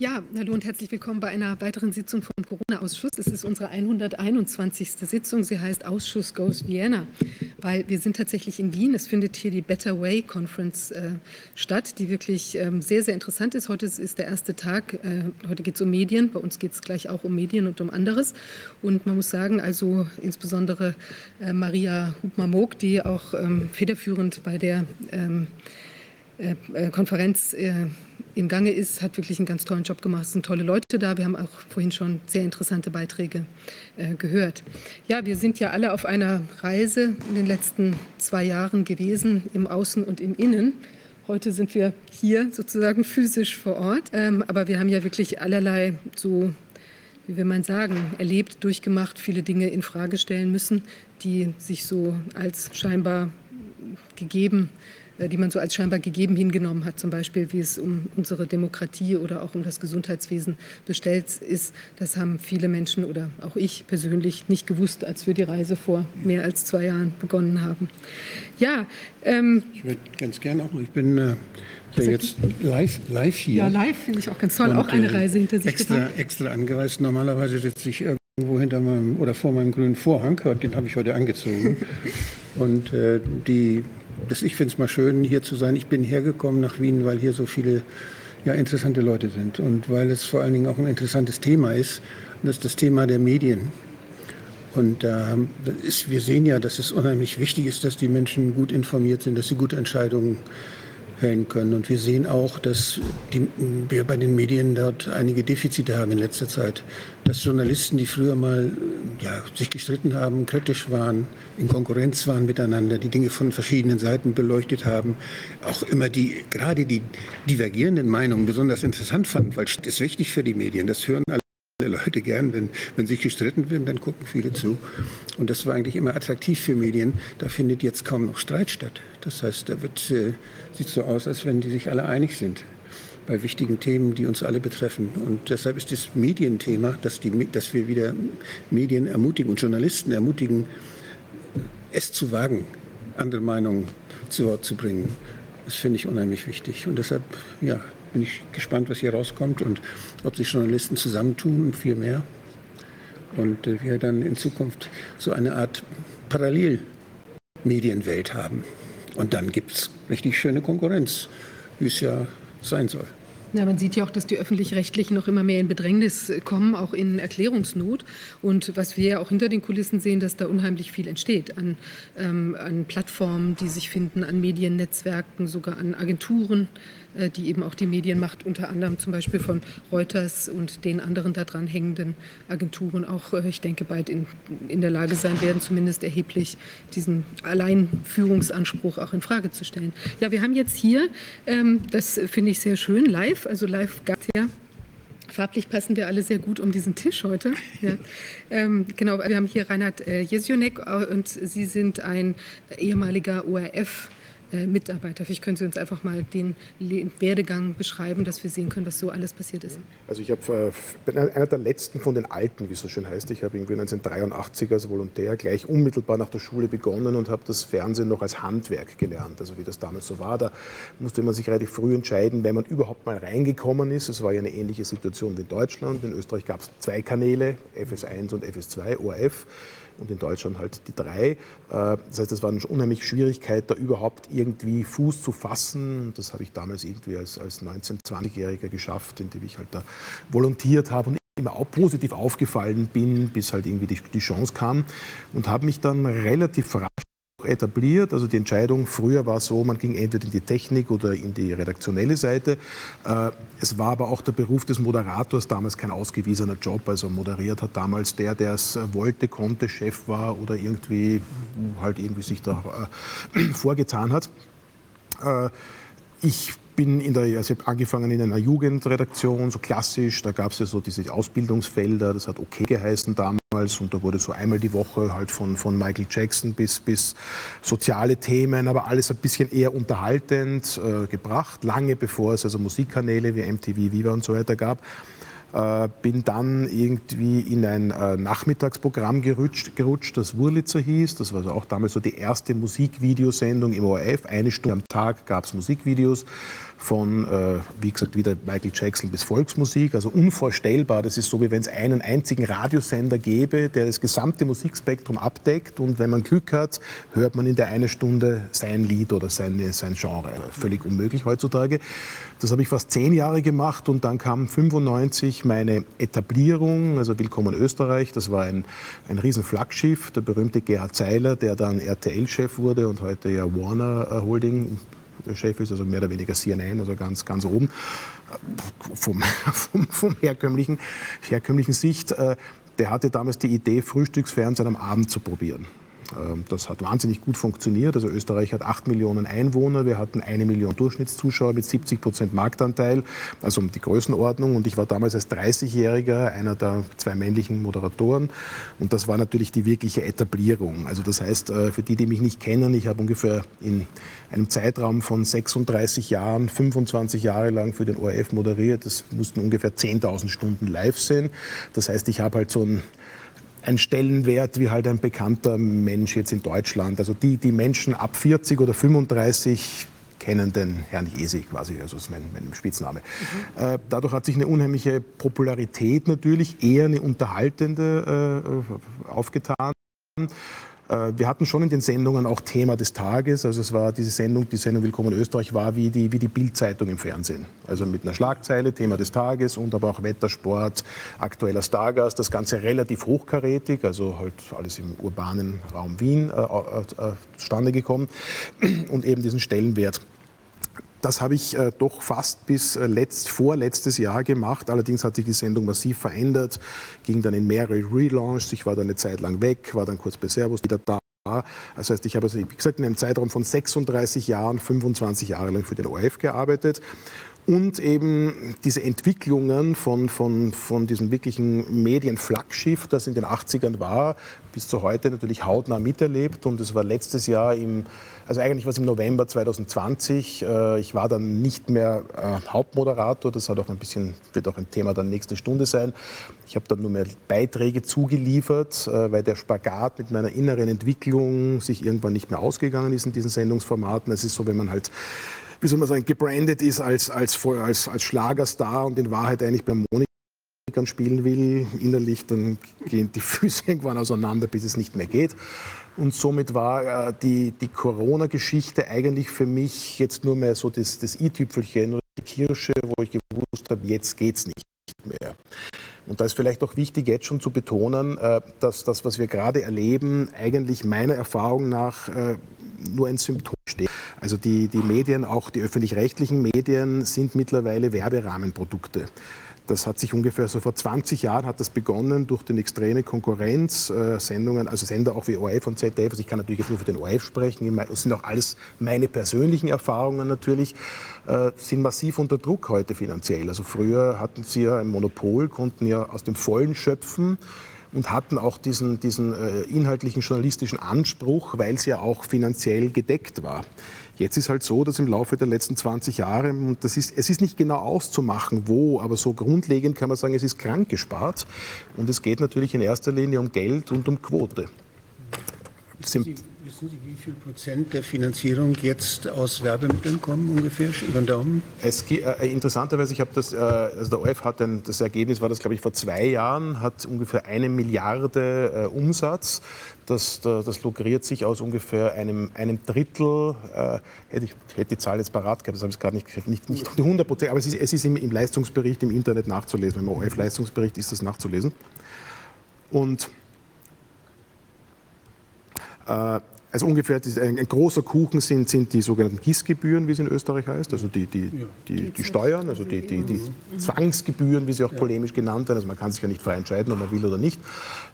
Ja, hallo und herzlich willkommen bei einer weiteren Sitzung vom Corona-Ausschuss. Es ist unsere 121. Sitzung. Sie heißt Ausschuss Goes Vienna, weil wir sind tatsächlich in Wien. Es findet hier die Better Way Conference äh, statt, die wirklich ähm, sehr, sehr interessant ist. Heute ist der erste Tag. Äh, heute geht es um Medien. Bei uns geht es gleich auch um Medien und um anderes. Und man muss sagen, also insbesondere äh, Maria Hubmar-Moog, die auch ähm, federführend bei der ähm, äh, äh, Konferenz äh, im Gange ist, hat wirklich einen ganz tollen Job gemacht. Es sind tolle Leute da. Wir haben auch vorhin schon sehr interessante Beiträge äh, gehört. Ja, wir sind ja alle auf einer Reise in den letzten zwei Jahren gewesen, im Außen und im Innen. Heute sind wir hier sozusagen physisch vor Ort. Ähm, aber wir haben ja wirklich allerlei so, wie will man sagen, erlebt, durchgemacht, viele Dinge in Frage stellen müssen, die sich so als scheinbar gegeben äh, die man so als scheinbar gegeben hingenommen hat, zum Beispiel wie es um unsere Demokratie oder auch um das Gesundheitswesen bestellt ist. Das haben viele Menschen oder auch ich persönlich nicht gewusst, als wir die Reise vor mehr als zwei Jahren begonnen haben. Ja, ähm, ich würde ganz gerne auch, ich bin äh, ja jetzt live, live hier. Ja, live finde ich auch ganz toll, Und, auch eine äh, Reise hinter sich extra, gebracht. Extra angereist. Normalerweise sitze ich irgendwo hinter meinem oder vor meinem grünen Vorhang, den habe ich heute angezogen. Und äh, die ich finde es mal schön, hier zu sein. Ich bin hergekommen nach Wien, weil hier so viele ja, interessante Leute sind und weil es vor allen Dingen auch ein interessantes Thema ist. Das ist das Thema der Medien. Und äh, ist, wir sehen ja, dass es unheimlich wichtig ist, dass die Menschen gut informiert sind, dass sie gute Entscheidungen fällen können. Und wir sehen auch, dass die, wir bei den Medien dort einige Defizite haben in letzter Zeit. Dass Journalisten, die früher mal ja, sich gestritten haben, kritisch waren, in Konkurrenz waren miteinander, die Dinge von verschiedenen Seiten beleuchtet haben, auch immer die, gerade die divergierenden Meinungen besonders interessant fanden, weil das ist wichtig für die Medien. Das hören alle. Leute gern, wenn, wenn sich gestritten wird, dann gucken viele zu. Und das war eigentlich immer attraktiv für Medien. Da findet jetzt kaum noch Streit statt. Das heißt, da wird äh, sieht so aus, als wenn die sich alle einig sind bei wichtigen Themen, die uns alle betreffen. Und deshalb ist das Medienthema, dass, die, dass wir wieder Medien ermutigen und Journalisten ermutigen, es zu wagen, andere Meinungen zu Wort zu bringen. Das finde ich unheimlich wichtig. Und deshalb ja, bin ich gespannt, was hier rauskommt und ob sich Journalisten zusammentun und viel mehr. Und äh, wir dann in Zukunft so eine Art Parallelmedienwelt haben. Und dann gibt es richtig schöne Konkurrenz, wie es ja sein soll. Ja, man sieht ja auch, dass die öffentlich-rechtlichen noch immer mehr in Bedrängnis kommen, auch in Erklärungsnot. Und was wir ja auch hinter den Kulissen sehen, dass da unheimlich viel entsteht an, ähm, an Plattformen, die sich finden, an Mediennetzwerken, sogar an Agenturen, äh, die eben auch die Medienmacht unter anderem zum Beispiel von Reuters und den anderen daran hängenden Agenturen auch, äh, ich denke, bald in, in der Lage sein werden, zumindest erheblich diesen Alleinführungsanspruch auch in Frage zu stellen. Ja, wir haben jetzt hier, ähm, das finde ich sehr schön, live, also live gab es ja Farblich passen wir alle sehr gut um diesen Tisch heute. Ja. ähm, genau, wir haben hier Reinhard äh, Jesionek äh, und Sie sind ein ehemaliger ORF äh, Mitarbeiter. Vielleicht können Sie uns einfach mal den Werdegang beschreiben, dass wir sehen können, was so alles passiert ist. Also ich äh, bin einer der letzten von den Alten, wie es so schön heißt. Ich habe irgendwie 1983 als Volontär gleich unmittelbar nach der Schule begonnen und habe das Fernsehen noch als Handwerk gelernt. Also wie das damals so war. Da musste man sich relativ früh entscheiden, wenn man überhaupt mal reingekommen ist. Es war ja eine ähnliche Situation wie in Deutschland. In Österreich gab es zwei Kanäle, FS1 und FS2, ORF und in Deutschland halt die drei. Äh, das heißt, es war eine unheimliche Schwierigkeit, da überhaupt irgendwie Fuß zu fassen. Das habe ich damals irgendwie als, als 19-, 20-Jähriger geschafft, indem ich halt da volontiert habe und immer auch positiv aufgefallen bin, bis halt irgendwie die, die Chance kam und habe mich dann relativ rasch etabliert. Also die Entscheidung früher war so, man ging entweder in die Technik oder in die redaktionelle Seite. Äh, es war aber auch der Beruf des Moderators damals kein ausgewiesener Job. Also moderiert hat damals der, der es wollte, konnte, Chef war oder irgendwie halt irgendwie sich da äh, vorgetan hat. Äh, ich bin in der, also ich habe angefangen in einer Jugendredaktion, so klassisch, da gab es ja so diese Ausbildungsfelder, das hat okay geheißen damals und da wurde so einmal die Woche halt von, von Michael Jackson bis, bis soziale Themen, aber alles ein bisschen eher unterhaltend äh, gebracht, lange bevor es also Musikkanäle wie MTV, Viva und so weiter gab. Äh, bin dann irgendwie in ein äh, Nachmittagsprogramm gerutscht, gerutscht, das Wurlitzer hieß. Das war also auch damals so die erste Musikvideosendung im ORF. Eine Stunde am Tag gab es Musikvideos von, äh, wie gesagt, wieder Michael Jackson bis Volksmusik. Also unvorstellbar. Das ist so, wie wenn es einen einzigen Radiosender gäbe, der das gesamte Musikspektrum abdeckt. Und wenn man Glück hat, hört man in der einen Stunde sein Lied oder seine, sein Genre. Völlig unmöglich heutzutage. Das habe ich fast zehn Jahre gemacht und dann kam 95 meine Etablierung, also Willkommen Österreich. Das war ein, ein Riesenflaggschiff, der berühmte Gerhard Zeiler, der dann RTL-Chef wurde und heute ja Warner Holding Chef ist, also mehr oder weniger CNN, also ganz, ganz oben, vom, vom, vom herkömmlichen, herkömmlichen Sicht, äh, der hatte damals die Idee, Frühstücksfernsehen am Abend zu probieren. Ähm, das hat wahnsinnig gut funktioniert. Also Österreich hat 8 Millionen Einwohner, wir hatten eine Million Durchschnittszuschauer mit 70 Prozent Marktanteil, also um die Größenordnung. Und ich war damals als 30-Jähriger einer der zwei männlichen Moderatoren. Und das war natürlich die wirkliche Etablierung. Also das heißt, äh, für die, die mich nicht kennen, ich habe ungefähr in einem Zeitraum von 36 Jahren, 25 Jahre lang für den ORF moderiert. Das mussten ungefähr 10.000 Stunden live sein. Das heißt, ich habe halt so ein ein Stellenwert wie halt ein bekannter Mensch jetzt in Deutschland. Also die, die Menschen ab 40 oder 35 kennen den Herrn Jesi quasi, also ist mein, mein Spitzname. Mhm. Äh, dadurch hat sich eine unheimliche Popularität natürlich, eher eine unterhaltende äh, aufgetan. Äh, wir hatten schon in den Sendungen auch Thema des Tages. Also es war diese Sendung, die Sendung Willkommen Österreich war wie die, wie die Bildzeitung im Fernsehen. Also mit einer Schlagzeile, Thema des Tages und aber auch Wettersport, aktueller Stargast. Das Ganze relativ hochkarätig, also halt alles im urbanen Raum Wien äh, äh, zustande gekommen und eben diesen Stellenwert. Das habe ich äh, doch fast bis äh, letzt, vorletztes Jahr gemacht. Allerdings hat sich die Sendung massiv verändert, ging dann in mehrere Relaunches. Ich war dann eine Zeit lang weg, war dann kurz bei Servus wieder da. Das heißt, ich habe, also, wie gesagt, in einem Zeitraum von 36 Jahren, 25 Jahre lang für den ORF gearbeitet und eben diese Entwicklungen von, von, von diesem wirklichen Medienflaggschiff, das in den 80ern war, bis zu heute natürlich hautnah miterlebt. Und es war letztes Jahr im, also eigentlich war es im November 2020. Äh, ich war dann nicht mehr äh, Hauptmoderator. Das hat auch ein bisschen, wird auch ein Thema der nächsten Stunde sein. Ich habe dann nur mehr Beiträge zugeliefert, äh, weil der Spagat mit meiner inneren Entwicklung sich irgendwann nicht mehr ausgegangen ist in diesen Sendungsformaten. Es ist so, wenn man halt wie soll man sagen, gebrandet ist als, als, als, als Schlagerstar und in Wahrheit eigentlich beim Monikern spielen will, innerlich, dann gehen die Füße irgendwann auseinander, bis es nicht mehr geht. Und somit war äh, die, die Corona-Geschichte eigentlich für mich jetzt nur mehr so das, das i-Tüpfelchen oder die Kirsche, wo ich gewusst habe, jetzt geht's nicht mehr. Und da ist vielleicht auch wichtig, jetzt schon zu betonen, äh, dass das, was wir gerade erleben, eigentlich meiner Erfahrung nach äh, nur ein Symptom steht. Also die, die Medien, auch die öffentlich-rechtlichen Medien, sind mittlerweile Werberahmenprodukte. Das hat sich ungefähr so vor 20 Jahren hat das begonnen durch die extreme Konkurrenz. Äh, Sendungen, also Sender auch wie ORF und ZDF, also ich kann natürlich jetzt nur für den ORF sprechen, das sind auch alles meine persönlichen Erfahrungen natürlich, äh, sind massiv unter Druck heute finanziell. Also früher hatten sie ja ein Monopol, konnten ja aus dem Vollen schöpfen und hatten auch diesen, diesen äh, inhaltlichen journalistischen Anspruch, weil es ja auch finanziell gedeckt war. Jetzt ist halt so, dass im Laufe der letzten 20 Jahre, und das ist, es ist nicht genau auszumachen, wo, aber so grundlegend kann man sagen, es ist krank gespart. Und es geht natürlich in erster Linie um Geld und um Quote. Wissen Sie, wie viel Prozent der Finanzierung jetzt aus Werbemitteln kommen ungefähr über den Daumen? Es, äh, interessanterweise, ich habe das, äh, also der ORF hat ein, das Ergebnis war das, glaube ich, vor zwei Jahren, hat ungefähr eine Milliarde äh, Umsatz. Das, das lukriert sich aus ungefähr einem, einem Drittel, äh, hätte ich hätte die Zahl jetzt parat gehabt, das habe ich gerade nicht, nicht, nicht 100 Prozent, aber es ist, es ist im, im, Leistungsbericht im Internet nachzulesen. Im ORF-Leistungsbericht ist das nachzulesen. Und äh, also ungefähr ein, ein, großer Kuchen sind, sind die sogenannten GIS-Gebühren, wie es in Österreich heißt, also die, die, die, die Steuern, also die, die, die, Zwangsgebühren, wie sie auch polemisch genannt werden. Also man kann sich ja nicht frei entscheiden, ob man will oder nicht.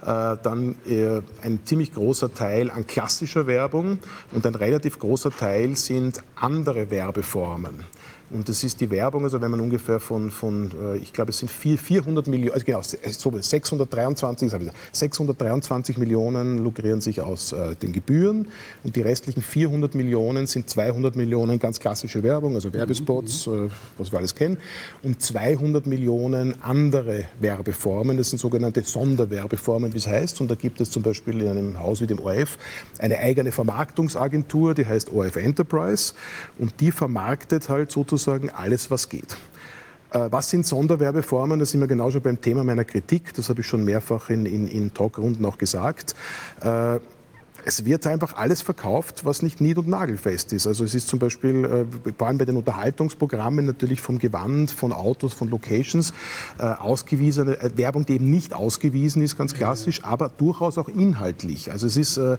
Äh, dann äh, ein ziemlich großer Teil an klassischer Werbung und ein relativ großer Teil sind andere Werbeformen. Und das ist die Werbung, also wenn man ungefähr von, von äh, ich glaube, es sind 400 Millionen, also genau, 623, 623 Millionen lukrieren sich aus äh, den Gebühren und die restlichen 400 Millionen sind 200 Millionen ganz klassische Werbung, also Werbespots, mhm. äh, was wir alles kennen, und 200 Millionen andere Werbeformen, das sind sogenannte Sonderwerbeformen, wie es heißt. Und da gibt es zum Beispiel in einem Haus wie dem ORF eine eigene Vermarktungsagentur, die heißt ORF Enterprise und die vermarktet halt sozusagen sozusagen alles, was geht. Äh, was sind Sonderwerbeformen? Da sind wir genauso beim Thema meiner Kritik. Das habe ich schon mehrfach in, in, in Talkrunden auch gesagt. Es wird einfach alles verkauft, was nicht nied- und nagelfest ist. Also es ist zum Beispiel, äh, vor allem bei den Unterhaltungsprogrammen, natürlich vom Gewand, von Autos, von Locations, äh, ausgewiesene äh, Werbung, die eben nicht ausgewiesen ist, ganz klassisch, aber durchaus auch inhaltlich. Also es ist, äh,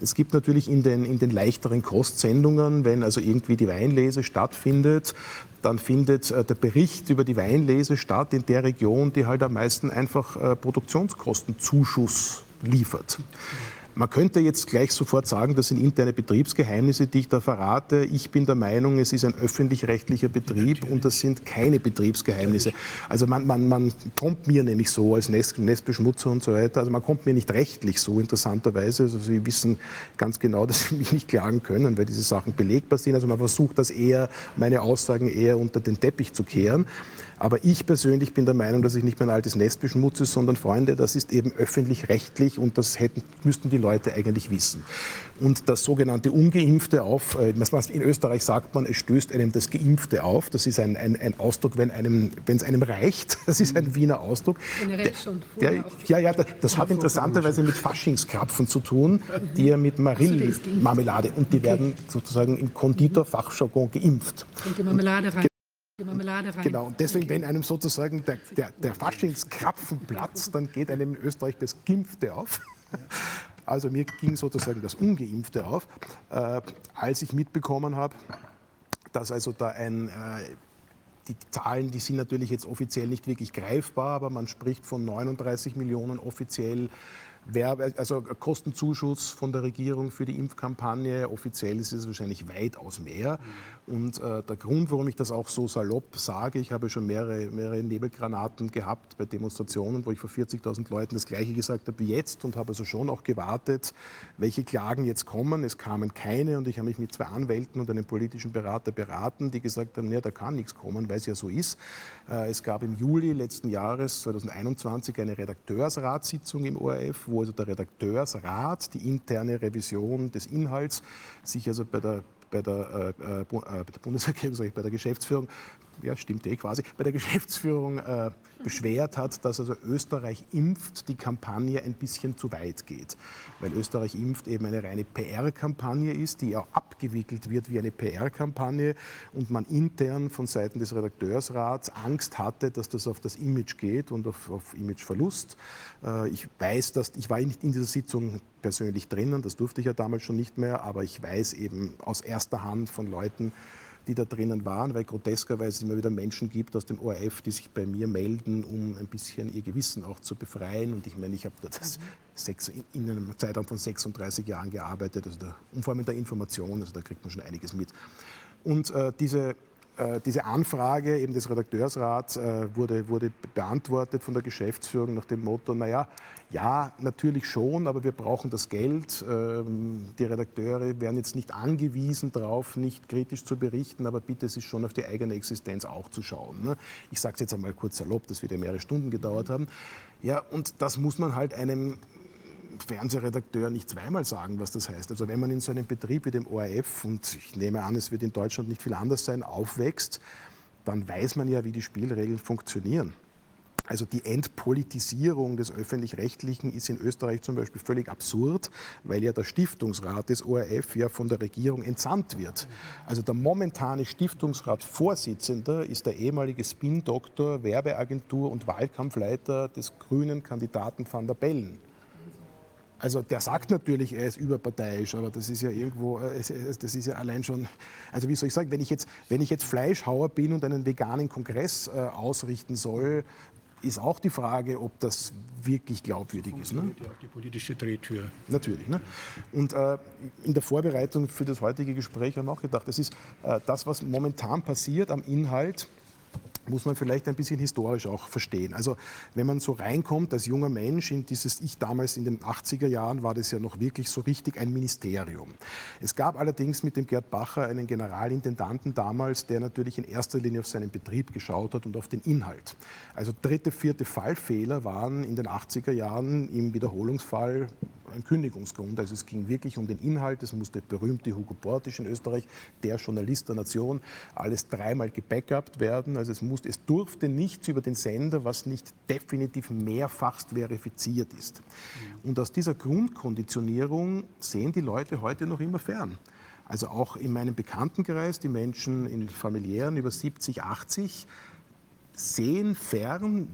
es gibt natürlich in den, in den leichteren Kostsendungen, wenn also irgendwie die Weinlese stattfindet, dann findet äh, der Bericht über die Weinlese statt in der Region, die halt am meisten einfach äh, Produktionskostenzuschuss liefert. Man könnte jetzt gleich sofort sagen, das sind interne Betriebsgeheimnisse, die ich da verrate. Ich bin der Meinung, es ist ein öffentlich-rechtlicher Betrieb und das sind keine Betriebsgeheimnisse. Also man, man, man kommt mir nämlich so als Nest, Nestbeschmutzer und so weiter, also man kommt mir nicht rechtlich so interessanterweise. Also Sie wissen ganz genau, dass Sie mich nicht klagen können, weil diese Sachen belegbar sind. Also man versucht das eher, meine Aussagen eher unter den Teppich zu kehren. Aber ich persönlich bin der Meinung, dass ich nicht mein altes Nest beschmutze, sondern Freunde, das ist eben öffentlich-rechtlich und das hätten, müssten die Leute eigentlich wissen. Und das sogenannte Ungeimpfte auf, äh, in Österreich sagt man, es stößt einem das Geimpfte auf. Das ist ein, ein, ein Ausdruck, wenn einem, wenn es einem reicht. Das ist ein Wiener Ausdruck. Generell schon Der, ja, ja, das hat interessanterweise mit Faschingskrapfen zu tun, die ja mit Marillmarmelade und die werden sozusagen im Konditorfachjargon geimpft. Und die Marmelade rein. Die Marmelade rein. Genau, und deswegen, wenn einem sozusagen der, der, der Faschingskrapfen platzt, dann geht einem in Österreich das Gimpfte auf. Also mir ging sozusagen das Ungeimpfte auf, äh, als ich mitbekommen habe, dass also da ein, äh, die Zahlen, die sind natürlich jetzt offiziell nicht wirklich greifbar, aber man spricht von 39 Millionen offiziell Werbe, also Kostenzuschuss von der Regierung für die Impfkampagne. Offiziell ist es wahrscheinlich weitaus mehr. Und äh, der Grund, warum ich das auch so salopp sage, ich habe schon mehrere, mehrere Nebelgranaten gehabt bei Demonstrationen, wo ich vor 40.000 Leuten das Gleiche gesagt habe wie jetzt und habe also schon auch gewartet, welche Klagen jetzt kommen. Es kamen keine und ich habe mich mit zwei Anwälten und einem politischen Berater beraten, die gesagt haben, ja, da kann nichts kommen, weil es ja so ist. Äh, es gab im Juli letzten Jahres, 2021, eine Redakteursratssitzung im ORF, wo also der Redakteursrat die interne Revision des Inhalts sich also bei der bei der, äh, äh, äh bei der Bundesregierung, bei der Geschäftsführung, ja stimmt eh quasi, bei der Geschäftsführung äh, beschwert hat, dass also Österreich impft die Kampagne ein bisschen zu weit geht. Weil Österreich impft eben eine reine PR-Kampagne ist, die auch abgewickelt wird wie eine PR-Kampagne und man intern von Seiten des Redakteursrats Angst hatte, dass das auf das Image geht und auf, auf Imageverlust. Äh, ich weiß, dass ich war nicht in dieser Sitzung persönlich drinnen, das durfte ich ja damals schon nicht mehr, aber ich weiß eben aus erster Hand von Leuten, die da drinnen waren, weil groteskerweise es immer wieder Menschen gibt aus dem ORF, die sich bei mir melden, um ein bisschen ihr Gewissen auch zu befreien. Und ich meine, ich habe das sechs, in einem Zeitraum von 36 Jahren gearbeitet, also allem in der Information, also da kriegt man schon einiges mit. Und äh, diese diese Anfrage eben des Redakteursrats äh, wurde, wurde beantwortet von der Geschäftsführung nach dem Motto, naja, ja, natürlich schon, aber wir brauchen das Geld. Ähm, die Redakteure werden jetzt nicht angewiesen darauf, nicht kritisch zu berichten, aber bitte es ist schon auf die eigene Existenz auch zu schauen. Ne? Ich sage es jetzt einmal kurz salopp, das wird ja mehrere Stunden gedauert haben. Ja, und das muss man halt einem Fernsehredakteur nicht zweimal sagen, was das heißt. Also wenn man in so einem Betrieb wie dem ORF, und ich nehme an, es wird in Deutschland nicht viel anders sein, aufwächst, dann weiß man ja, wie die Spielregeln funktionieren. Also die Entpolitisierung des öffentlich-rechtlichen ist in Österreich zum Beispiel völlig absurd, weil ja der Stiftungsrat des ORF ja von der Regierung entsandt wird. Also der momentane Stiftungsratvorsitzende ist der ehemalige Spin-Doktor, Werbeagentur und Wahlkampfleiter des grünen Kandidaten van der Bellen. Also der sagt natürlich, er ist überparteiisch, aber das ist ja irgendwo, äh, das ist ja allein schon, also wie soll ich sagen, wenn ich jetzt, wenn ich jetzt Fleischhauer bin und einen veganen Kongress äh, ausrichten soll, ist auch die Frage, ob das wirklich glaubwürdig ist. Ne? Ja die politische Drehtür. Natürlich. Ne? Und äh, in der Vorbereitung für das heutige Gespräch haben wir auch gedacht, das ist äh, das, was momentan passiert am Inhalt muss man vielleicht ein bisschen historisch auch verstehen. Also wenn man so reinkommt als junger Mensch in dieses, ich damals in den 80er Jahren war das ja noch wirklich so richtig ein Ministerium. Es gab allerdings mit dem Gerd Bacher einen Generalintendanten damals, der natürlich in erster Linie auf seinen Betrieb geschaut hat und auf den Inhalt. Also dritte, vierte Fallfehler waren in den 80er Jahren im Wiederholungsfall ein Kündigungsgrund. Also es ging wirklich um den Inhalt. Es musste berühmte Hugo Portisch in Österreich, der Journalist der Nation, alles dreimal gebackupt werden. Also es, musste, es durfte nichts über den Sender, was nicht definitiv mehrfachst verifiziert ist. Und aus dieser Grundkonditionierung sehen die Leute heute noch immer fern. Also auch in meinem Bekanntenkreis, die Menschen in familiären über 70, 80, sehen fern,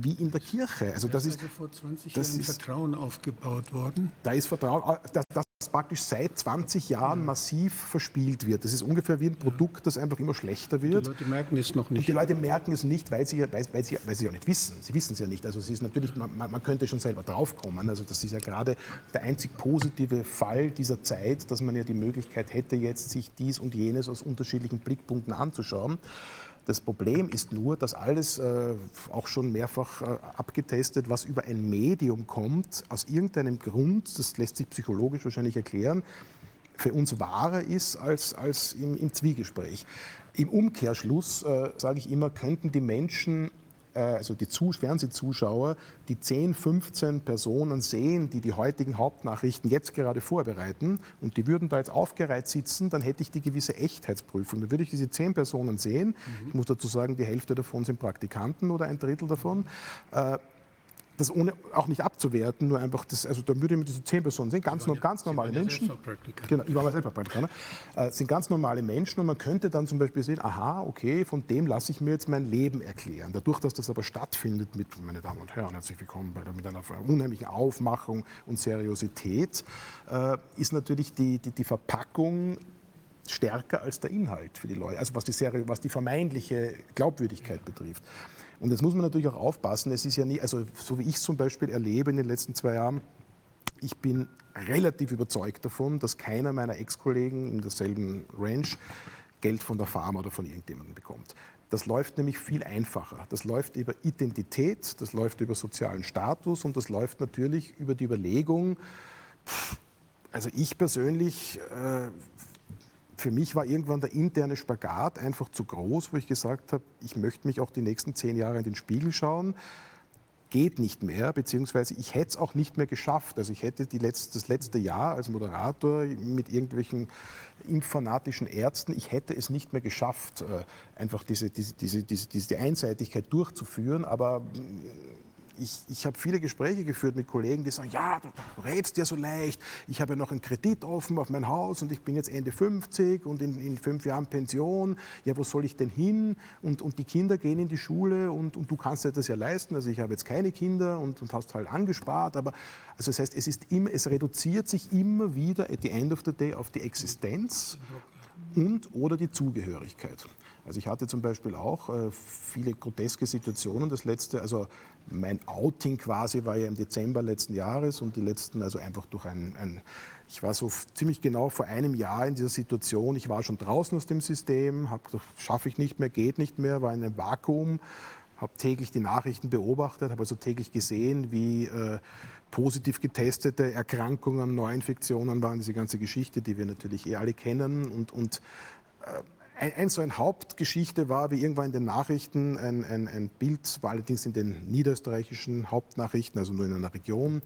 wie in der Kirche. Also das ist also vor 20 das Jahren ist- Vertrauen aufgebaut worden. da ist Vertrauen, dass das praktisch seit 20 Jahren massiv verspielt wird. Das ist ungefähr wie ein Produkt, das einfach immer schlechter Die wird. Leute merken es noch Und nicht. die Leute merken es nicht, weil sie, ja- weil, weil sie, weil sie ja nicht wissen. Sie wissen es ja nicht. Also es ist natürlich, man, man könnte schon selber draufkommen. Also das ist ja gerade der einzig positive Fall dieser Zeit, dass man ja die Möglichkeit hätte, jetzt sich dies und jenes aus unterschiedlichen Blickpunkten anzuschauen. Das Problem ist nur, dass alles äh, auch schon mehrfach äh, abgetestet, was über ein Medium kommt, aus irgendeinem Grund, das lässt sich psychologisch wahrscheinlich erklären, für uns wahrer ist als, als im, im Zwiegespräch. Im Umkehrschluss äh, sage ich immer, könnten die Menschen, also die Zus Fernsehzuschauer, die 10, 15 Personen sehen, die die heutigen Hauptnachrichten jetzt gerade vorbereiten und die würden da jetzt aufgereiht sitzen, dann hätte ich die gewisse Echtheitsprüfung. Dann würde ich diese 10 Personen sehen. Ich muss dazu sagen, die Hälfte davon sind Praktikanten oder ein Drittel davon. Das ohne auch nicht abzuwerten, nur einfach das, also da würde ich mit diese zehn Personen sehen, ganz, nur, ganz normale Menschen. Genau, ich war mal selber Praktikant. Äh, sind ganz normale Menschen und man könnte dann zum Beispiel sehen, aha, okay, von dem lasse ich mir jetzt mein Leben erklären. Dadurch, dass das aber stattfindet mit, meine Damen und Herren, herzlich willkommen bei der, mit einer unheimlichen Aufmachung und Seriosität, äh, ist natürlich die, die, die Verpackung stärker als der Inhalt für die Leute, also was die, Serie, was die vermeintliche Glaubwürdigkeit betrifft. Und jetzt muss man natürlich auch aufpassen, es ist ja nie, also so wie ich es zum Beispiel erlebe in den letzten zwei Jahren, ich bin relativ überzeugt davon, dass keiner meiner Ex-Kollegen in derselben Range Geld von der Pharma oder von irgendjemandem bekommt. Das läuft nämlich viel einfacher. Das läuft über Identität, das läuft über sozialen Status und das läuft natürlich über die Überlegung, also ich persönlich, äh, für mich war irgendwann der interne Spagat einfach zu groß, wo ich gesagt habe, ich möchte mich auch die nächsten zehn Jahre in den Spiegel schauen. Geht nicht mehr, beziehungsweise ich hätte es auch nicht mehr geschafft. Also ich hätte letzte, das letzte Jahr als Moderator mit irgendwelchen impffanatischen Ärzten, ich hätte es nicht mehr geschafft, äh, einfach diese, diese, diese, diese, diese Einseitigkeit durchzuführen. Aber ich, ich habe viele Gespräche geführt mit Kollegen, die sagen, ja, du rätst ja so leicht, ich habe ja noch einen Kredit offen auf mein Haus und ich bin jetzt Ende 50 und in, in fünf Jahren Pension, ja, wo soll ich denn hin? Und, und die Kinder gehen in die Schule und, und du kannst dir das ja leisten, also ich habe jetzt keine Kinder und, und hast halt angespart, aber also das heißt, es, ist immer, es reduziert sich immer wieder at the end of the day auf die Existenz und oder die Zugehörigkeit. Also ich hatte zum Beispiel auch äh, viele groteske Situationen. Das letzte, also mein Outing quasi war ja im Dezember letzten Jahres und die letzten, also einfach durch ein, ein ich war so ziemlich genau vor einem Jahr in dieser Situation. Ich war schon draußen aus dem System, schaffe ich nicht mehr, geht nicht mehr, war in einem Vakuum, habe täglich die Nachrichten beobachtet, habe also täglich gesehen, wie äh, positiv getestete Erkrankungen, Neuinfektionen waren, diese ganze Geschichte, die wir natürlich eh alle kennen und, und ein, ein, so eine Hauptgeschichte war, wie irgendwann in den Nachrichten ein, ein, ein Bild, war allerdings in den niederösterreichischen Hauptnachrichten, also nur in einer Region,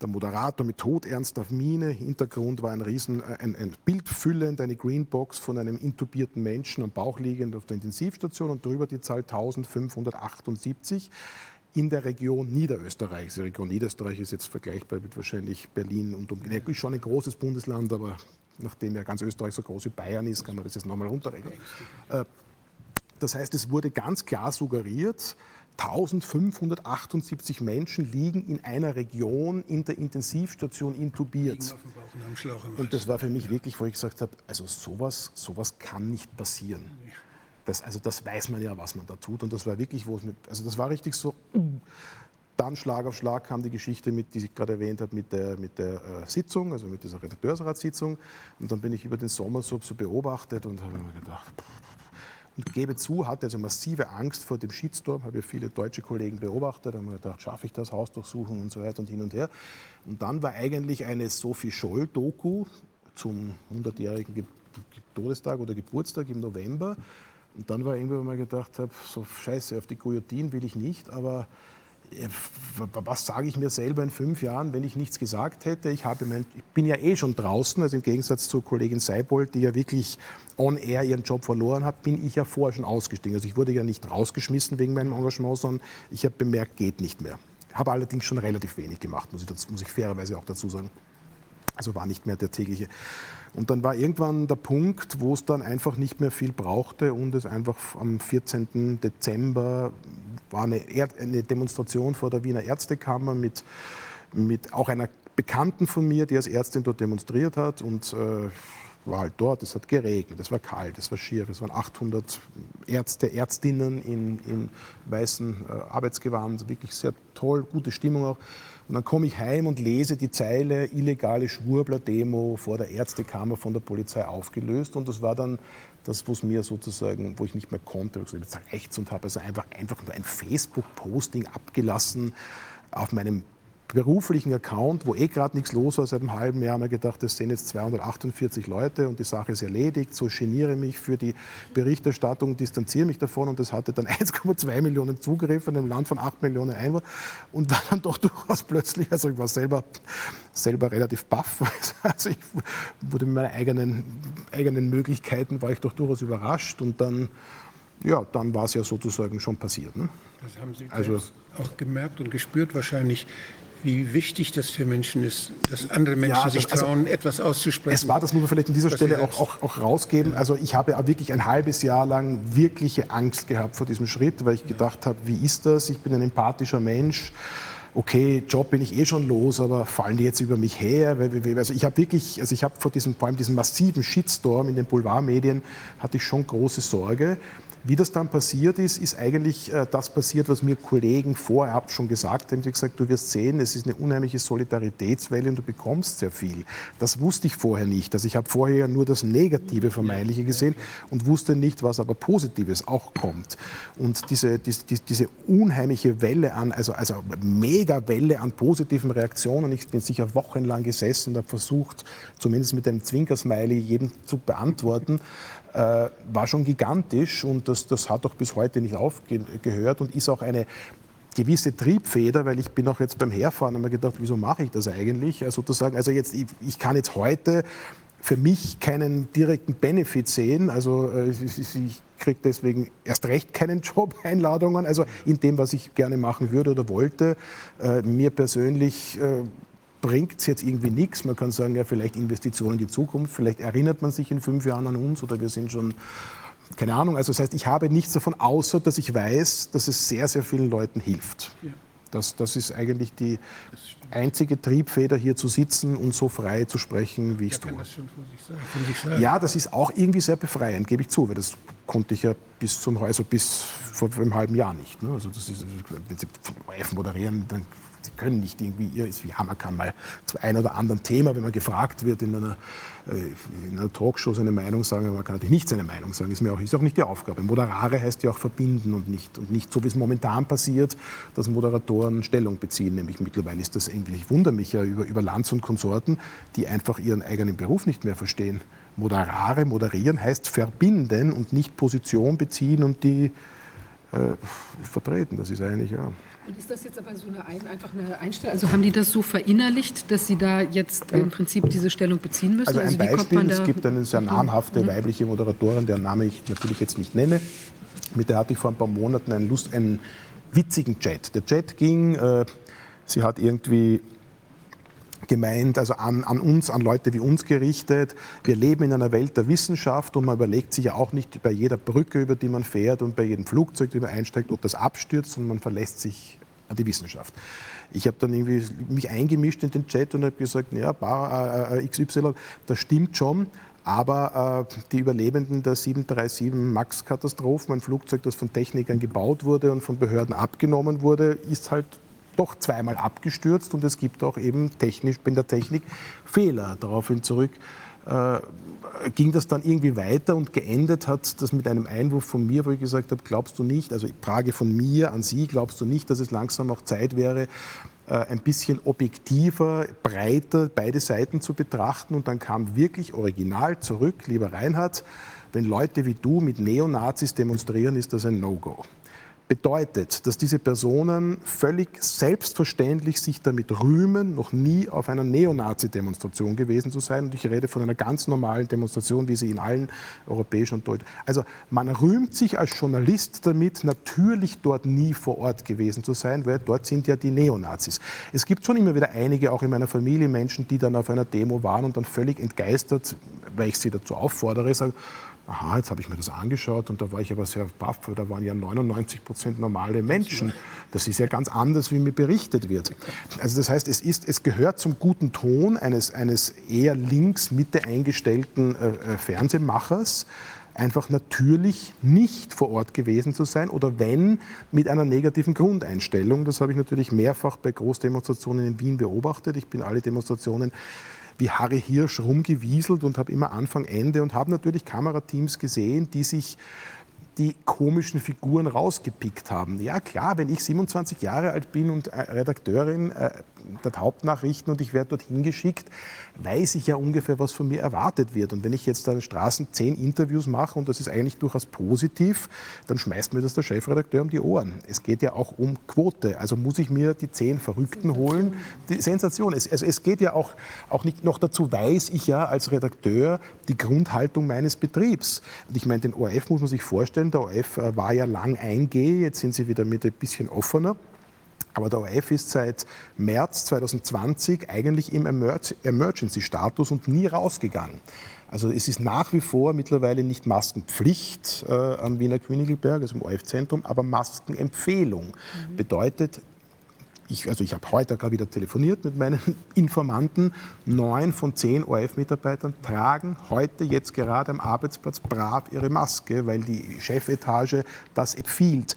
der Moderator mit todernster Miene, Hintergrund war ein riesen, äh, ein, ein Bild füllend, eine Greenbox von einem intubierten Menschen am Bauch liegend auf der Intensivstation und darüber die Zahl 1578 in der Region Niederösterreich. Die Region Niederösterreich ist jetzt vergleichbar mit wahrscheinlich Berlin und um, schon ein großes Bundesland, aber nachdem ja ganz Österreich so groß wie Bayern ist, kann man das jetzt nochmal runterrechnen. Äh, Das heißt, es wurde ganz klar suggeriert, 1578 Menschen liegen in einer Region in der Intensivstation intubiert. Und das war für mich wirklich, wo ich gesagt habe, also sowas, sowas kann nicht passieren. Das, also das weiß man ja, was man da tut. Und das war wirklich, wo es mit, also das war richtig so. Dann Schlag auf Schlag kam die Geschichte, mit, die ich gerade erwähnt habe, mit der, mit der äh, Sitzung, also mit dieser Redakteursratssitzung. Und dann bin ich über den Sommer so, so beobachtet und habe mir gedacht, und gebe zu, hatte also massive Angst vor dem Shitstorm, habe ja viele deutsche Kollegen beobachtet, haben mir gedacht, schaffe ich das, Haus durchsuchen und so weiter und hin und her. Und dann war eigentlich eine Sophie Scholl-Doku zum 100-jährigen Ge Ge Todestag oder Geburtstag im November. Und dann war irgendwann mal gedacht habe, so scheiße, auf die Guillotine will ich nicht, aber was sage ich mir selber in fünf Jahren, wenn ich nichts gesagt hätte? Ich, habe mein, ich bin ja eh schon draußen, also im Gegensatz zur Kollegin Seibold, die ja wirklich on air ihren Job verloren hat, bin ich ja vorher schon ausgestiegen. Also ich wurde ja nicht rausgeschmissen wegen meinem Engagement, sondern ich habe bemerkt, geht nicht mehr. Habe allerdings schon relativ wenig gemacht, muss ich, muss ich fairerweise auch dazu sagen. Also war nicht mehr der tägliche. Und dann war irgendwann der Punkt, wo es dann einfach nicht mehr viel brauchte und es einfach am 14. Dezember war eine, eine Demonstration vor der Wiener Ärztekammer mit, mit auch einer Bekannten von mir, die als Ärztin dort demonstriert hat und äh, war halt dort, es hat geregnet, es war kalt, es war schier, es waren 800 Ärzte, Ärztinnen in, in weißen äh, Arbeitsgewand, wirklich sehr toll, gute Stimmung auch. Und dann komme ich heim und lese die Zeile illegale Schwurbler-Demo vor der Ärztekammer von der Polizei aufgelöst. Und das war dann das, was mir sozusagen, wo ich nicht mehr konnte, ich jetzt rechts und habe also einfach, einfach nur ein Facebook-Posting abgelassen auf meinem beruflichen Account, wo eh gerade nichts los war seit einem halben Jahr, haben wir gedacht, das sind jetzt 248 Leute und die Sache ist erledigt. So geniere mich für die Berichterstattung, distanziere mich davon und das hatte dann 1,2 Millionen Zugriffe in einem Land von 8 Millionen Einwohnern und war dann doch durchaus plötzlich, also ich war selber, selber relativ baff, also ich wurde mit meinen eigenen, eigenen Möglichkeiten, war ich doch durchaus überrascht und dann, ja, dann war es ja sozusagen schon passiert. Ne? Das haben Sie also, auch gemerkt und gespürt wahrscheinlich, wie wichtig das für Menschen ist, dass andere Menschen ja, sich also, trauen, etwas auszusprechen. Es war, das muss man vielleicht an dieser Stelle auch, auch, auch, rausgeben. Also ich habe wirklich ein halbes Jahr lang wirkliche Angst gehabt vor diesem Schritt, weil ich gedacht habe, wie ist das? Ich bin ein empathischer Mensch okay, Job bin ich eh schon los, aber fallen die jetzt über mich her? Also ich habe wirklich, also ich habe vor diesem, vor allem diesem massiven Shitstorm in den Boulevardmedien, hatte ich schon große Sorge. Wie das dann passiert ist, ist eigentlich äh, das passiert, was mir Kollegen vorab schon gesagt haben. Die gesagt, du wirst sehen, es ist eine unheimliche Solidaritätswelle und du bekommst sehr viel. Das wusste ich vorher nicht. Also ich habe vorher nur das Negative Vermeintliche gesehen und wusste nicht, was aber Positives auch kommt. Und diese, diese, diese unheimliche Welle an, also, also mega Welle an positiven Reaktionen. Ich bin sicher wochenlang gesessen und habe versucht, zumindest mit einem Zwinkersmiley jedem zu beantworten äh, war schon gigantisch und das, das hat auch bis heute nicht aufgehört und ist auch eine gewisse Triebfeder, weil ich bin auch jetzt beim Herfahren mir gedacht, wieso mache ich das eigentlich? Also sozusagen, also jetzt, ich, ich kann jetzt heute für mich keinen direkten Benefit sehen. Also äh, ich kriege deswegen erst recht keinen Job-Einladungen. Also in dem, was ich gerne machen würde oder wollte. Äh, mir persönlich äh, bringt es jetzt irgendwie nichts. Man kann sagen, ja, vielleicht Investitionen in die Zukunft, vielleicht erinnert man sich in fünf Jahren an uns oder wir sind schon, keine Ahnung. Also das heißt, ich habe nichts davon, außer dass ich weiß, dass es sehr, sehr vielen Leuten hilft. Ja. Das, das ist eigentlich die einzige Triebfeder, hier zu sitzen und so frei zu sprechen, wie ich es tue. Das ja, das ist auch irgendwie sehr befreiend, gebe ich zu, weil das konnte ich ja bis zum also bis vor einem halben Jahr nicht. Ne? Also das ist, wenn Sie live moderieren, dann Sie können nicht irgendwie, ihr ist wie Hammerkammer mal zu einem oder anderen Thema, wenn man gefragt wird in einer, äh, in einer Talkshow seine Meinung sagen, aber man kann natürlich nicht seine Meinung sagen, ist mir auch, ist auch nicht die Aufgabe. Moderare heißt ja auch verbinden und nicht, und nicht so, wie es momentan passiert, dass Moderatoren Stellung beziehen. Nämlich mittlerweile ist das irgendwie, ich wundere mich ja über, über Lanz und Konsorten, die einfach ihren eigenen Beruf nicht mehr verstehen. Moderare, moderieren heißt verbinden und nicht Position beziehen und die äh, vertreten. Das ist eigentlich, ja. Und ist das jetzt aber so eine einfach eine Einstellung? Also haben die das so verinnerlicht, dass sie da jetzt im Prinzip diese Stellung beziehen müssen? Also ein also Beispiel, es gibt eine sehr namhafte mhm. weibliche Moderatorin, deren Name ich natürlich jetzt nicht nenne. Mit der hatte ich vor ein paar Monaten einen, Lust, einen witzigen Chat. Der Chat ging, äh, sie hat irgendwie gemeint, also an, an, uns, an Leute wie uns gerichtet. Wir leben in einer Welt der Wissenschaft und man überlegt sich ja auch nicht bei jeder Brücke, über die man fährt und bei jedem Flugzeug, das man einsteigt, ob das abstürzt, sondern man verlässt sich an die Wissenschaft. Ich habe dann irgendwie mich eingemischt in den Chat und habe gesagt, ja, Bar, äh, XY, das stimmt schon, aber äh, die Überlebenden der 737 MAX-Katastrophen, ein Flugzeug, das von Technikern gebaut wurde und von Behörden abgenommen wurde, ist halt doch zweimal abgestürzt und es gibt auch eben technisch in der Technik Fehler. Daraufhin zurück äh, ging das dann irgendwie weiter und geendet hat das mit einem Einwurf von mir, wo ich gesagt habe, glaubst du nicht, also Frage von mir an Sie, glaubst du nicht, dass es langsam auch Zeit wäre, äh, ein bisschen objektiver, breiter beide Seiten zu betrachten und dann kam wirklich original zurück, lieber Reinhard, wenn Leute wie du mit Neonazis demonstrieren, ist das ein No-Go. Bedeutet, dass diese Personen völlig selbstverständlich sich damit rühmen, noch nie auf einer Neonazi-Demonstration gewesen zu sein. Und ich rede von einer ganz normalen Demonstration, wie sie in allen europäischen und deutschen. Also man rühmt sich als Journalist damit, natürlich dort nie vor Ort gewesen zu sein, weil dort sind ja die Neonazis. Es gibt schon immer wieder einige, auch in meiner Familie, Menschen, die dann auf einer Demo waren und dann völlig entgeistert, weil ich sie dazu auffordere, sagen, aha, jetzt habe ich mir das angeschaut und da war ich aber sehr baff, weil da waren ja 99 Prozent normale Menschen. Das ist ja ganz anders, wie mir berichtet wird. Also das heißt, es, ist, es gehört zum guten Ton eines, eines eher links Mitte eingestellten äh, äh, Fernsehmachers, einfach natürlich nicht vor Ort gewesen zu sein oder wenn mit einer negativen Grundeinstellung. Das habe ich natürlich mehrfach bei Großdemonstrationen in Wien beobachtet. Ich bin alle Demonstrationen wie Harry Hirsch rumgewieselt und habe immer Anfang, Ende und habe natürlich Kamerateams gesehen, die sich die komischen Figuren rausgepickt haben. Ja klar, wenn ich 27 Jahre alt bin und äh, Redakteurin der Hauptnachrichten und ich werde dorthin geschickt, weiß ich ja ungefähr, was von mir erwartet wird. Und wenn ich jetzt an Straßen zehn Interviews mache und das ist eigentlich durchaus positiv, dann schmeißt mir das der Chefredakteur um die Ohren. Es geht ja auch um Quote. Also muss ich mir die zehn Verrückten holen. Die Sensation. Es, also es geht ja auch, auch nicht noch dazu, weiß ich ja als Redakteur die Grundhaltung meines Betriebs. Und ich meine, den ORF muss man sich vorstellen, der ORF äh, war ja lang 1G, jetzt sind sie wieder mit ein bisschen offener. Aber der ORF ist seit März 2020 eigentlich im Emergency-Status und nie rausgegangen. Also es ist nach wie vor mittlerweile nicht Maskenpflicht äh, am Wiener Königelberg, also im ORF-Zentrum, aber Maskenempfehlung. Mhm. Bedeutet, ich, also ich habe heute gerade wieder telefoniert mit meinen Informanten. Neun von zehn ORF-Mitarbeitern tragen heute jetzt gerade am Arbeitsplatz brav ihre Maske, weil die Chefetage das empfiehlt.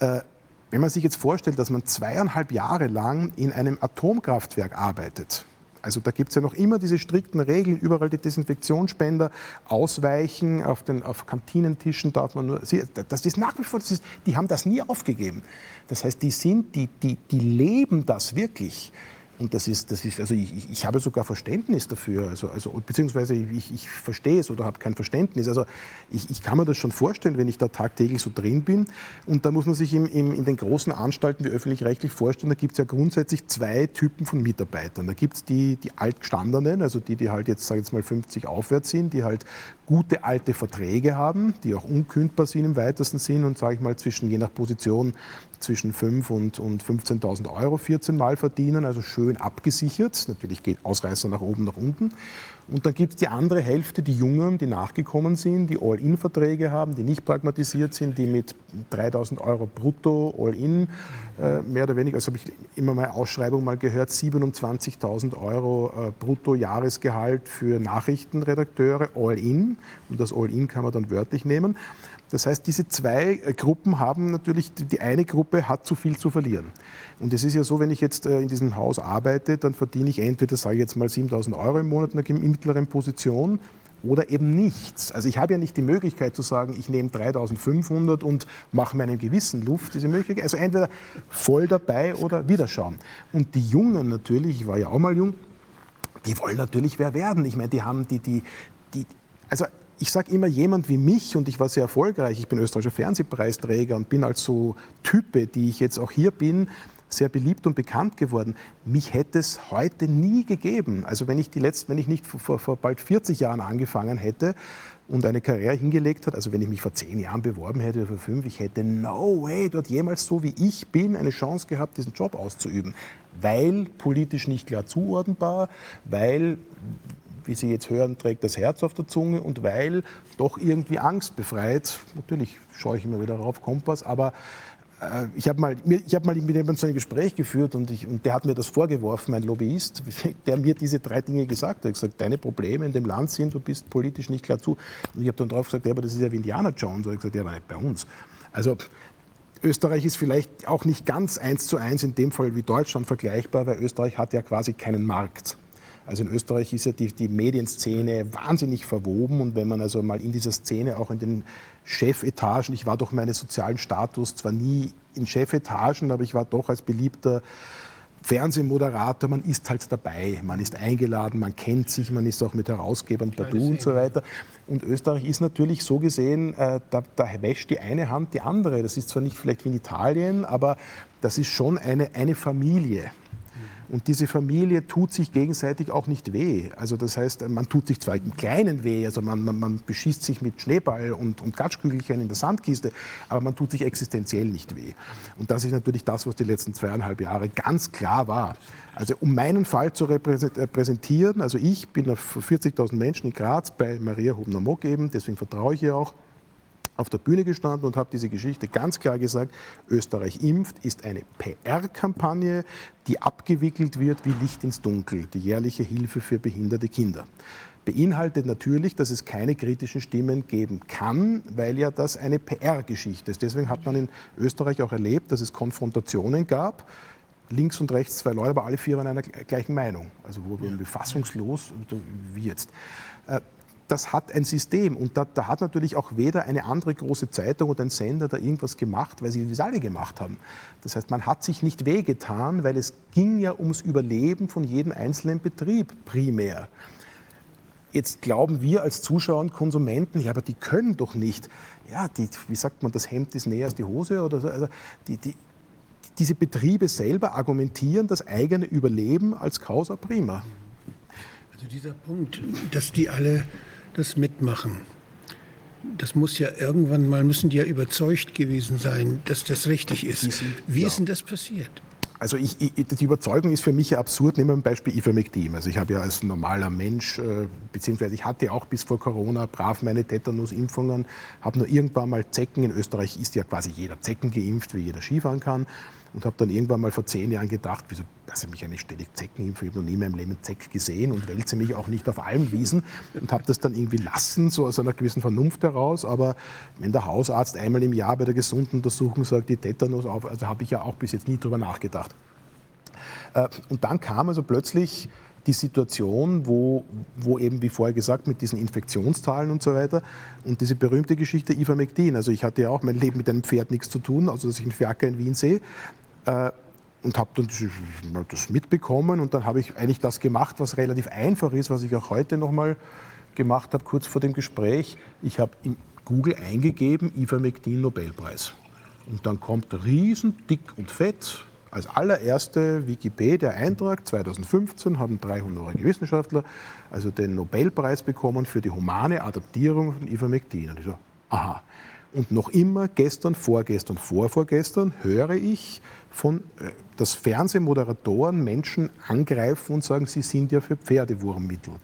Äh, wenn man sich jetzt vorstellt, dass man zweieinhalb Jahre lang in einem Atomkraftwerk arbeitet, also da gibt es ja noch immer diese strikten Regeln, überall die Desinfektionsspender ausweichen, auf, den, auf Kantinentischen darf man nur, das ist nach wie vor, ist, die haben das nie aufgegeben. Das heißt, die sind, die, die, die leben das wirklich. Und das ist, das ist also ich, ich habe sogar Verständnis dafür, also, also, beziehungsweise ich, ich verstehe es oder habe kein Verständnis. Also ich, ich kann mir das schon vorstellen, wenn ich da tagtäglich so drin bin. Und da muss man sich im, im, in den großen Anstalten wie öffentlich-rechtlich vorstellen, da gibt es ja grundsätzlich zwei Typen von Mitarbeitern. Da gibt es die, die Altgestandenen, also die, die halt jetzt, sage ich jetzt mal, 50 aufwärts sind, die halt gute alte Verträge haben, die auch unkündbar sind im weitesten Sinn und, sage ich mal, zwischen, je nach Position zwischen 5 und, und 15.000 Euro 14 Mal verdienen, also schön abgesichert. Natürlich geht Ausreißer nach oben, nach unten. Und dann gibt es die andere Hälfte, die Jungen, die nachgekommen sind, die All-In-Verträge haben, die nicht pragmatisiert sind, die mit 3.000 Euro brutto All-In äh, mehr oder weniger, also habe ich immer mal Ausschreibung mal gehört, 27.000 Euro äh, brutto Jahresgehalt für Nachrichtenredakteure All-In. Und das All-In kann man dann wörtlich nehmen. Das heißt, diese zwei äh, Gruppen haben natürlich, die eine Gruppe hat zu viel zu verlieren. Und es ist ja so, wenn ich jetzt äh, in diesem Haus arbeite, dann verdiene ich entweder, sage ich jetzt mal, 7000 Euro im Monat in einer mittleren Position oder eben nichts. Also ich habe ja nicht die Möglichkeit zu sagen, ich nehme 3500 und mache meinem Gewissen Luft. Diese Möglichkeit, also entweder voll dabei oder wieder schauen. Und die Jungen natürlich, ich war ja auch mal jung, die wollen natürlich wer werden. Ich meine, die haben die, die, die also ich sage immer, jemand wie mich, und ich war sehr erfolgreich, ich bin österreichischer Fernsehpreisträger und bin als so Type, die ich jetzt auch hier bin, sehr beliebt und bekannt geworden. Mich hätte es heute nie gegeben. Also wenn ich, die letzten, wenn ich nicht vor, vor bald 40 Jahren angefangen hätte und eine Karriere hingelegt hat, also wenn ich mich vor zehn Jahren beworben hätte oder vor fünf, ich hätte no way dort jemals so wie ich bin eine Chance gehabt, diesen Job auszuüben. Weil politisch nicht klar zuordnenbar, weil wie Sie jetzt hören, trägt das Herz auf der Zunge und weil doch irgendwie Angst befreit, natürlich schaue ich immer wieder rauf, Kompass, aber äh, ich habe mal, hab mal mit jemandem so ein Gespräch geführt und, ich, und der hat mir das vorgeworfen, mein Lobbyist, der mir diese drei Dinge gesagt hat. Er hat gesagt, deine Probleme in dem Land sind, du bist politisch nicht klar zu. Und ich habe dann drauf gesagt, ja, aber das ist ja wie Indiana Jones. Und ich gesagt, ja, aber nicht bei uns. Also Österreich ist vielleicht auch nicht ganz eins zu eins in dem Fall wie Deutschland vergleichbar, weil Österreich hat ja quasi keinen Markt. Also in Österreich ist ja die, die Medienszene wahnsinnig verwoben und wenn man also mal in dieser Szene auch in den Chefetagen, ich war doch meinen sozialen Status zwar nie in Chefetagen, aber ich war doch als beliebter Fernsehmoderator, man ist halt dabei, man ist eingeladen, man kennt sich, man ist auch mit Herausgebern Badu und so weiter. Und Österreich ist natürlich so gesehen, äh, da, da, wäscht die eine Hand die andere. Das ist zwar nicht vielleicht wie in Italien, aber das ist schon eine, eine Familie. Und diese Familie tut sich gegenseitig auch nicht weh. Also das heißt, man tut sich zwar im Kleinen weh, also man, man, man beschießt sich mit Schneeball und, und Gatschkügelchen in der Sandkiste, aber man tut sich existenziell nicht weh. Und das ist natürlich das, was die letzten zweieinhalb Jahre ganz klar war. Also um meinen Fall zu repräsentieren, also ich bin auf 40.000 Menschen in Graz bei Maria Hubner-Mock eben, deswegen vertraue ich ihr auch, auf der Bühne gestanden und habe diese Geschichte ganz klar gesagt, Österreich impft ist eine PR-Kampagne, die abgewickelt wird wie Licht ins Dunkel, die jährliche Hilfe für behinderte Kinder. Beinhaltet natürlich, dass es keine kritischen Stimmen geben kann, weil ja das eine PR-Geschichte ist. Deswegen hat man in Österreich auch erlebt, dass es Konfrontationen gab, links und rechts zwei Leute, aber alle vier waren einer gleichen Meinung. Also wo wir befassungslos, wie jetzt. Das hat ein System. Und da, da, hat natürlich auch weder eine andere große Zeitung oder ein Sender da irgendwas gemacht, weil sie das alle gemacht haben. Das heißt, man hat sich nicht wehgetan, weil es ging ja ums Überleben von jedem einzelnen Betrieb primär. Jetzt glauben wir als Zuschauer und Konsumenten, ja, aber die können doch nicht. Ja, die, wie sagt man, das Hemd ist näher als die Hose oder so. Also die, die, diese Betriebe selber argumentieren das eigene Überleben als Causa prima. Also dieser Punkt, dass die alle das mitmachen. Das muss ja irgendwann mal, müssen die ja überzeugt gewesen sein, dass das richtig ist. Wie ist denn das passiert? Also ich, ich, die Überzeugung ist für mich ja absurd. Nehmen wir ein Beispiel Ivermectin. Also ich habe ja als normaler Mensch, äh, beziehungsweise ich hatte auch bis vor Corona brav meine Tetanus-Impfungen, habe nur irgendwann mal Zecken. In Österreich ist ja quasi jeder Zecken geimpft, wie jeder Skifahren kann und habe dann irgendwann mal vor zehn Jahren gedacht, wieso lasse ich mich eine ständig Zecken? Ich habe noch nie in meinem Leben Zeck gesehen und wälze mich auch nicht auf Almwiesen und habe das dann irgendwie lassen, so aus einer gewissen Vernunft heraus. Aber wenn der Hausarzt einmal im Jahr bei der gesunden Untersuchung sagt, die Tetanus auf, also habe ich ja auch bis jetzt nie drüber nachgedacht. Äh, und dann kam also plötzlich die Situation, wo, wo eben, wie vorher gesagt, mit diesen Infektionszahlen und so weiter und diese berühmte Geschichte Ivermectin. Also ich hatte ja auch mein Leben mit einem Pferd nichts zu tun, also dass ich einen Ferker in Wien sehe. Äh, und habe dann das mitbekommen und dann habe ich eigentlich das gemacht, was relativ einfach ist, was ich auch heute nochmal gemacht habe, kurz vor dem Gespräch. Ich habe in Google eingegeben, Ivermectin Nobelpreis. Und dann kommt riesen dick und fett, als allererste Wikipedia-Eintrag 2015 haben drei honorige Wissenschaftler also den Nobelpreis bekommen für die humane Adaptierung von Ivermectin. Und ich so, aha. Und noch immer, gestern, vorgestern, vorvorgestern, höre ich von, äh, dass Fernsehmoderatoren Menschen angreifen und sagen, sie sind ja für Pferdewurmmittel.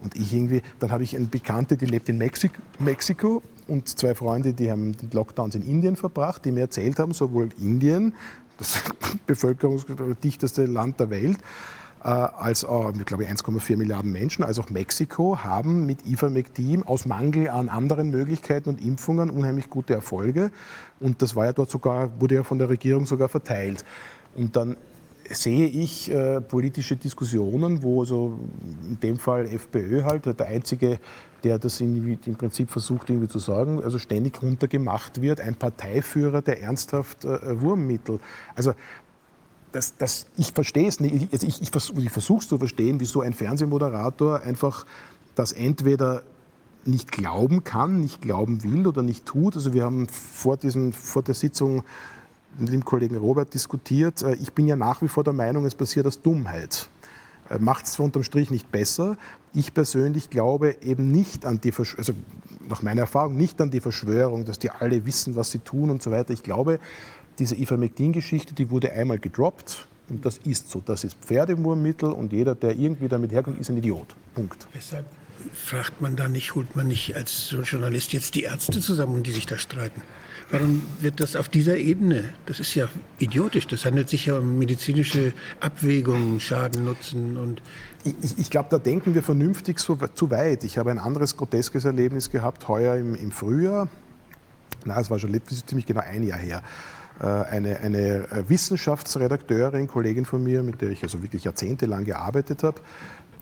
Und ich irgendwie, dann habe ich eine Bekannte, die lebt in Mexiko, Mexiko und zwei Freunde, die haben die Lockdowns in Indien verbracht, die mir erzählt haben, sowohl Indien, das bevölkerungsdichteste Land der Welt, äh, als auch, ich glaube 1,4 Milliarden Menschen, als auch Mexiko, haben mit Ivermectin aus Mangel an anderen Möglichkeiten und Impfungen unheimlich gute Erfolge. Und das war ja dort sogar, wurde ja von der Regierung sogar verteilt. Und dann sehe ich äh, politische Diskussionen, wo so in dem Fall FPÖ halt der einzige, der das im Prinzip versucht irgendwie zu sagen, also ständig runtergemacht wird, ein Parteiführer, der ernsthaft äh, Wurmmittel. Also das, das, ich verstehe es nicht. Also ich, ich, ich versuche es zu verstehen, wieso ein Fernsehmoderator einfach das entweder nicht glauben kann, nicht glauben will oder nicht tut. Also wir haben vor, diesen, vor der Sitzung mit dem Kollegen Robert diskutiert. Äh, ich bin ja nach wie vor der Meinung, es passiert aus Dummheit. Äh, Macht es unterm Strich nicht besser. Ich persönlich glaube eben nicht an die, Versch also nach meiner Erfahrung, nicht an die Verschwörung, dass die alle wissen, was sie tun und so weiter. Ich glaube, diese Ivermectin-Geschichte, die wurde einmal gedroppt und das ist so. Das ist Pferdemurmittel und jeder, der irgendwie damit herkommt, ist ein Idiot. Punkt. Weshalb fragt man da nicht, holt man nicht als Journalist jetzt die Ärzte zusammen, die sich da streiten? Warum wird das auf dieser Ebene? Das ist ja idiotisch. Das handelt sich ja um medizinische Abwägungen, Schaden, Nutzen und. Ich, ich glaube, da denken wir vernünftig so, zu weit. Ich habe ein anderes groteskes Erlebnis gehabt, heuer im, im Frühjahr. Na, es war schon ziemlich genau ein Jahr her. Äh, eine, eine äh, Wissenschaftsredakteurin, Kollegin von mir, mit der ich also wirklich jahrzehntelang gearbeitet habe,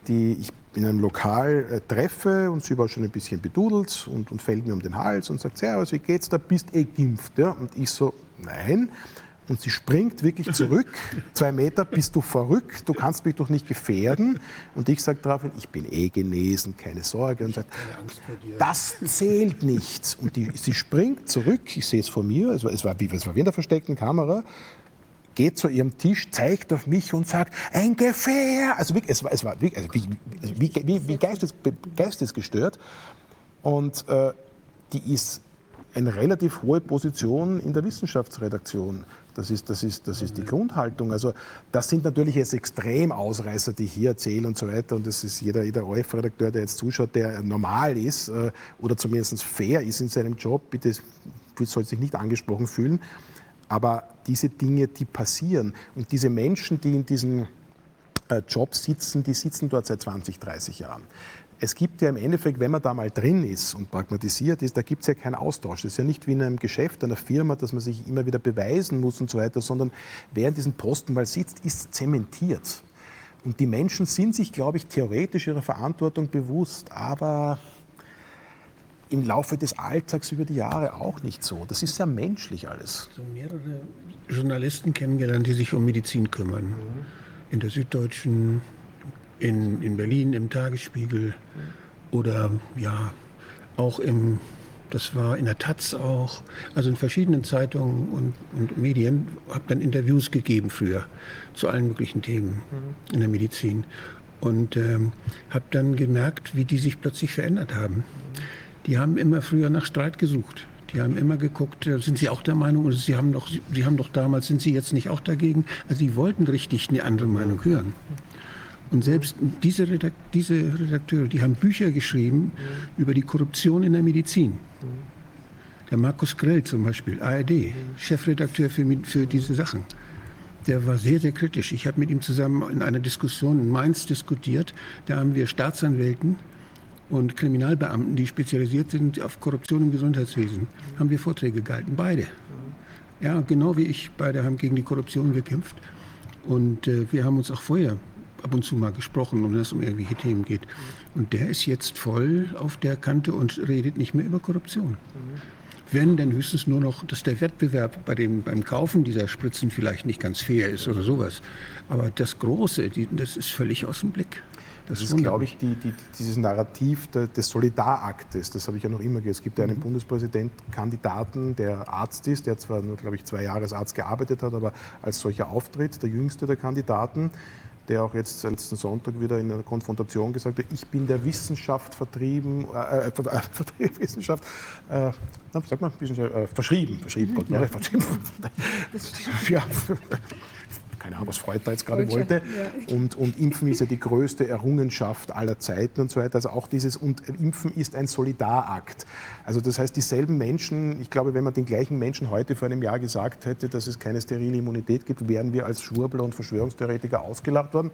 die ich in einem Lokal äh, treffe und sie war schon ein bisschen bedudelt und, und fällt mir um den Hals und sagt, Servus, wie geht's da, bist eh geimpft? Ja? Und ich so, nein. Und sie springt wirklich zurück, zwei Meter, bist du verrückt, du kannst mich doch nicht gefährden. Und ich sage daraufhin, ich bin eh genesen, keine Sorge. Und sagt, das zählt nichts. Und die, sie springt zurück, ich sehe es vor mir, es war, es war, wie, es war wie in der versteckten Kamera, geht zu ihrem Tisch, zeigt auf mich und sagt, ein Gefähr. Also es war, es war also wie, wie, wie, wie geistes, geistesgestört. Und äh, die ist eine relativ hohe Position in der Wissenschaftsredaktion. Das ist, das, ist, das ist die Grundhaltung. Also das sind natürlich jetzt Extremausreißer, die ich hier erzähle und so weiter. Und das ist jeder, jeder ORF-Redakteur, der jetzt zuschaut, der normal ist äh, oder zumindest fair ist in seinem Job, bitte soll sich nicht angesprochen fühlen. Aber diese Dinge, die passieren und diese Menschen, die in diesen äh, Jobs sitzen, die sitzen dort seit 20, 30 Jahren. Es gibt ja im Endeffekt, wenn man da mal drin ist und pragmatisiert ist, da gibt es ja keinen Austausch. Das ist ja nicht wie in einem Geschäft, einer Firma, dass man sich immer wieder beweisen muss und so weiter, sondern wer in diesem Posten mal sitzt, ist zementiert. Und die Menschen sind sich, glaube ich, theoretisch ihrer Verantwortung bewusst, aber im Laufe des Alltags über die Jahre auch nicht so. Das ist sehr menschlich alles. So mehrere Journalisten kennengelernt, die sich um Medizin kümmern. In der Süddeutschen, in, in Berlin im Tagesspiegel oder ja, auch im, das war in der Taz auch, also in verschiedenen Zeitungen und, und Medien, habe dann Interviews gegeben früher zu allen möglichen Themen in der Medizin und ähm, habe dann gemerkt, wie die sich plötzlich verändert haben. Die haben immer früher nach Streit gesucht. Die haben immer geguckt, äh, sind Sie auch der Meinung, oder Sie haben doch, Sie haben doch damals, sind Sie jetzt nicht auch dagegen? Also Sie wollten richtig eine andere Meinung hören. Und selbst diese, Redakt diese Redakteure, die haben Bücher geschrieben über die Korruption in der Medizin. Der Markus Grell zum Beispiel, ARD, Chefredakteur für, für diese Sachen. Der war sehr, sehr kritisch. Ich habe mit ihm zusammen in einer Diskussion in Mainz diskutiert. Da haben wir Staatsanwälten und Kriminalbeamten, die spezialisiert sind auf Korruption im Gesundheitswesen, haben wir Vorträge gehalten, beide. Ja, genau wie ich, beide haben gegen die Korruption gekämpft. Und äh, wir haben uns auch vorher ab und zu mal gesprochen, wenn es um irgendwelche Themen geht. Und der ist jetzt voll auf der Kante und redet nicht mehr über Korruption. Wenn, dann höchstens nur noch, dass der Wettbewerb bei dem, beim Kaufen dieser Spritzen vielleicht nicht ganz fair ist oder sowas. Aber das Große, die, das ist völlig aus dem Blick. Das, das ist, glaube ich, die, die, dieses Narrativ des Solidaraktes. Das habe ich ja noch immer gesagt. Es gibt einen mhm. Bundespräsidentkandidaten, der Arzt ist, der zwar nur, glaube ich, zwei Jahre als Arzt gearbeitet hat, aber als solcher auftritt, der jüngste der Kandidaten, der auch jetzt letzten Sonntag wieder in einer Konfrontation gesagt hat, ich bin der Wissenschaft vertrieben, äh, äh, äh Wissenschaft, äh, sag mal, Wissenschaft, äh, verschrieben, verschrieben, Gott, ja. verschrieben. ja keine Ahnung, was Freud da jetzt gerade wollte. Ja. Und, und Impfen ist ja die größte Errungenschaft aller Zeiten und so weiter. Also auch dieses, und Impfen ist ein Solidarakt. Also das heißt, dieselben Menschen, ich glaube, wenn man den gleichen Menschen heute vor einem Jahr gesagt hätte, dass es keine sterile Immunität gibt, wären wir als Schwurbler und Verschwörungstheoretiker ausgelacht worden.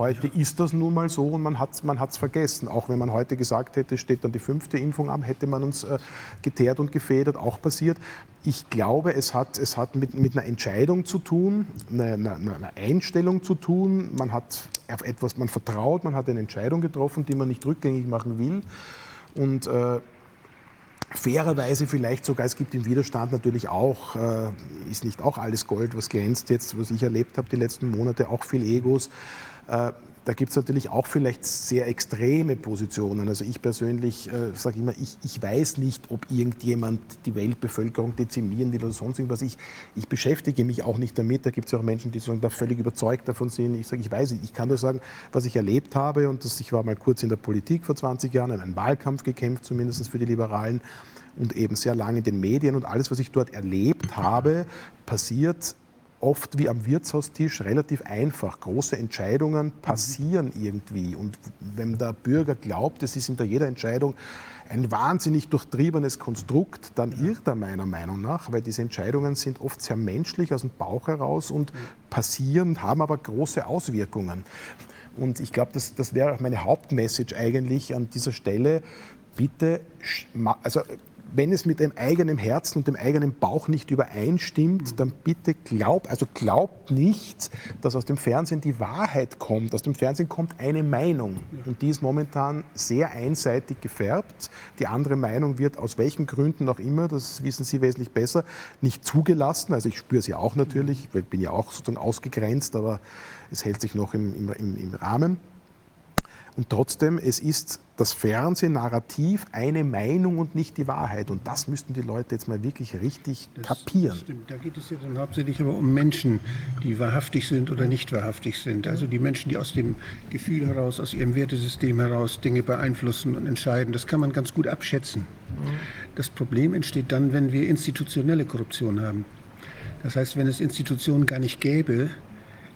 Heute ist das nun mal so und man hat es man vergessen. Auch wenn man heute gesagt hätte, steht dann die fünfte Impfung an, hätte man uns äh, geteert und gefedert, auch passiert. Ich glaube, es hat, es hat mit, mit einer Entscheidung zu tun, einer eine, eine Einstellung zu tun. Man hat auf etwas, man vertraut, man hat eine Entscheidung getroffen, die man nicht rückgängig machen will. Und äh, fairerweise vielleicht sogar, es gibt im Widerstand natürlich auch, äh, ist nicht auch alles Gold, was glänzt jetzt, was ich erlebt habe die letzten Monate, auch viel Egos. Äh, da gibt es natürlich auch vielleicht sehr extreme Positionen. Also ich persönlich äh, sage immer, ich, ich weiß nicht, ob irgendjemand die Weltbevölkerung dezimieren will oder sonst irgendwas. Ich, ich beschäftige mich auch nicht damit. Da gibt es ja auch Menschen, die sagen, da völlig überzeugt davon sind. Ich sage, ich weiß nicht. Ich kann nur sagen, was ich erlebt habe. Und das, ich war mal kurz in der Politik vor 20 Jahren, in einem Wahlkampf gekämpft, zumindest für die Liberalen und eben sehr lange in den Medien. Und alles, was ich dort erlebt habe, passiert oft wie am Wirtshaustisch relativ einfach. Große Entscheidungen passieren irgendwie. Und wenn der Bürger glaubt, es ist hinter jeder Entscheidung ein wahnsinnig durchtriebenes Konstrukt, dann irrt er meiner Meinung nach, weil diese Entscheidungen sind oft sehr menschlich aus dem Bauch heraus und passieren, haben aber große Auswirkungen. Und ich glaube, das, das wäre auch meine Hauptmessage eigentlich an dieser Stelle. Bitte, also wenn es mit dem eigenen Herzen und dem eigenen Bauch nicht übereinstimmt, dann bitte glaubt, also glaubt nicht, dass aus dem Fernsehen die Wahrheit kommt. Aus dem Fernsehen kommt eine Meinung und die ist momentan sehr einseitig gefärbt. Die andere Meinung wird aus welchen Gründen auch immer, das wissen Sie wesentlich besser, nicht zugelassen. Also ich spüre es ja auch natürlich, ich bin ja auch sozusagen ausgegrenzt, aber es hält sich noch im, im, im Rahmen. Und trotzdem, es ist das Fernsehnarrativ eine Meinung und nicht die Wahrheit. Und das müssten die Leute jetzt mal wirklich richtig Das- kapieren. stimmt. Da geht es ja dann hauptsächlich aber um Menschen, die wahrhaftig sind oder nicht wahrhaftig sind. Also die Menschen, die aus dem Gefühl heraus, aus ihrem Wertesystem heraus Dinge beeinflussen und entscheiden. Das kann man ganz gut abschätzen. Das Problem entsteht dann, wenn wir institutionelle Korruption haben. Das heißt, wenn es Institutionen gar nicht gäbe,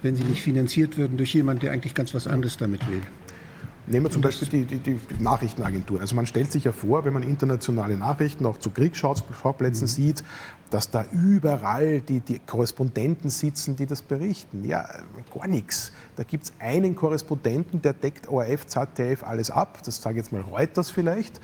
wenn sie nicht finanziert würden durch jemanden, der eigentlich ganz was anderes damit will. Nehmen wir zum Beispiel die, die, die Nachrichtenagenturen. Also man stellt sich ja vor, wenn man internationale Nachrichten auch zu Kriegsschauplätzen sieht, dass da überall die, die Korrespondenten sitzen, die das berichten. Ja, gar nichts. Da gibt es einen Korrespondenten, der deckt ORF, ZDF alles ab. Das sage ich jetzt mal Reuters vielleicht.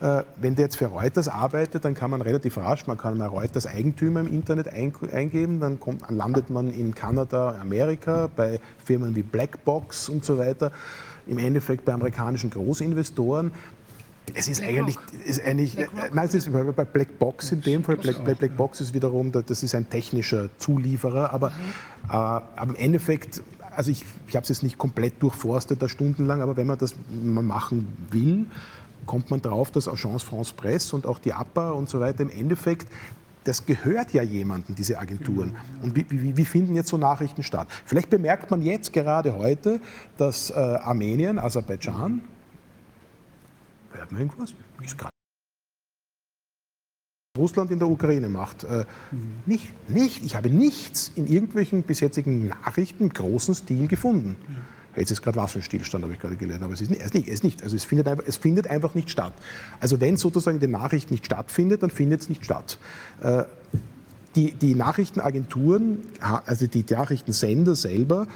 Äh, wenn der jetzt für Reuters arbeitet, dann kann man relativ rasch, man kann mal Reuters Eigentümer im Internet ein, eingeben, dann, kommt, dann landet man in Kanada, Amerika, bei Firmen wie Blackbox und so weiter im Endeffekt bei amerikanischen Großinvestoren. Es ist eigentlich, ist eigentlich äh, nein, es ist bei Black Box in dem Fall. Black, Black, Black Box ist wiederum, das ist ein technischer Zulieferer, aber, äh, aber im Endeffekt, also ich, ich habe es jetzt nicht komplett durchforstet, da stundenlang, aber wenn man das mal machen will, kommt man drauf, dass Agence France Presse und auch die APA und so weiter im Endeffekt das gehört ja jemandem, diese Agenturen. Und wie, wie, wie, finden jetzt so Nachrichten statt? Vielleicht bemerkt man jetzt gerade heute, dass äh, Armenien, Aserbaidschan, hört man irgendwas? Ist gerade Russland in der Ukraine macht. Äh, nicht, nicht, ich habe nichts in irgendwelchen bisherigen Nachrichten im großen Stil gefunden. Jetzt ist gerade Waffenstillstand, habe ich gerade gelernt, aber es ist nicht. Es ist nicht, es, ist nicht. Also es, findet einfach, es findet einfach nicht statt. Also wenn sozusagen die Nachricht nicht stattfindet, dann findet es nicht statt. Äh, die, die Nachrichtenagenturen, also die Nachrichtensender selber,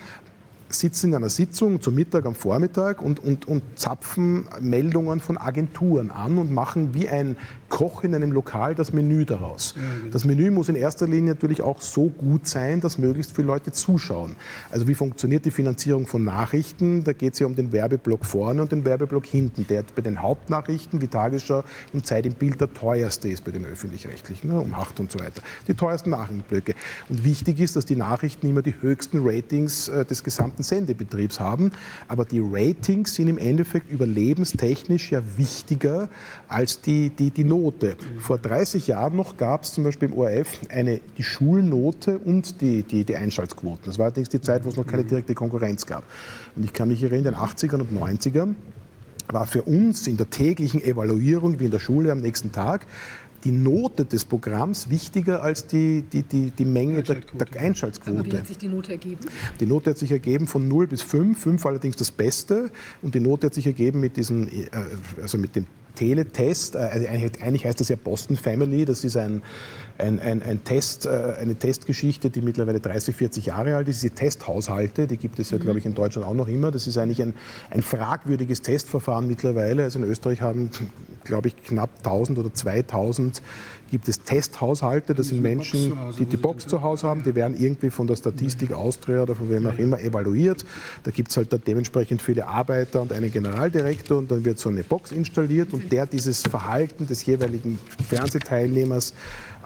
sitzen in einer Sitzung zum Mittag am Vormittag und, und, und zapfen Meldungen von Agenturen an und machen wie ein Koch in einem Lokal das Menü daraus. Das Menü muss in erster Linie natürlich auch so gut sein, dass möglichst viele Leute zuschauen. Also wie funktioniert die Finanzierung von Nachrichten? Da geht es ja um den Werbeblock vorne und den Werbeblock hinten, der bei den Hauptnachrichten wie Tagesschau und Zeit im Bild der teuerste ist bei den öffentlich-rechtlichen, ne, um acht und so weiter. Die teuersten Nachrichtenblöcke. Und wichtig ist, dass die Nachrichten immer die höchsten Ratings äh, des gesamten Sendebetriebs haben. Aber die Ratings sind im Endeffekt überlebenstechnisch ja wichtiger als die, die, die Note. Vor 30 Jahren noch gab es zum Beispiel im ORF eine, die Schulnote und die, die, die Einschaltquoten. Das war allerdings die Zeit, wo es noch keine direkte Konkurrenz gab. Und ich kann mich erinnern, in den 80ern und 90ern war für uns in der täglichen Evaluierung, wie in der Schule am nächsten Tag, die Note des Programms wichtiger als die, die, die, die Menge der, der Aber Einschaltquote. wie hat sich die Note ergeben? Die Note hat sich ergeben von 0 bis 5, 5 allerdings das Beste. Und die Note hat sich ergeben mit diesem, äh, also mit dem Teletest. Also eigentlich, eigentlich heißt das ja Boston Family. Das ist ein, ein, ein, ein Test, äh, eine Testgeschichte, die mittlerweile 30, 40 Jahre alt ist. Diese Testhaushalte, die gibt es ja, glaube ich, in Deutschland auch noch immer. Das ist eigentlich ein, ein fragwürdiges Testverfahren mittlerweile. Also in Österreich haben, glaube ich, knapp 1000 oder 2000 gibt es Testhaushalte. Das sind Menschen, die die Box zu Hause haben. Die werden irgendwie von der Statistik Austria oder von wem auch immer evaluiert. Da gibt es halt dann dementsprechend viele Arbeiter und einen Generaldirektor und dann wird so eine Box installiert und der dieses Verhalten des jeweiligen Fernsehteilnehmers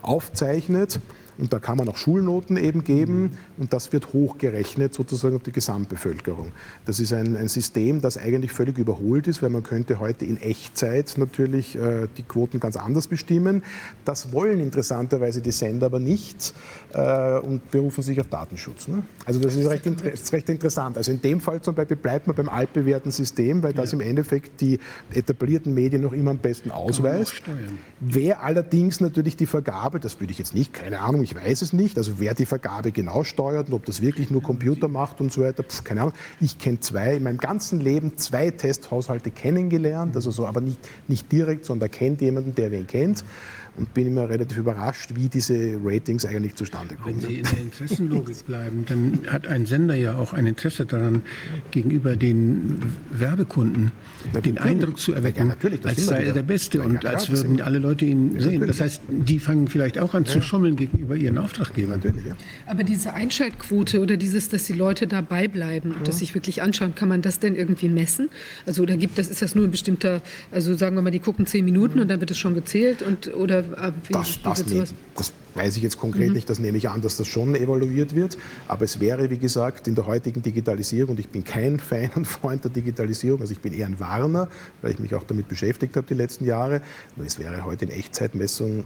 aufzeichnet. Und da kann man auch Schulnoten eben geben und das wird hochgerechnet sozusagen auf die Gesamtbevölkerung. Das ist ein, ein System, das eigentlich völlig überholt ist, weil man könnte heute in Echtzeit natürlich äh, die Quoten ganz anders bestimmen. Das wollen interessanterweise die Sender aber nicht äh, und berufen sich auf Datenschutz. Ne? Also das ist recht, inter- ist recht interessant. Also in dem Fall zum Beispiel bleibt man beim altbewährten System, weil das im Endeffekt die etablierten Medien noch immer am besten ausweist. Wer allerdings natürlich die Vergabe, das würde ich jetzt nicht, keine Ahnung, ich weiß es nicht, also wer die Vergabe genau steuert und ob das wirklich nur Computer macht und so weiter, pf, keine Ahnung. Ich kenne zwei, in meinem ganzen Leben zwei Testhaushalte kennengelernt, also so, aber nicht, nicht direkt, sondern kennt jemanden, der wen kennt. Und bin immer relativ überrascht, wie diese Ratings eigentlich zustande kommen. Wenn Sie in der Interessenlogik bleiben, dann hat ein Sender ja auch ein Interesse daran, gegenüber den Werbekunden den Eindruck zu erwecken, Ja, natürlich, das als sind sei er der Beste Ja, und als das sind würden wir. alle Leute ihn sehen. natürlich. Das heißt, die fangen vielleicht auch an zu schummeln gegenüber ihren Auftraggebern. Natürlich, ja. Aber diese Einschaltquote oder dieses, dass die Leute dabei bleiben und das sich wirklich anschauen, kann man das denn irgendwie messen? Also oder gibt das, ist das nur ein bestimmter, also sagen wir mal, die gucken zehn Minuten und dann wird es schon gezählt und oder Das, das, ne, das weiß ich jetzt konkret nicht, das nehme ich an, dass das schon evaluiert wird. Aber es wäre, wie gesagt, in der heutigen Digitalisierung, und ich bin kein Fan und Freund der Digitalisierung, also ich bin eher ein Warner, weil ich mich auch damit beschäftigt habe die letzten Jahre. Nur es wäre heute in Echtzeitmessung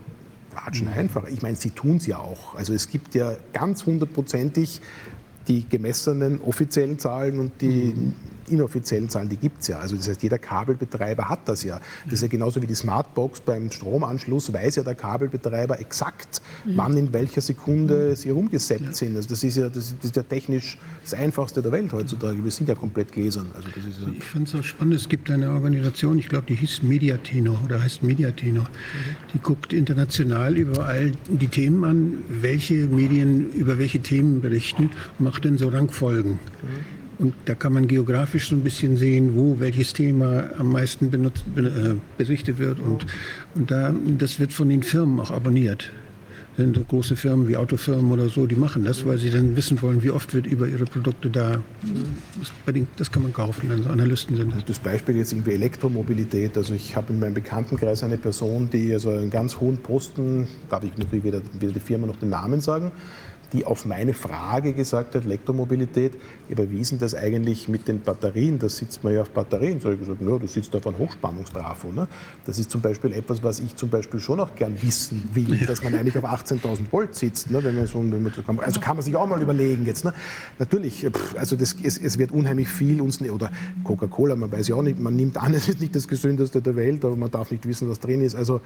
watschen einfacher. Ich meine, sie tun es ja auch. Also es gibt ja ganz hundertprozentig die gemessenen offiziellen Zahlen und die inoffiziellen Zahlen, die gibt es ja. Also das heißt, jeder Kabelbetreiber hat das ja. Das ist ja genauso wie die Smartbox beim Stromanschluss, weiß ja der Kabelbetreiber exakt, wann in welcher Sekunde sie rumgesetzt sind. Also das ist ja, das ist ja technisch das Einfachste der Welt heutzutage. Wir sind ja komplett gläsern. Also ja Ich fand es auch spannend, es gibt eine Organisation, ich glaube, die hieß Mediatenor oder heißt Mediatenor. Die guckt international überall die Themen an, welche Medien über welche Themen berichten macht dann so Rangfolgen. Und da kann man geografisch so ein bisschen sehen, wo welches Thema am meisten benutzt, be- äh, berichtet wird. Und, und da, das wird von den Firmen auch abonniert. Denn so große Firmen wie Autofirmen oder so, die machen das, weil sie dann wissen wollen, wie oft wird über ihre Produkte da. Das, das kann man kaufen, wenn so Analysten sind. Das Beispiel jetzt irgendwie Elektromobilität. Also ich habe in meinem Bekanntenkreis eine Person, die also einen ganz hohen Posten, darf ich natürlich weder, weder die Firma noch den Namen sagen, die auf meine Frage gesagt hat, Elektromobilität, ich habe erwiesen, dass eigentlich mit den Batterien, da sitzt man ja auf Batterien, so habe ich gesagt, ja, du sitzt auf einem Hochspannungstrafo. Ne? Das ist zum Beispiel etwas, was ich zum Beispiel schon auch gern wissen will, dass man eigentlich auf 18.000 Volt sitzt. Ne? Wenn man so, wenn man, also kann man sich auch mal überlegen jetzt. Ne? Natürlich, pff, also das, es, es wird unheimlich viel uns, oder Coca-Cola, man weiß ja auch nicht, man nimmt an, es ist nicht das gesündeste der Welt, aber man darf nicht wissen, was drin ist. Also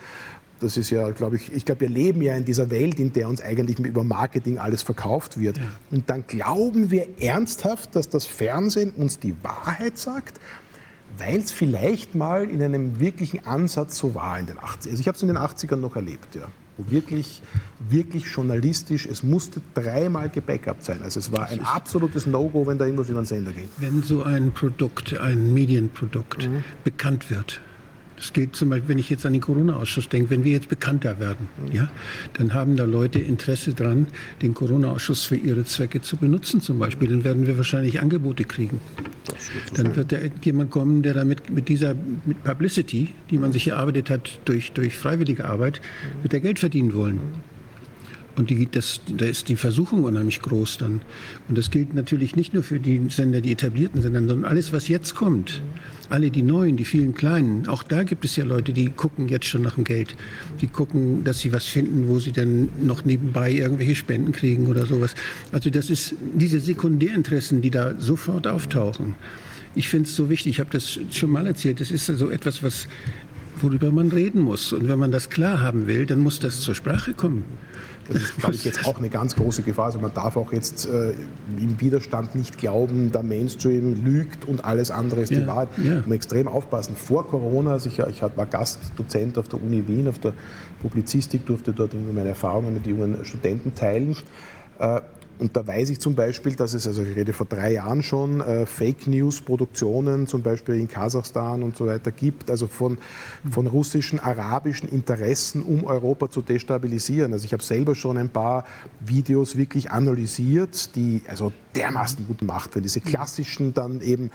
das ist ja, glaube ich, ich glaube, wir leben ja in dieser Welt, in der uns eigentlich über Marketing alles verkauft wird. Und dann glauben wir ernsthaft, dass das Fernsehen uns die Wahrheit sagt, weil es vielleicht mal in einem wirklichen Ansatz so war in den 80ern. Also ich habe es in den 80ern noch erlebt, ja. Wo wirklich, wirklich journalistisch, es musste dreimal gebackupt sein. Also es war ein absolutes No-Go, wenn da irgendwas über den Sender ging. Wenn so ein Produkt, ein Medienprodukt bekannt wird, das gilt zum Beispiel, wenn ich jetzt an den Corona-Ausschuss denke, wenn wir jetzt bekannter werden, ja, dann haben da Leute Interesse dran, den Corona-Ausschuss für ihre Zwecke zu benutzen zum Beispiel. Dann werden wir wahrscheinlich Angebote kriegen. Dann wird da jemand kommen, der damit mit dieser mit Publicity, die man sich erarbeitet hat durch, durch freiwillige Arbeit, wird er Geld verdienen wollen. Und die, das, da ist die Versuchung unheimlich groß dann. Und das gilt natürlich nicht nur für die Sender, die etablierten Sender, sondern alles, was jetzt kommt. Alle die neuen, die vielen kleinen. Auch da gibt es ja Leute, die gucken jetzt schon nach dem Geld. Die gucken, dass sie was finden, wo sie dann noch nebenbei irgendwelche Spenden kriegen oder sowas. Also das ist diese Sekundärinteressen, die da sofort auftauchen. Ich finde es so wichtig, ich habe das schon mal erzählt, das ist so etwas, was, worüber man reden muss. Und wenn man das klar haben will, dann muss das zur Sprache kommen. Das ist, glaube ich, jetzt auch eine ganz große Gefahr. Also man darf auch jetzt äh, im Widerstand nicht glauben, der Mainstream lügt und alles andere ist Ja, die Wahrheit. ja. Man muss extrem aufpassen. Vor Corona, also ich, ich war Gastdozent auf der Uni Wien, auf der Publizistik, durfte dort meine Erfahrungen mit jungen Studenten teilen. Äh, und da weiß ich zum Beispiel, dass es, also ich rede vor drei Jahren schon, äh, Fake News-Produktionen zum Beispiel in Kasachstan und so weiter gibt, also von, von russischen, arabischen Interessen, um Europa zu destabilisieren. Also ich habe selber schon ein paar Videos wirklich analysiert, die also dermaßen gut gemacht werden. Diese klassischen dann eben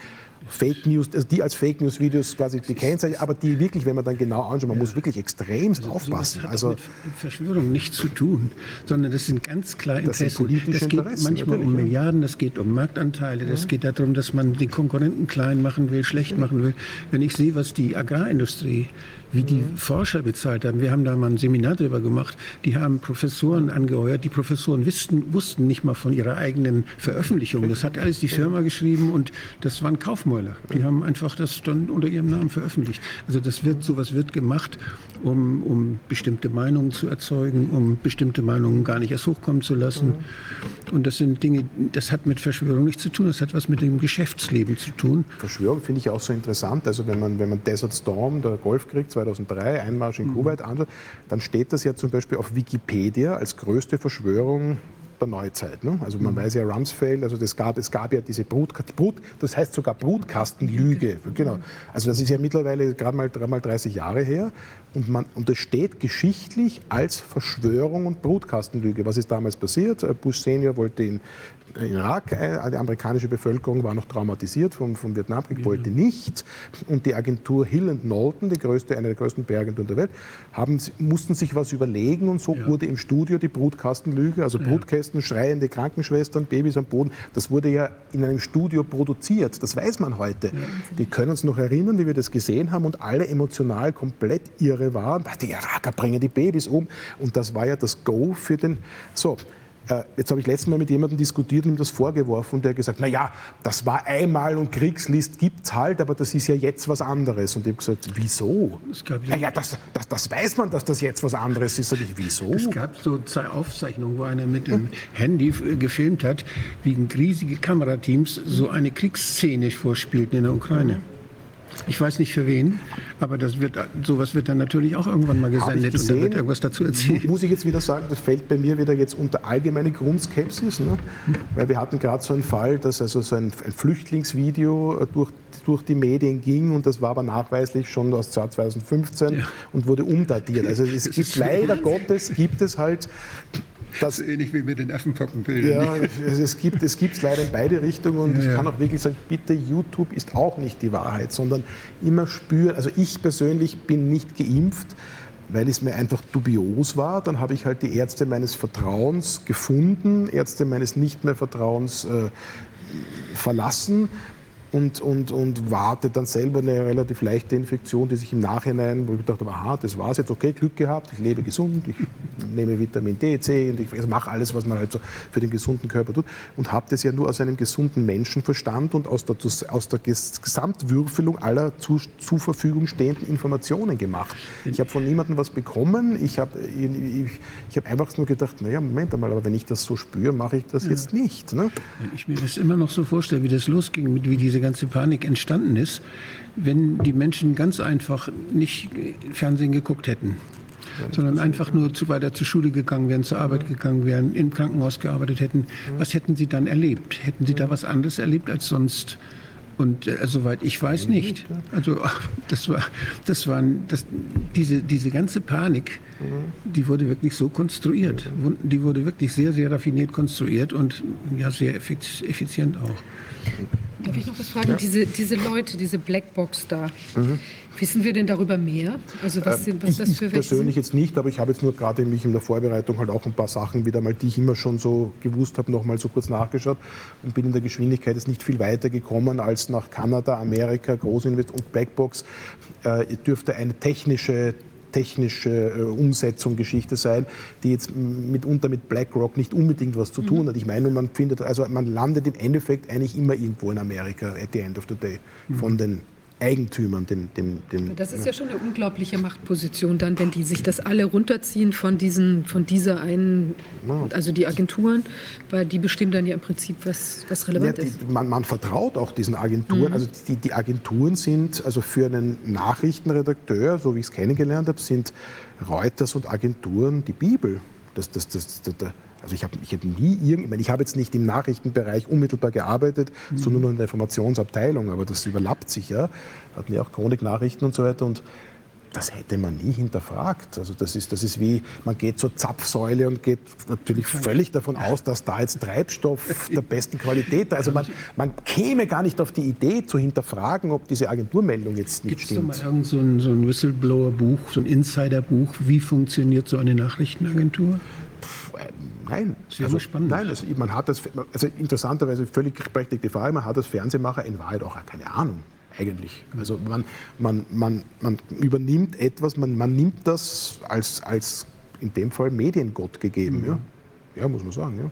Fake News, also die als Fake News Videos quasi gekennzeichnet, aber die wirklich, wenn man dann genau anschaut, man muss wirklich extremst aufpassen. Das hat Also mit Verschwörung nichts zu tun, sondern das sind ganz klar Das Interessen. politische das geht Interessen, manchmal um ja. Milliarden, das geht um Marktanteile, das geht darum, dass man den Konkurrenten klein machen will, schlecht machen will. Wenn ich sehe, was die Agrarindustrie, wie die Forscher bezahlt haben, wir haben da mal ein Seminar drüber gemacht, die haben Professoren angeheuert, die Professoren wussten, wussten nicht mal von ihrer eigenen Veröffentlichung. Das hat alles die Firma geschrieben und das waren Kaufmäuler. Die haben einfach das dann unter ihrem Namen veröffentlicht. Also das wird, sowas wird gemacht, um, um bestimmte Meinungen zu erzeugen, um bestimmte Meinungen gar nicht erst hochkommen zu lassen. Und das sind Dinge, das hat mit Verschwörung nichts zu tun, das hat was mit dem Geschäftsleben zu tun. Verschwörung finde ich auch so interessant. Also wenn man, wenn man Desert Storm, der Golfkrieg 2003, Einmarsch in Kuwait anschaut, dann steht das ja zum Beispiel auf Wikipedia als größte Verschwörung der Neuzeit. Ne? Also man weiß ja Rumsfeld, also das gab, es gab ja diese Brut, Brut das heißt sogar Brutkastenlüge. Genau. Also das ist ja mittlerweile gerade mal, mal 30 Jahre her. Und, man, und das steht geschichtlich als Verschwörung und Brutkastenlüge. Was ist damals passiert? Bush Senior wollte in Irak, äh, die amerikanische Bevölkerung war noch traumatisiert vom, vom Vietnamkrieg, wollte nicht. Und die Agentur Hill and Knowlton, die größte, eine der größten PR-Agenturen der Welt, haben, mussten sich was überlegen und so ja. wurde im Studio die Brutkastenlüge, also Brutkästen, schreiende Krankenschwestern, Babys am Boden, das wurde ja in einem Studio produziert. Das weiß man heute. Ja. Die können uns noch erinnern, wie wir das gesehen haben und alle emotional komplett irre waren. Die Iraker bringen die Babys um. Und das war ja das Go für den. So, jetzt habe ich letztes Mal mit jemandem diskutiert und ihm das vorgeworfen und der hat gesagt, na ja, das war einmal und Kriegslist gibt es halt, aber das ist ja jetzt was anderes. Und ich habe gesagt, wieso? Es gab ja, ja das, das, das, weiß man, dass das jetzt was anderes ist. Ich, wieso? Es gab so zwei Aufzeichnungen, wo einer mit dem Handy gefilmt hat, wie riesige Kamerateams so eine Kriegsszene vorspielten in der Ukraine. Ich weiß nicht für wen, aber das wird, sowas wird dann natürlich auch irgendwann mal gesendet und dann wird irgendwas dazu erzählt. Muss ich jetzt wieder sagen, das fällt bei mir wieder jetzt unter allgemeine Grundskepsis, ne? weil wir hatten gerade so einen Fall, dass also so ein, ein Flüchtlingsvideo äh, durch, durch die Medien ging und das war aber nachweislich schon aus 2015 ja. und wurde umdatiert. Also es gibt leider Gottes, gibt es halt das ist ähnlich wie mit den Affenpockenbildern. Ja, es gibt es gibt's leider in beide Richtungen und ja, ich kann auch wirklich sagen, bitte, YouTube ist auch nicht die Wahrheit, sondern immer spüren, also ich persönlich bin nicht geimpft, weil es mir einfach dubios war. Dann habe ich halt die Ärzte meines Vertrauens gefunden, Ärzte meines nicht mehr Vertrauens äh, verlassen und, und, und warte dann selber eine relativ leichte Infektion, die sich im Nachhinein, wo ich gedacht habe, aha, das war es jetzt, okay, Glück gehabt, ich lebe gesund, ich nehme Vitamin D, C und ich also mache alles, was man halt so für den gesunden Körper tut und habe das ja nur aus einem gesunden Menschenverstand und aus der, aus der Gesamtwürfelung aller zu, zur Verfügung stehenden Informationen gemacht. Ich habe von niemandem was bekommen, ich habe ich, ich hab einfach nur gedacht, naja, Moment einmal, aber wenn ich das so spüre, mache ich das ja. jetzt nicht. Ne? Ich mir das immer noch so vorstelle, wie das losging, wie diese ganze Panik entstanden ist, wenn die Menschen ganz einfach nicht Fernsehen geguckt hätten, sondern einfach nur zu weiter zur Schule gegangen wären, zur Arbeit gegangen wären, im Krankenhaus gearbeitet hätten. Was hätten sie dann erlebt? Hätten sie da was anderes erlebt als sonst? Und äh, soweit ich weiß nicht. Also das war, das waren, das, diese, diese ganze Panik, die wurde wirklich so konstruiert. Die wurde wirklich sehr, sehr raffiniert konstruiert und ja sehr effizient auch. Darf ich noch was fragen? Ja. Diese, diese Leute, diese Blackbox da, mhm. wissen wir denn darüber mehr? Also was, sind, was ich, das für ich persönlich jetzt nicht, aber ich habe jetzt nur gerade mich in der Vorbereitung halt auch ein paar Sachen wieder mal, die ich immer schon so gewusst habe, noch mal so kurz nachgeschaut und bin in der Geschwindigkeit jetzt nicht viel weiter gekommen als nach Kanada, Amerika, Großinvest und Blackbox äh, dürfte eine technische technische äh, Umsetzung, Geschichte sein, die jetzt mitunter mit BlackRock nicht unbedingt was zu tun mhm. hat. Ich meine, man findet, also man landet im Endeffekt eigentlich immer irgendwo in Amerika at the end of the day mhm. von den Eigentümern. Den, den, den, das ist ja schon eine unglaubliche Machtposition dann, wenn die sich das alle runterziehen von, diesen, von dieser einen, also die Agenturen, weil die bestimmen dann ja im Prinzip, was, was relevant ja, die, ist. Man, man, vertraut auch diesen Agenturen. Mhm. Also die, die Agenturen sind, also für einen Nachrichtenredakteur, so wie ich es kennengelernt habe, sind Reuters und Agenturen die Bibel. Das, das, das, das, also ich habe ich hab nie irgend, ich, meine, ich habe jetzt nicht im Nachrichtenbereich unmittelbar gearbeitet, mhm. sondern nur in der Informationsabteilung, aber das überlappt sich ja. Hatten ja auch Chroniknachrichten und so weiter und das hätte man nie hinterfragt. Also das ist, das ist wie, man geht zur Zapfsäule und geht natürlich völlig davon aus, dass da jetzt Treibstoff der besten Qualität da ist. Also man, man käme gar nicht auf die Idee zu hinterfragen, ob diese Agenturmeldung jetzt nicht Gibt's stimmt. Gibt es mal irgend so ein, so ein Whistleblower-Buch, so ein Insider-Buch, wie funktioniert so eine Nachrichtenagentur? Nein, sehr also, spannend. Nein, also man hat das, also interessanterweise völlig berechtigte Frage, man hat als Fernsehmacher in Wahrheit auch keine Ahnung eigentlich. Also man, man, man, man übernimmt etwas, man, man nimmt das als, als in dem Fall Mediengott gegeben. Mhm. Ja? ja, muss man sagen. Ja.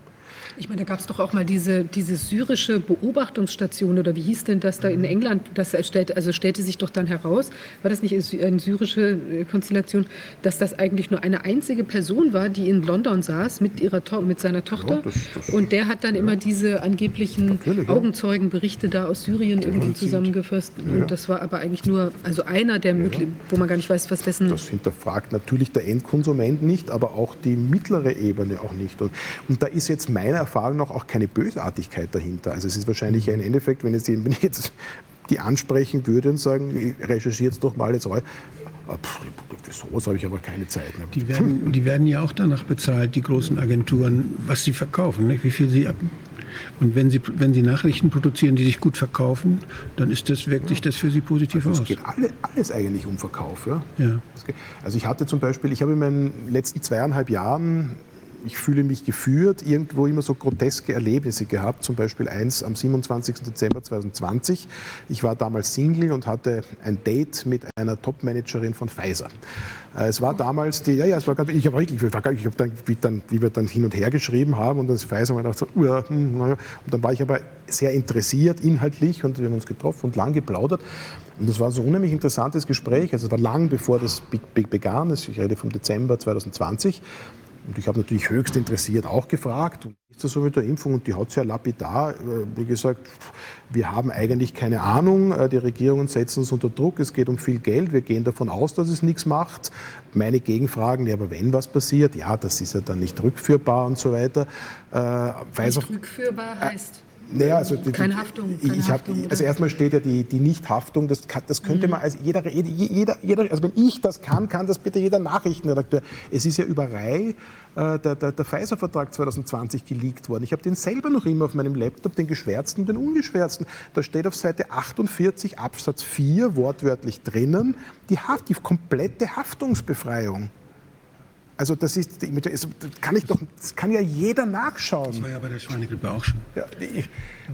Ich meine, da gab es doch auch mal diese, diese syrische Beobachtungsstation oder wie hieß denn das da in England? Das stellte, also stellte sich doch dann heraus, war das nicht eine syrische äh, Konstellation, dass das eigentlich nur eine einzige Person war, die in London saß mit, ihrer to mit seiner Tochter. Ja, das- das- und der hat dann immer diese angeblichen ja. Augenzeugenberichte da aus Syrien irgendwie zusammengefasst. Und das war aber eigentlich nur, also einer der möglich, wo man gar nicht weiß, was dessen. Das hinterfragt natürlich der Endkonsument nicht, aber auch die mittlere Ebene auch nicht. Und, und da ist jetzt meiner Erfahrung nach auch keine Bösartigkeit dahinter. Also es ist wahrscheinlich im Endeffekt, wenn, jetzt, die- wenn ich jetzt die ansprechen würde und sagen, recherchiert doch mal jetzt eu. Ah, pff, Für sowas habe ich aber keine Zeit mehr. Die werden, die werden ja auch danach bezahlt, die großen Agenturen, was sie verkaufen, nicht? wie viel sie ab. Und wenn sie, wenn sie Nachrichten produzieren, die sich gut verkaufen, dann ist das wirklich das für sie positiv Es aus. geht alle, alles eigentlich um Verkauf. Ja? Ja. Es Also ich hatte zum Beispiel, ich habe in meinen letzten zweieinhalb Jahren, ich fühle mich geführt, irgendwo immer so groteske Erlebnisse gehabt. Zum Beispiel eins am 27. Dezember 2020. Ich war damals Single und hatte ein Date mit einer Topmanagerin von Pfizer. Äh, Es war damals die, ja, ja, es war ganz, ich habe wirklich, ich ich habe dann, wie, dann, wie wir dann hin und her geschrieben haben und das Pfizer war gedacht so, ja. und dann war ich aber sehr interessiert inhaltlich und wir haben uns getroffen und lang geplaudert. Und das war so ein unheimlich interessantes Gespräch. Also war lang bevor das be- be- begann. Ich rede vom Dezember 2020. Und ich habe natürlich höchst interessiert auch gefragt, und ist das so mit der Impfung? Und die hat sehr lapidar, äh, wie gesagt, wir haben eigentlich keine Ahnung, äh, die Regierungen setzen uns unter Druck, es geht um viel Geld, wir gehen davon aus, dass es nichts macht. Meine Gegenfragen, ja, aber wenn was passiert, ja, das ist ja dann nicht rückführbar und so weiter. Äh, Pfizer, Nicht rückführbar heißt. Naja, also die, Keine Haftung, Ich, keine ich hab, Haftung, also erstmal steht ja die, die Nichthaftung, das, kann, das könnte Mhm. man, also jeder, jeder, jeder, also wenn ich das kann, kann das bitte jeder Nachrichtenredakteur. Es ist ja Überrei äh, der, der, der Pfizer-Vertrag 2020 geleakt worden. Ich habe den selber noch immer auf meinem Laptop, den geschwärzten und den ungeschwärzten. Da steht auf Seite 48 Absatz 4 wortwörtlich drinnen, die, Haft, die komplette Haftungsbefreiung. Also das ist, das kann ich doch, das kann ja jeder nachschauen. Das war ja bei der Schweinegrippe auch schon. Ja, ich,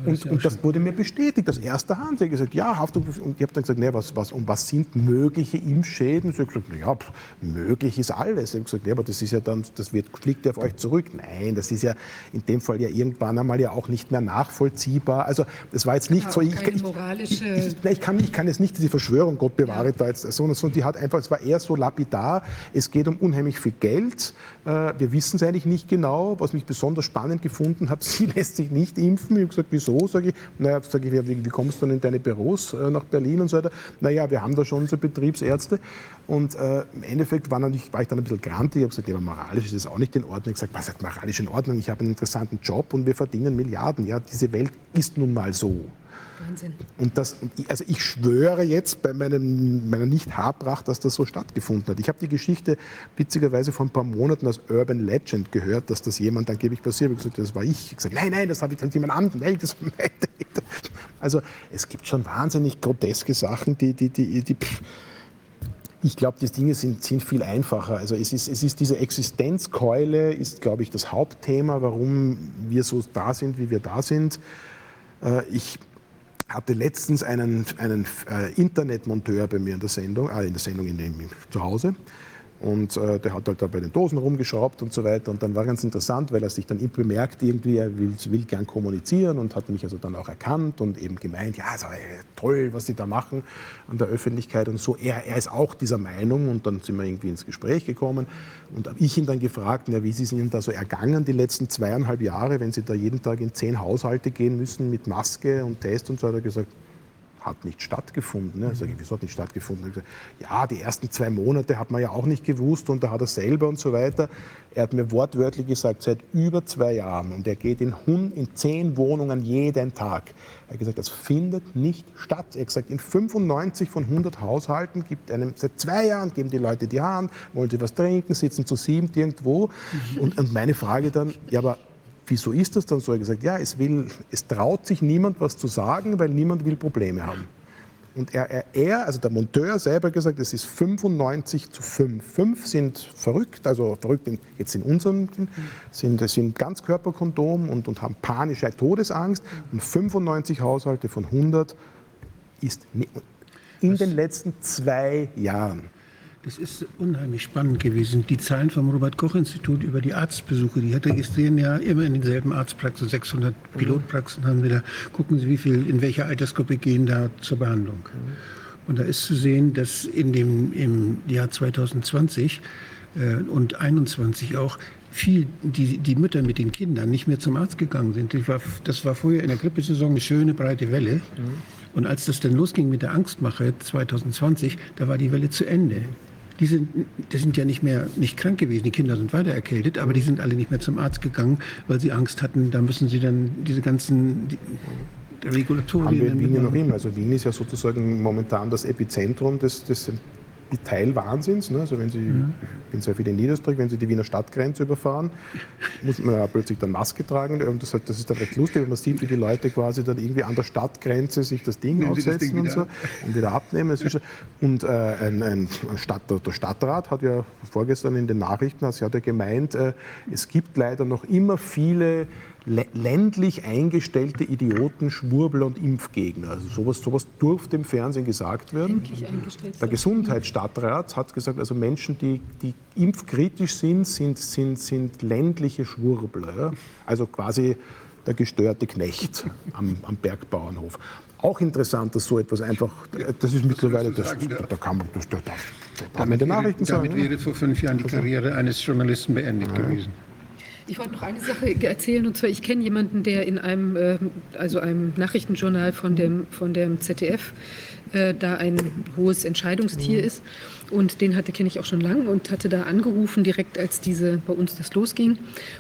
und, und das wurde mir bestätigt, aus erster Hand. Ich habe gesagt, ja, Haftung. Und ich habe dann gesagt, nee, was, was, und was sind mögliche Impfschäden? Ich habe gesagt, ja, pff, möglich ist alles. Ich habe gesagt, nee, aber das ist ja dann, das wird, fliegt ja auf euch zurück. Nein, das ist ja in dem Fall ja irgendwann einmal ja auch nicht mehr nachvollziehbar. Also das war jetzt nicht Ja, so, ich, ich, ich, nein, ich, kann, ich kann jetzt nicht diese Verschwörung, Gott bewahre da jetzt, sondern, sondern die hat einfach, es war eher so lapidar, es geht um unheimlich viel Geld. Äh, Wir wissen es eigentlich nicht genau. Was mich besonders spannend gefunden hat, sie lässt sich nicht impfen. Ich habe gesagt, wieso? Sage ich, naja, sag ich, wie, wie kommst du denn in deine Büros äh, nach Berlin und so weiter? Naja, wir haben da schon unsere Betriebsärzte. Und äh, im Endeffekt war, natürlich, war ich dann ein bisschen grantig. Ich habe gesagt, ja, moralisch ist das auch nicht in Ordnung. Ich habe gesagt, was ist moralisch in Ordnung? Ich habe einen interessanten Job und wir verdienen Milliarden. Ja, diese Welt ist nun mal so. Wahnsinn. Und das, also ich schwöre jetzt bei meinem, meiner Nicht-Haarpracht, dass das so stattgefunden hat. Ich habe die Geschichte witzigerweise vor ein paar Monaten als Urban Legend gehört, dass das jemand angeblich passiert. Ich habe gesagt, das war ich. Ich habe gesagt, nein, nein, das habe ich dann jemand anderem. Nein, das. Also es gibt schon wahnsinnig groteske Sachen, die, die, die, die pff, ich glaube, die Dinge sind, sind viel einfacher. Also es ist, es ist diese Existenzkeule, ist, glaube ich, das Hauptthema, warum wir so da sind, wie wir da sind. Äh, Ich hatte letztens einen, einen äh, Internetmonteur bei mir in der Sendung, äh, in der Sendung in dem, zu Hause. Und äh, der hat halt da bei den Dosen rumgeschraubt und so weiter. Und dann war ganz interessant, weil er sich dann bemerkt, irgendwie, er will, will gern kommunizieren und hat mich also dann auch erkannt und eben gemeint, ja, so, äh, toll, was Sie da machen an der Öffentlichkeit und so. Er, er ist auch dieser Meinung und dann sind wir irgendwie ins Gespräch gekommen. Und habe ich ihn dann gefragt, ja, wie ist es Ihnen da so ergangen die letzten zweieinhalb Jahre, wenn Sie da jeden Tag in zehn Haushalte gehen müssen mit Maske und Test und so, hat er gesagt, hat nicht stattgefunden. Ne? Sag ich, wieso hat nicht stattgefunden? Gesagt, ja, die ersten zwei Monate hat man ja auch nicht gewusst und da hat er selber und so weiter. Er hat mir wortwörtlich gesagt, seit über zwei Jahren und er geht in, in zehn Wohnungen jeden Tag. Er hat gesagt, das findet nicht statt. Er hat gesagt, in 95 von 100 Haushalten gibt einem, seit zwei Jahren geben die Leute die Hand, wollen sie was trinken, sitzen zu sieben irgendwo. Und, und meine Frage dann, ja, aber Wieso ist das dann so? Er hat gesagt, ja, es, will, es traut sich niemand was zu sagen, weil niemand will Probleme haben. Und er, er, er, also der Monteur selber gesagt, es ist 95 zu 5. Fünf sind verrückt, also verrückt in, jetzt in unserem, sind, sind Ganzkörperkondom und, und haben panische Todesangst. Und 95 Haushalte von 100 ist ni- in den letzten zwei Jahren. Das ist unheimlich spannend gewesen. Die Zahlen vom Robert-Koch-Institut über die Arztbesuche, die registrieren ja immer in denselben Arztpraxen. 600 Pilotpraxen haben wir da. Gucken Sie, wie viel, in welcher Altersgruppe gehen da zur Behandlung. Und da ist zu sehen, dass in dem, im Jahr 2020 äh, und 2021 auch viel die, die Mütter mit den Kindern nicht mehr zum Arzt gegangen sind. Das war, das war vorher in der Grippesaison eine schöne breite Welle. Und als das dann losging mit der Angstmache 2020, da war die Welle zu Ende. Die sind, die sind ja nicht mehr nicht krank gewesen, die Kinder sind weiter erkältet, aber die sind alle nicht mehr zum Arzt gegangen, weil sie Angst hatten, da müssen sie dann diese ganzen die, Regulatorien. Haben wir in Wien ja noch immer. Also Wien ist ja sozusagen momentan das Epizentrum des, des Teilwahnsinns. Ne? Also wenn Sie, Mhm. ich bin sehr viel in Niederösterreich, wenn Sie die Wiener Stadtgrenze überfahren, muss man ja plötzlich dann Maske tragen. Und das, das ist dann recht lustig, wenn man sieht, wie die Leute quasi dann irgendwie an der Stadtgrenze sich das Ding Nehmen Sie das aufsetzen Ding und wieder so ab. und wieder abnehmen. Und äh, ein, ein Stadt, der Stadtrat hat ja vorgestern in den Nachrichten also hat ja gemeint, äh, es gibt leider noch immer viele ländlich eingestellte Idioten, Schwurbler und Impfgegner. Also sowas, sowas durfte im Fernsehen gesagt werden. Der Gesundheitsstadtrat hat gesagt, also Menschen, die, die impfkritisch sind, sind, sind, sind ländliche Schwurbler. Ja? Also quasi der gestörte Knecht am, am Bergbauernhof. Auch interessant, dass so etwas einfach, das ist mittlerweile, das, da kann man, das, da, da, da kann man Nachrichten damit sagen. ja. wäre vor fünf Jahren die Karriere eines Journalisten beendet gewesen. Ich wollte noch eine Sache erzählen, und zwar, ich kenne jemanden, der in einem, äh, also einem Nachrichtenjournal von dem, von dem ZDF äh, da ein hohes Entscheidungstier ist. Und den hatte kenne ich auch schon lange und hatte da angerufen, direkt als diese bei uns das losging.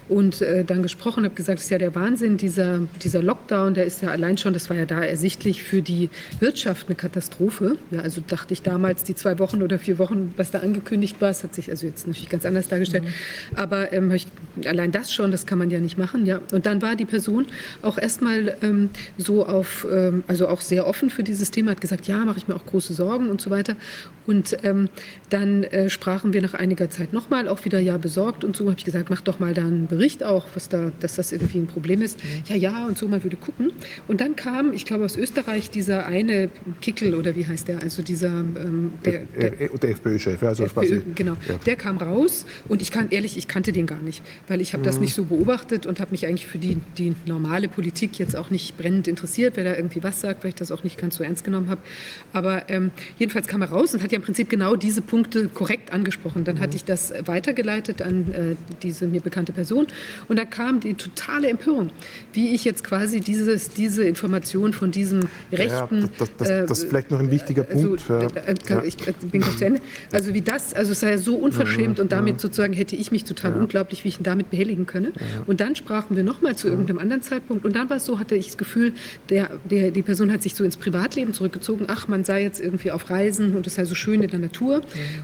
Und äh, dann gesprochen, habe gesagt, das ist ja der Wahnsinn, dieser, dieser Lockdown, der ist ja allein schon, das war ja da ersichtlich für die Wirtschaft eine Katastrophe. Ja, also dachte ich damals, die zwei Wochen oder vier Wochen, was da angekündigt war, es hat sich also jetzt natürlich ganz anders dargestellt. Aber ähm, ich, allein das schon, das kann man ja nicht machen. Ja. Und dann war die Person auch erstmal ähm, so auf, ähm, also auch sehr offen für dieses Thema, hat gesagt, ja, mache ich mir auch große Sorgen und so weiter. Und ähm, dann äh, sprachen wir nach einiger Zeit nochmal, auch wieder ja besorgt und so, habe ich gesagt, mach doch mal da einen Bericht auch, was da, dass das irgendwie ein Problem ist. Ja, ja, und so, man würde gucken. Und dann kam, ich glaube aus Österreich, dieser eine Kickel oder wie heißt der, also dieser, ähm, der, der, Äh, Der FPÖ-Chef, also FPÖ, quasi. genau. Ja. Der kam raus und ich kann ehrlich, ich kannte den gar nicht, weil ich habe Mhm. das nicht so beobachtet und habe mich eigentlich für die, die normale Politik jetzt auch nicht brennend interessiert, wer da irgendwie was sagt, weil ich das auch nicht ganz so ernst genommen habe. Aber ähm, jedenfalls kam er raus und hat ja im Prinzip genau diese Punkte korrekt angesprochen. Dann Mhm. hatte ich das weitergeleitet an äh, diese mir bekannte Person und da kam die totale Empörung, wie ich jetzt quasi dieses, diese Information von diesem rechten... Ja, das, das, das ist äh, vielleicht noch ein wichtiger also, Punkt. ja. äh, äh, kann, Ja. Ich äh, bin gleich zu Ende. Also wie das, also es sei ja so unverschämt und damit sozusagen hätte ich mich total unglaublich, wie ich ihn damit behelligen könne. Und dann sprachen wir nochmal zu irgendeinem anderen Zeitpunkt und dann war es so, hatte ich das Gefühl, der, der, die Person hat sich so ins Privatleben zurückgezogen. Ach, man sei jetzt irgendwie auf Reisen und es sei so schön in der Natur.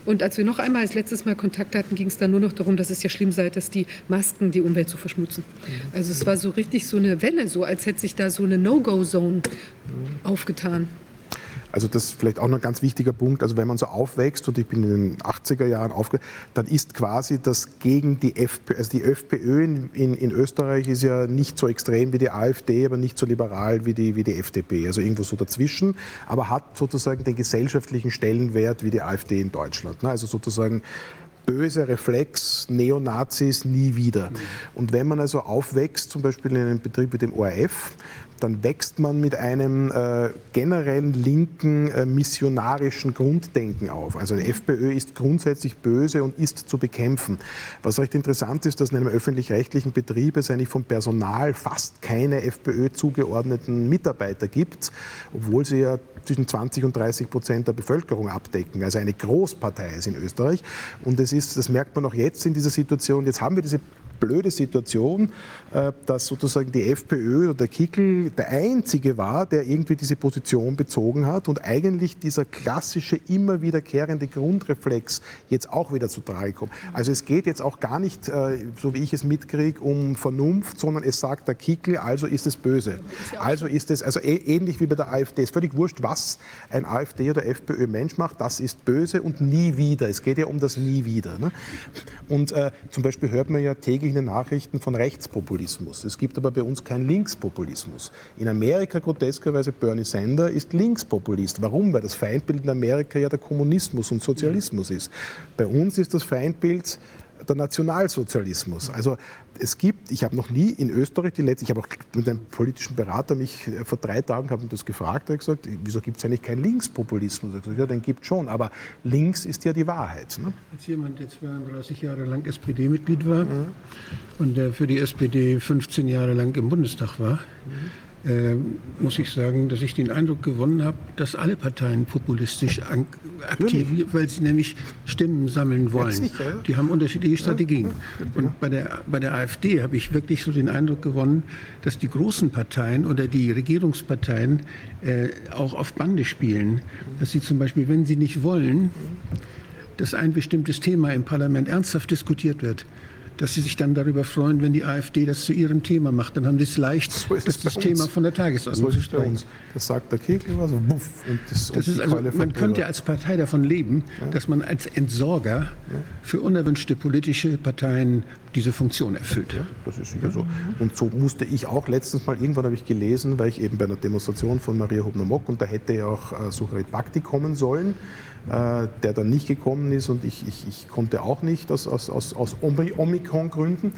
Und als wir noch einmal als letztes Mal Kontakt hatten, ging es dann nur noch darum, dass es ja schlimm sei, dass die Masken die Umwelt so verschmutzen. Also es war so richtig so eine Welle, so als hätte sich da so eine No-Go-Zone aufgetan. Also das ist vielleicht auch noch ein ganz wichtiger Punkt. Also wenn man so aufwächst und ich bin in den 80er Jahren aufgewachsen, dann ist quasi das gegen die FPÖ, also die FPÖ in, in, in Österreich ist ja nicht so extrem wie die AfD, aber nicht so liberal wie die, wie die FDP. Also irgendwo so dazwischen, aber hat sozusagen den gesellschaftlichen Stellenwert wie die AfD in Deutschland. ne? Also sozusagen böse Reflex, Neonazis nie wieder. Und wenn man also aufwächst, zum Beispiel in einem Betrieb wie dem ORF, dann wächst man mit einem äh, generellen linken äh, missionarischen Grunddenken auf. Also eine FPÖ ist grundsätzlich böse und ist zu bekämpfen. Was recht interessant ist, dass in einem öffentlich-rechtlichen Betrieb es eigentlich vom Personal fast keine FPÖ zugeordneten Mitarbeiter gibt, obwohl sie ja zwischen 20 und 30 Prozent der Bevölkerung abdecken. Also eine Großpartei ist in Österreich. Und das, ist, das merkt man auch jetzt in dieser Situation. Jetzt haben wir diese blöde Situation, äh, dass sozusagen die FPÖ oder der Kickel der einzige war, der irgendwie diese Position bezogen hat und eigentlich dieser klassische, immer wiederkehrende Grundreflex jetzt auch wieder zu Trage kommt. Also es geht jetzt auch gar nicht, äh, so wie ich es mitkriege, um Vernunft, sondern es sagt der Kickel, also ist es böse. Also ist es, also ä- ähnlich wie bei der AfD, es ist völlig wurscht, was ein AfD oder FPÖ-Mensch macht, das ist böse und nie wieder. Es geht ja um das nie wieder. Ne? Und äh, zum Beispiel hört man ja täglich täglich in den Nachrichten von Rechtspopulismus. Es gibt aber bei uns keinen Linkspopulismus. In Amerika groteskerweise Bernie Sanders ist Linkspopulist. Warum? Weil das Feindbild in Amerika ja der Kommunismus und Sozialismus ist. Bei uns ist das Feindbild der Nationalsozialismus. Also es gibt, ich habe noch nie in Österreich die letzte, ich habe auch mit einem politischen Berater mich äh, vor drei Tagen haben das gefragt, er hat gesagt, wieso gibt es eigentlich keinen Linkspopulismus? Ich gesagt, ja, den gibt es schon, aber links ist ja die Wahrheit. Ne? Als jemand, der 32 Jahre lang SPD-Mitglied war mhm. und der für die SPD 15 Jahre lang im Bundestag war, mhm äh, muss ich sagen, dass ich den Eindruck gewonnen habe, dass alle Parteien populistisch aktiv, weil sie nämlich Stimmen sammeln wollen. Die haben unterschiedliche Strategien. Und bei der, bei der AfD habe ich wirklich so den Eindruck gewonnen, dass die großen Parteien oder die Regierungsparteien äh, auch auf Bande spielen. Dass sie zum Beispiel, wenn sie nicht wollen, dass ein bestimmtes Thema im Parlament ernsthaft diskutiert wird, dass sie sich dann darüber freuen, wenn die AfD das zu ihrem Thema macht. Dann haben sie es leicht, so das, das Thema von der Tagesordnung so zu stellen. Das sagt der Kegel was, buff, und das, das ist also, Man könnte als Partei davon leben, ja. dass man als Entsorger ja. für unerwünschte politische Parteien diese Funktion erfüllt. Ja, das ist sicher so. Und so musste ich auch letztens mal, irgendwann habe ich gelesen, weil ich eben bei einer Demonstration von Maria Hubner-Mock, und da hätte ja auch äh, Sucharit Bhakti kommen sollen, äh, der dann nicht gekommen ist und ich, ich, ich konnte auch nicht aus, aus, aus, Omikron-Gründen.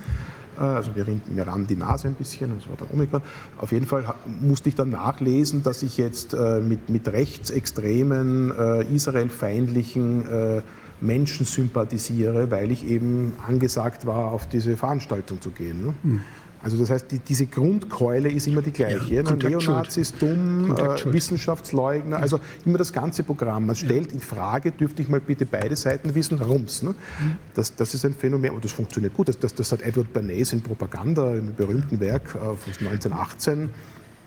Äh, also mir, mir rann die Nase ein bisschen, das war dann Omikron. Auf jeden Fall musste ich dann nachlesen, dass ich jetzt äh, mit, mit rechtsextremen, äh, israelfeindlichen äh, Menschen sympathisiere, weil ich eben angesagt war, auf diese Veranstaltung zu gehen. Ne? Mhm. Also das heißt, die, diese Grundkeule ist immer die gleiche. Ja, Neonazis, dumm, äh, Wissenschaftsleugner, also immer das ganze Programm. Man stellt in Frage, dürfte ich mal bitte beide Seiten wissen, rums. Ne? Das, das ist ein Phänomen und das funktioniert gut. Das, das, das hat Edward Bernays in Propaganda, im berühmten Werk äh, von 1918,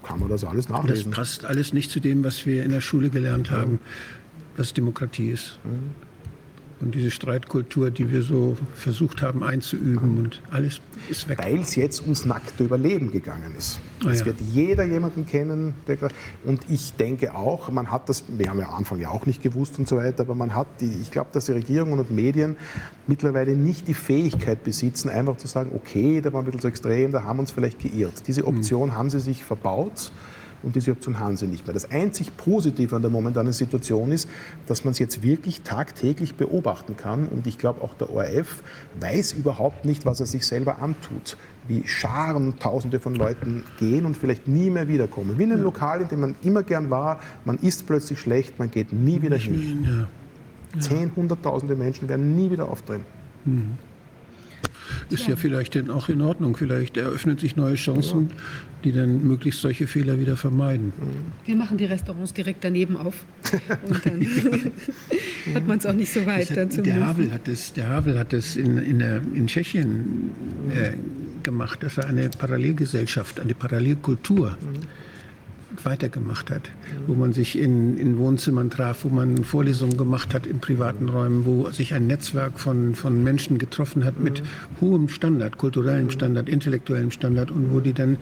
kann man das alles nachlesen. Das passt alles nicht zu dem, was wir in der Schule gelernt haben, was Demokratie ist. Mhm und diese Streitkultur, die wir so versucht haben einzuüben und alles ist weg. Weil es jetzt ums nackte Überleben gegangen ist. Ah, es ja. wird jeder jemanden kennen, der, und ich denke auch, man hat das, wir haben ja am Anfang ja auch nicht gewusst und so weiter, aber man hat die, ich glaube, dass die Regierungen und Medien mittlerweile nicht die Fähigkeit besitzen, einfach zu sagen, okay, da war ein bisschen zu extrem, da haben wir uns vielleicht geirrt. Diese. Option mhm. haben sie sich verbaut und diese Option haben sie nicht mehr. Das einzig Positive an der momentanen Situation ist, dass man es jetzt wirklich tagtäglich beobachten kann und ich glaube auch der ORF weiß überhaupt nicht, was er sich selber antut wie Scharen, Tausende von Leuten gehen und vielleicht nie mehr wiederkommen. Wie in einem Lokal, in dem man immer gern war, man isst plötzlich schlecht, man geht nie wieder hin. Ja. Zehn, hunderttausende Menschen werden nie wieder auftreten. Mhm. Ist ja vielleicht dann auch in Ordnung. Vielleicht eröffnen sich neue Chancen, die dann möglichst solche Fehler wieder vermeiden. Wir machen die Restaurants direkt daneben auf. Und dann hat man es auch nicht so weit. Hat, der, Havel hat das, der Havel hat das in, in, in Tschechien äh, gemacht, dass er eine Parallelgesellschaft, eine Parallelkultur weitergemacht hat, wo man sich in, in Wohnzimmern traf, wo man Vorlesungen gemacht hat in privaten Räumen, wo sich ein Netzwerk von, von Menschen getroffen hat mit hohem Standard, kulturellem Standard, intellektuellem Standard und wo die dann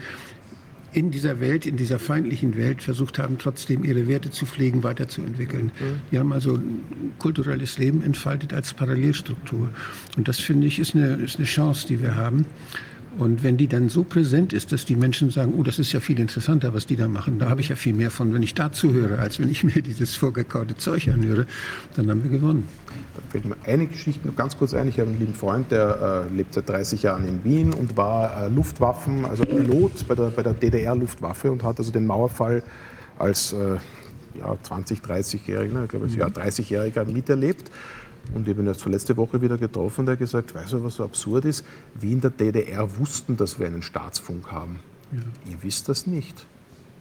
in dieser Welt, in dieser feindlichen Welt versucht haben, trotzdem ihre Werte zu pflegen, weiterzuentwickeln. Die haben also kulturelles Leben entfaltet als Parallelstruktur. Und das, finde ich, ist eine, ist eine Chance, die wir haben. Und wenn die dann so präsent ist, dass die Menschen sagen, oh, das ist ja viel interessanter, was die da machen, da habe ich ja viel mehr von, wenn ich dazu höre, als wenn ich mir dieses vorgekaute Zeug anhöre, dann haben wir gewonnen. Da fällt mir eine Geschichte noch ganz kurz ein. Ich habe einen lieben Freund, der äh, lebt seit 30 Jahren in Wien und war äh, Luftwaffen, also Pilot bei der, bei der DDR-Luftwaffe und hat also den Mauerfall als äh, ja, 20, 30-Jähriger, ich glaube, ja, 30-Jähriger miterlebt. Und ich habe ihn erst letzte Woche wieder getroffen, der hat gesagt, weißt du, was so absurd ist? Wie in der DDR wussten, dass wir einen Staatsfunk haben. Ja. Ihr wisst das nicht.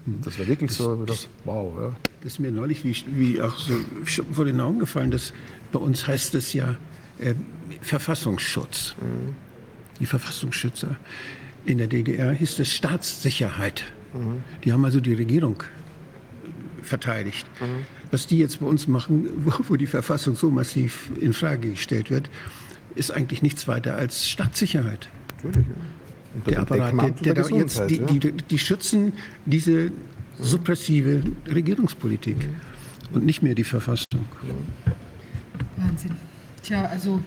Hm. Das war wirklich das, so, das, wow. Ja. Das ist mir neulich wie, wie auch so vor den Augen gefallen, dass bei uns heißt es ja äh, Verfassungsschutz. Mhm. Die Verfassungsschützer. In der DDR hieß es Staatssicherheit. Mhm. Die haben also die Regierung verteidigt. Mhm was die jetzt bei uns machen, wo, wo die Verfassung so massiv in Frage gestellt wird, ist eigentlich nichts weiter als Staatssicherheit. Natürlich. Ja. Der Apparat, der, der, der jetzt, die, die, die, schützen diese suppressive Regierungspolitik und nicht mehr die Verfassung. Wahnsinn. Tja, also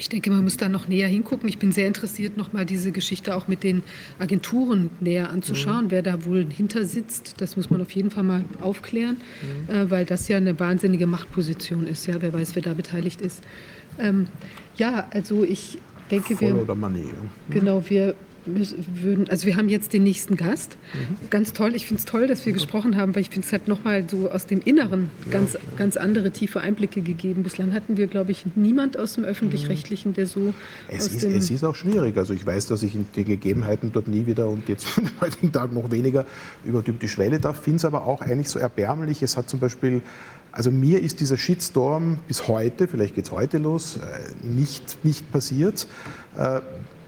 Ich denke, man muss da noch näher hingucken. Ich bin sehr interessiert, nochmal diese Geschichte auch mit den Agenturen näher anzuschauen, mhm. wer da wohl hinter sitzt. Das muss man auf jeden Fall mal aufklären, mhm. äh, weil das ja eine wahnsinnige Machtposition ist. Ja, wer weiß, wer da beteiligt ist. Ähm, ja, also ich denke, Voll wir. Oder Money. Genau, wir würden, also wir haben jetzt den nächsten Gast. Mhm. Ganz toll. Ich finde es toll, dass wir gesprochen haben, weil ich finde, es hat nochmal so aus dem Inneren ganz, ja. ganz andere tiefe Einblicke gegeben. Bislang hatten wir, glaube ich, niemand aus dem Öffentlich-Rechtlichen, der so. Es ist, es ist auch schwierig. Also ich weiß, dass ich in den Gegebenheiten dort nie wieder und jetzt an heutigen Tag noch weniger über die Schwelle darf. Finde es aber auch eigentlich so erbärmlich. Es hat zum Beispiel also mir ist dieser Shitstorm bis heute, vielleicht geht es heute los, äh, nicht, nicht passiert.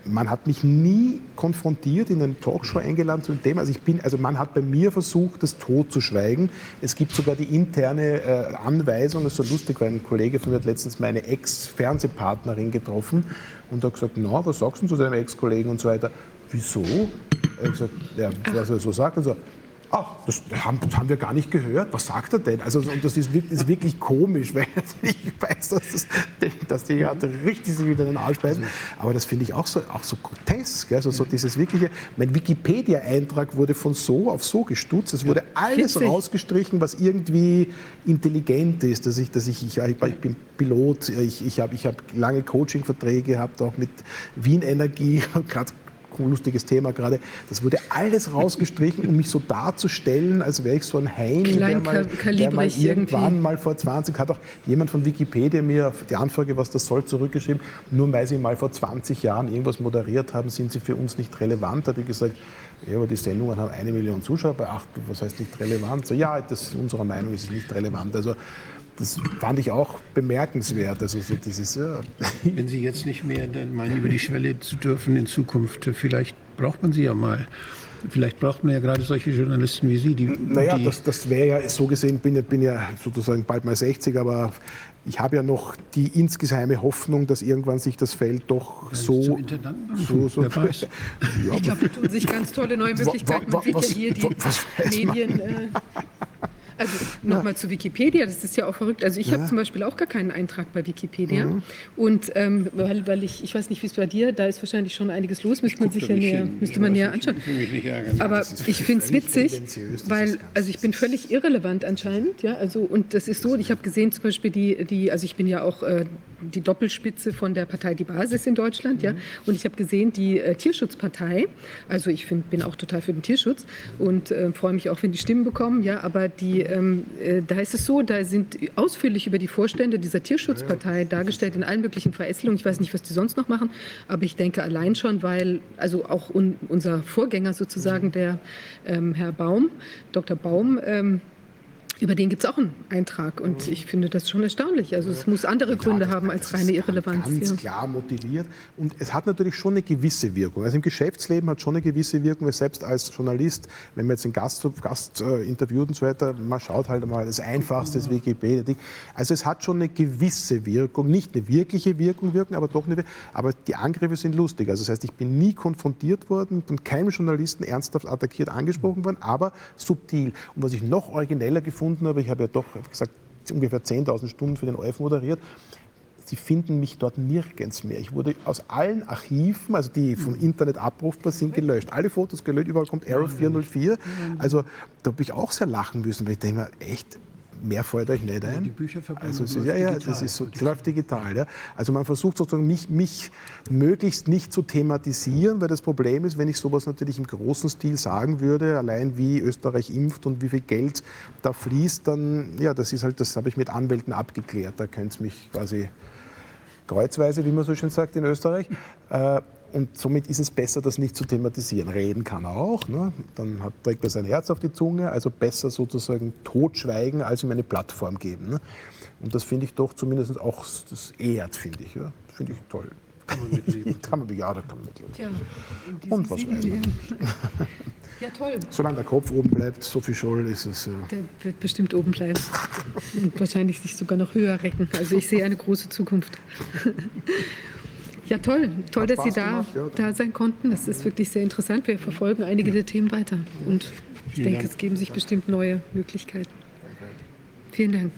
Man hat mich nie konfrontiert, in eine Talkshow eingeladen zu dem Thema. Also, ich bin, also man hat bei mir versucht, das tot zu schweigen. Es gibt sogar die interne äh, Anweisung, das ist so lustig, weil ein Kollege von mir hat letztens meine Ex-Fernsehpartnerin getroffen und hat gesagt, na, was sagst du zu deinem Ex-Kollegen und so weiter. Wieso? Er hat gesagt, ja, was er so sagt und so. Ah, das haben, haben, wir gar nicht gehört. Was sagt er denn? Also, und das ist, ist wirklich komisch, weil ich weiß, dass, das, dass die ja richtig sich wieder den Arsch beißen. Aber das finde ich auch so, auch so grotesk. Also, so dieses wirkliche, mein Wikipedia-Eintrag wurde von so auf so gestutzt. Es wurde alles rausgestrichen, was irgendwie intelligent ist. Dass ich, dass ich, ich, ich bin Pilot, ich, ich habe ich hab lange Coaching-Verträge gehabt, auch mit Wien Energie, gerade lustiges Thema gerade. Das wurde alles rausgestrichen, um mich so darzustellen, als wäre ich so ein Heini, der mal, der mal irgendwann irgendwie. mal vor 20, hat auch jemand von Wikipedia mir die Anfrage, was das soll, zurückgeschrieben. Nur weil Sie mal vor 20 Jahren irgendwas moderiert haben, sind Sie für uns nicht relevant. Da habe ich gesagt, ja, aber die Sendungen haben eine Million Zuschauer bei acht, was heißt nicht relevant? So, ja, das, unserer Meinung ist es nicht relevant. Also das fand ich auch bemerkenswert. Also so dieses, ja. Wenn Sie jetzt nicht mehr meinen, über die Schwelle zu dürfen in Zukunft, vielleicht braucht man sie ja mal. Vielleicht braucht man ja gerade solche Journalisten wie Sie. Die, naja, die das, das wäre ja so gesehen, bin, bin ja sozusagen bald mal 60, aber ich habe ja noch die insgeheime Hoffnung, dass irgendwann sich das Feld doch so. so, so, so ja, ich glaube, da tun sich ganz tolle neue Möglichkeiten. Man sieht ja hier die Medien. Äh, also nochmal zu Wikipedia, das ist ja auch verrückt. Also ich ja. habe zum Beispiel auch gar keinen Eintrag bei Wikipedia. Mhm. Und ähm, weil, weil ich, ich weiß nicht, wie es bei dir, da ist wahrscheinlich schon einiges los, müsste man sich ja näher, müsste man näher anschauen. Aber ich finde es witzig, weil, also ich bin völlig irrelevant anscheinend, ja, also und das ist so, ich habe gesehen zum Beispiel die, die, also ich bin ja auch äh, die Doppelspitze von der Partei Die Basis in Deutschland, mhm. ja, und ich habe gesehen, die äh, Tierschutzpartei, also ich find, bin auch total für den Tierschutz und äh, freue mich auch, wenn die Stimmen bekommen, ja, aber die ähm, äh, da ist es so, da sind ausführlich über die Vorstände dieser Tierschutzpartei dargestellt in allen möglichen Verästelungen. Ich weiß nicht, was die sonst noch machen, aber ich denke allein schon, weil also auch un, unser Vorgänger sozusagen, der ähm, Herr Baum, Dr. Baum, ähm, über den gibt es auch einen Eintrag und mhm. ich finde das schon erstaunlich. Also es muss andere Gründe haben als reine Irrelevanz. Ganz ja. klar motiviert und es hat natürlich schon eine gewisse Wirkung. Also im Geschäftsleben hat schon eine gewisse Wirkung, selbst als Journalist, wenn man jetzt einen Gast, Gast äh, interviewt und so weiter, man schaut halt mal das Einfachste, das Wikipedia. Also es hat schon eine gewisse Wirkung, nicht eine wirkliche Wirkung wirken, aber doch eine, aber die Angriffe sind lustig. Also das heißt, ich bin nie konfrontiert worden, von keinem Journalisten ernsthaft attackiert, angesprochen worden, aber subtil. Und was ich noch origineller gefunden gefunden habe, ich habe ja doch gesagt, ungefähr 10.000 Stunden für den ORF moderiert, Sie finden mich dort nirgends mehr. Ich wurde aus allen Archiven, also die vom Internet abrufbar sind, gelöscht. Alle Fotos gelöscht, überall kommt Arrow 404. Also da habe ich auch sehr lachen müssen, weil ich denke echt, mehr fällt euch nicht ein. Die Bücherverbindung also ist, ja, ja, das ist so, das läuft digital. Ja. Also man versucht sozusagen mich, mich möglichst nicht zu thematisieren, weil das Problem ist, wenn ich sowas natürlich im großen Stil sagen würde, allein wie Österreich impft und wie viel Geld da fließt, dann, ja, das ist halt, das habe ich mit Anwälten abgeklärt. Da könnt ihr mich quasi kreuzweise, wie man so schön sagt in Österreich. Äh, und somit ist es besser, das nicht zu thematisieren. Reden kann er auch, ne? dann hat, trägt er sein Herz auf die Zunge, also besser sozusagen totschweigen, als ihm eine Plattform geben. Ne? Und das finde ich doch zumindest auch, das ehrt, finde ich. Ja? Finde ich toll. Kann man mitleben. kann man, ja, da kann man mitleben. Ja, Und was weiß man. Ja, toll. Solange der Kopf oben bleibt, so viel Scholl ist es. Ja. Der wird bestimmt oben bleiben. Und wahrscheinlich sich sogar noch höher recken. Also ich sehe eine große Zukunft. Ja, toll. Toll, dass Sie da, ja. da sein konnten. Das ist wirklich sehr interessant. Wir verfolgen einige der Themen weiter. Und ich Vielen denke, Dank. es geben sich bestimmt neue Möglichkeiten. Vielen Dank.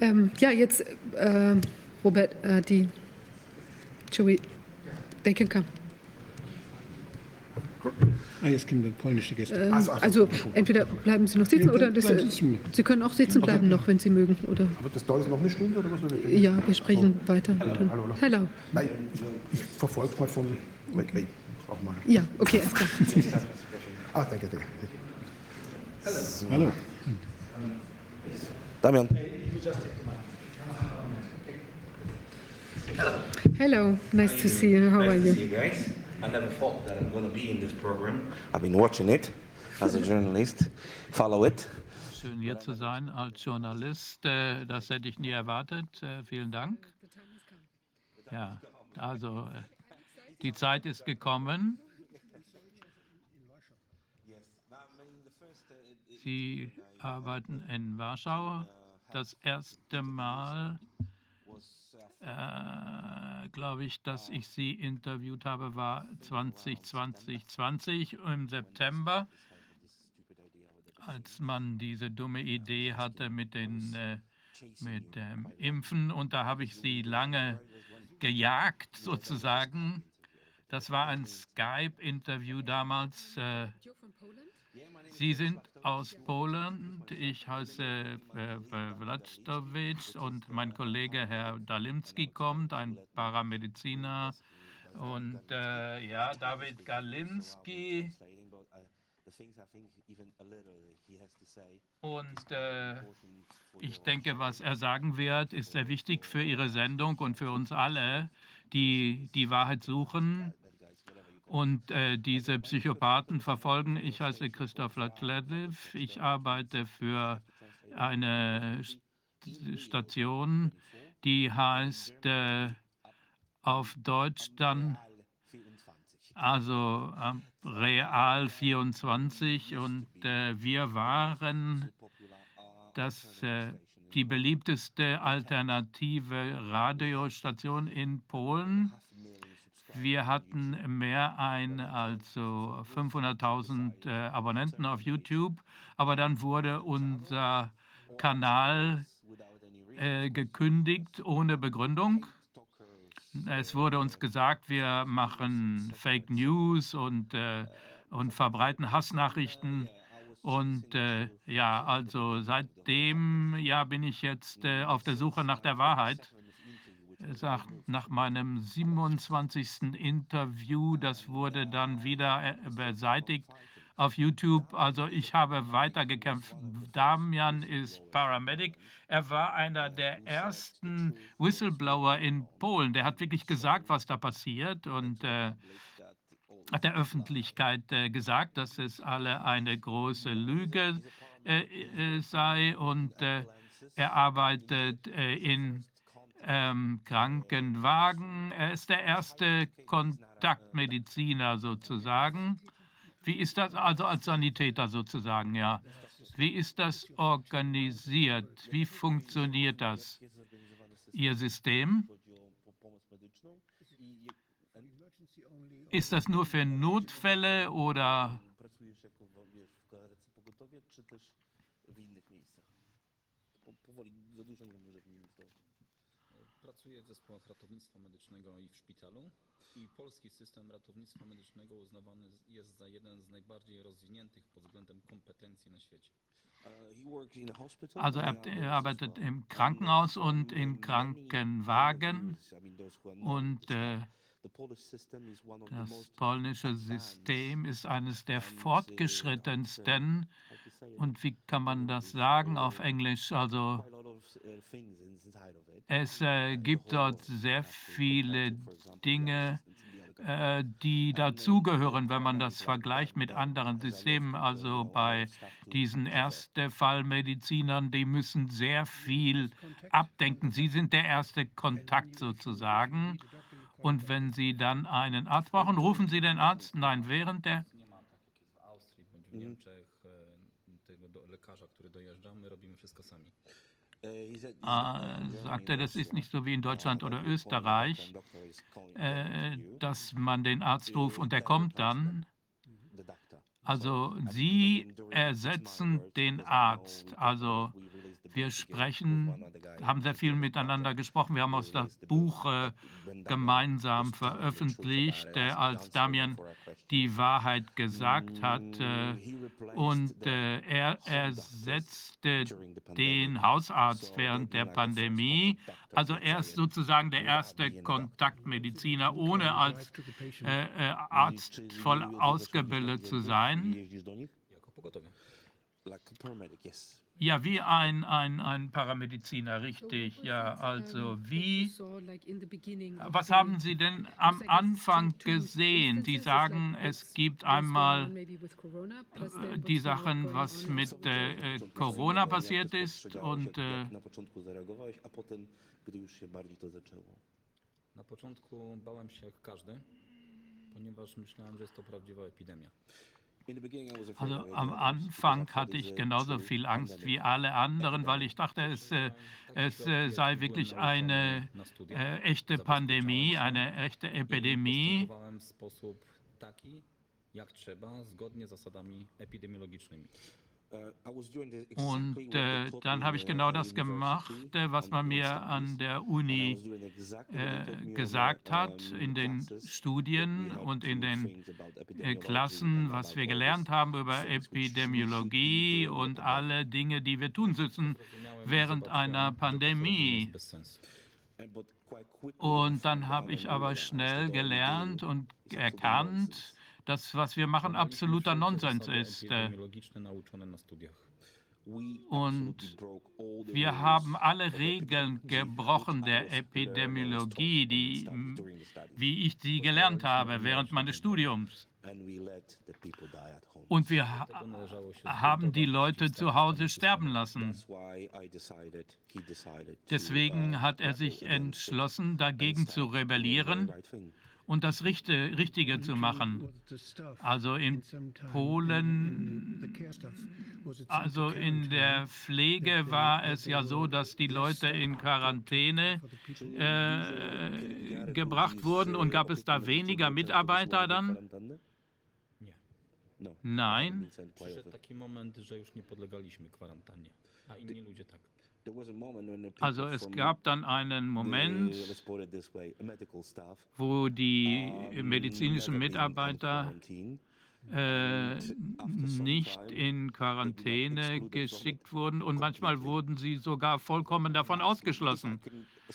Ähm, ja, jetzt, äh, Robert, äh, die we? They can come. Ah, jetzt kommen polnische Gäste. Ähm, Also, also, also entweder bleiben Sie noch sitzen oder das, Bleiben äh, sitzen. Sie können auch sitzen bleiben noch, wenn Sie mögen. Oder Aber das dauert noch eine Stunde oder was? Ja, wir sprechen weiter. hallo, hallo. Hello. Nein, ich verfolge mal von. Auch mal. Ja, okay, alles klar. Ah, danke, danke. Hallo. Damian. Hello, nice to see you. How are Nice to see you? you guys. I never thought that I'm going to be in this program. I've been watching it as a journalist, follow it. Schön hier zu sein als Journalist. Äh, Das hätte ich nie erwartet. Äh, Vielen Dank. Ja, also äh, die Zeit ist gekommen. Sie arbeiten in Warschau. Das erste Mal, äh, glaube ich, dass ich Sie interviewt habe, war 2020, 20 im September als man diese dumme Idee hatte mit den äh, mit dem Impfen und da habe ich sie lange gejagt sozusagen. Das war ein Skype-Interview damals. Äh, Sie sind aus Polen. Ich heiße äh, Wladowicz und mein Kollege Herr Dalimski kommt, ein Paramediziner. Und äh, ja, David Galinski. Und äh, ich denke, was er sagen wird, ist sehr wichtig für Ihre Sendung und für uns alle, die die Wahrheit suchen und äh, diese Psychopathen verfolgen. Ich heiße Christoph Latlev. Ich arbeite für eine St- Station, die heißt äh, auf Deutsch dann also ähm, Real 24 und äh, wir waren das, äh, die beliebteste alternative Radiostation in Polen. Wir hatten mehr ein also 500.000 äh, Abonnenten auf YouTube, aber dann wurde unser Kanal äh, gekündigt ohne Begründung. Es wurde uns gesagt, wir machen Fake News und, äh, und verbreiten Hassnachrichten. Und äh, ja, also seitdem bin ich jetzt äh, auf der Suche nach der Wahrheit. Sag, nach meinem 27. Interview, das wurde dann wieder äh, beseitigt auf YouTube. Also ich habe weitergekämpft. Damian ist Paramedic. Er war einer der ersten Whistleblower in Polen. Der hat wirklich gesagt, was da passiert und äh, hat der Öffentlichkeit äh, gesagt, dass es alle eine große Lüge äh, äh, sei und äh, er arbeitet in ähm, Krankenwagen. Er ist der erste Kontaktmediziner sozusagen. Wie ist das also als Sanitäter sozusagen, ja? Wie ist das organisiert? Wie funktioniert das? Ihr System? Ist das nur für Notfälle oder Pracujesz jako w- wiesz, w karetce pogotowie, czy też w innych miejscach? Po- Powoli, za dużo nie może wymienić to. Pracuję w zespołach ratownictwa medycznego i w szpitalu. I polski system ratownictwa medycznego uznawany jest za jeden z najbardziej rozwiniętych pod względem kompetencji na świecie. Uh, he works in a hospital. also er, and er others arbeitet as well. im Krankenhaus And und in in many Krankenwagen countries, I mean, those who are not und äh, das polnische System ist eines der uh, fortgeschrittensten. it, Und wie kann man das sagen auf Englisch? Also uh, es äh, gibt dort sehr viele Dinge, äh, die dazugehören, wenn man das vergleicht mit anderen Systemen. Also bei diesen Erste-Fallmedizinern, die müssen sehr viel abdenken. Sie sind der erste Kontakt sozusagen. Und wenn Sie dann einen Arzt brauchen, rufen Sie den Arzt? Nein, während der äh, sagt er, das ist nicht so wie in Deutschland oder Österreich, äh, dass man den Arzt ruft und der kommt dann. Also Sie ersetzen den Arzt. Also Wir sprechen, haben sehr viel miteinander gesprochen. Wir haben auch das Buch äh, gemeinsam veröffentlicht, äh, als Damian die Wahrheit gesagt hat. Äh, und äh, er ersetzte den Hausarzt während der Pandemie. Also er ist sozusagen der erste Kontaktmediziner, ohne als äh, äh, Arzt voll ausgebildet zu sein. Ja, wie ein, ein, ein Paramediziner, richtig. Ja, also wie, was haben Sie denn am Anfang gesehen? Die sagen, es gibt einmal äh, die Sachen, was mit äh, äh, Corona passiert ist und äh, Na początku bałem się jak każdy, ponieważ myślałem, że jest to prawdziwa epidemia. Also am because Anfang I thought hatte ich a genauso viel Angst pandemic. wie alle anderen, weil ich dachte, es, äh, es äh, sei wirklich eine äh, echte Pandemie, eine echte Epidemie. jak trzeba, zgodnie z zasadami epidemiologicznymi. Uh, exactly Und äh, dann habe ich in, genau uh, das gemacht, äh, was man mir an der Uni äh, gesagt hat, in den. Studien und in den äh, Klassen, was wir gelernt haben über Epidemiologie und alle Dinge, die wir tun müssen während einer Pandemie. Und dann habe ich aber schnell gelernt und erkannt, dass was wir machen absoluter Nonsens ist. Äh, Und Wir haben alle Regeln gebrochen der Epidemiologie, die, wie ich sie gelernt habe während meines Studiums. Und wir ha haben die Leute zu Hause sterben lassen. Deswegen uh, hat er sich entschlossen, dagegen zu rebellieren. Und das Richte, Richtige zu machen. Also in Polen, also in der Pflege war es ja so, dass die Leute in Quarantäne äh, gebracht wurden und gab es da weniger Mitarbeiter dann? Nein. Przyszedł taki moment, że już nie podlegaliśmy kwarantannie, a inni ludzie tak. Also es gab dann einen Moment, staff, wo die medizinischen Mitarbeiter äh, nicht in Quarantäne geschickt wurden und manchmal wurden sie sogar vollkommen davon ausgeschlossen.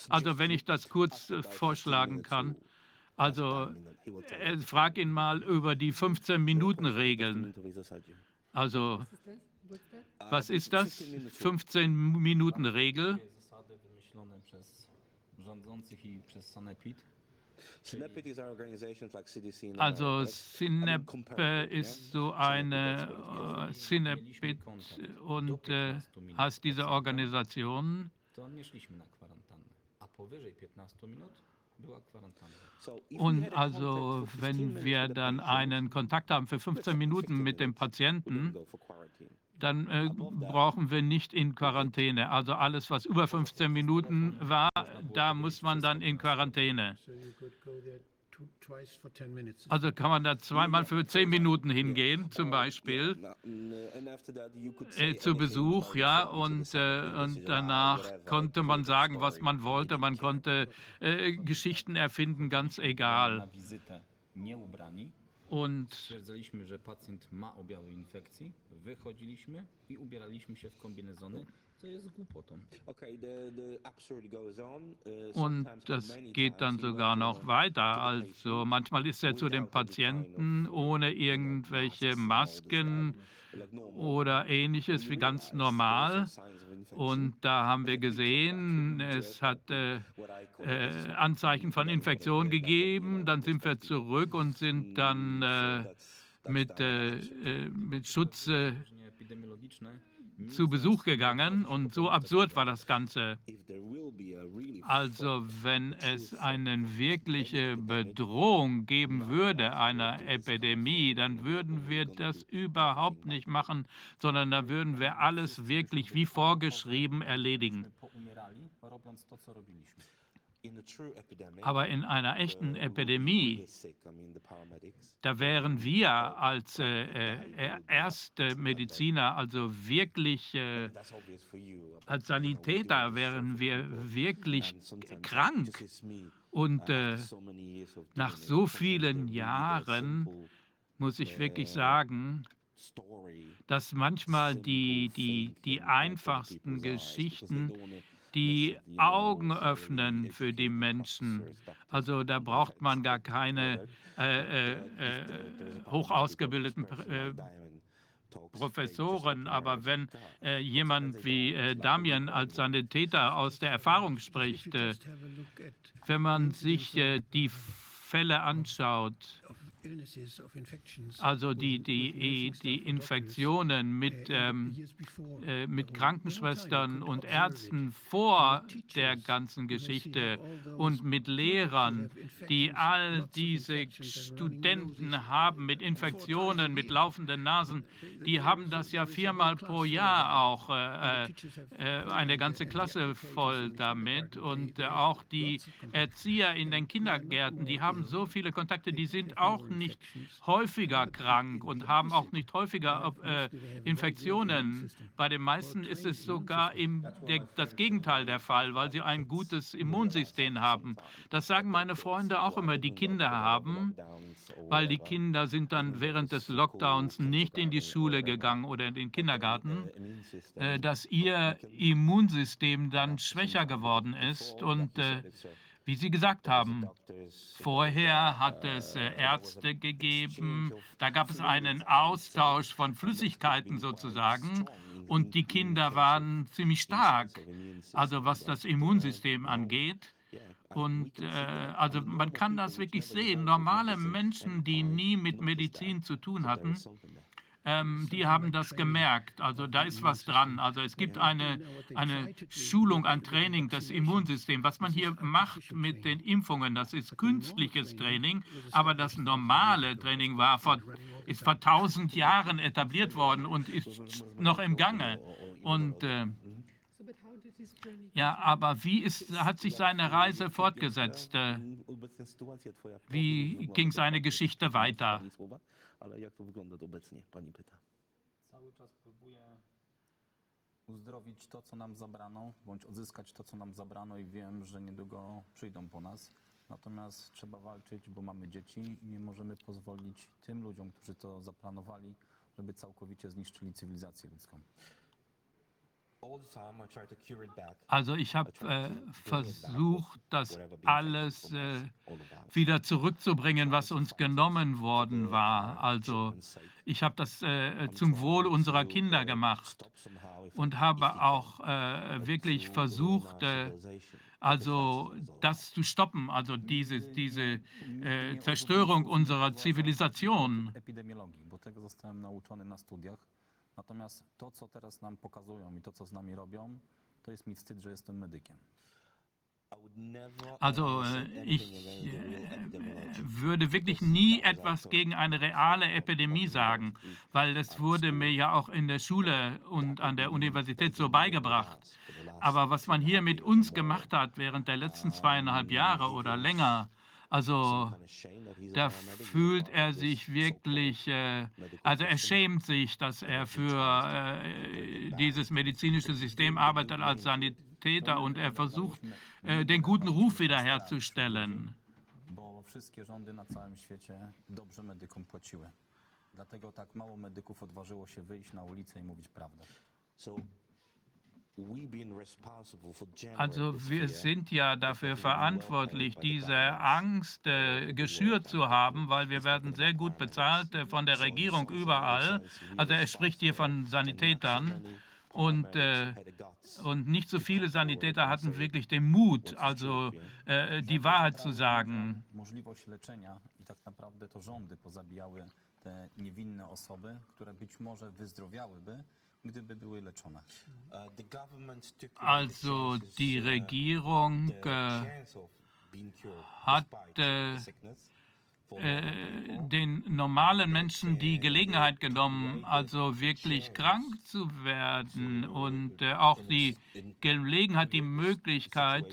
Also wenn ich das kurz äh, vorschlagen kann, also äh, frag ihn mal über die 15-Minuten-Regeln. Also was ist das? 15-Minuten-Regel? Takie zasady wymyślone przez rządzących i przez Sanepid. SNAPIT is our organizations like CDC in Also. Synep ist so eine äh, Synepit und äh, heißt diese Organisation. 15 Und also, contact for 15 wenn minutes wir with the dann patient, einen Kontakt haben für 15 Minuten mit dem Patienten. Dann äh, brauchen wir nicht in Quarantäne. Also alles, was über 15 Minuten war, da muss man dann in Quarantäne. Also kann man da zweimal für 10 Minuten hingehen, zum Beispiel. Äh, zu Besuch, ja, und, äh, und danach konnte man sagen, was man wollte, man konnte äh, Geschichten erfinden, ganz egal. Und Stwierdzaliśmy, że pacjent ma objawy infekcji, wychodziliśmy i ubieraliśmy się w kombinezony, co jest głupotą. Okay, the, the absurd goes on. Uh, Und sometimes das geht dann sogar noch uh, weiter. to the Also manchmal ist er zu dem without any kind Patienten of, ohne irgendwelche Masken oder ähnliches wie ganz normal. Und da haben wir gesehen, es hat äh, äh, Anzeichen von Infektion gegeben. Dann sind wir zurück und sind dann äh, mit, äh, äh, mit Schutz zu Besuch gegangen und so absurd war das Ganze. Also wenn es eine wirkliche Bedrohung geben würde, einer Epidemie, dann würden wir das überhaupt nicht machen, sondern da würden wir alles wirklich wie vorgeschrieben erledigen. Aber in einer echten Epidemie, da wären wir als äh, äh, erste Mediziner, also wirklich äh, als Sanitäter, wären wir wirklich krank. Und äh, nach so vielen Jahren muss ich wirklich sagen, dass manchmal die, die, die einfachsten Geschichten die Augen öffnen für die Menschen. Also da braucht man gar keine äh, äh, äh, hoch ausgebildeten äh, Professoren, aber wenn äh, jemand wie äh, Damian als Sanitäter aus der Erfahrung spricht, äh, wenn man sich äh, die Fälle anschaut, also die, die, die Infektionen mit, ähm, äh, mit Krankenschwestern und Ärzten vor der ganzen Geschichte und mit Lehrern, die all diese Studenten haben mit Infektionen, mit laufenden Nasen, die haben das ja viermal pro Jahr auch äh, äh, eine ganze Klasse voll damit. und äh, auch die Erzieher in den Kindergärten, die haben so viele Kontakte, die sind auch nicht häufiger krank und haben auch nicht häufiger äh, Infektionen. Bei den meisten ist es sogar im, der, das Gegenteil der Fall, weil sie ein gutes Immunsystem haben. Das sagen meine Freunde auch immer, die Kinder haben, weil die Kinder sind dann während des Lockdowns nicht in die Schule gegangen oder in den Kindergarten, äh, dass ihr Immunsystem dann schwächer geworden ist und äh, wie Sie gesagt haben, vorher hat es äh, Ärzte gegeben, da gab es einen Austausch von Flüssigkeiten sozusagen und die Kinder waren ziemlich stark, also was das Immunsystem angeht. Und äh, also man kann das wirklich sehen. Normale Menschen, die nie mit Medizin zu tun hatten, ähm, die haben das gemerkt. Also da ist was dran. Also es gibt eine, eine Schulung, ein Training des Immunsystems. Was man hier macht mit den Impfungen, das ist künstliches Training, aber das normale Training war vor, ist vor tausend Jahren etabliert worden und ist noch im Gange. Und äh, ja, aber wie ist, hat sich seine Reise fortgesetzt? Äh, Wie ging seine Geschichte weiter? Ale jak to wygląda obecnie, pani pyta. Cały czas próbuję uzdrowić to, co nam zabrano, bądź odzyskać to, co nam zabrano i wiem, że niedługo przyjdą po nas. Natomiast trzeba walczyć, bo mamy dzieci i nie możemy pozwolić tym ludziom, którzy to zaplanowali, żeby całkowicie zniszczyli cywilizację ludzką. Also ich habe äh, versucht, das alles äh, wieder zurückzubringen, was uns genommen worden war. Also ich habe das äh, zum Wohl unserer Kinder gemacht und habe auch äh, wirklich versucht, äh, also das zu stoppen, also diese, diese äh, Zerstörung unserer Zivilisation. Natomiast to, co teraz nam pokazują i to, co z nami robią, to jest mi wstyd, że jestem medykiem. Also äh, ich äh, würde wirklich nie etwas gegen eine reale Epidemie sagen, weil das wurde mir ja auch in der Schule und an der Universität so beigebracht. Aber was man hier mit uns gemacht hat während der letzten zweieinhalb Jahre oder länger, also da fühlt er sich wirklich, äh, also er schämt sich, dass er für äh, dieses medizinische System arbeitet als Sanitäter und er versucht, äh, den guten Ruf wiederherzustellen. Wszystkie rządy na całym świecie dobrze medykom płaciły. Dlatego tak mało medyków odważyło się wyjść na ulicę i mówić prawdę. So we being responsible for generating Also wir sind ja dafür verantwortlich, diese Angst äh, geschürt zu haben, weil wir werden sehr gut bezahlt äh, von der Regierung überall. Also er spricht hier von Sanitätern und, äh, und nicht so viele Sanitäter hatten wirklich den Mut, also äh, die Wahrheit zu sagen. Uh, took Also die uh, Regierung äh, hat, äh, äh, den normalen Menschen die Gelegenheit genommen, also wirklich krank zu werden und äh, auch die Gelegenheit, die Möglichkeit,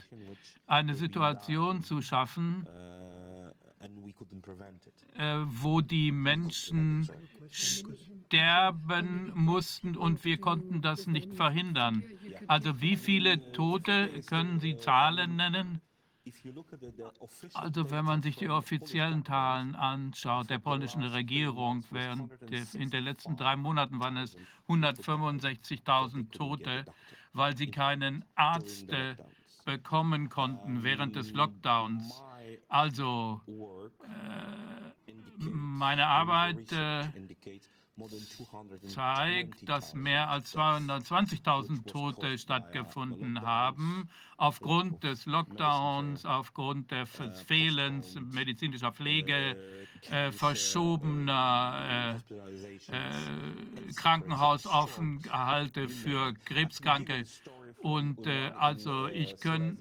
eine Situation zu schaffen, äh, wo die Menschen sterben mussten und wir konnten das nicht verhindern. Also wie viele Tote können Sie Zahlen nennen? Also wenn man sich die offiziellen Zahlen anschaut der polnischen Regierung, während in den letzten drei Monaten waren es 165.000 Tote, weil sie keinen Arzt äh, bekommen konnten während des Lockdowns. Also äh, meine Arbeit äh, zeigt, dass mehr als 220.000 Tote stattgefunden haben aufgrund des Lockdowns, aufgrund des Fehlens medizinischer Pflege, äh, verschobener äh, äh, Krankenhausaufenthalte für Krebskranke. Und äh, also ich kann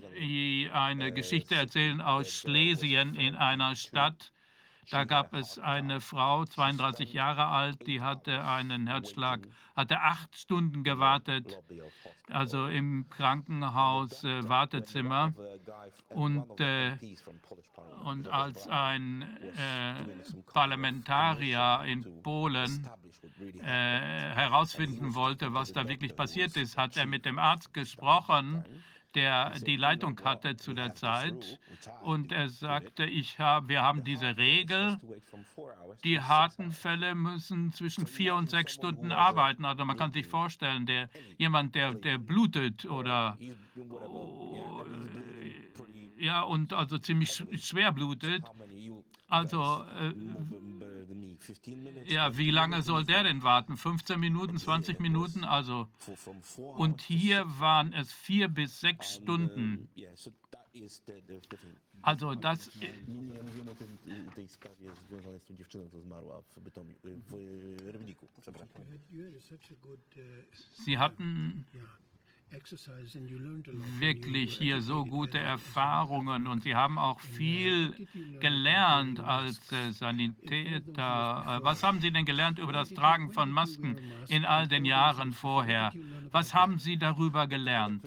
eine Geschichte erzählen aus Schlesien in einer Stadt, da gab es eine Frau, 32 Jahre alt, die hatte einen Herzschlag, hatte acht Stunden gewartet, also im Krankenhaus äh, Wartezimmer. Und, äh, und als ein äh, Parlamentarier in Polen äh, herausfinden wollte, was da wirklich passiert ist, hat er mit dem Arzt gesprochen der die Leitung hatte zu der Zeit. Und er sagte, ich hab, wir haben diese Regel, die harten Fälle müssen zwischen vier und sechs Stunden arbeiten. Also man kann sich vorstellen, der, jemand, der, der blutet oder oh, ja, und also ziemlich schwer blutet. Also äh, ja, wie lange soll der denn warten? 15 Minuten, 20 Minuten? Also, und hier waren es vier bis sechs Stunden. Also das. Sie hatten wirklich hier so gute Erfahrungen und Sie haben auch viel gelernt als äh, Sanitäter. Äh, was haben Sie denn gelernt über das Tragen von Masken in all den Jahren vorher? Was haben Sie darüber gelernt?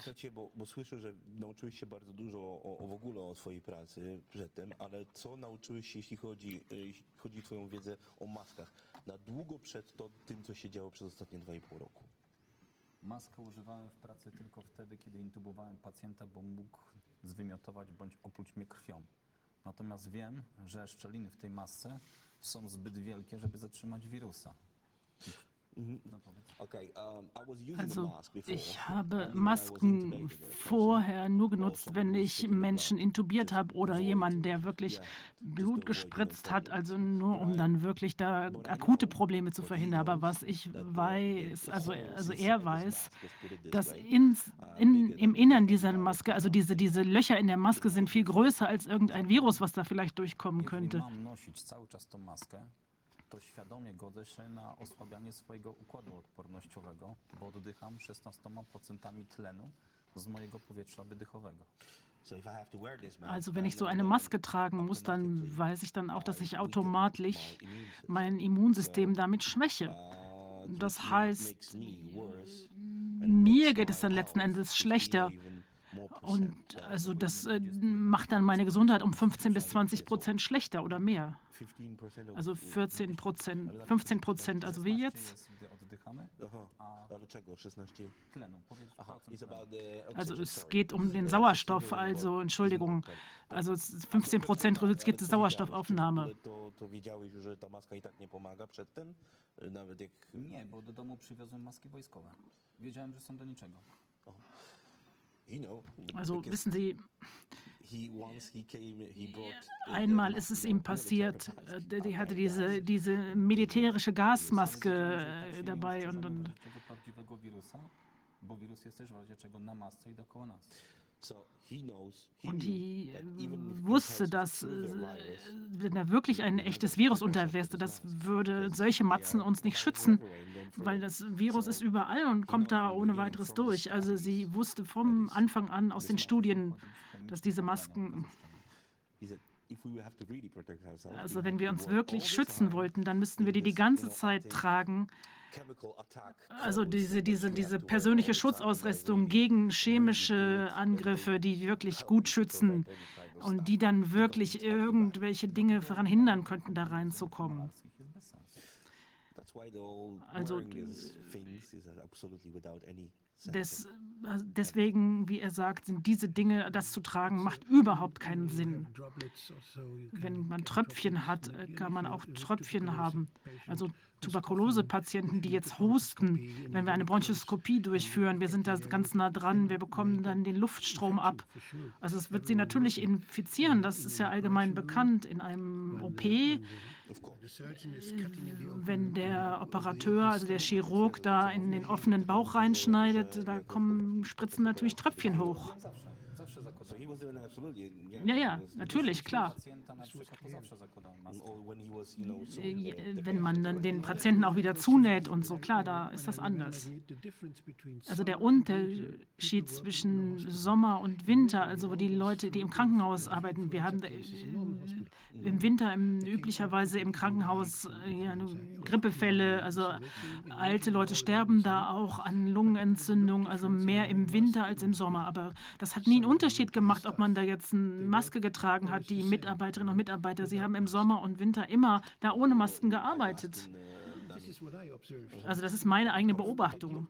na długo przed to, tym, co się działo przez ostatnie 2,5 roku. Maskę używałem w pracy tylko wtedy, kiedy intubowałem pacjenta, bo mógł zwymiotować bądź opluć mnie krwią. Natomiast wiem, że szczeliny w tej masce są zbyt wielkie, żeby zatrzymać wirusa. Powiedz. Also ich habe Masken vorher nur genutzt, wenn ich Menschen intubiert habe oder jemanden, der wirklich Blut gespritzt hat, also nur um dann wirklich da akute Probleme zu verhindern. Aber was ich weiß, also, also er weiß, dass ins, in, im Innern dieser Maske, also diese, diese Löcher in der Maske sind viel größer als irgendein Virus, was da vielleicht durchkommen könnte. To świadomie godzę się na osłabianie swojego układu odpornościowego, bo oddycham 16% tlenu z mojego powietrza wydechowego. Also wenn ich so eine Maske tragen muss, dann weiß ich dann auch, dass ich automatisch mein Immunsystem damit schwäche. Das heißt, mir geht es dann letzten Endes schlechter. Und also das äh, macht dann meine Gesundheit um 15 bis 20 Prozent schlechter oder mehr. Also 14 Prozent, 15 Prozent, also wie jetzt. Jest, gdy oddychamy, a Ale czego? 16? tlenu. Powiedz Aha, procent it's tlenu. about the Also es geht um den Sauerstoff, also Entschuldigung. Also es ist 15 Prozent reduzierte Sauerstoffaufnahme. To, to wiedziałeś, że ta maska i tak nie pomaga przedtem? Nawet jak... Nie, bo do domu przywiozłem maski wojskowe. Wiedziałem, że są do niczego. You know, Also wissen Sie, einmal ist es ihm passiert, äh, die hatte diese, diese militärische Gasmaske äh, dabei und, und Und die äh, wusste, dass wenn da wirklich ein echtes Virus unter wäre, das würde solche Matzen uns nicht schützen, weil das Virus ist überall und kommt da ohne weiteres durch. Also sie wusste vom Anfang an aus den Studien, dass diese Masken, Also wenn wir uns wirklich schützen wollten, dann müssten wir die die ganze Zeit tragen. Also diese, diese, diese persönliche Schutzausrüstung gegen chemische Angriffe, die wirklich gut schützen und die dann wirklich irgendwelche Dinge daran hindern könnten, da reinzukommen. Also des, also deswegen, wie er sagt, sind diese Dinge, das zu tragen, macht überhaupt keinen Sinn. Wenn man Tröpfchen hat, äh, kann man auch Tröpfchen haben. Also Tuberkulosepatienten, die jetzt husten, wenn wir eine Bronchoskopie durchführen, wir sind da ganz nah dran, wir bekommen dann den Luftstrom ab. Also es wird sie natürlich infizieren, das ist ja allgemein bekannt in einem OP wenn der Operateur, also der Chirurg, da in den offenen Bauch reinschneidet, da kommen, spritzen natürlich Tröpfchen hoch. Ja, ja, natürlich, klar. Wenn man dann den Patienten auch wieder zunäht und so, klar, da ist das anders. Also der Unterschied zwischen Sommer und Winter, also die Leute, die im Krankenhaus arbeiten, wir haben im Winter im, üblicherweise im Krankenhaus äh, ja, Grippefälle, also alte Leute sterben da auch an Lungenentzündung, also mehr im Winter als im Sommer. Aber das hat nie einen Unterschied gemacht, ob man da jetzt eine Maske getragen hat. Die Mitarbeiterinnen und Mitarbeiter, sie haben im Sommer und Winter immer da ohne Masken gearbeitet. Also das ist meine eigene Beobachtung.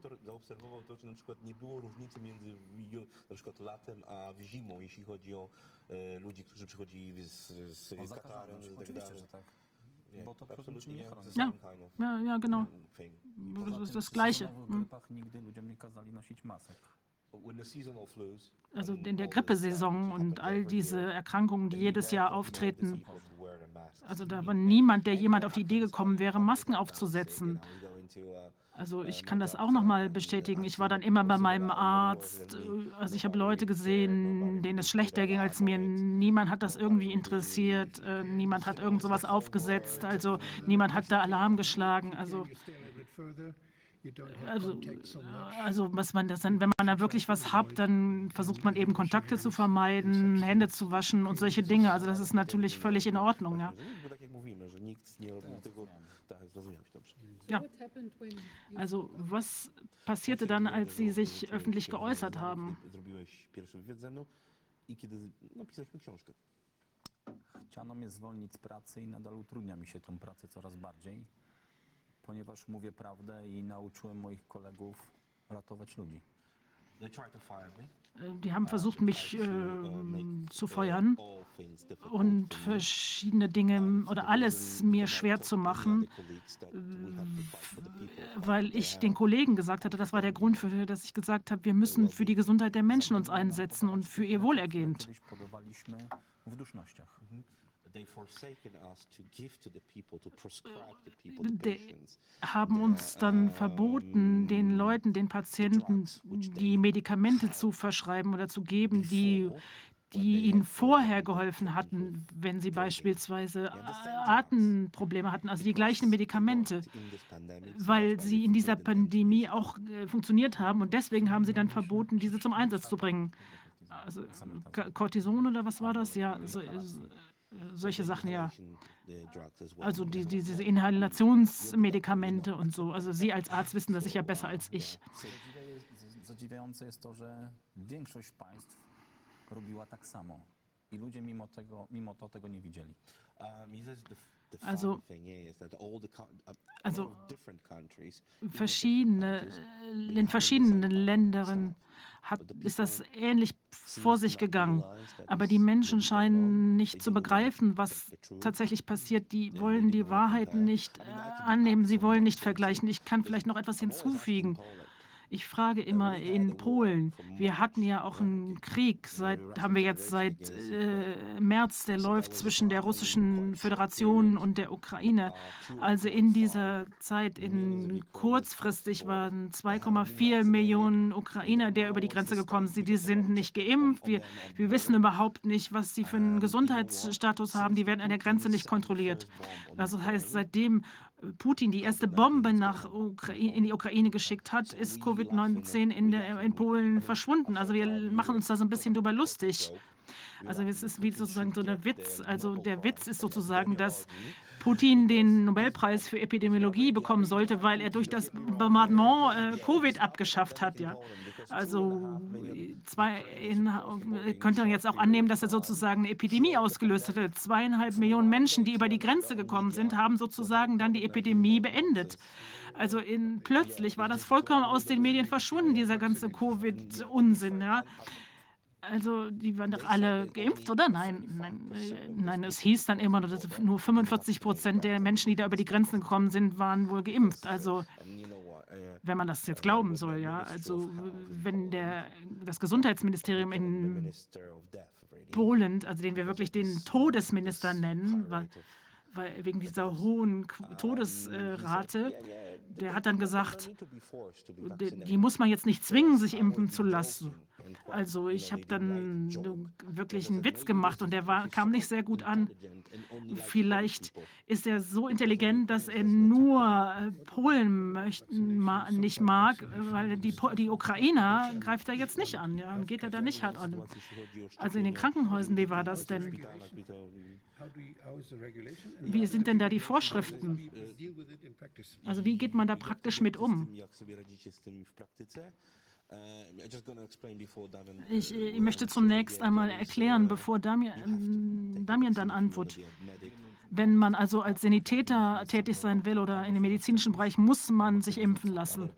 Ja, ja, genau. Das ist das Gleiche. Also in der Grippesaison und all diese Erkrankungen, die jedes Jahr auftreten. Also da war niemand, der jemand auf die Idee gekommen wäre, Masken aufzusetzen. Also ich kann das auch noch mal bestätigen. Ich war dann immer bei meinem Arzt. Also ich habe Leute gesehen, denen es schlechter ging als mir. Niemand hat das irgendwie interessiert. Äh, niemand hat irgend sowas aufgesetzt. Also niemand hat da Alarm geschlagen. Also also, also was man das dann, wenn man da wirklich was hat, dann versucht man eben Kontakte zu vermeiden, Hände zu waschen und solche Dinge. Also das ist natürlich völlig in Ordnung, ja. Ja. Also was passierte dann, als Sie sich öffentlich geäußert haben? Chciano mnie zwolnić z pracy i nadal utrudnia mi się tą pracę coraz bardziej, ponieważ mówię prawdę i nauczyłem moich kolegów ratować ludzi. Die haben versucht, mich äh, zu feuern und verschiedene Dinge oder alles mir schwer zu machen, weil ich den Kollegen gesagt hatte, das war der Grund, für, dass ich gesagt habe, wir müssen für die Gesundheit der Menschen uns einsetzen und für ihr Wohlergehen haben uns dann verboten, den Leuten, den Patienten, die Medikamente zu verschreiben oder zu geben, die die ihnen vorher geholfen hatten, wenn sie beispielsweise Atemprobleme hatten, also die gleichen Medikamente, weil sie in dieser Pandemie auch äh, funktioniert haben und deswegen haben sie dann verboten, diese zum Einsatz zu bringen. Also Cortison oder was war das? Ja, so, solche Sachen, ja. Also die, die, diese Inhalationsmedikamente und so. Also Sie als Arzt wissen das sicher besser als ich. Zadziwiające jest to, że większość państw robiła tak samo. I ludzie mimo, tego, mimo to tego nie widzieli. Also, also verschiedene, in verschiedenen Ländern hat, ist das ähnlich vor sich gegangen. Aber die Menschen scheinen nicht zu begreifen, was tatsächlich passiert. Die wollen die Wahrheit nicht äh, annehmen, sie wollen nicht vergleichen. Ich kann vielleicht noch etwas hinzufügen. Ich frage immer in Polen, wir hatten ja auch einen Krieg, seit, haben wir jetzt seit äh, März, der läuft zwischen der Russischen Föderation und der Ukraine. Also in dieser Zeit, in kurzfristig waren 2,4 Millionen Ukrainer, die über die Grenze gekommen sind. Die sind nicht geimpft. Wir, wir wissen überhaupt nicht, was sie für einen Gesundheitsstatus haben. Die werden an der Grenze nicht kontrolliert. Also das heißt, seitdem Putin die erste Bombe nach Ukraine, in die Ukraine geschickt hat, ist Covid-19 in, in Polen verschwunden. Also wir machen uns da so ein bisschen drüber lustig. Also es ist wie sozusagen so ein Witz. Also der Witz ist sozusagen, dass Putin den Nobelpreis für Epidemiologie bekommen sollte, weil er durch das Bombardement äh, Covid abgeschafft hat. Ja. Also zwei, in, könnte man jetzt auch annehmen, dass er sozusagen eine Epidemie ausgelöst hatte. Zweieinhalb Millionen Menschen, die über die Grenze gekommen sind, haben sozusagen dann die Epidemie beendet. Also in, plötzlich war das vollkommen aus den Medien verschwunden, dieser ganze Covid-Unsinn. Ja. Also, die waren doch alle geimpft, oder? Nein, nein, äh, nein, es hieß dann immer, dass nur 45 Prozent der Menschen, die da über die Grenzen gekommen sind, waren wohl geimpft. Also, wenn man das jetzt glauben soll, ja. Also, wenn der, das Gesundheitsministerium in Polen, also den wir wirklich den Todesminister nennen, weil, wegen dieser hohen Todesrate, der hat dann gesagt, die, muss man jetzt nicht zwingen, sich impfen zu lassen. Also ich habe dann wirklich einen Witz gemacht und der war, kam nicht sehr gut an. Vielleicht ist er so intelligent, dass er nur äh, Polen möchten, nicht mag, weil die, die Ukrainer greift er jetzt nicht an. Ja, und geht er da nicht hart an. Also in den Krankenhäusern, wie war das denn? Wie sind denn da die Vorschriften? Also wie geht man da praktisch mit um? Ich, ich, möchte zunächst einmal erklären, bevor Damian, Damian dann antwortet. Wenn man also als Sanitäter tätig sein will oder in dem medizinischen Bereich, muss man sich impfen lassen.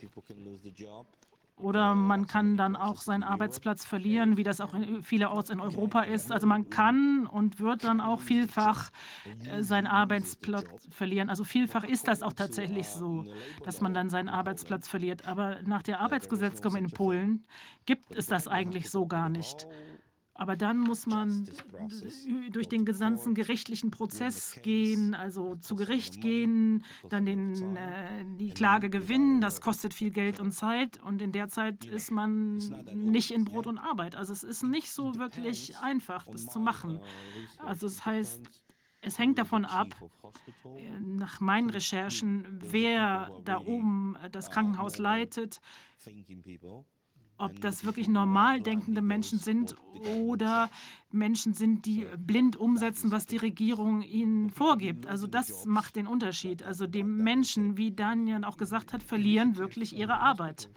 Oder man kann dann auch seinen Arbeitsplatz verlieren, wie das auch vielerorts in Europa ist. Also man kann und wird dann auch vielfach äh, seinen Arbeitsplatz verlieren. Also vielfach ist das auch tatsächlich so, dass man dann seinen Arbeitsplatz verliert. Aber nach der Arbeitsgesetzgebung in Polen gibt es das eigentlich so gar nicht. Aber dann muss man durch den gesamten gerichtlichen Prozess gehen, also zu Gericht gehen, dann den, äh, die Klage gewinnen. Das kostet viel Geld und Zeit und in der Zeit ist man nicht in Brot und Arbeit. Also es ist nicht so wirklich einfach, das zu machen. Also es das heißt, es hängt davon ab, nach meinen Recherchen, wer da oben das Krankenhaus leitet ob das wirklich normal denkende Menschen sind oder Menschen sind, die blind umsetzen, was die Regierung ihnen vorgibt. Also das macht den Unterschied. Also die Menschen, wie Daniel auch gesagt hat, verlieren wirklich ihre Arbeit.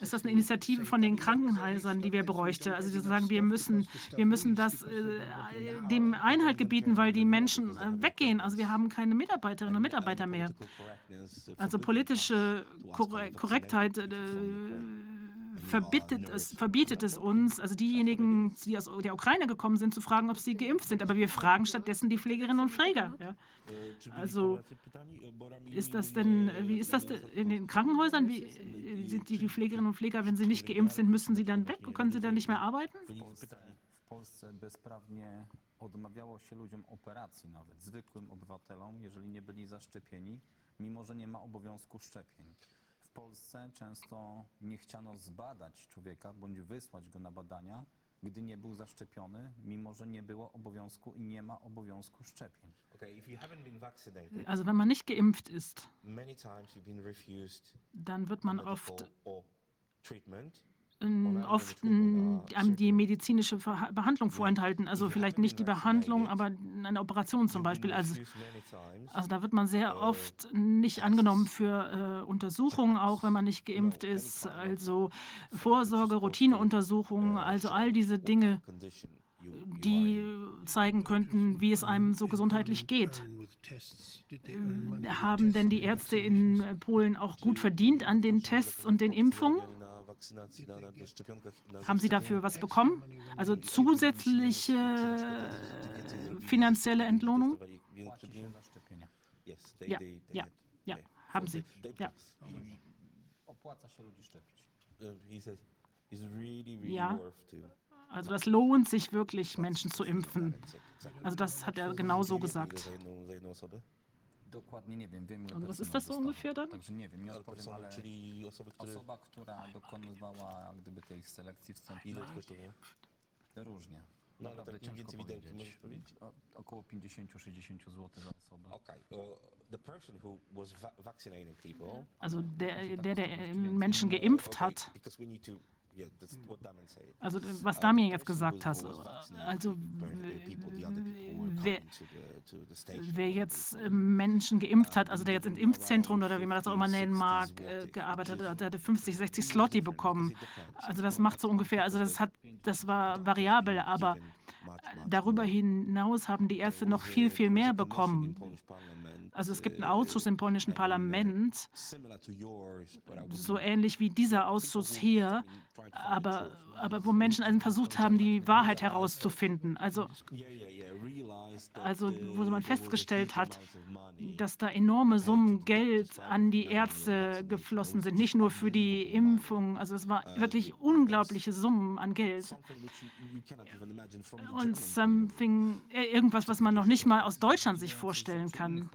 Ist das eine Initiative von den Krankenhäusern, die wir bräuchten? Also die sagen, wir müssen, wir müssen das äh, dem Einhalt gebieten, weil die Menschen äh, weggehen. Also wir haben keine Mitarbeiterinnen und Mitarbeiter mehr. Also politische Korrektheit äh, verbietet es, verbietet es uns, also diejenigen, die aus der Ukraine gekommen sind, zu fragen, ob sie geimpft sind. Aber wir fragen stattdessen die Pflegerinnen und Pfleger. Ja. Also ist das denn, wie ist das in den Krankenhäusern? Wie sind die, Pflegerinnen und Pfleger, wenn sie nicht geimpft sind, müssen sie dann weg? Können sie dann nicht mehr arbeiten? odmawiało się ludziom operacji nawet, zwykłym obywatelom, jeżeli nie byli zaszczepieni, mimo że nie ma obowiązku szczepień. Polsce często nie chciano zbadać człowieka bądź wysłać go na badania, gdy nie był zaszczepiony, mimo że nie było obowiązku i nie ma obowiązku szczepień. Also wenn man nicht geimpft ist, dann wird man oft oft einem die medizinische Behandlung vorenthalten. Also vielleicht nicht die Behandlung, aber eine Operation zum Beispiel. Also, also da wird man sehr oft nicht angenommen für äh, Untersuchungen, auch wenn man nicht geimpft ist. Also Vorsorge, Routineuntersuchungen, also all diese Dinge, die zeigen könnten, wie es einem so gesundheitlich geht. Äh, haben denn die Ärzte in Polen auch gut verdient an den Tests und den Impfungen? Haben Sie dafür was bekommen? Also zusätzliche finanzielle Entlohnung? Ja, ja, ja, haben Sie. Ja. Ja, also das lohnt sich wirklich, Menschen zu impfen. Also das hat er genau so gesagt. Dokładnie nie wiem, wiem ile Und was ist das so ungefähr dann? Także nie wiem, nie odpowiem, ale osoba, która dokonywała gdyby tej selekcji wstępnej, różnie. No, ale Naprawdę tak mniej ciężko więcej widełki powiedzieć. możesz powiedzieć? O, około 50-60 zł za osobę. Okay. Uh, the person who was va vaccinating people. Also der, der, der Menschen geimpft hat, Because we need to Also was Damien jetzt gesagt hat, also wer, wer jetzt Menschen geimpft hat, also der jetzt in Impfzentren oder wie man das auch immer nennen mag, äh, gearbeitet hat, der hatte 50, 60 Slotti bekommen. Also das macht so ungefähr, also das hat, das war variabel, aber darüber hinaus haben die Ärzte noch viel, viel mehr bekommen. Also es gibt einen Ausschuss im polnischen Parlament, so ähnlich wie dieser Ausschuss hier, aber, aber wo Menschen also versucht haben, die Wahrheit herauszufinden. Also, also wo man festgestellt hat, dass da enorme Summen Geld an die Ärzte geflossen sind, nicht nur für die Impfung. Also es war wirklich unglaubliche Summen an Geld. Und something, äh, irgendwas, was man noch nicht mal aus Deutschland sich vorstellen kann.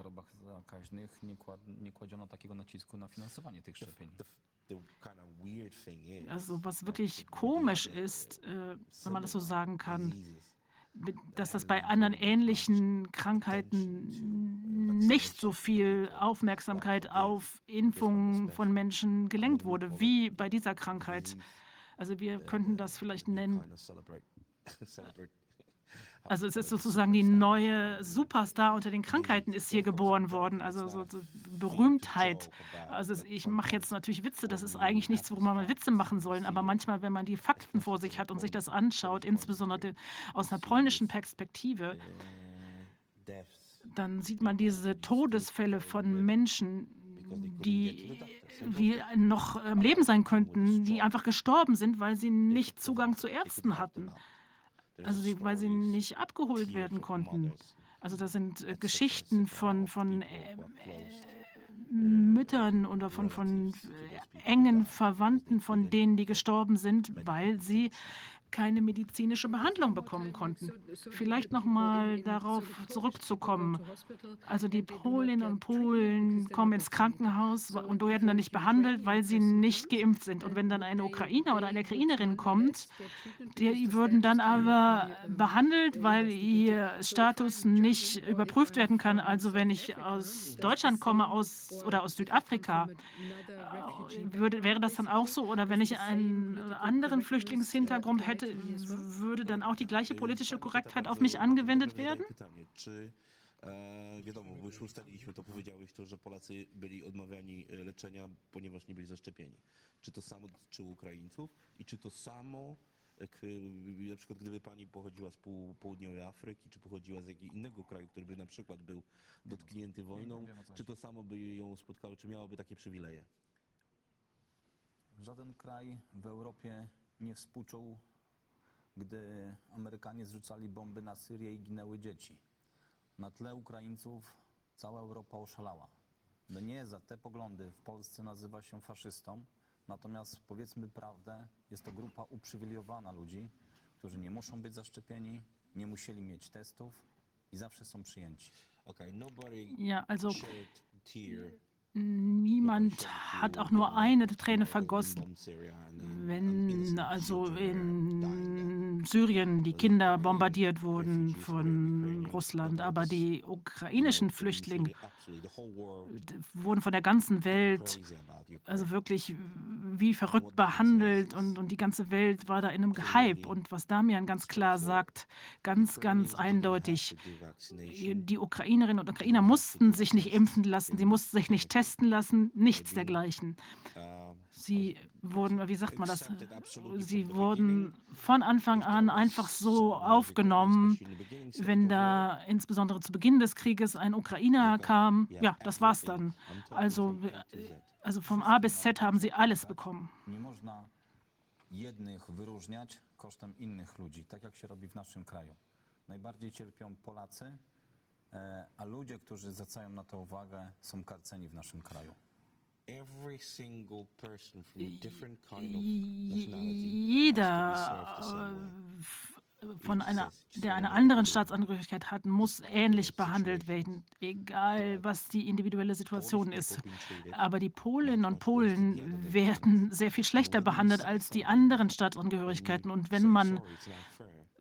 Also was wirklich komisch ist, äh, wenn man das so sagen kann, dass das bei anderen ähnlichen Krankheiten nicht so viel Aufmerksamkeit auf Impfungen von Menschen gelenkt wurde, wie bei dieser Krankheit. Also wir könnten das vielleicht nennen also es ist sozusagen die neue Superstar unter den Krankheiten ist hier geboren worden, also so, so Berühmtheit. Also ich mache jetzt natürlich Witze, das ist eigentlich nichts, worüber man Witze machen sollen, aber manchmal, wenn man die Fakten vor sich hat und sich das anschaut, insbesondere aus einer polnischen Perspektive, dann sieht man diese Todesfälle von Menschen, die die noch am Leben sein könnten, die einfach gestorben sind, weil sie nicht Zugang zu Ärzten hatten. Also sie, weil sie nicht abgeholt werden konnten. Also das sind äh, Geschichten von, von äh, äh, Müttern oder von, von engen Verwandten von denen, die gestorben sind, weil sie keine medizinische Behandlung bekommen konnten. Vielleicht noch mal darauf zurückzukommen. Also die Polinnen und Polen kommen ins Krankenhaus und werden dann nicht behandelt, weil sie nicht geimpft sind. Und wenn dann eine Ukrainer oder eine Ukrainerin kommt, die würden dann aber behandelt, weil ihr Status nicht überprüft werden kann. Also wenn ich aus Deutschland komme aus, oder aus Südafrika, würde, wäre das dann auch so? Oder wenn ich einen anderen Flüchtlingshintergrund hätte, würde dann auch die gleiche politische Korrektheit auf mich angewendet werden? Wiadomo, bo już ustaliliśmy to, powiedziałeś to, że Polacy byli odmawiani leczenia, ponieważ nie byli zaszczepieni. Czy to samo dotyczyło Ukraińców i czy to samo, jak, na przykład gdyby pani pochodziła z pół, południowej Afryki, czy pochodziła z jakiegoś innego kraju, który by na przykład był dotknięty wojną, czy to samo by ją spotkało, czy miałoby takie przywileje? Żaden kraj w Europie nie współczuł gdy Amerykanie zrzucali bomby na Syrię i ginęły dzieci. Na tle Ukraińców cała Europa oszalała. Mnie za te poglądy w Polsce nazywa się faszystą, natomiast powiedzmy prawdę, jest to grupa uprzywilejowana ludzi, którzy nie muszą być zaszczepieni, nie musieli mieć testów i zawsze są przyjęci. Okay, nobody Ja, also shed tear niemand hat auch nur eine Träne vergossen, wenn also in Syrien die Kinder bombardiert wurden von Russland. Aber die ukrainischen Flüchtlinge wurden von der ganzen Welt also wirklich wie verrückt behandelt und, und die ganze Welt war da in einem Hype. Und was Damian ganz klar sagt, ganz, ganz eindeutig, die Ukrainerinnen und Ukrainer mussten sich nicht impfen lassen, sie mussten sich nicht testen lassen, nichts dergleichen. Sie wurden, wie sagt man das, sie wurden von Anfang an einfach so aufgenommen, wenn da insbesondere zu Beginn des Krieges ein Ukrainer kam, ja, das war's dann. Also, also vom A bis Z haben sie alles bekommen. Jednych wyróżniać kosztem innych ludzi, tak jak się robi w naszym kraju. Najbardziej cierpią Polacy, e, a ludzie, którzy zwracają na to uwagę, są karceni w naszym kraju. Jeder äh, von einer, der eine andere Staatsangehörigkeit hat, muss ähnlich behandelt werden, egal was die individuelle Situation ist. Aber die Polinnen und Polen werden sehr viel schlechter behandelt als die anderen Staatsangehörigkeiten. Und wenn man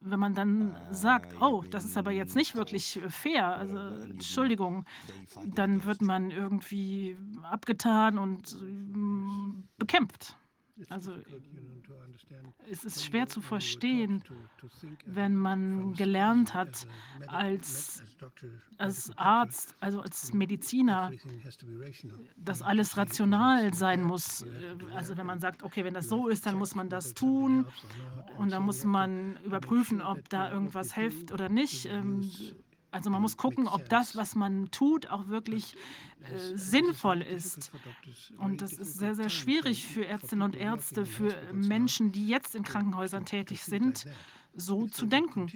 wenn man dann sagt, oh, das ist aber jetzt nicht wirklich fair, also Entschuldigung, dann wird man irgendwie abgetan und ähm, bekämpft. Also es ist schwer zu verstehen, wenn man gelernt hat, als, als Arzt, also als Mediziner, dass alles rational sein muss. Also wenn man sagt, okay, wenn das so ist, dann muss man das tun und dann muss man überprüfen, ob da irgendwas hilft oder nicht. Ähm, also man muss gucken, ob das, was man tut, auch wirklich äh, sinnvoll ist. Und das ist sehr, sehr schwierig für Ärztinnen und Ärzte, für Menschen, die jetzt in Krankenhäusern tätig sind, so zu denken.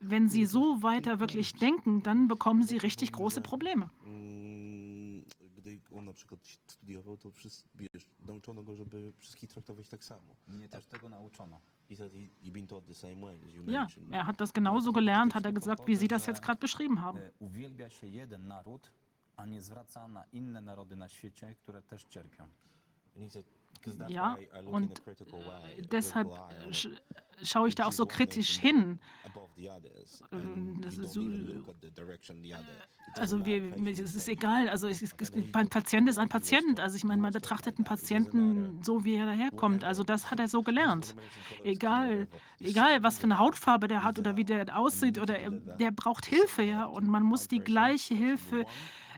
Wenn sie so weiter wirklich denken, dann bekommen sie richtig große Probleme. Mm, Gdy on na przykład studiował, to wszyscy, wiesz, nauczono go, żeby wszystkich traktować tak samo. Mnie też tego nauczono. He said he, he been taught the same way as you Ja, er hat das genauso gelernt, hat er gesagt, wie Sie das jetzt gerade beschrieben haben. A nie zwraca na inne narody na świecie, które też cierpią. And he said, "'Cause that's Ja, und äh, deshalb schaue ich da auch so kritisch hin. Ähm, so- Also wir, es ist is egal, also es ist, es, ein Patient ist ein Patient. Also ich meine, man betrachtet einen Patienten so, wie er daherkommt. Also das hat er so gelernt. Egal, egal was für eine Hautfarbe der hat oder wie der aussieht oder er, der braucht Hilfe, ja. Und man muss die gleiche Hilfe äh,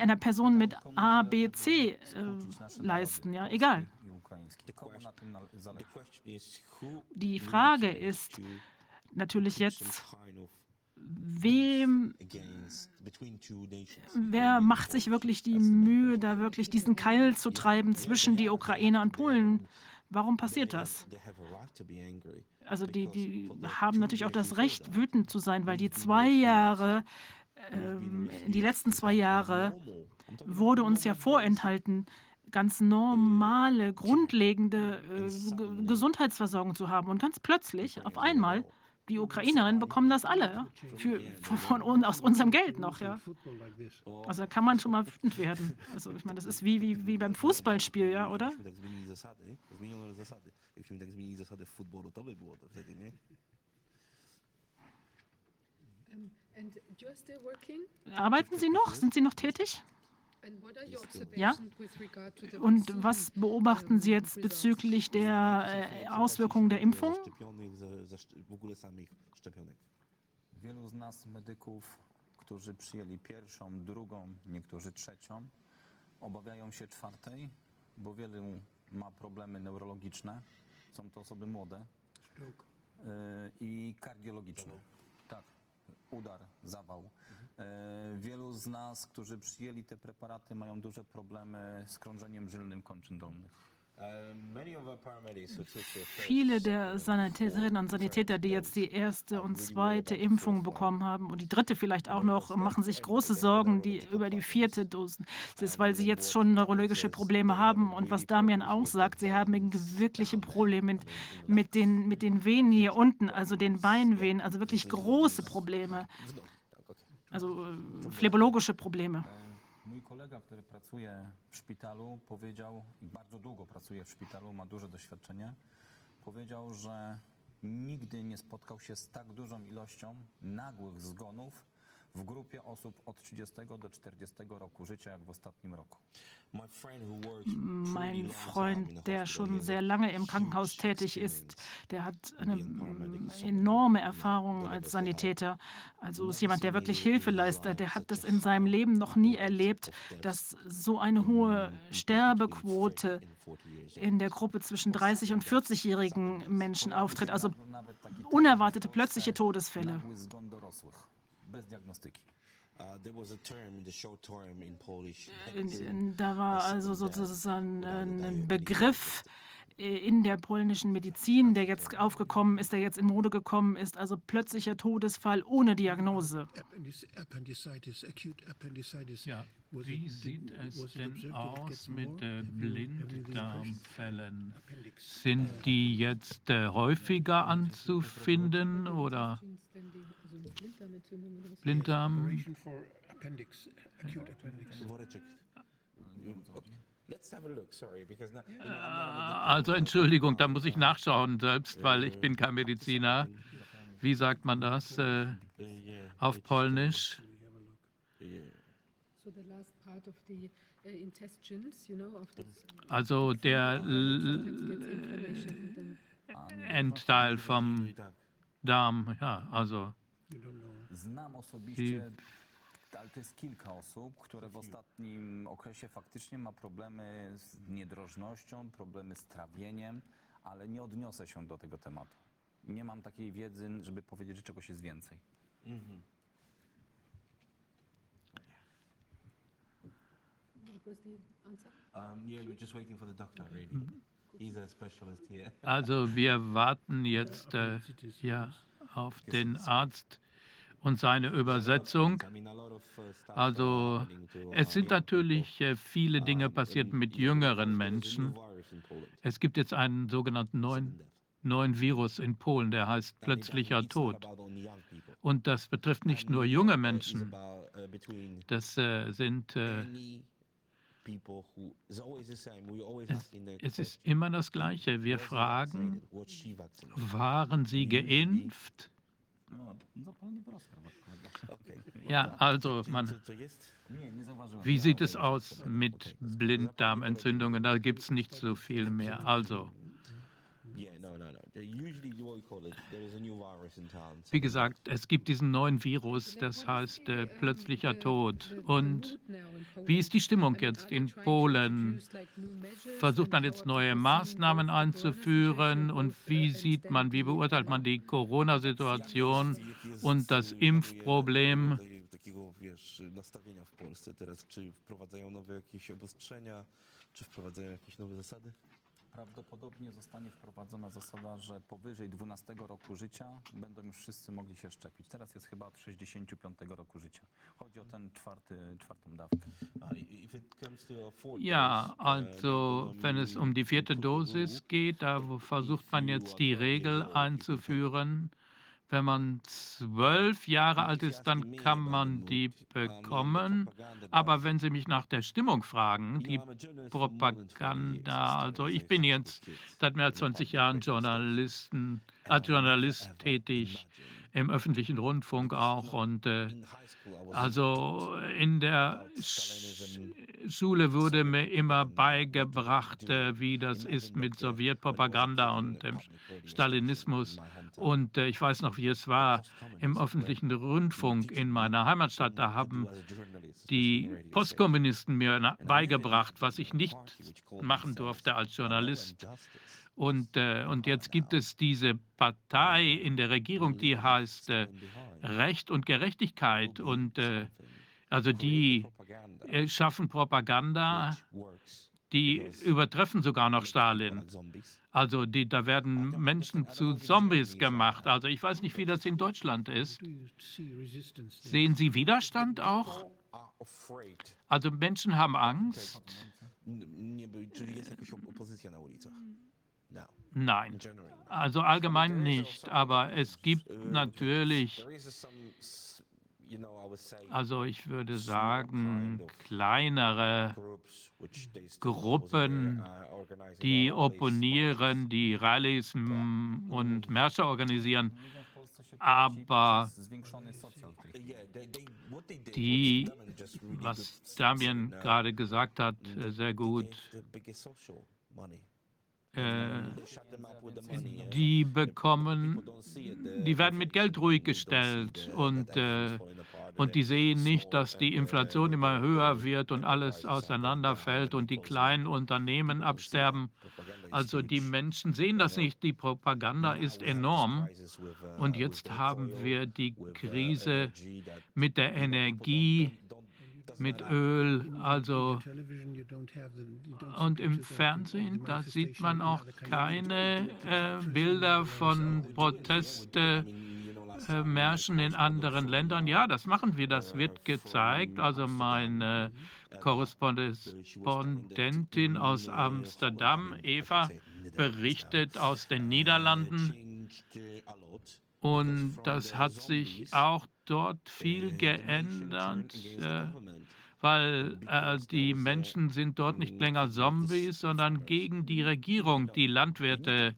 einer Person mit A, B, C äh, leisten, ja, egal. Die Frage ist natürlich jetzt, wem against between two nations. Wer macht sich wirklich die Mühe, da wirklich diesen Keil zu treiben zwischen die Ukraine und Polen? Warum passiert das? Also die, die haben natürlich auch das Recht, wütend zu sein, weil die zwei Jahre, ähm, die letzten zwei Jahre wurde uns ja vorenthalten, ganz normale, grundlegende äh, Ge- Gesundheitsversorgung zu haben. Und ganz plötzlich, auf einmal, die Ukrainerinnen bekommen das alle? Für, von, von aus unserem Geld noch, ja. Also da kann man schon mal wütend werden. Also ich meine, das ist wie, wie, wie beim Fußballspiel, ja, oder? Gdybyśmy tak zmienili zasady, zmieniono zasady. Gdybyśmy tak zmienili zasady w futbolu, to by było to wtedy, nie? Um, And you're still working? Arbeiten Sie noch? Sind Sie noch tätig? Ja. Und was beobachten Sie jetzt bezüglich der äh, Auswirkungen der Impfung? Wielu z nas medyków, którzy przyjęli pierwszą, drugą, niektórzy trzecią, obawiają się czwartej, bo wielu ma problemy neurologiczne. Są to osoby młode i kardiologiczne. Udar, zawał. Yy, Wielu z nas, którzy przyjęli te preparaty, mają duże problemy z krążeniem żylnym kończyn dolnych. Viele der Sanitäterinnen und Sanitäter, die jetzt die erste und zweite Impfung bekommen haben und die dritte vielleicht auch noch, machen sich große Sorgen die, über die vierte Dosis. Weil sie jetzt schon neurologische Probleme haben. Und was Damian auch sagt, sie haben wirkliche Probleme mit, mit, den, mit den Venen hier unten, also den Beinvenen, also wirklich große Probleme. Also äh, phlebologische Probleme. Mój kolega, który pracuje w szpitalu, powiedział, i bardzo długo pracuje w szpitalu, ma duże doświadczenie, powiedział, że nigdy nie spotkał się z tak dużą ilością nagłych zgonów w grupie osób od 30 do 40 roku życia, jak w ostatnim roku. Mein Freund, der schon sehr lange im Krankenhaus tätig ist, der hat eine enorme Erfahrung als. Sanitäter. Also ist jemand, der wirklich Hilfe leistet. Der hat das in seinem Leben noch nie erlebt, dass so eine in hohe Sterbequote between 30 and 40 years in der Gruppe zwischen 30 und 40-jährigen Menschen auftritt. Also unerwartete, plötzliche Todesfälle. Uh, there was a term in the short term in Polish. Und Da war also sozusagen ein Begriff äh, in der polnischen Medizin, der jetzt aufgekommen ist, der jetzt in Mode gekommen ist, also plötzlicher Todesfall ohne Diagnose. Ja, wie sieht es denn aus mit äh? Blinddarmfällen? Sind die jetzt äh, häufiger anzufinden oder Blinddarm? Operation for appendix, acute appendix. Woreczek. Let's have a look, sorry, because now, you know, Äh, I'm not a Also Entschuldigung, da muss ich nachschauen selbst, weil ich bin kein Mediziner. Wie sagt man das äh, auf Polnisch? yeah. So the last part of the Also der Endteil vom Darm, ja, also Znam osobiście, ale to jest kilka osób, które w ostatnim okresie faktycznie ma problemy z niedrożnością, problemy z trawieniem, ale nie odniosę się do tego tematu. Nie mam takiej wiedzy, żeby powiedzieć, że czegoś jest więcej. Mhm. Um, yeah, we're just waiting for the doctor, really. He's a specialist here. Also wir warten jetzt äh, ja, auf den Arzt und seine Übersetzung. Also es sind natürlich äh, viele Dinge passiert mit jüngeren Menschen. Es gibt jetzt einen sogenannten neuen, neuen Virus in Polen, der heißt plötzlicher Tod. Und das betrifft nicht nur junge Menschen, between das äh, sind, es, ist immer das Gleiche. Wir fragen, waren Sie geimpft? Ja, also man, wie sieht es aus mit Blinddarmentzündungen? Da gibt es nicht so viel mehr. Also, wie gesagt, es gibt diesen neuen Virus, das heißt äh, plötzlicher Tod. Und wie ist die Stimmung jetzt in Polen? Versucht man jetzt neue Maßnahmen einzuführen? Und wie sieht man, wie beurteilt man die Corona-Situation und das Impfproblem? Nastawienia w Polsce teraz, czy wprowadzają nowe jakieś obostrzenia, czy wprowadzają jakieś nowe zasady? Prawdopodobnie zostanie wprowadzona zasada, że powyżej 12 roku życia będą już wszyscy mogli się szczepić. Teraz jest chyba od 65 roku życia. Chodzi o ten czwarty, czwartą dawkę. Ja, also wenn es um die vierte Dosis geht, da versucht man jetzt die Regel einzuführen. Wenn man zwölf Jahre alt ist, dann kann man die bekommen. Aber wenn Sie mich nach der Stimmung fragen, die Propaganda, also ich bin jetzt seit mehr als 20 Jahren Journalisten, als Journalist tätig, im öffentlichen Rundfunk auch. Und äh, also in der Sch Schule wurde mir immer beigebracht, äh, wie das ist mit Sowjetpropaganda und dem Stalinismus. Und äh, ich weiß noch, wie es war im öffentlichen Rundfunk in meiner Heimatstadt. Da haben die Postkommunisten mir beigebracht, was ich nicht machen durfte als Journalist. Und, äh, und jetzt gibt es diese Partei in der Regierung, die heißt äh, Recht und Gerechtigkeit. Und äh, also die äh, schaffen Propaganda, die übertreffen sogar noch Stalin. Also die, da werden Menschen zu Zombies gemacht. Also ich weiß nicht, wie das in Deutschland ist. Sehen Sie Widerstand auch? Also Menschen haben Angst? Nein. Also allgemein nicht, aber es gibt natürlich, also ich würde sagen, kleinere Gruppen, uh, die opponieren, die Rallyes und Märsche organisieren, Aber die, was Damian uh, gerade gesagt hat, sehr gut, die People bekommen, die werden mit Geld ruhig gestellt und, äh, und die sehen nicht, dass die Inflation immer höher wird und alles auseinanderfällt und die kleinen Unternehmen absterben. Also die Menschen sehen das nicht, die Propaganda ist enorm. Und jetzt haben wir die Krise mit der Energie, mit Öl, also und im Fernsehen, da sieht man auch keine äh, Bilder von Protestmärschen äh, Märschen in anderen Ländern. Ja, das machen wir, das wird gezeigt. Also meine Korrespondentin aus Amsterdam, Eva, berichtet aus den Niederlanden. Und das hat sich auch dort viel geändert, äh, weil äh, die Menschen sind dort nicht länger Zombies, sondern gegen die Regierung, die Landwirte.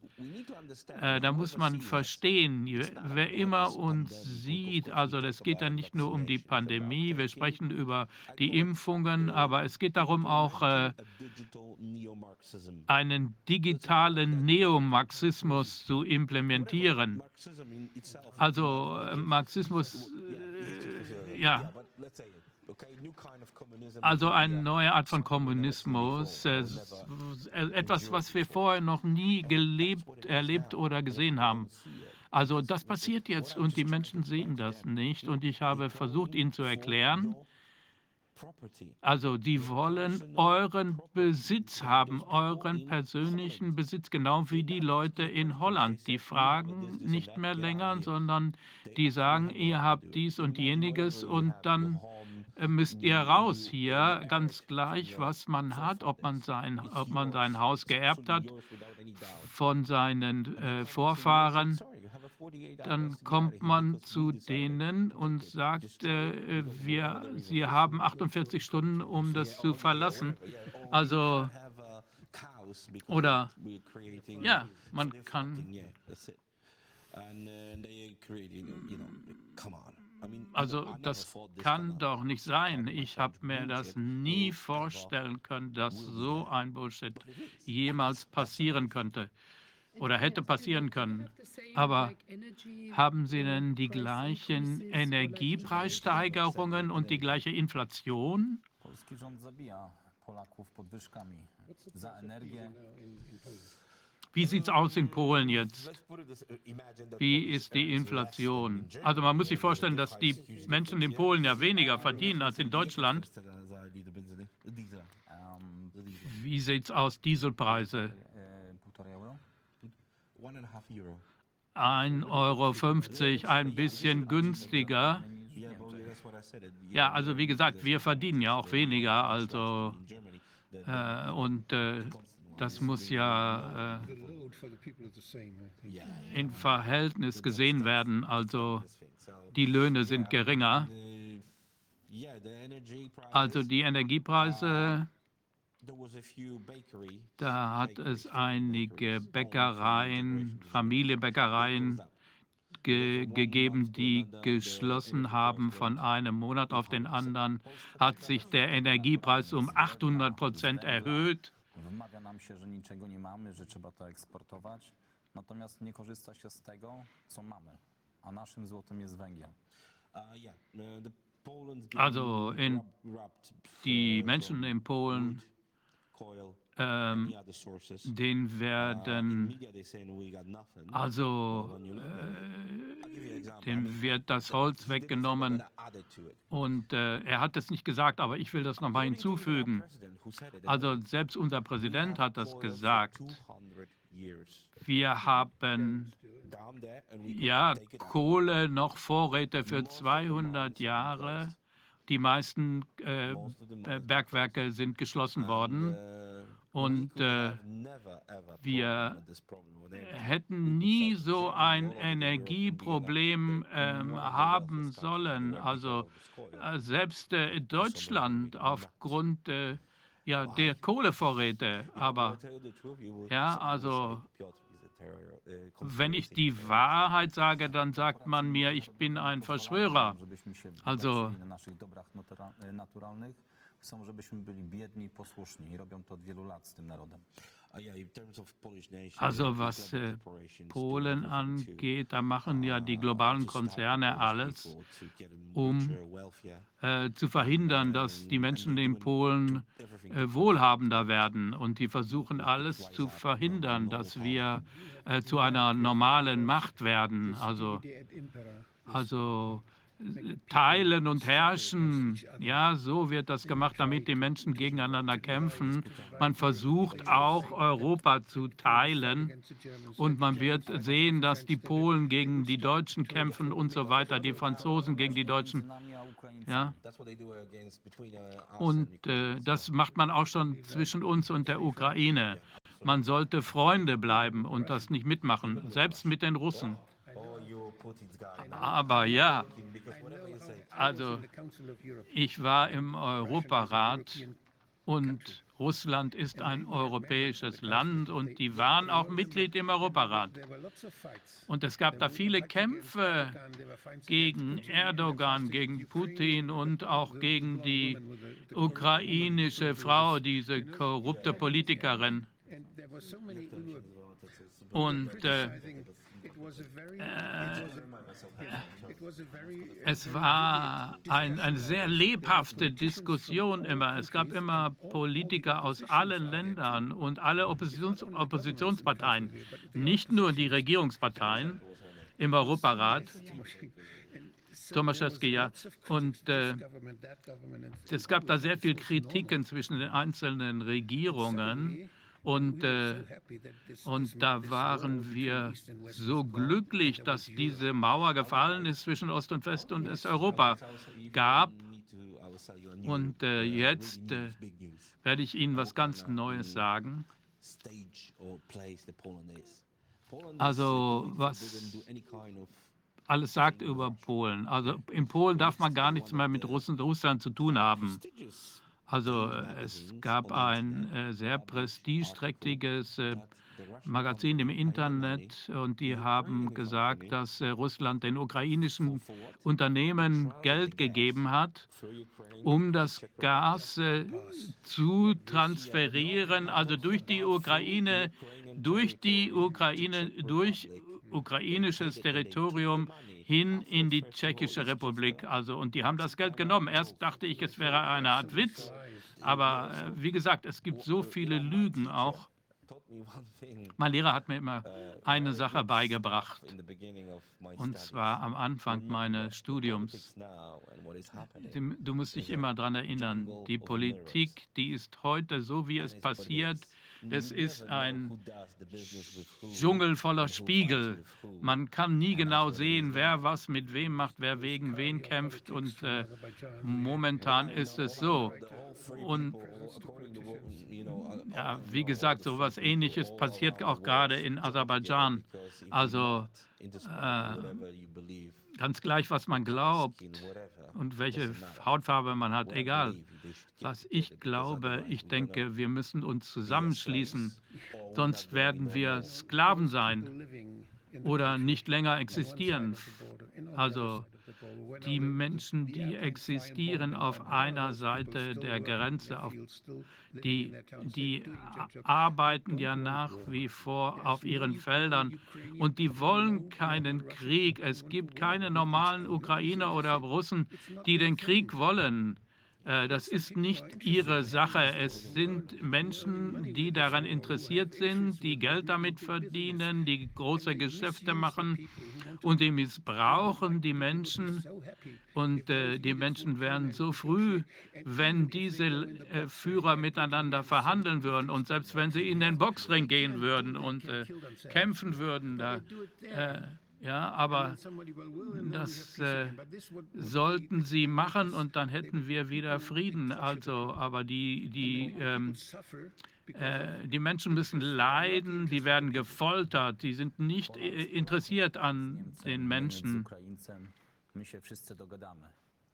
Äh, da muss man verstehen, wer immer uns sieht, also es geht dann nicht nur um die Pandemie, wir sprechen über die Impfungen, aber es geht darum auch äh, einen digitalen Neomarxismus zu implementieren. Also äh, Marxismus, äh, ja, also eine neue Art von Kommunismus, äh, etwas, was wir vorher noch nie gelebt, erlebt oder gesehen haben. Also das passiert jetzt und die Menschen sehen das nicht. Und ich habe versucht, ihnen zu erklären, also die wollen euren Besitz haben, euren persönlichen Besitz, genau wie die Leute in Holland. Die fragen nicht mehr länger, sondern die sagen, ihr habt dies und jeniges und dann müsst ihr raus hier, ganz gleich, was man hat, ob man sein, ob man sein Haus geerbt hat von seinen äh, Vorfahren. Dann kommt man zu denen und sagt, äh, wir, sie haben 48 Stunden, um das zu verlassen. Also, oder, ja, man kann. Also das kann doch nicht sein. Ich habe mir das nie vorstellen können, dass so ein Bullshit jemals passieren könnte oder hätte passieren können. Aber haben Sie denn die gleichen Energiepreissteigerungen und die gleiche Inflation? Wie sieht es aus in Polen jetzt? Wie ist die Inflation? Also man muss sich vorstellen, dass die Menschen in Polen ja weniger verdienen als in Deutschland. Wie sieht es aus, Dieselpreise? 1,50 Euro, ein bisschen günstiger. Ja, also wie gesagt, wir verdienen ja auch weniger, also äh, und äh, das muss ja äh, in Verhältnis gesehen werden. Also die Löhne sind geringer. Also die Energiepreise, da hat es einige Bäckereien, Familienbäckereien ge gegeben, die geschlossen haben von einem Monat auf den anderen, hat sich der Energiepreis um 800 Prozent erhöht. Wymawia nam się, że niczego nie mamy, że trzeba to eksportować, natomiast nie korzysta się z tego, co mamy, a naszym złotem jest węgiel. Also in die Menschen in Polen, ähm, den werden, also äh, dem wird das Holz weggenommen und äh, er hat es nicht gesagt, aber ich will das nochmal hinzufügen. Also selbst unser Präsident hat das gesagt. Wir haben ja Kohle noch Vorräte für 200 Jahre. Die meisten äh, Bergwerke sind geschlossen worden. Und äh, wir hätten nie so ein Energieproblem äh, haben sollen. Also äh, selbst äh, Deutschland aufgrund äh, ja, der Kohlevorräte. Aber ja, also wenn ich die Wahrheit sage, dann sagt man mir, ich bin ein Verschwörer. Also chcą, żebyśmy byli biedni i posłuszni i robią to od wielu lat z tym narodem. Also was äh, Polen angeht, da machen ja die globalen Konzerne alles, um äh, zu verhindern, dass die Menschen in Polen äh, wohlhabender werden. Und die versuchen alles zu verhindern, dass wir äh, zu einer normalen Macht werden. Also, also teilen und herrschen. Ja, so wird das gemacht, damit die Menschen gegeneinander kämpfen. Man versucht auch Europa zu teilen und man wird sehen, dass die Polen gegen die Deutschen kämpfen und so weiter, die Franzosen gegen die Deutschen. Ja. Und äh, das macht man auch schon zwischen uns und der Ukraine. Man sollte Freunde bleiben und das nicht mitmachen, selbst mit den Russen. Aber ja, Also ich war im Europarat und Russland ist ein europäisches Land und die waren auch Mitglied im Europarat. Und es gab da viele Kämpfe gegen Erdogan, gegen Putin und auch gegen die ukrainische Frau, diese korrupte Politikerin. Und äh, äh, es war ein, eine sehr lebhafte Diskussion immer. Es gab immer Politiker aus allen Ländern und alle Oppositions Oppositionsparteien, nicht nur die Regierungsparteien im Europarat. Tomaszewski, ja. Und äh, es gab da sehr viel Kritiken zwischen den einzelnen Regierungen. Und, äh, und da waren wir so glücklich, dass diese Mauer gefallen ist zwischen Ost und West und es Europa gab. Und äh, jetzt äh, werde ich Ihnen was ganz Neues sagen. Also was alles sagt über Polen. Also in Polen darf man gar nichts mehr mit Russen, Russland zu tun haben. Also es gab ein äh, sehr prestigeträchtiges äh, Magazin im Internet und die haben gesagt, dass äh, Russland den ukrainischen Unternehmen Geld gegeben hat, um das Gas äh, zu transferieren, also durch die Ukraine, durch die Ukraine, durch ukrainisches Territorium hin in die Tschechische Republik. Also, und die haben das Geld genommen. Erst dachte ich, es wäre eine Art Witz, aber äh, wie gesagt, es gibt so viele Lügen auch. Mein Lehrer hat mir immer eine Sache beigebracht, und zwar am Anfang meines Studiums. Du musst dich immer daran erinnern, die Politik, die ist heute so, wie es passiert, es ist ein Dschungel voller Spiegel. Man kann nie genau sehen, wer was mit wem macht, wer wegen wen kämpft. Und äh, momentan ist es so. Und ja, wie gesagt, so etwas Ähnliches passiert auch gerade in Aserbaidschan. Also äh, ganz gleich, was man glaubt und welche Hautfarbe man hat, egal. Was ich glaube, ich denke, wir müssen uns zusammenschließen, sonst werden wir Sklaven sein oder nicht länger existieren. Also die Menschen, die existieren auf einer Seite der Grenze, auf die, die arbeiten ja nach wie vor auf ihren Feldern und die wollen keinen Krieg. Es gibt keine normalen Ukrainer oder Russen, die den Krieg wollen. Äh, das ist nicht ihre Sache. Es sind Menschen, die daran interessiert sind, die Geld damit verdienen, die große Geschäfte machen und die missbrauchen die Menschen. Und äh, die Menschen wären so früh, wenn diese äh, Führer miteinander verhandeln würden und selbst wenn sie in den Boxring gehen würden und kämpfen würden, da ja, aber das äh, sollten sie machen und dann hätten wir wieder Frieden. Also, aber die, die, ähm, äh, die Menschen müssen leiden, die werden gefoltert, die sind nicht äh, interessiert an den Menschen.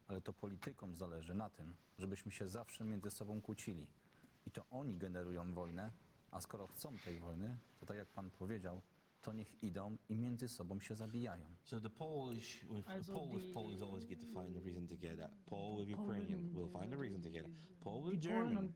Ale to politykom zależy na tym, żebyśmy się zawsze między sobą kłócili. I to oni generują wojnę, a skoro chcą tej wojny, to tak jak pan powiedział, to niech idą i między sobą się zabijają. So the Polish, with, also Pole with Polish always get to find a reason to get at. Pole with Ukrainian will find a reason to get at. Pole with German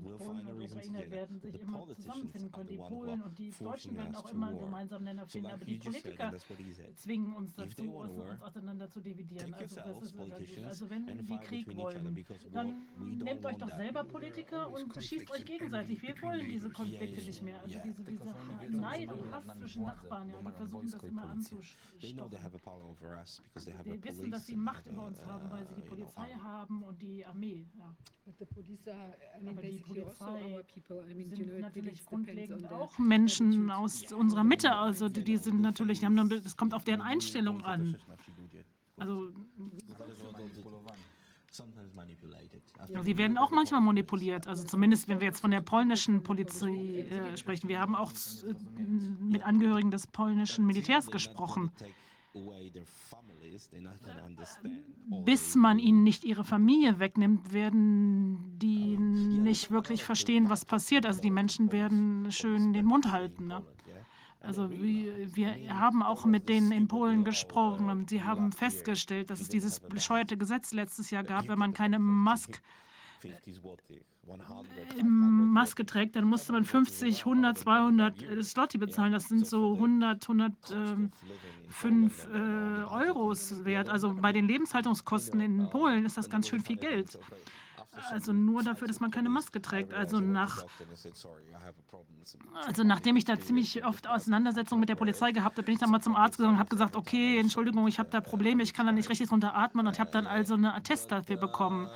will find a reason to get at. The politicians are the one who are forcing us to war. So like you just said, and that's what he said. zwingen uns dazu, uns, uns auseinander zu dividieren. Also, das ist, also wenn die Krieg wollen, dann nehmt euch doch selber Politiker und beschießt euch gegenseitig. Wir wollen diese Konflikte nicht mehr. Also diese, diese Neid und Hass zwischen Nachbarn, ja, die versuchen das immer anzustoßen. Wir wissen, dass sie Macht über uns haben, weil sie die Polizei haben und die Armee. Ja. Aber die Polizei sind natürlich grundlegend auch Menschen aus unserer Mitte. Also die, die sind natürlich, das kommt auf deren Einstellung an. Also Sie werden auch manchmal manipuliert. Also zumindest, wenn wir jetzt von der polnischen Polizei äh, sprechen. Wir haben auch äh, mit Angehörigen des polnischen Militärs gesprochen. bis man ihnen nicht ihre Familie wegnimmt, werden die nicht wirklich verstehen, was passiert. Also die Menschen werden schön den Mund halten. Ne? Also wir, wir haben auch mit denen in Polen gesprochen und sie haben festgestellt, dass es dieses bescheuerte Gesetz letztes Jahr gab, wenn man keine Maske Maske trägt, dann musste man 50, 100, 200 Slotty bezahlen. Das sind so 100, 105 äh, Euros wert. Also bei den Lebenshaltungskosten in Polen ist das ganz schön viel Geld. Also nur dafür, dass man keine Maske trägt. Also nach, also nachdem ich da ziemlich oft Auseinandersetzungen mit der Polizei gehabt habe, bin ich dann mal zum Arzt gegangen und habe gesagt, okay, Entschuldigung, ich habe da Probleme, ich kann da nicht richtig drunter atmen und habe dann also eine Attest dafür bekommen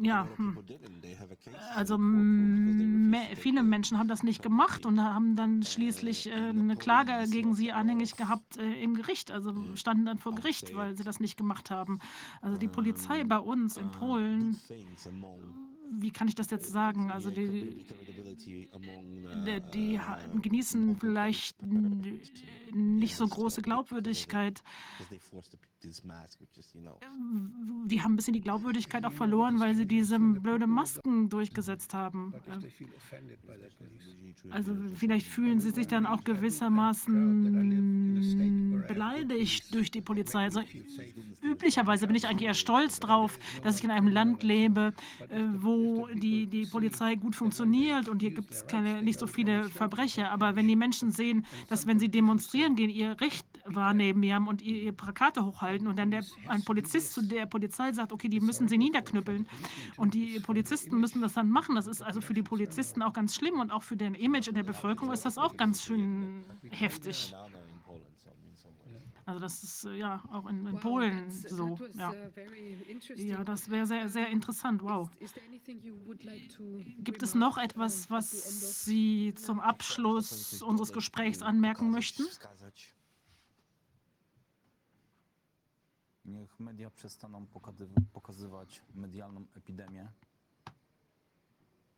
ja, hm. also viele Menschen haben das nicht gemacht und haben dann schließlich äh, eine Klage gegen sie anhängig gehabt äh, im Gericht, also standen dann vor Gericht, weil sie das nicht gemacht haben. Also die Polizei bei uns in Polen wie kann ich das jetzt sagen? Also die, die, die genießen vielleicht nicht so große Glaubwürdigkeit. Die haben ein bisschen die Glaubwürdigkeit auch verloren, weil sie diese blöde Masken durchgesetzt haben. Also vielleicht fühlen sie sich dann auch gewissermaßen beleidigt durch die Polizei. Also üblicherweise bin ich eigentlich eher stolz drauf, dass ich in einem Land lebe, äh, wo die, die Polizei gut funktioniert und hier gibt es keine, nicht so viele Verbrecher. Aber wenn die Menschen sehen, dass wenn sie demonstrieren gehen, ihr Recht wahrnehmen haben und ihre Plakate hochhalten und dann der, ein Polizist zu der Polizei sagt, okay, die müssen sie niederknüppeln und die Polizisten müssen das dann machen. Das ist also für die Polizisten auch ganz schlimm und auch für den Image in der Bevölkerung ist das auch ganz schön heftig. Also das ist äh, ja auch in, in Polen so. Ja. Uh, ja, das wäre sehr, sehr interessant. Wow. Gibt es noch etwas, was Sie zum Abschluss unseres Gesprächs anmerken möchten? Niech media przestaną pokazywać medialną epidemię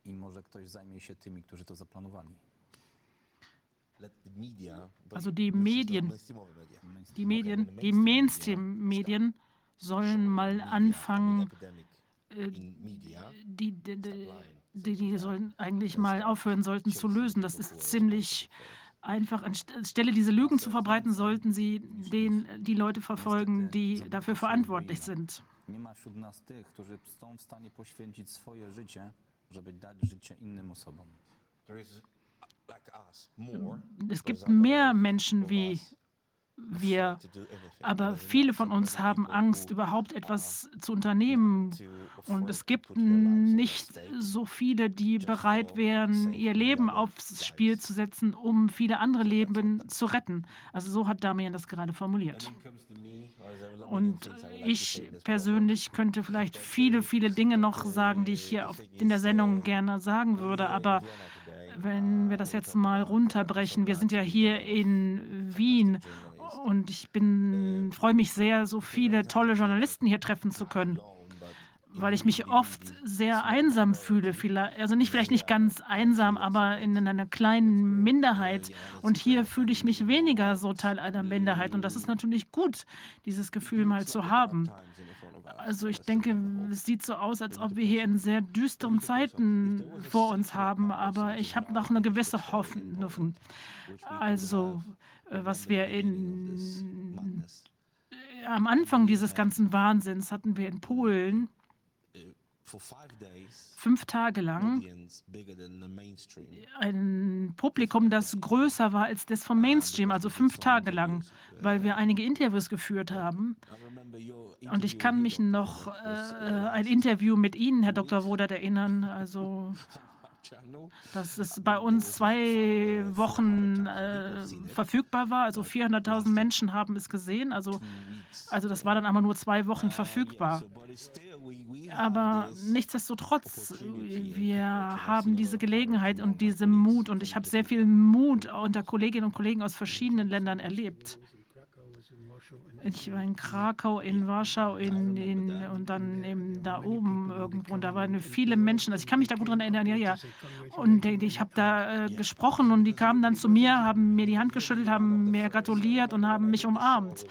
i może ktoś zajmie się tymi, którzy to zaplanowali. Also die Medien, die Medien, die Mainstream-Medien sollen mal anfangen, äh, die, die, die, die sollen eigentlich mal aufhören sollten zu lösen. Das ist ziemlich einfach. Anstelle diese Lügen zu verbreiten, sollten sie den, die Leute verfolgen, die dafür verantwortlich sind. Es gibt mehr Menschen wie wir, aber viele von uns haben Angst, überhaupt etwas zu unternehmen. Und es gibt nicht so viele, die bereit wären, ihr Leben aufs Spiel zu setzen, um viele andere Leben zu retten. Also so hat Damian das gerade formuliert. Und ich persönlich könnte vielleicht viele, viele Dinge noch sagen, die ich hier in der Sendung gerne sagen würde, aber wenn wir das jetzt mal runterbrechen, wir sind ja hier in Wien und ich bin, freue mich sehr, so viele tolle Journalisten hier treffen zu können, weil ich mich oft sehr einsam fühle. Also nicht vielleicht nicht ganz einsam, aber in einer kleinen Minderheit. Und hier fühle ich mich weniger so Teil einer Minderheit. Und das ist natürlich gut, dieses Gefühl mal zu haben. Also ich denke, es sieht so aus, als ob wir hier in sehr düsteren Zeiten vor uns haben, aber ich habe noch eine gewisse Hoffnung. Also was wir in, am Anfang dieses ganzen Wahnsinns hatten wir in Polen fünf Tage lang ein Publikum, das größer war als das vom Mainstream, also fünf Tage lang, weil wir einige Interviews geführt haben. Und ich kann mich noch äh, ein Interview mit Ihnen, Herr Dr. Wodert, erinnern. Also dass es bei uns zwei Wochen äh, verfügbar war. Also 400.000 Menschen haben es gesehen. Also, also das war dann aber nur zwei Wochen verfügbar. Aber nichtsdestotrotz, wir haben diese Gelegenheit und diesen Mut und ich habe sehr viel Mut unter Kolleginnen und Kollegen aus verschiedenen Ländern erlebt. Ich war in Krakau, in Warschau in, in, und dann eben da oben irgendwo. Und da waren viele Menschen. Also ich kann mich da gut dran erinnern. Ja, ja. Und ich habe da äh, gesprochen und die kamen dann zu mir, haben mir die Hand geschüttelt, haben mir gratuliert und haben mich umarmt.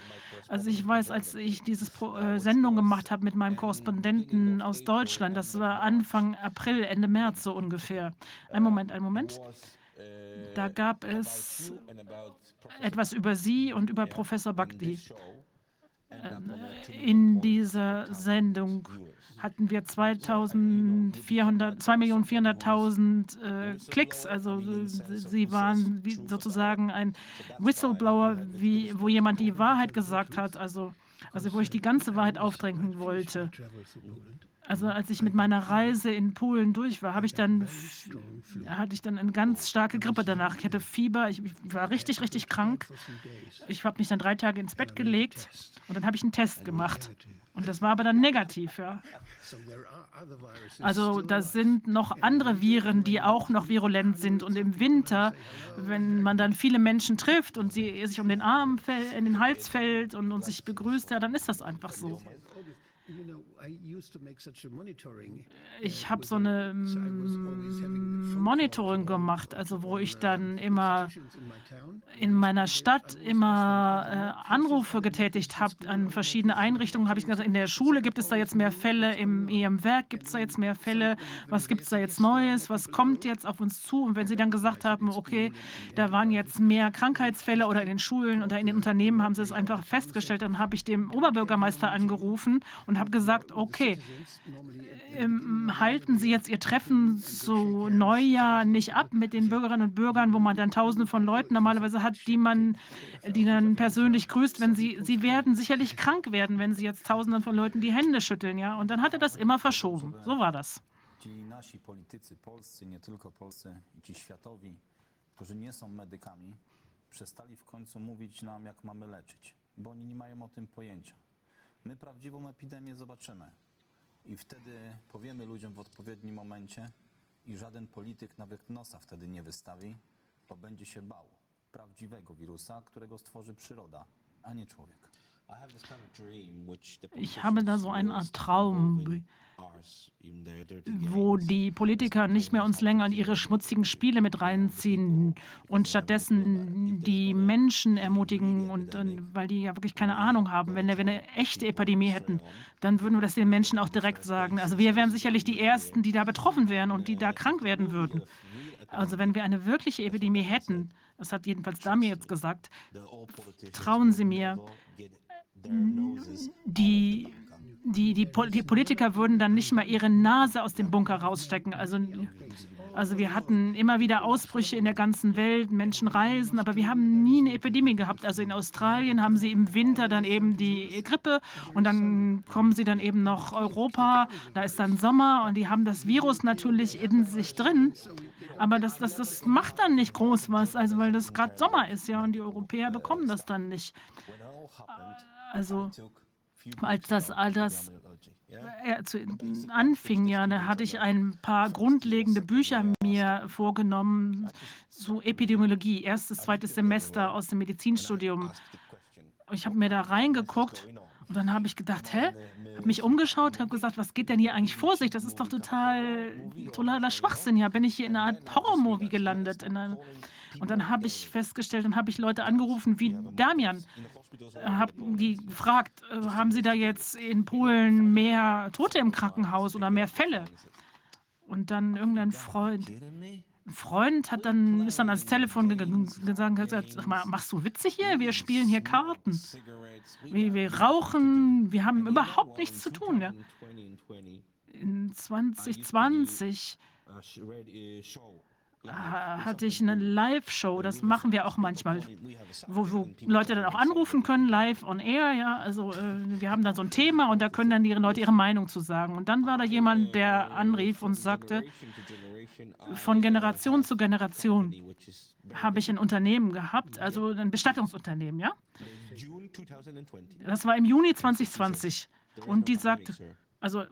Also ich weiß, als ich diese äh, Sendung gemacht habe mit meinem Korrespondenten aus Deutschland, das war Anfang April, Ende März so ungefähr. Ein Moment, ein Moment. Da gab es etwas über Sie und über Professor Bhakti. In dieser Sendung hatten wir 2.400.000 äh, Klicks. Also sie waren sozusagen ein Whistleblower, wie, wo jemand die Wahrheit gesagt hat, also, also wo ich die ganze Wahrheit aufdrängen wollte. Also als ich mit meiner Reise in Polen durch war, ich dann hatte ich dann eine ganz starke Grippe danach. Ich hatte Fieber, ich war richtig, richtig krank. Ich habe mich dann drei Tage ins Bett gelegt und dann habe ich einen Test gemacht. Und das war aber dann negativ, ja. Also da sind noch andere Viren, die auch noch virulent sind. Und im Winter, wenn man dann viele Menschen trifft und sie sich um den Arm, in den Hals fällt und, und sich begrüßt, ja, dann ist das einfach so. Ich habe so eine mm, Monitoring gemacht, also wo ich dann immer in meiner Stadt immer äh, Anrufe getätigt habe an verschiedene Einrichtungen. Habe ich gesagt, in der Schule gibt es da jetzt mehr Fälle, im EM-Werk gibt es da jetzt mehr Fälle, was gibt es da jetzt Neues, was kommt jetzt auf uns zu? Und wenn sie dann gesagt haben, okay, da waren jetzt mehr Krankheitsfälle oder in den Schulen oder in den Unternehmen, haben sie es einfach festgestellt, dann habe ich dem Oberbürgermeister angerufen und habe gesagt, okay, ähm, halten Sie jetzt Ihr Treffen zu Neujahr nicht ab mit den Bürgerinnen und Bürgern, wo man dann Tausende von Leuten normalerweise hat, die man, die dann persönlich grüßt, wenn sie, sie werden sicherlich krank werden, wenn sie jetzt Tausenden von Leuten die Hände schütteln, ja. Und dann hat er das immer verschoben. So war das. Ci nasi politycy polscy, nie tylko polscy, ci światowi, którzy nie są medykami, przestali w końcu mówić nam, jak mamy leczyć, bo oni nie mają o tym pojęcia. My prawdziwą epidemię zobaczymy. I wtedy powiemy ludziom w odpowiednim momencie i żaden polityk nawet nosa wtedy nie wystawi, bo będzie się bał prawdziwego wirusa, którego stworzy przyroda, a nie człowiek. Ich habe da so eine Art Traum, wo die Politiker nicht mehr uns länger in ihre schmutzigen Spiele mit reinziehen und stattdessen die Menschen ermutigen und, und weil die ja wirklich keine Ahnung haben. Wenn wir eine echte Epidemie hätten, dann würden wir das den Menschen auch direkt sagen. Also wir wären sicherlich die Ersten, die da betroffen wären und die da krank werden würden. Also wenn wir eine wirkliche Epidemie hätten, das hat jedenfalls Damir jetzt gesagt, trauen Sie mir, die die, die, die, Politiker würden dann nicht mal ihre Nase aus dem Bunker rausstecken. Also, also wir hatten immer wieder Ausbrüche in der ganzen Welt, Menschen reisen, aber wir haben nie eine Epidemie gehabt. Also in Australien haben sie im Winter dann eben die Grippe und dann kommen sie dann eben noch Europa, da ist dann Sommer und die haben das Virus natürlich in sich drin. Aber das, das, das macht dann nicht groß was, also weil das gerade Sommer ist, ja, und die Europäer bekommen das dann nicht. Also als das, all das äh, zu, anfing, ja, da hatte ich ein paar grundlegende Bücher mir vorgenommen zu Epidemiologie, erstes, zweites Semester aus dem Medizinstudium. Ich habe mir da reingeguckt und dann habe ich gedacht, hä? Habe mich umgeschaut, habe gesagt, was geht denn hier eigentlich vor sich? Das ist doch total totaler Schwachsinn. Ja, bin ich hier in einer Art Horror-Movie gelandet. Einer, und dann habe ich festgestellt, dann habe ich Leute angerufen wie Damian, habe die gefragt, äh, haben Sie da jetzt in Polen mehr Tote im Krankenhaus oder mehr Fälle? Und dann irgendein Freund, ein Freund hat dann, ist dann ans Telefon gegangen und gesagt, machst du Witze hier? Wir spielen hier Karten. Wir, wir rauchen, wir haben überhaupt nichts zu tun. Ja. In 2020 hatte ich eine Live-Show, das machen wir auch manchmal, wo, wo, Leute dann auch anrufen können, live on air, ja, also äh, wir haben dann so ein Thema und da können dann die Leute ihre Meinung zu sagen. Und dann war da jemand, der anrief und sagte, von Generation zu Generation habe ich ein Unternehmen gehabt, also ein Bestattungsunternehmen, ja. Das war im Juni 2020 und die sagte, also,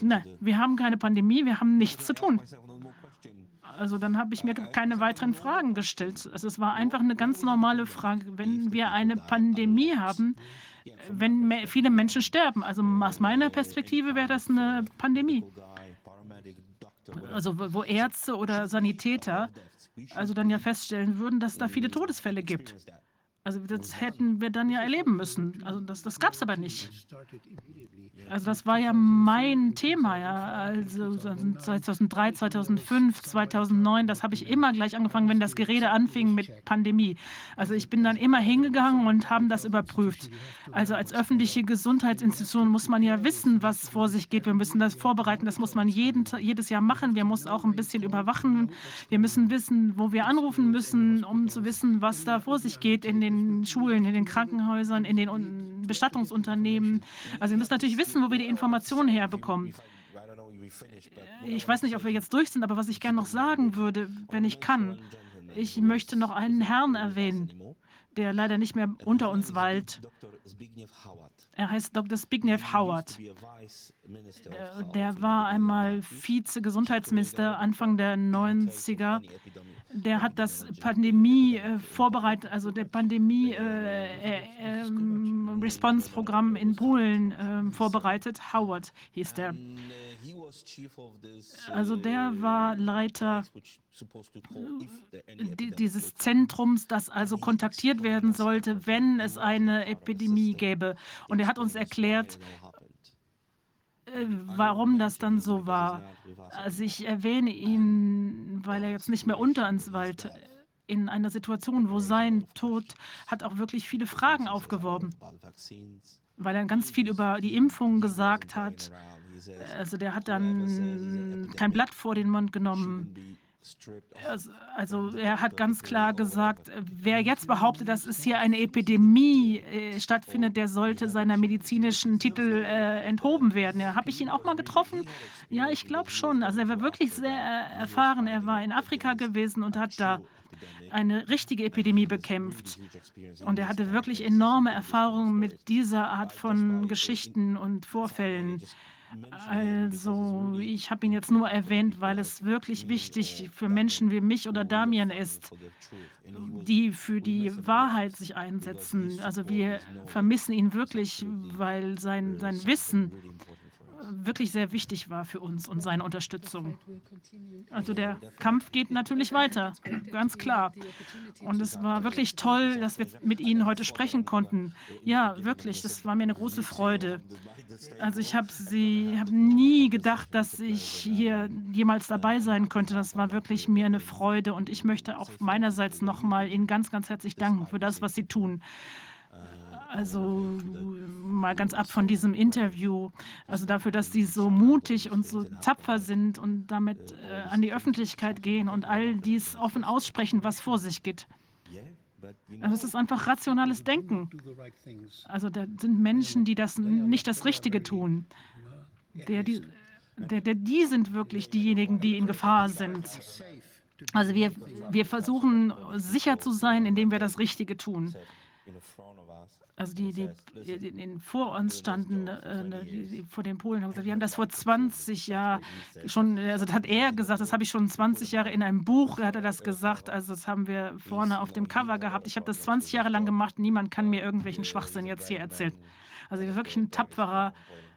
ne, wir haben keine Pandemie, wir haben nichts zu tun. Also dann habe ich mir keine weiteren Fragen gestellt. Also es war einfach eine ganz normale Frage. Wenn wir eine Pandemie haben, wenn viele Menschen sterben. Also aus meiner Perspektive wäre das eine Pandemie. Also wo wo Ärzte oder Sanitäter also dann ja feststellen würden, dass es da viele Todesfälle gibt. Also das hätten wir dann ja erleben müssen. Also das, das gab es aber nicht. Also das war ja mein Thema, ja. Also 2003, 2005, 2009, das habe ich immer gleich angefangen, wenn das Gerede anfing mit Pandemie. Also ich bin dann immer hingegangen und haben das überprüft. Also als öffentliche Gesundheitsinstitution muss man ja wissen, was vor sich geht. Wir müssen das vorbereiten. Das muss man jeden, jedes Jahr machen. Wir müssen auch ein bisschen überwachen. Wir müssen wissen, wo wir anrufen müssen, um zu wissen, was da vor sich geht in den Schulen, in den Krankenhäusern, in den Un- Bestattungsunternehmen. Also wir müssen natürlich wissen, wo wir die Informationen herbekommen. Ich weiß nicht, ob wir jetzt durch sind, aber was ich gerne noch sagen würde, wenn ich kann, ich möchte noch einen Herrn erwähnen, der leider nicht mehr unter uns weilt. Er heißt Dr. Zbigniew Howard. Äh, Der war einmal Vize-Gesundheitsminister Anfang der 90er. Der hat das Pandemie äh, vorbereitet, also der Pandemie äh, äh, ähm, Response-Programm in Polen ähm, vorbereitet. Howard hieß der. Also der war Leiter di- dieses Zentrums, das also kontaktiert werden sollte, wenn es eine Epidemie gäbe. Und er hat uns erklärt, äh, warum das dann so war. Also ich erwähne ihn, weil er jetzt nicht mehr unter uns weilt, in einer Situation, wo sein Tod hat auch wirklich viele Fragen aufgeworfen, weil er ganz viel über die Impfung gesagt hat. Also der hat dann kein Blatt vor den Mund genommen. Also, also er hat ganz klar gesagt, äh, wer jetzt behauptet, dass es hier eine Epidemie äh, stattfindet, der sollte seiner medizinischen Titel äh, enthoben werden. Ja, Habe ich ihn auch mal getroffen? Ja, ich glaube schon. Also er war wirklich sehr äh, erfahren. Er war in Afrika gewesen und hat da eine richtige Epidemie bekämpft. Und er hatte wirklich enorme Erfahrungen mit dieser Art von Geschichten und Vorfällen. Also, ich habe ihn jetzt nur erwähnt, weil es wirklich wichtig für Menschen wie mich oder Damian ist, die für die Wahrheit sich einsetzen. Also wir vermissen ihn wirklich, weil sein, sein Wissen wirklich sehr wichtig war für uns und seine Unterstützung. Also der Kampf geht natürlich weiter, ganz klar. Und es war wirklich toll, dass wir mit Ihnen heute sprechen konnten. Ja, wirklich, das war mir eine große Freude. Also ich habe sie, habe nie gedacht, dass ich hier jemals dabei sein könnte. Das war wirklich mir eine Freude und ich möchte auch meinerseits nochmal Ihnen ganz, ganz herzlich danken für das, was Sie tun. Also mal ganz ab von diesem Interview, also dafür, dass Sie so mutig und so tapfer sind und damit äh, an die Öffentlichkeit gehen und all dies offen aussprechen, was vor sich geht. Also es ist einfach rationales Denken. Also da sind Menschen, die das nicht das Richtige tun. Der, die, der, der, die sind wirklich diejenigen, die in Gefahr sind. Also wir, wir versuchen sicher zu sein, indem wir das Richtige tun. Also die, die, die in vor uns standen, äh, die, die vor den Polen haben gesagt, wir haben das vor 20 Jahren schon, also das hat er gesagt, das habe ich schon 20 Jahre in einem Buch, hat er das gesagt, also das haben wir vorne auf dem Cover gehabt. Ich habe das 20 Jahre lang gemacht, niemand kann mir irgendwelchen Schwachsinn jetzt hier erzählen. Also wirklich ein tapferer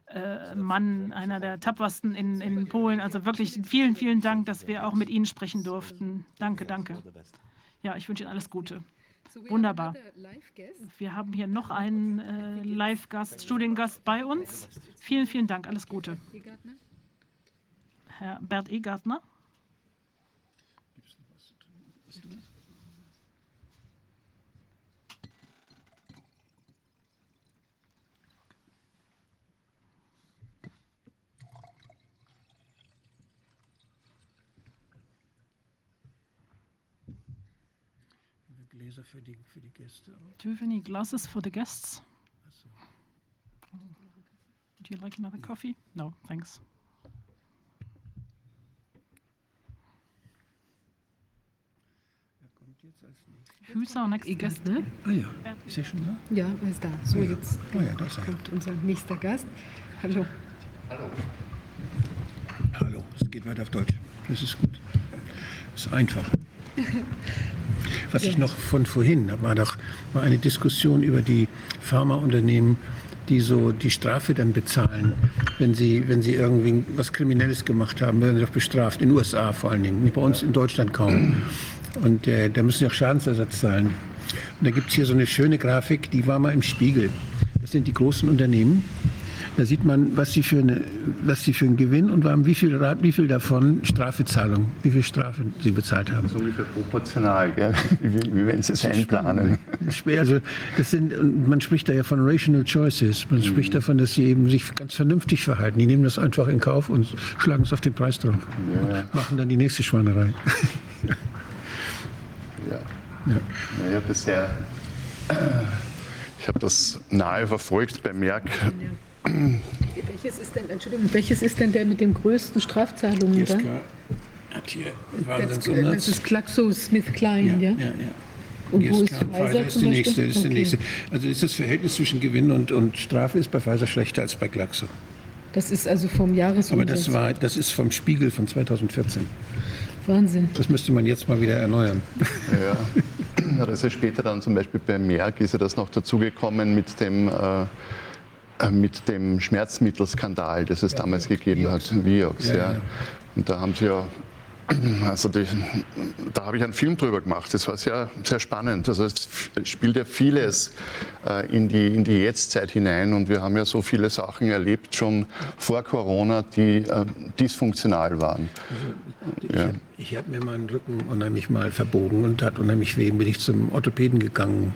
äh, Mann, einer der tapfersten in, in Polen. Also wirklich vielen, vielen Dank, dass wir auch mit Ihnen sprechen durften. Danke, danke. Ja, ich wünsche Ihnen alles Gute. Wunderbar. Wir haben hier noch einen äh, Live-Gast, Studiengast bei uns. Vielen, vielen Dank. Alles Gute. Herr Bert Egartner. Gläser für die, für die Gäste. Do you have any glasses for the guests? Would you like another coffee? No, thanks. Who's our next Gast, ne? Ah ja, ist er schon da? Ja, er ist da. So, jetzt Oh ja, da ist er. kommt unser nächster Gast. Hallo. Hallo, es geht weiter auf Deutsch. Das ist gut. Das ist einfach. Was ich noch von vorhin, da war doch war eine Diskussion über die Pharmaunternehmen, die so die Strafe dann bezahlen, wenn sie, wenn sie irgendwie was Kriminelles gemacht haben, werden sie doch bestraft. In den USA vor allen Dingen, bei uns in Deutschland kaum. Und äh, da müssen sie auch Schadensersatz zahlen. Und da gibt es hier so eine schöne Grafik, die war mal im Spiegel. Das sind die großen Unternehmen. Da sieht man, was sie für, eine, was sie für einen Gewinn und haben, wie viel, wie viel davon Strafezahlung, wie viel Strafe sie bezahlt haben. So ungefähr proportional, gell? Wie, wie wenn Sie es einplanen. Also das sind, man spricht da ja von rational choices. Man spricht davon, dass sie eben sich ganz vernünftig verhalten. Die nehmen das einfach in Kauf und schlagen es auf den Preis drauf. Ja. Machen dann die nächste Schweinerei. Ja. Naja, bisher. Ich habe das nahe verfolgt bei Merck. Welches ist denn, Entschuldigung, welches ist denn der mit den größten Strafzahlungen da? hat hier Das, das ist GlaxoSmithKline, ja? ja, ja. Und wo ist Pfizer ist die nächste, ist die nächste. Also ist das Verhältnis zwischen Gewinn und, und Strafe ist bei Pfizer schlechter als bei Glaxo. Das ist also vom Aber Jahresumsatz. das war, das ist vom Spiegel von 2014. Wahnsinn. Das müsste man jetzt mal wieder erneuern. Ja. Ja, das ist später dann zum Beispiel bei Merck ist ja das noch dazugekommen mit dem, äh, mit dem Schmerzmittelskandal, das es damals gegeben hat, Vioxx. Ja, Ja, ja. Und da haben sie ja, also die, da habe ich einen Film drüber gemacht. Das war sehr, sehr spannend. Also es spielt ja vieles äh, in, die, in die Jetztzeit hinein und wir haben ja so viele Sachen erlebt schon vor Corona, die äh, dysfunktional waren. Ja. hab- ich habe mir meinen Rücken unheimlich mal verbogen und hat unheimlich weh. Bin ich zum Orthopäden gegangen.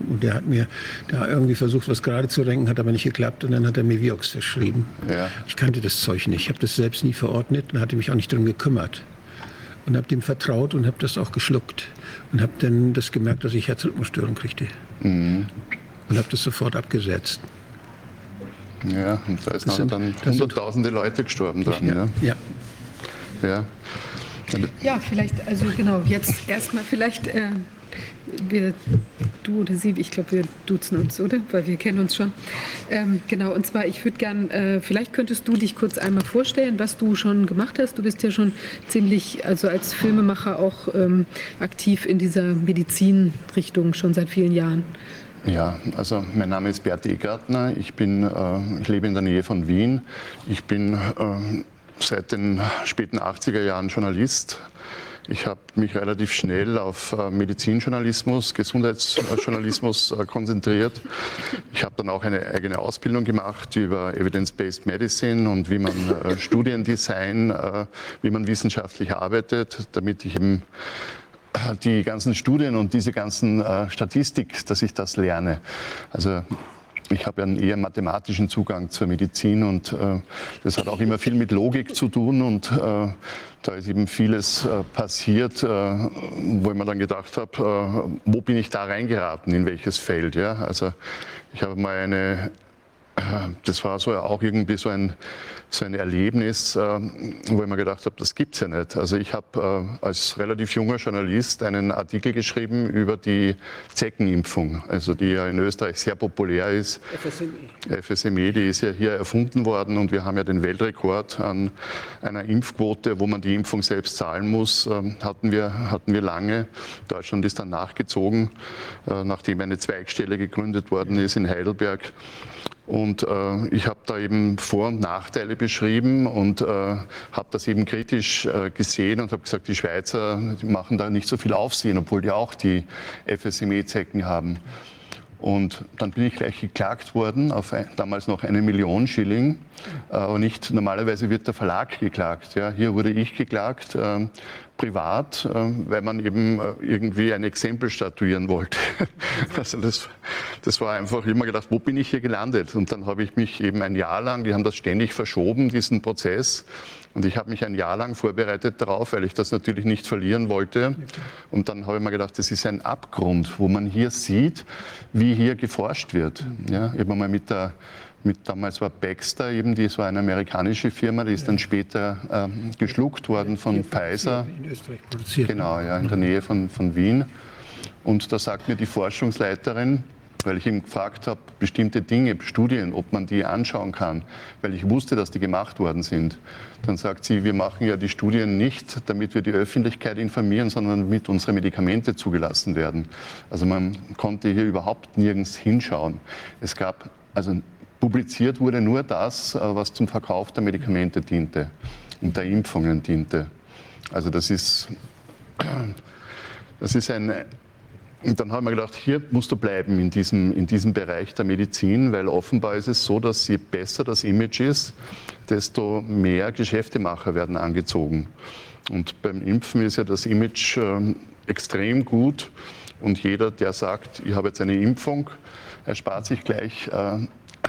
Und der hat mir da irgendwie versucht, was gerade zu renken, hat aber nicht geklappt. Und dann hat er mir Vioxx verschrieben. Ja. Ich kannte das Zeug nicht. Ich habe das selbst nie verordnet und hatte mich auch nicht darum gekümmert. Und habe dem vertraut und habe das auch geschluckt. Und habe dann das gemerkt, dass ich Herzrhythmusstörung kriegte. Mhm. Und habe das sofort abgesetzt. Ja, und da ist Das sind- dann hunderttausende Leute gestorben dran. Ja. ja. Ja. Ja, vielleicht, also genau, jetzt erstmal vielleicht, äh, wir, du oder sie, ich glaube, wir duzen uns, oder? Weil wir kennen uns schon. Ähm, genau, und zwar, ich würde gern, äh, vielleicht könntest du dich kurz einmal vorstellen, was du schon gemacht hast. Du bist ja schon ziemlich, also als Filmemacher auch ähm, aktiv in dieser Medizinrichtung schon seit vielen Jahren. Ja, also mein Name ist Bert Egartner. Ich, äh, ich lebe in der Nähe von Wien. Ich bin äh, seit den späten 80er Jahren Journalist. Ich habe mich relativ schnell auf äh, Medizinjournalismus, Gesundheitsjournalismus äh, konzentriert. Ich habe dann auch eine eigene Ausbildung gemacht über Evidence-Based Medicine und wie man äh, Studiendesign, wie man wissenschaftlich arbeitet, damit ich eben die ganzen Studien und diese ganzen Statistik, dass ich das lerne. Also ich habe einen eher mathematischen Zugang zur Medizin und äh, das hat auch immer viel mit Logik zu tun und äh, da ist eben vieles äh, passiert, äh, wo ich mir dann gedacht habe, äh, wo bin ich da reingeraten, in welches Feld. Ja? Also ich habe mal eine das war so auch irgendwie so ein, so ein Erlebnis, äh, wo ich mir gedacht habe, das gibt's ja nicht. Also ich habe äh, als relativ junger Journalist einen Artikel geschrieben über die Zeckenimpfung, also die ja in Österreich sehr populär ist. FSME, die ist ja hier erfunden worden und wir haben ja den Weltrekord an einer Impfquote, wo man die Impfung selbst zahlen muss, ähm, hatten wir, hatten wir lange. Deutschland ist dann nachgezogen, äh, nachdem eine Zweigstelle gegründet worden ist in Heidelberg. Und äh, ich habe da eben Vor- und Nachteile beschrieben und äh, habe das eben kritisch äh, gesehen und habe gesagt, die Schweizer die machen da nicht so viel Aufsehen, obwohl die auch die FSME-Zecken haben. Und dann bin ich gleich geklagt worden auf ein, damals noch eine Million Schilling. Äh, Aber nicht, normalerweise wird der Verlag geklagt. Ja. Hier wurde ich geklagt, äh, privat, äh, weil man eben äh, irgendwie ein Exempel statuieren wollte. also das, das war einfach, mir gedacht, wo bin ich hier gelandet? Und dann habe ich mich eben ein Jahr lang, die haben das ständig verschoben, diesen Prozess. Und ich habe mich ein Jahr lang vorbereitet darauf, weil ich das natürlich nicht verlieren wollte. Und dann habe ich mir gedacht, das ist ein Abgrund, wo man hier sieht, wie hier geforscht wird. Ja, ich habe mal mit der mit, damals war Baxter eben, das war eine amerikanische Firma, die ist dann später ähm, geschluckt worden von Pfizer. In Österreich produziert. Genau, ja, in der Nähe von, von Wien. Und da sagt mir die Forschungsleiterin, weil ich ihn gefragt habe, bestimmte Dinge, Studien, ob man die anschauen kann, weil ich wusste, dass die gemacht worden sind. Dann sagt sie, wir machen ja die Studien nicht, damit wir die Öffentlichkeit informieren, sondern damit unsere Medikamente zugelassen werden. Also man konnte hier überhaupt nirgends hinschauen. Es gab, also publiziert wurde nur das, äh, was zum Verkauf der Medikamente diente und der Impfungen diente. Also das ist, das ist ein, und dann haben wir gedacht, hier musst du bleiben in diesem, in diesem Bereich der Medizin, weil offenbar ist es so, dass je besser das Image ist, desto mehr Geschäftemacher werden angezogen. Und beim Impfen ist ja das Image äh, extrem gut. Und jeder, der sagt, ich habe jetzt eine Impfung, erspart sich gleich äh,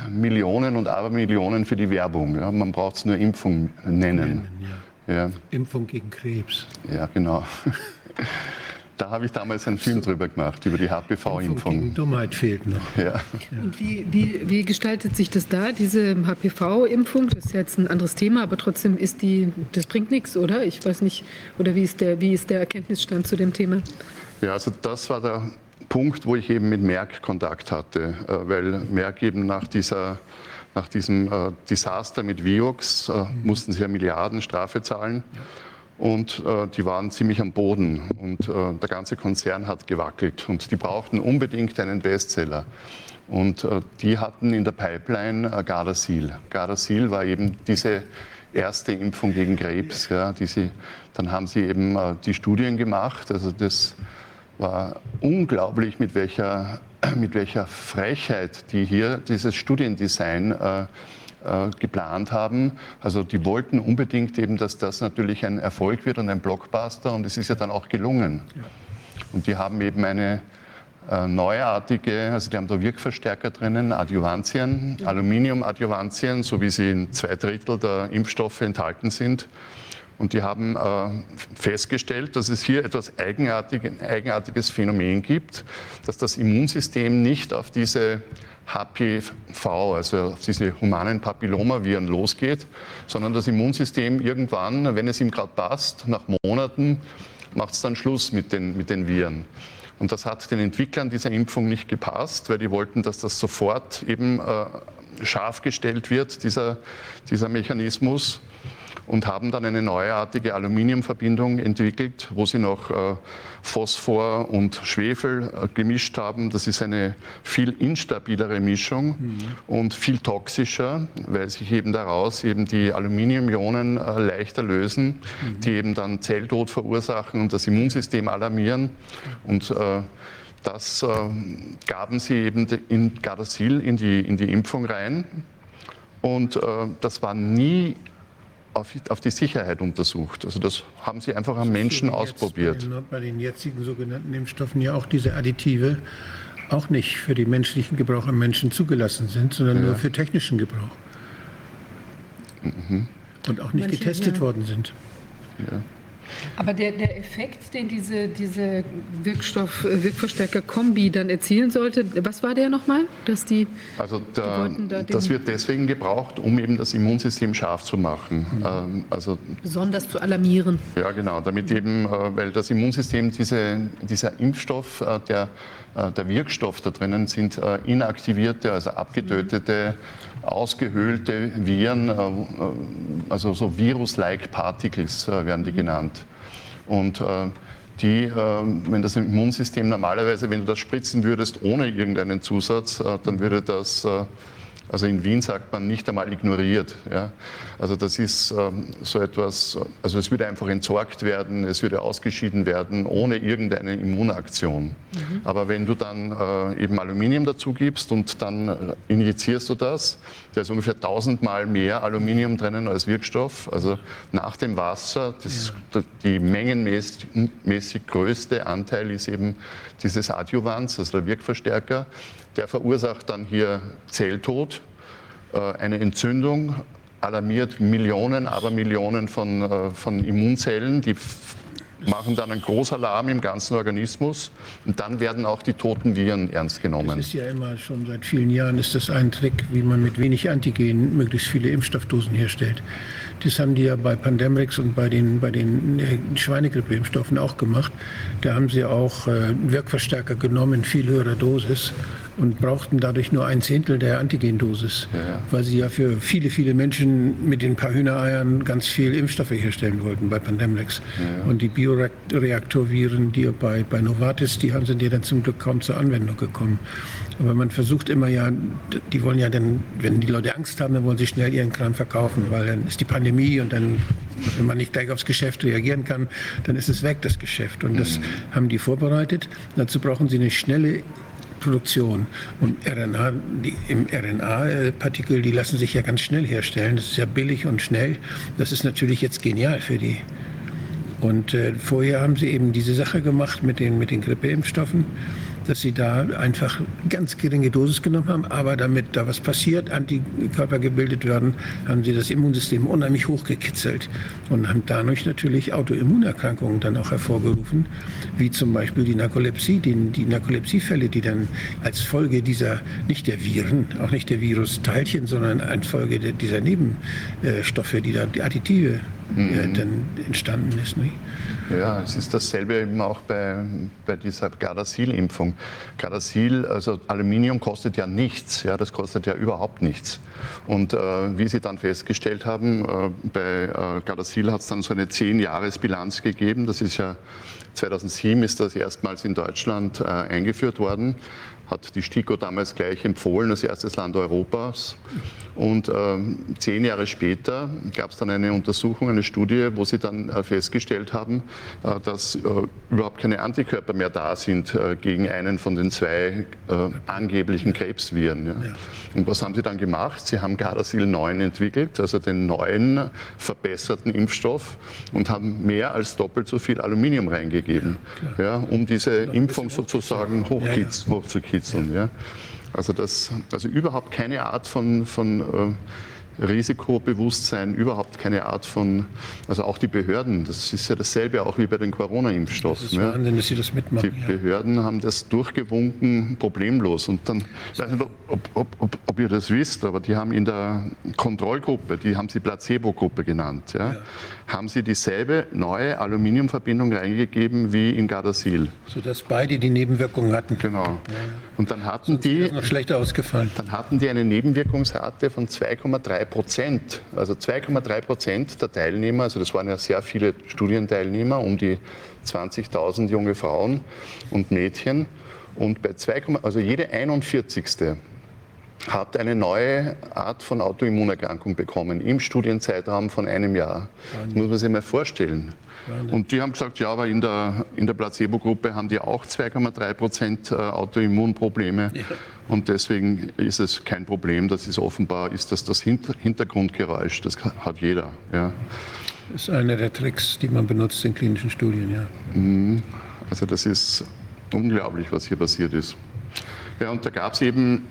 Millionen und Abermillionen für die Werbung. Ja. Man braucht es nur Impfung nennen. nennen ja. Ja. Impfung gegen Krebs. Ja, genau. Da habe ich damals einen Film drüber gemacht, über die HPV-Impfung. Dummheit fehlt noch. Ja. Und wie, wie, wie, gestaltet sich das da, diese HPV-Impfung? Das ist jetzt ein anderes Thema, aber trotzdem ist die, das bringt nichts, oder? Ich weiß nicht, oder wie ist der, wie ist der Erkenntnisstand zu dem Thema? Ja, also das war der Punkt, wo ich eben mit Merck Kontakt hatte, äh, weil Merck eben nach dieser nach diesem äh, Desaster mit Vioxx äh, mussten sie ja Milliarden Strafe zahlen. Und äh, die waren ziemlich am Boden und äh, der ganze Konzern hat gewackelt und die brauchten unbedingt einen Bestseller. Und äh, die hatten in der Pipeline Gardasil. Gardasil war eben diese erste Impfung gegen Krebs. Ja, die sie, dann haben sie eben die Studien gemacht. Also das war unglaublich, mit welcher, mit welcher Frechheit die hier dieses Studiendesign äh, äh, geplant haben. Also die wollten unbedingt eben, dass das natürlich ein Erfolg wird und ein Blockbuster und es ist ja dann auch gelungen. Und die haben eben eine äh, neuartige, also die haben da Wirkverstärker drinnen, Adjuvantien, Aluminium-Adjuvantien, so wie sie in zwei Drittel der Impfstoffe enthalten sind. Und die haben äh, festgestellt, dass es hier etwas eigenartig, eigenartiges Phänomen gibt, dass das Immunsystem nicht auf diese HPV, also auf diese humanen Papillomaviren losgeht, sondern das Immunsystem irgendwann, wenn es ihm gerade passt, nach Monaten, macht es dann Schluss mit den, mit den Viren. Und das hat den Entwicklern dieser Impfung nicht gepasst, weil die wollten, dass das sofort eben äh, scharf gestellt wird, dieser, dieser Mechanismus und haben dann eine neuartige Aluminiumverbindung entwickelt, wo sie noch äh, Phosphor und Schwefel äh, gemischt haben. Das ist eine viel instabilere Mischung mhm. und viel toxischer, weil sich eben daraus eben die Aluminiumionen äh, leichter lösen, mhm. die eben dann Zelltod verursachen und das Immunsystem alarmieren. Und das gaben sie eben in Gardasil in die, in die Impfung rein. Und das war nie auf, auf, die Sicherheit untersucht. Also das haben sie einfach am Menschen ausprobiert. Bei den, bei den jetzigen sogenannten Impfstoffen ja auch diese Additive auch nicht für den menschlichen Gebrauch am Menschen zugelassen sind, sondern ja. nur für technischen Gebrauch. Mhm. Und auch nicht Manche, getestet ja. worden sind. Ja. Aber der, der Effekt, den diese, diese Wirkstoff, äh, Wirkverstärker-Kombi dann erzielen sollte, was war der nochmal? Dass die, also der, da das wird deswegen gebraucht, um eben das Immunsystem scharf zu machen. Mhm. Ähm, also, Besonders zu alarmieren. Ja, genau. Damit eben, äh, weil das Immunsystem, diese, dieser Impfstoff, äh, der, der Wirkstoff da drinnen sind inaktivierte, also abgetötete, ausgehöhlte Viren, also so Virus-like Particles werden die mhm. genannt. Und äh, die, äh, wenn das Immunsystem normalerweise, wenn du das spritzen würdest ohne irgendeinen Zusatz, äh, dann würde das also in Wien sagt man nicht einmal ignoriert. Ja. Also das ist ähm, so etwas, also es würde einfach entsorgt werden, es würde ausgeschieden werden, ohne irgendeine Immunaktion. Mhm. Aber wenn du dann äh, eben Aluminium dazu gibst und dann äh, injizierst du das, da ist ungefähr tausendmal mehr Aluminium drinnen als Wirkstoff. Also nach dem Wasser, das, ja. die mengenmäßig größte Anteil ist eben dieses Adjuvans, also der Wirkverstärker. Der verursacht dann hier Zelltod, äh, eine Entzündung, alarmiert Millionen, aber Millionen von, äh, von Immunzellen, die machen dann einen Großalarm im ganzen Organismus und dann werden auch die toten Viren ernst genommen. Das ist ja immer schon seit vielen Jahren ist das ein Trick, wie man mit wenig Antigen möglichst viele Impfstoffdosen herstellt. Das haben die ja bei Pandemrix und bei den, bei den äh, Schweinegrippeimpfstoffen auch gemacht. Da haben sie auch äh, Wirkverstärker genommen in viel höherer Dosis und brauchten dadurch nur ein Zehntel der Antigendosis, Ja. weil sie ja für viele, viele Menschen mit den paar Hühnereiern ganz viel Impfstoffe herstellen wollten bei Pandemrix. Und die Bioreaktorviren, die bei, bei Novartis, die haben sind ja dann zum Glück kaum zur Anwendung gekommen. Aber man versucht immer ja, die wollen ja dann, wenn die Leute Angst haben, dann wollen sie schnell ihren Kram verkaufen, weil dann ist die Pandemie und dann, wenn man nicht gleich aufs Geschäft reagieren kann, dann ist es weg, das Geschäft. Und das haben die vorbereitet. Dazu brauchen sie eine schnelle Produktion. Und RNA, die, im RNA-Partikel, die lassen sich ja ganz schnell herstellen. Das ist ja billig und schnell. Das ist natürlich jetzt genial für die. Und äh, vorher haben sie eben diese Sache gemacht mit den, mit den Grippeimpfstoffen, dass sie da einfach ganz geringe Dosis genommen haben, aber damit da was passiert, Antikörper gebildet werden, haben sie das Immunsystem unheimlich hochgekitzelt und haben dadurch natürlich Autoimmunerkrankungen dann auch hervorgerufen, wie zum Beispiel die Narkolepsie, die, die Narkolepsiefälle, die dann als Folge dieser, nicht der Viren, auch nicht der Virusteilchen, sondern als Folge dieser Nebenstoffe, die da, die Additive äh, dann entstanden ist. Nicht? Ja, es ist dasselbe eben auch bei, bei dieser Gardasil-Impfung. Gardasil, also Aluminium kostet ja nichts, ja, das kostet ja überhaupt nichts. Und äh, wie Sie dann festgestellt haben, äh, bei äh, Gardasil hat es dann so eine 10-Jahres-Bilanz gegeben. Das ist ja 2007 ist das erstmals in Deutschland äh, eingeführt worden. Hat die STIKO damals gleich empfohlen als erstes Land Europas. Und ähm, zehn Jahre später gab es dann eine Untersuchung, eine Studie, wo sie dann äh, festgestellt haben, äh, dass äh, überhaupt keine Antikörper mehr da sind äh, gegen einen von den zwei äh, angeblichen Krebsviren. Ja. Und was haben sie dann gemacht? Sie haben Gardasil 9 entwickelt, also den neuen verbesserten Impfstoff und haben mehr als doppelt so viel Aluminium reingegeben, ja, um diese Impfung sozusagen hochkitz, hochzukitzeln. Ja. Also, das, also überhaupt keine Art von, von äh, Risikobewusstsein, überhaupt keine Art von, also auch die Behörden, das ist ja dasselbe auch wie bei den Das Corona-Impfstoffen. ist Ja. Wahnsinn, dass sie das Die mitmachen. Ja. Behörden haben das durchgewunken, problemlos. Und dann, ich weiß nicht, ob, ob, ob, ob ihr das wisst, aber die haben in der Kontrollgruppe, die haben sie Placebo-Gruppe genannt, ja, haben sie dieselbe neue Aluminiumverbindung reingegeben wie in Gardasil. Sodass beide die Nebenwirkungen hatten. Genau. Und dann hatten die, Ist noch schlechter ausgefallen. dann hatten die eine Nebenwirkungsrate von 2,3 Prozent. Also 2,3 Prozent der Teilnehmer, also das waren ja sehr viele Studienteilnehmer, um die 20.000 junge Frauen und Mädchen. Und bei 2, also jede 41. hat eine neue Art von Autoimmunerkrankung bekommen im Studienzeitraum von einem Jahr. Das muss man sich mal vorstellen. Und die haben gesagt, ja, aber in der, in der Placebo-Gruppe haben die auch 2,3 Prozent äh, Autoimmunprobleme. Und deswegen ist es kein Problem. Das ist offenbar, ist das das Hinter- Hintergrundgeräusch. Das hat jeder. Ja. Das ist einer der Tricks, die man benutzt in klinischen Studien, ja. Also das ist unglaublich, was hier passiert ist. Ja, und da gab es eben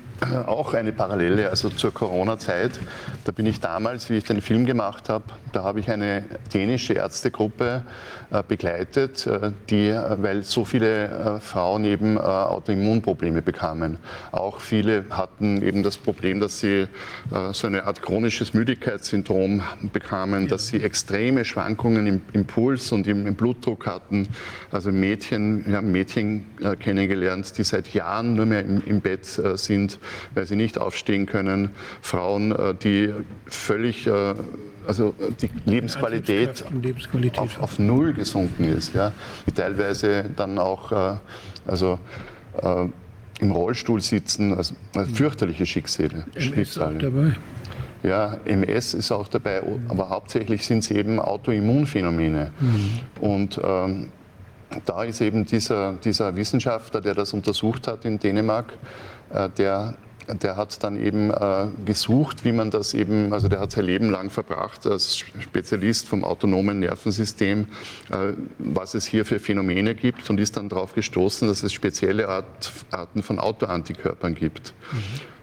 auch eine Parallele, also zur Corona-Zeit. Da bin ich damals, wie ich den Film gemacht habe, da habe ich eine dänische Ärztegruppe äh, begleitet, äh, die, äh, weil so viele äh, Frauen eben äh, Autoimmunprobleme bekamen. Auch viele hatten eben das Problem, dass sie äh, so eine Art chronisches Müdigkeitssyndrom bekamen, dass sie extreme Schwankungen im, im Puls und im, im Blutdruck hatten. Also Mädchen, wir haben Mädchen äh, kennengelernt, die seit Jahren nur mehr im, im Bett äh, sind, weil sie nicht aufstehen können. Frauen, äh, die völlig, äh, also äh, die Lebensqualität Lebensqualität. auf, auf Null gesunken ist, ja, die teilweise dann auch äh, also, äh, im Rollstuhl sitzen, also äh, fürchterliche Schicksale. Schicksale. dabei. Ja, MS ist auch dabei, aber hauptsächlich sind es eben Autoimmunphänomene. Und ähm, da ist eben dieser, dieser Wissenschaftler, der das untersucht hat in Dänemark, äh, der, der hat dann eben äh, gesucht, wie man das eben, also der hat sein Leben lang verbracht als Spezialist vom autonomen Nervensystem, äh, was es hier für Phänomene gibt und ist dann darauf gestoßen, dass es spezielle Art, Arten von Autoantikörpern gibt.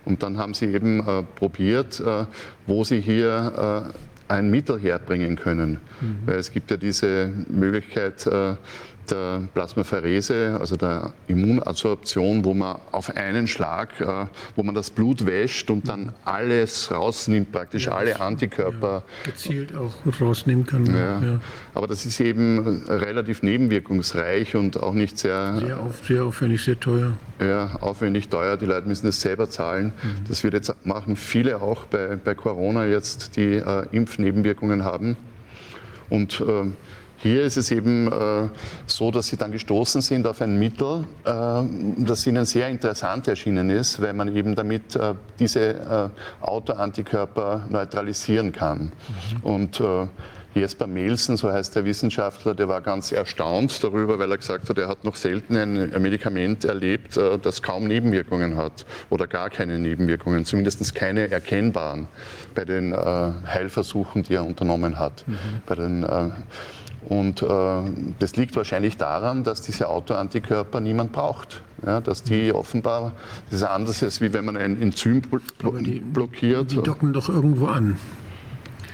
Und dann haben sie eben äh, probiert, äh, wo sie hier äh, ein Mittel herbringen können. Weil es gibt ja diese Möglichkeit, äh, der Plasmapherese, also der Immunadsorption, wo man auf einen Schlag, äh, wo man das Blut wäscht und dann alles rausnimmt, praktisch alle Antikörper. Ja, gezielt auch rausnehmen kann. Ja. ja. Aber das ist eben relativ nebenwirkungsreich und auch nicht sehr... Sehr, auf, sehr aufwendig, sehr teuer. Ja, aufwendig teuer. Die Leute müssen das selber zahlen. Mhm. Das wird jetzt machen viele auch bei, bei Corona jetzt, die äh, Impfnebenwirkungen haben. Und äh, hier ist es eben äh, so, dass Sie dann gestoßen sind auf ein Mittel, äh, das Ihnen sehr interessant erschienen ist, weil man eben damit äh, diese äh, Autoantikörper neutralisieren kann. Mhm. Und äh, Jesper Melsen, so heißt der Wissenschaftler, der war ganz erstaunt darüber, weil er gesagt hat, er hat noch selten ein Medikament erlebt, äh, das kaum Nebenwirkungen hat oder gar keine Nebenwirkungen, zumindest keine erkennbaren bei den Heilversuchen, die er unternommen hat. Mhm. Bei den, und äh, das liegt wahrscheinlich daran, dass diese Autoantikörper niemand braucht. Ja, dass die mhm. offenbar, das ist anders, als wie wenn man ein Enzym blockiert. Die docken doch irgendwo an.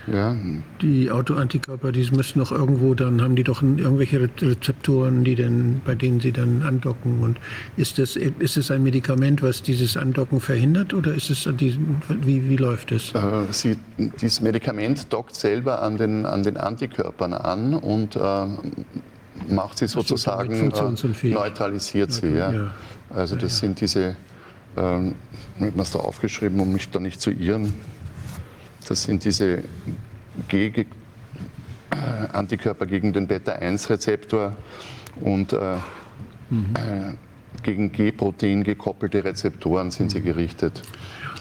Ja. Die Autoantikörper, die müssen doch irgendwo, dann haben die doch irgendwelche Rezeptoren, die denn, bei denen sie dann andocken. Und ist das, ist es ein Medikament, was dieses Andocken verhindert oder ist es wie, wie läuft es? Äh, sie, dieses Medikament dockt selber an den, an den Antikörpern an und äh, macht sie sozusagen, äh, neutralisiert sie. Ja. ja. Also das ja. sind diese, ähm, habe es da aufgeschrieben, um mich da nicht zu irren, das sind diese G Antikörper gegen den Beta-1-Rezeptor und äh, mhm. äh, gegen G-Protein gekoppelte Rezeptoren sind sie gerichtet.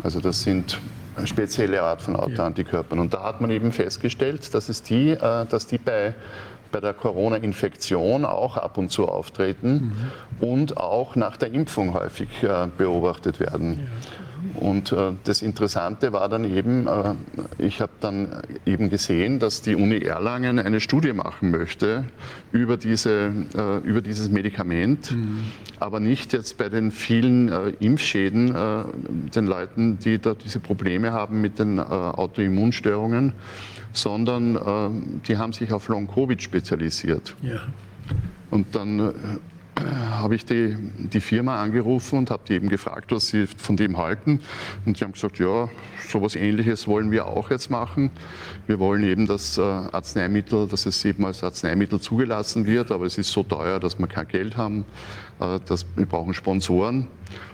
Also das sind eine spezielle Art von Autoantikörpern. Und da hat man eben festgestellt, dass, es die, äh, dass die bei, bei der Corona-Infektion auch ab und zu auftreten mhm. und auch nach der Impfung häufig äh, beobachtet werden. Ja. Und äh, das Interessante war dann eben, äh, ich habe dann eben gesehen, dass die Uni Erlangen eine Studie machen möchte über, diese, äh, über dieses Medikament, mhm. aber nicht jetzt bei den vielen äh, Impfschäden, äh, den Leuten, die da diese Probleme haben mit den äh, Autoimmunstörungen, sondern die haben sich auf Long-Covid spezialisiert. Ja. Und dann habe ich die, die Firma angerufen und habe die eben gefragt, was sie von dem halten. Und die haben gesagt, ja, sowas ähnliches wollen wir auch jetzt machen. Wir wollen eben das äh, Arzneimittel, dass es eben als Arzneimittel zugelassen wird, aber es ist so teuer, dass wir kein Geld haben. Äh, dass wir brauchen Sponsoren.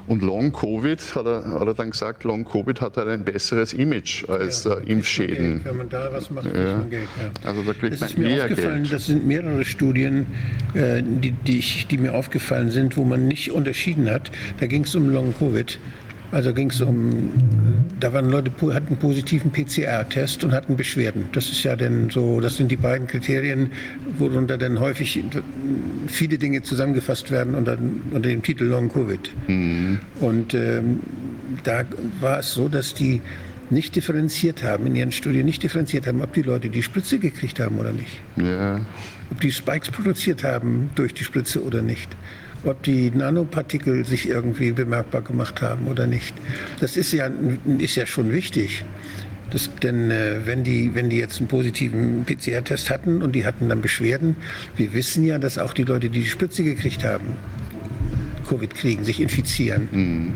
Und Long Covid, hat er, hat er dann gesagt, Long Covid hat halt ein besseres Image als ja, äh, Impfschäden. Wenn man da was macht, ja. man Geld. Ja. Also da kriegt das man ist mir aufgefallen, Geld. Das sind mehrere Studien, die, die, ich, die mir aufgefallen sind, wo man nicht unterschieden hat. Da ging es um Long Covid. Also ging es um, da waren Leute, hatten einen positiven PCR-Test und hatten Beschwerden. Das ist ja dann so, das sind die beiden Kriterien, worunter dann häufig viele Dinge zusammengefasst werden unter, unter dem Titel Long Covid. Mhm. Und ähm, da war es so, dass die nicht differenziert haben, in ihren Studien nicht differenziert haben, ob die Leute die Spritze gekriegt haben oder nicht. Ja. Ob die Spikes produziert haben durch die Spritze oder nicht ob die Nanopartikel sich irgendwie bemerkbar gemacht haben oder nicht. Das ist ja, ist ja schon wichtig. Das, denn äh, wenn, die, wenn die jetzt einen positiven PCR-Test hatten und die hatten dann Beschwerden, wir wissen ja, dass auch die Leute, die die Spritze gekriegt haben, Covid kriegen, sich infizieren. Mhm.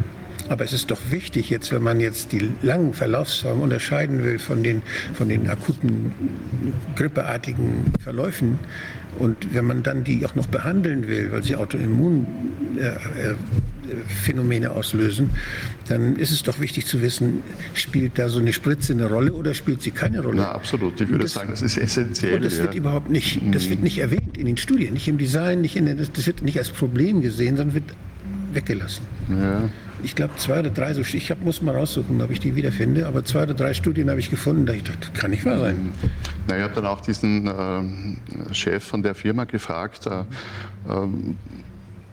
Aber es ist doch wichtig, jetzt, wenn man jetzt die langen Verlaufsformen unterscheiden will von den, von den akuten grippeartigen Verläufen, und wenn man dann die auch noch behandeln will, weil sie Autoimmunphänomene äh, äh, auslösen, dann ist es doch wichtig zu wissen, spielt da so eine Spritze eine Rolle oder spielt sie keine Rolle? Na, absolut. Ich würde das, sagen, das ist essentiell. Und das wird überhaupt nicht, das wird mhm. nicht erwähnt in den Studien, nicht im Design, nicht in das wird nicht als Problem gesehen, sondern wird weggelassen. Ja ich glaube, zwei oder drei, so, ich hab, muss mal raussuchen, ob ich die wiederfinde, aber zwei oder drei Studien habe ich gefunden, da ich dachte, das kann nicht wahr sein. Na, ich habe dann auch diesen äh, Chef von der Firma gefragt, äh, äh,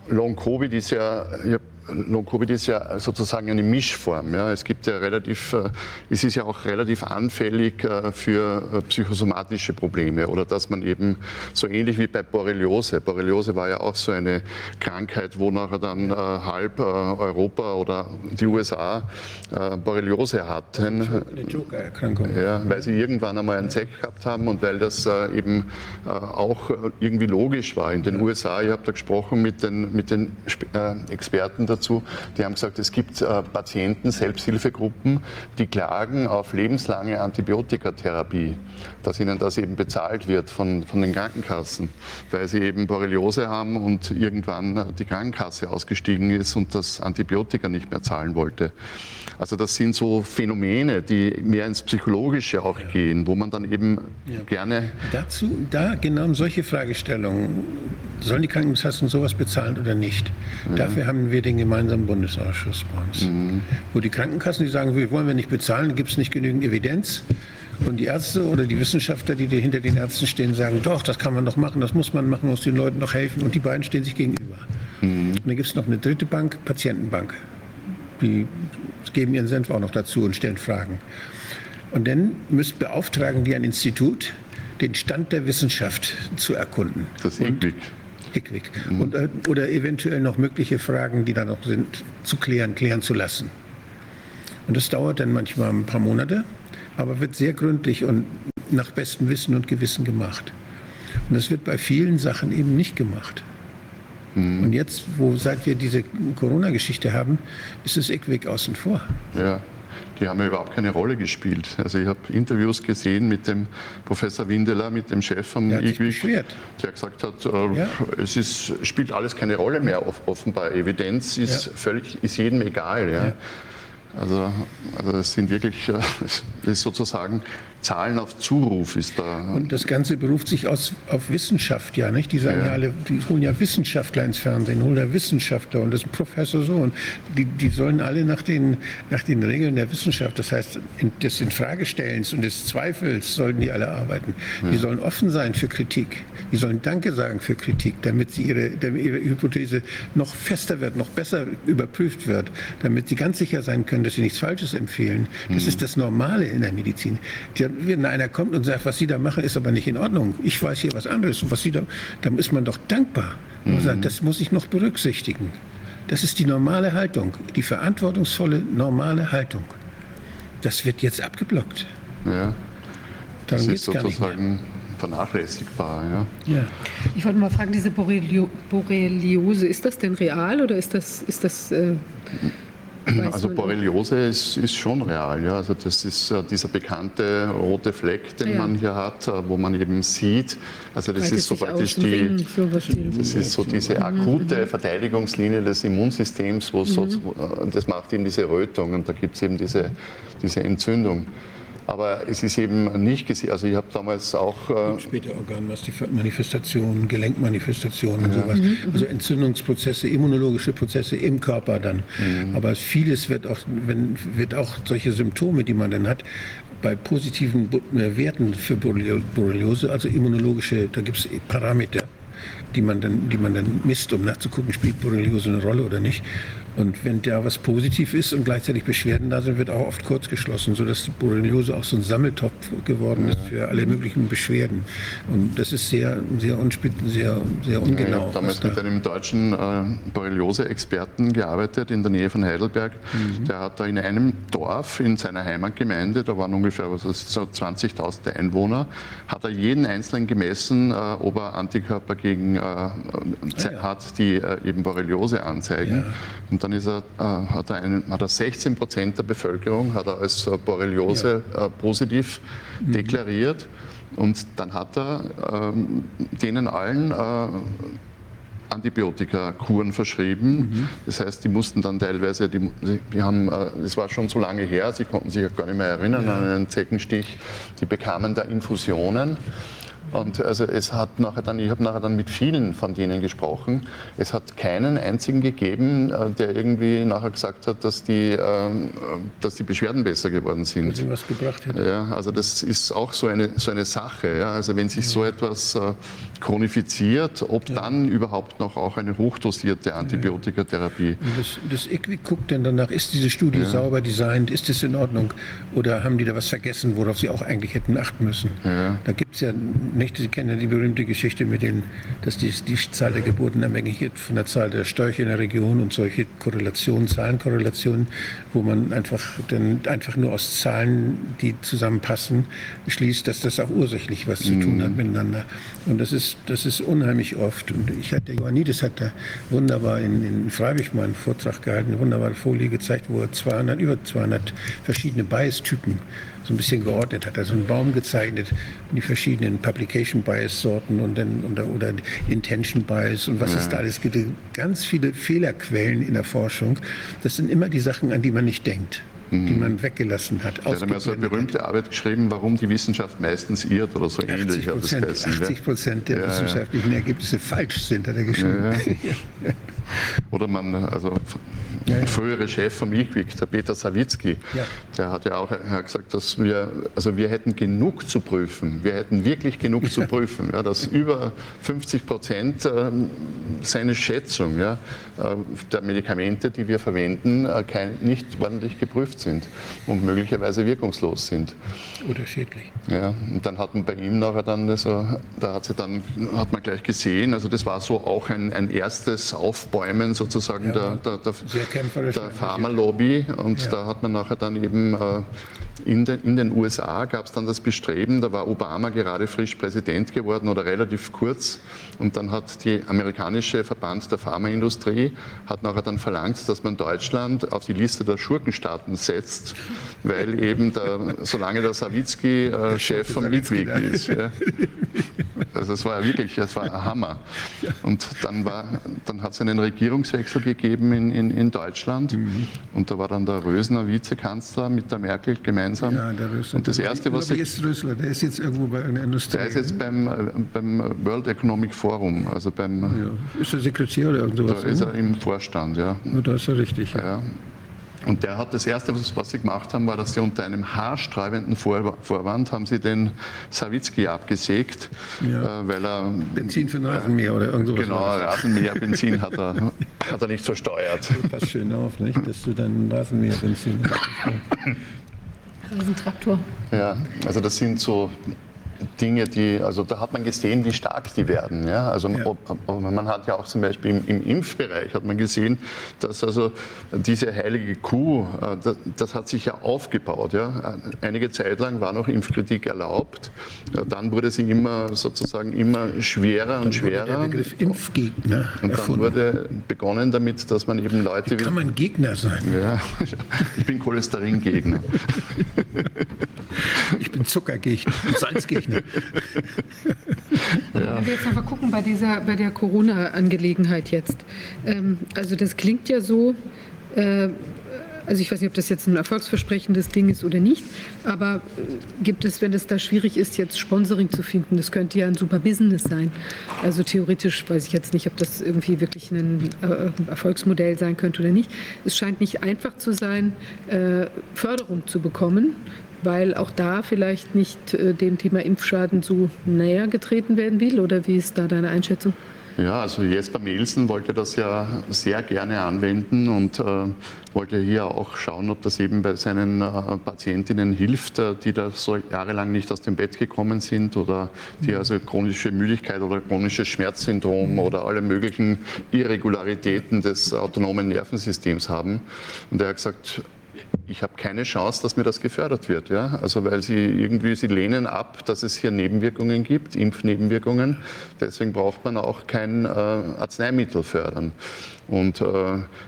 Long Covid ist ja, ich habe Long-Covid ist ja sozusagen eine Mischform. Ja. Es gibt ja relativ, äh, es ist ja auch relativ anfällig äh, für äh, psychosomatische Probleme oder dass man eben so ähnlich wie bei Borreliose. Borreliose war ja auch so eine Krankheit, wo nachher dann halb Europa oder die USA Borreliose hatten. Eine Joker-Erkrankung. Ja, weil sie irgendwann einmal einen Zeck gehabt haben und weil das eben auch irgendwie logisch war. In den USA, ich habe da gesprochen mit den, mit den Experten dazu, die haben gesagt, es gibt Patienten, Selbsthilfegruppen, die klagen auf lebenslange Antibiotikatherapie, dass ihnen das eben bezahlt wird von, von den Krankenkassen, weil sie eben Borreliose haben und irgendwann die Krankenkasse ausgestiegen ist und das Antibiotika nicht mehr zahlen wollte. Also das sind so Phänomene, die mehr ins Psychologische auch ja. gehen, wo man dann eben ja. gerne... Dazu, da genau solche Fragestellungen, sollen die Krankenkassen sowas bezahlen oder nicht? Ja. Dafür haben wir den gemeinsamen Bundesausschuss bei uns, mhm. wo die Krankenkassen, die sagen, wir wollen wir nicht bezahlen, gibt es nicht genügend Evidenz. Und die Ärzte oder die Wissenschaftler, die hinter den Ärzten stehen, sagen, doch, das kann man doch machen, das muss man machen, muss den Leuten doch helfen. Und die beiden stehen sich gegenüber. Mhm. Und dann gibt es noch eine dritte Bank, Patientenbank. Die geben ihren Senf auch noch dazu und stellen Fragen. Und dann müssen beauftragen die ein Institut, den Stand der Wissenschaft zu erkunden. Das ist. IQWIC. Mhm. Und, äh, oder eventuell noch mögliche Fragen, die da noch sind, zu klären, klären zu lassen. Und das dauert dann manchmal ein paar Monate, aber wird sehr gründlich und nach bestem Wissen und Gewissen gemacht. Und das wird bei vielen Sachen eben nicht gemacht. Mhm. Und jetzt, wo seit wir diese Corona-Geschichte haben, ist das ECWIC außen vor. Ja. Die haben ja überhaupt keine Rolle gespielt. Also ich habe Interviews gesehen mit dem Professor Windeler, mit dem Chef vom IGWIC, der gesagt hat, äh, ja. es ist, spielt alles keine Rolle mehr offenbar. Evidenz ist, ja. völlig, ist jedem egal. Ja. Also, also das sind wirklich, das ist sozusagen Zahlen auf Zuruf ist da. Und das Ganze beruft sich aus, auf Wissenschaft, ja, nicht? Die sagen ja. ja alle, die holen ja Wissenschaftler ins Fernsehen, holen ja Wissenschaftler und das ist ein Professor so und die, die sollen alle nach den, nach den Regeln der Wissenschaft, das heißt des Infragestellens und des Zweifels sollten die alle arbeiten. Ja. Die sollen offen sein für Kritik. Die sollen Danke sagen für Kritik, damit sie ihre, damit ihre Hypothese noch fester wird, noch besser überprüft wird, damit sie ganz sicher sein können, dass sie nichts Falsches empfehlen. Das mhm. ist das Normale in der Medizin. Die wenn einer kommt und sagt, was Sie da machen, ist aber nicht in Ordnung. Ich weiß hier was anderes. Und was Sie da, dann ist man doch dankbar. Mhm. sagt, das muss ich noch berücksichtigen. Das ist die normale Haltung, die verantwortungsvolle, normale Haltung. Das wird jetzt abgeblockt. Ja. Darum das ist sozusagen vernachlässigbar. Ja. ja. Ich wollte mal fragen, diese Borreliose, ist das denn real oder ist das, ist das äh also Borreliose ist, ist, schon real. Ja. Also das ist äh, dieser bekannte rote Fleck, den ja. man hier hat, äh, wo man eben sieht. Also das ist so praktisch die, das ist so diese akute mhm. Verteidigungslinie des Immunsystems, wo mhm. so, äh, das macht eben diese Rötung und da gibt es eben diese, diese Entzündung. Aber es ist eben nicht gesehen. Also ich habe damals auch. Äh später Organmanifestationen, Gelenkmanifestationen und ja. sowas. Mhm. Also Entzündungsprozesse, immunologische Prozesse im Körper dann. Mhm. Aber vieles wird auch, wenn, wird auch solche Symptome, die man dann hat, bei positiven äh, Werten für Borreliose, also immunologische, da gibt es Parameter, die man, dann, die man dann misst, um nachzugucken, spielt Borreliose eine Rolle oder nicht. Und wenn da was positiv ist und gleichzeitig Beschwerden da sind, wird auch oft kurz geschlossen, sodass die Borreliose auch so ein Sammeltopf geworden ist für alle möglichen Beschwerden. Und das ist sehr, sehr, sehr, sehr ungenau. Ja, ich habe damals mit einem deutschen äh, Borreliose-Experten gearbeitet in der Nähe von Heidelberg. Mhm. Der hat da in einem Dorf in seiner Heimatgemeinde, da waren ungefähr so 20.000 Einwohner, hat er jeden Einzelnen gemessen, äh, ob er Antikörper gegen äh, ah, ja. hat, die äh, eben Borreliose anzeigen. Ja. Dann ist er, äh, hat, er einen, hat er 16 Prozent der Bevölkerung hat er als äh, Borreliose ja. äh, positiv mhm. deklariert. Und dann hat er ähm, denen allen äh, Antibiotika-Kuren verschrieben. Mhm. Das heißt, die mussten dann teilweise, die, die haben, äh, das war schon so lange her, sie konnten sich gar nicht mehr erinnern ja. an einen Zeckenstich, die bekamen da Infusionen. Und also es hat nachher dann, ich habe nachher dann mit vielen von denen gesprochen. Es hat keinen einzigen gegeben, äh, der irgendwie nachher gesagt hat, dass die, ähm, dass die Beschwerden besser geworden sind. Weil was gebracht hätte. Ja, also das ist auch so eine, so eine Sache. Ja. Also wenn sich so etwas äh, chronifiziert, ob dann überhaupt noch auch eine hochdosierte Antibiotikatherapie. Das, das IQWIC guckt denn danach, ist diese Studie sauber designt, ist das in Ordnung oder haben die da was vergessen, worauf sie auch eigentlich hätten achten müssen? Ja. Da gibt es ja nicht, Sie kennen ja die berühmte Geschichte mit den, dass die, die Zahl der Geburten abhängig ist von der Zahl der Störche in der Region und solche Korrelationen, Zahlenkorrelationen, wo man einfach dann einfach nur aus Zahlen, die zusammenpassen, schließt, dass das auch ursächlich was zu tun hat miteinander. Und das ist, das ist unheimlich oft. Und ich hatte, Ioannidis hat da wunderbar in, in Freiburg mal einen Vortrag gehalten, eine wunderbare Folie gezeigt, wo er 200, über 200 verschiedene Bias-Typen so ein bisschen geordnet hat. Also einen Baum gezeichnet, die verschiedenen Publication Bias Sorten und dann oder, oder Intention Bias und was es da alles gibt. Ganz viele Fehlerquellen in der Forschung. Das sind immer die Sachen, an die man nicht denkt, die man weggelassen hat. Hat mal so eine berühmte Arbeit geschrieben, warum die Wissenschaft meistens irrt oder so ähnlich. 80 hat das Prozent, geheißen, ja. 80 Prozent der Ja, ja. wissenschaftlichen Ergebnisse falsch sind, hat er geschrieben. Ja. Oder man, also der frühere Chef vom IQWIC, der Peter Sawicki, Ja. der hat ja auch gesagt, dass wir, also wir hätten genug zu prüfen. Wir hätten wirklich genug zu prüfen. Ja, dass über 50 Prozent ähm, seine Schätzung ja, äh, der Medikamente, die wir verwenden, äh, kein, nicht ordentlich geprüft sind und möglicherweise wirkungslos sind. Oder schädlich. Ja, und dann hat man bei ihm nachher dann, also, da hat, sie dann, hat man gleich gesehen, also das war so auch ein, ein erstes Aufbäumen sozusagen der, der, der, Sehr kämpferisch der Pharmalobby und Ja. da hat man nachher dann eben äh, in, den, in den USA gab es dann das Bestreben, da war Obama gerade frisch Präsident geworden oder relativ kurz und dann hat die amerikanische Verband der Pharmaindustrie hat nachher dann verlangt, dass man Deutschland auf die Liste der Schurkenstaaten setzt, weil eben der, solange der Sawicki äh, Chef vom Sawicki, Litwig ist. Ja. Also es war wirklich, es war ein Hammer. Und dann, war, dann hat es einen Regierungswechsel gegeben in, in, in Deutschland Mhm. und da war dann der Rösner Vizekanzler mit der Merkel gemeinsam. Ja, der Rösler. Und das Erste, was ich, ist Rösler? Der ist jetzt irgendwo bei einer Industrie. der ist jetzt beim, äh, beim World Economic Forum, also beim, ja. Ist er Sekretär oder irgend da ist ne? er im Vorstand, ja. Ja, Da ist er richtig. Ja. Ja. Und der hat das Erste, was, was sie gemacht haben, war, dass sie unter einem haarsträubenden Vor Vorwand haben sie den Sawicki abgesägt, Ja. äh, weil er Benzin für den Rasenmäher oder irgend sowas. genau. Rasenmäherbenzin hat er, hat er nicht versteuert. Passt schön auf, nicht? dass du dann Rasenmäherbenzin Rasentraktor. Ja, also das sind so Dinge, die, also da hat man gesehen, wie stark die werden. Ja? Also Ja. ob, man hat ja auch zum Beispiel im, im Impfbereich hat man gesehen, dass also diese heilige Kuh, äh, das, das hat sich ja aufgebaut. Ja? Einige Zeit lang war noch Impfkritik erlaubt, Äh, dann wurde sie immer sozusagen immer schwerer und Der schwerer. Begriff Impfgegner Und dann erfunden. wurde begonnen damit, dass man eben Leute wie Kann man Gegner sein? ja, ich bin Cholesteringegner. Ich bin Zuckergegner, Salzgegner. Wenn wir jetzt mal gucken bei, dieser, bei der Corona-Angelegenheit jetzt. Ähm, also das klingt ja so, äh, also ich weiß nicht, ob das jetzt ein erfolgsversprechendes Ding ist oder nicht, aber äh, gibt es, wenn es da schwierig ist, jetzt Sponsoring zu finden, das könnte ja ein super Business sein. Also theoretisch weiß ich jetzt nicht, ob das irgendwie wirklich ein äh, Erfolgsmodell sein könnte oder nicht. Es scheint nicht einfach zu sein, Förderung zu bekommen weil auch da vielleicht nicht äh, dem Thema Impfschaden so näher getreten werden will? Oder wie ist da deine Einschätzung? Ja, also Jesper Melsen wollte das ja sehr gerne anwenden und äh, wollte hier auch schauen, ob das eben bei seinen äh, Patientinnen hilft, äh, die da so jahrelang nicht aus dem Bett gekommen sind oder die also chronische Müdigkeit oder chronisches Schmerzsyndrom oder alle möglichen Irregularitäten des autonomen Nervensystems haben. Und er hat gesagt, ich habe keine Chance, dass mir das gefördert wird. Ja? Also weil sie irgendwie, sie lehnen ab, dass es hier Nebenwirkungen gibt, Impfnebenwirkungen. Deswegen braucht man auch kein äh, Arzneimittel fördern. Und äh,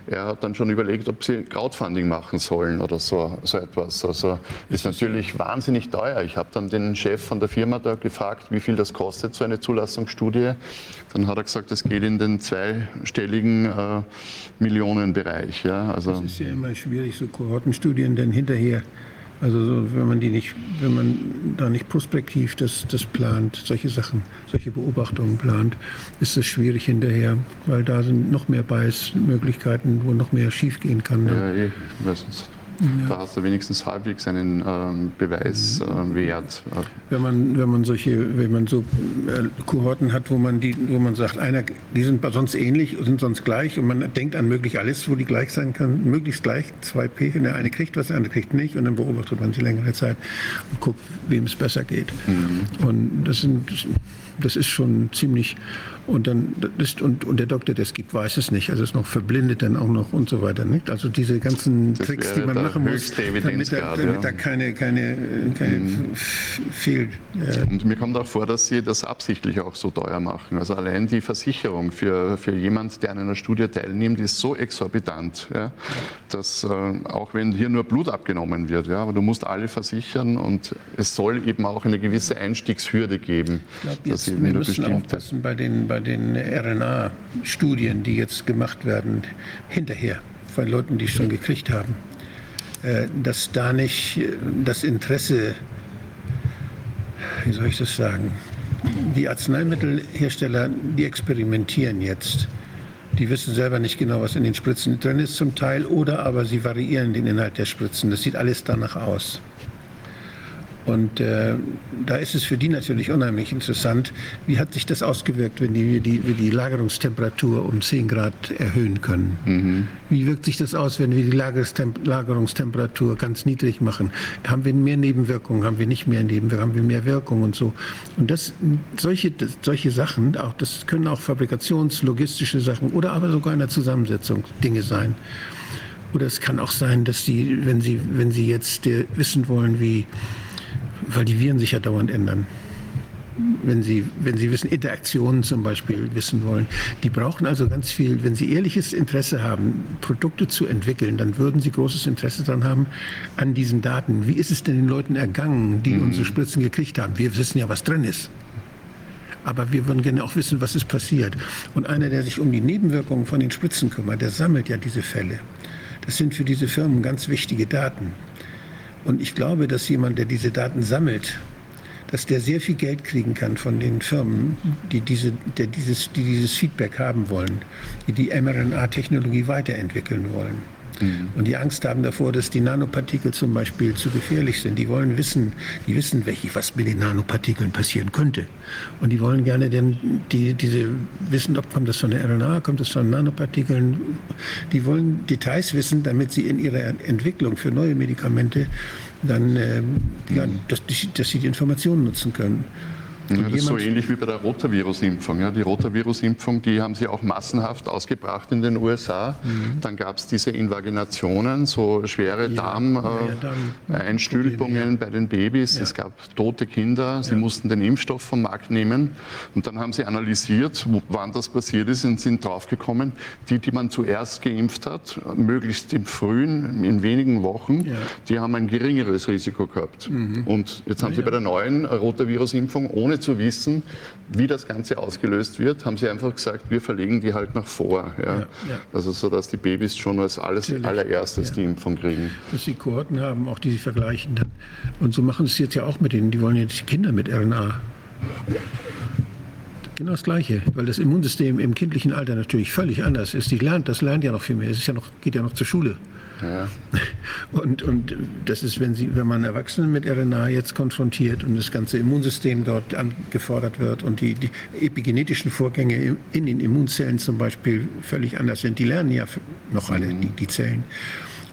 er hat dann schon überlegt, ob sie Crowdfunding machen sollen oder so, so etwas. Also ist natürlich wahnsinnig teuer. Ich habe dann den Chef von der Firma da gefragt, wie viel das kostet, so eine Zulassungsstudie. Dann hat er gesagt, es geht in den zweistelligen äh, Millionenbereich. Ja? Also, Es ist ja immer schwierig, so Kohortenstudien dann hinterher Also so, wenn man die nicht, wenn man da nicht prospektiv das, das plant, solche Sachen, solche Beobachtungen plant, ist es schwierig hinterher, weil da sind noch mehr Beißmöglichkeiten, wo noch mehr schiefgehen kann. Ne? Ja, eh, meistens. Da hast du wenigstens halbwegs einen ähm, Beweiswert. Äh, Wenn man, wenn man solche, wenn man so äh, Kohorten hat, wo man die, wo man sagt, einer, die sind sonst ähnlich, sind sonst gleich und man denkt an möglich alles, wo die gleich sein kann, möglichst gleich, zwei P, der eine kriegt was, der andere kriegt nicht und dann beobachtet man sie längere Zeit und guckt, wem es besser geht. Und das sind, das ist schon ziemlich und dann ist und, und der Doktor, der es gibt, weiß es nicht. Also ist noch verblindet dann auch noch und so weiter. Nicht? Also diese ganzen Das Tricks, die man machen muss, damit, da, damit ja. da keine, keine, keine Fehl. Äh, Und mir kommt auch vor, dass Sie das absichtlich auch so teuer machen. Also allein die Versicherung für, für jemand, der an einer Studie teilnimmt, ist so exorbitant, ja, dass äh, auch wenn hier nur Blut abgenommen wird, ja, aber du musst alle versichern und es soll eben auch eine gewisse Einstiegshürde geben. Ich glaube, wir müssen bestimmte- aufpassen bei den, bei den RNA-Studien, die jetzt gemacht werden, hinterher von Leuten, die es schon gekriegt haben, äh, dass da nicht äh, das Interesse, wie soll ich das sagen, die Arzneimittelhersteller, die experimentieren jetzt. Die wissen selber nicht genau, was in den Spritzen drin ist zum Teil, oder aber sie variieren den Inhalt der Spritzen. Das sieht alles danach aus. Und äh, da ist es für die natürlich unheimlich interessant, wie hat sich das ausgewirkt, wenn die die, wir die Lagerungstemperatur um 10 Grad erhöhen können? Wie wirkt sich das aus, wenn wir die Lagerstem Lagerungstemperatur ganz niedrig machen? Haben wir mehr Nebenwirkungen, haben wir nicht mehr Nebenwirkungen, haben wir mehr Wirkung und so? Und das, solche, das, solche Sachen, auch, das können auch fabrikationslogistische Sachen oder aber sogar in der Zusammensetzung Dinge sein. Oder es kann auch sein, dass Sie, wenn Sie, wenn Sie jetzt äh, wissen wollen, wie, weil die Viren sich ja dauernd ändern. Wenn Sie, wenn Sie wissen, Interaktionen zum Beispiel wissen wollen, die brauchen also ganz viel, wenn Sie ehrliches Interesse haben, Produkte zu entwickeln, dann würden Sie großes Interesse daran haben, an diesen Daten. Wie ist es denn den Leuten ergangen, die unsere Spritzen gekriegt haben? Wir wissen ja, was drin ist. Aber wir würden gerne auch wissen, was ist passiert. Und einer, der sich um die Nebenwirkungen von den Spritzen kümmert, der sammelt ja diese Fälle. Das sind für diese Firmen ganz wichtige Daten. Und ich glaube, dass jemand, der diese Daten sammelt, dass der sehr viel Geld kriegen kann von den Firmen, die, diese, der dieses, die dieses Feedback haben wollen, die die mRNA-Technologie weiterentwickeln wollen. Und die Angst haben davor, dass die Nanopartikel zum Beispiel zu gefährlich sind. Die wollen wissen, die wissen, welche, was mit den Nanopartikeln passieren könnte. Und die wollen gerne denn die, diese wissen, ob kommt das von der RNA, kommt das von Nanopartikeln. Die wollen Details wissen, damit sie in ihrer Entwicklung für neue Medikamente dann, ähm, ja, dass, die- dass sie die Informationen nutzen können. Ja, das ist so ähnlich wie bei der Rotavirus-Impfung. Ja, die Rotavirus-Impfung, die haben sie auch massenhaft ausgebracht in den USA. Mhm. Dann gab es diese Invaginationen, so schwere Darm-Einstülpungen bei den Babys. Es gab tote Kinder. Sie mussten den Impfstoff vom Markt nehmen. Und dann haben sie analysiert, wann das passiert ist und sind draufgekommen, die, die man zuerst geimpft hat, möglichst im Frühen, in wenigen Wochen, Ja. die haben ein geringeres Risiko gehabt. Und jetzt haben sie bei der neuen Rotavirus-Impfung, ohne zu wissen, wie das Ganze ausgelöst wird, haben sie einfach gesagt, wir verlegen die halt nach vor. Ja. ja. Also so, dass die Babys schon als alles, Natürlich. allererstes die Impfung kriegen. dass sie Kohorten haben, auch die sie vergleichen dann. Und so machen sie es jetzt ja auch mit denen, die wollen jetzt die Kinder mit RNA. Genau das Gleiche, weil das Immunsystem im kindlichen Alter natürlich völlig anders ist. Die lernt, das lernt ja noch viel mehr. Es ist ja noch, geht ja noch zur Schule. Ja. Und, und das ist, wenn, sie, wenn man Erwachsene mit RNA jetzt konfrontiert und das ganze Immunsystem dort angefordert wird und die, die epigenetischen Vorgänge in den Immunzellen zum Beispiel völlig anders sind, die lernen ja noch alle, die, die Zellen.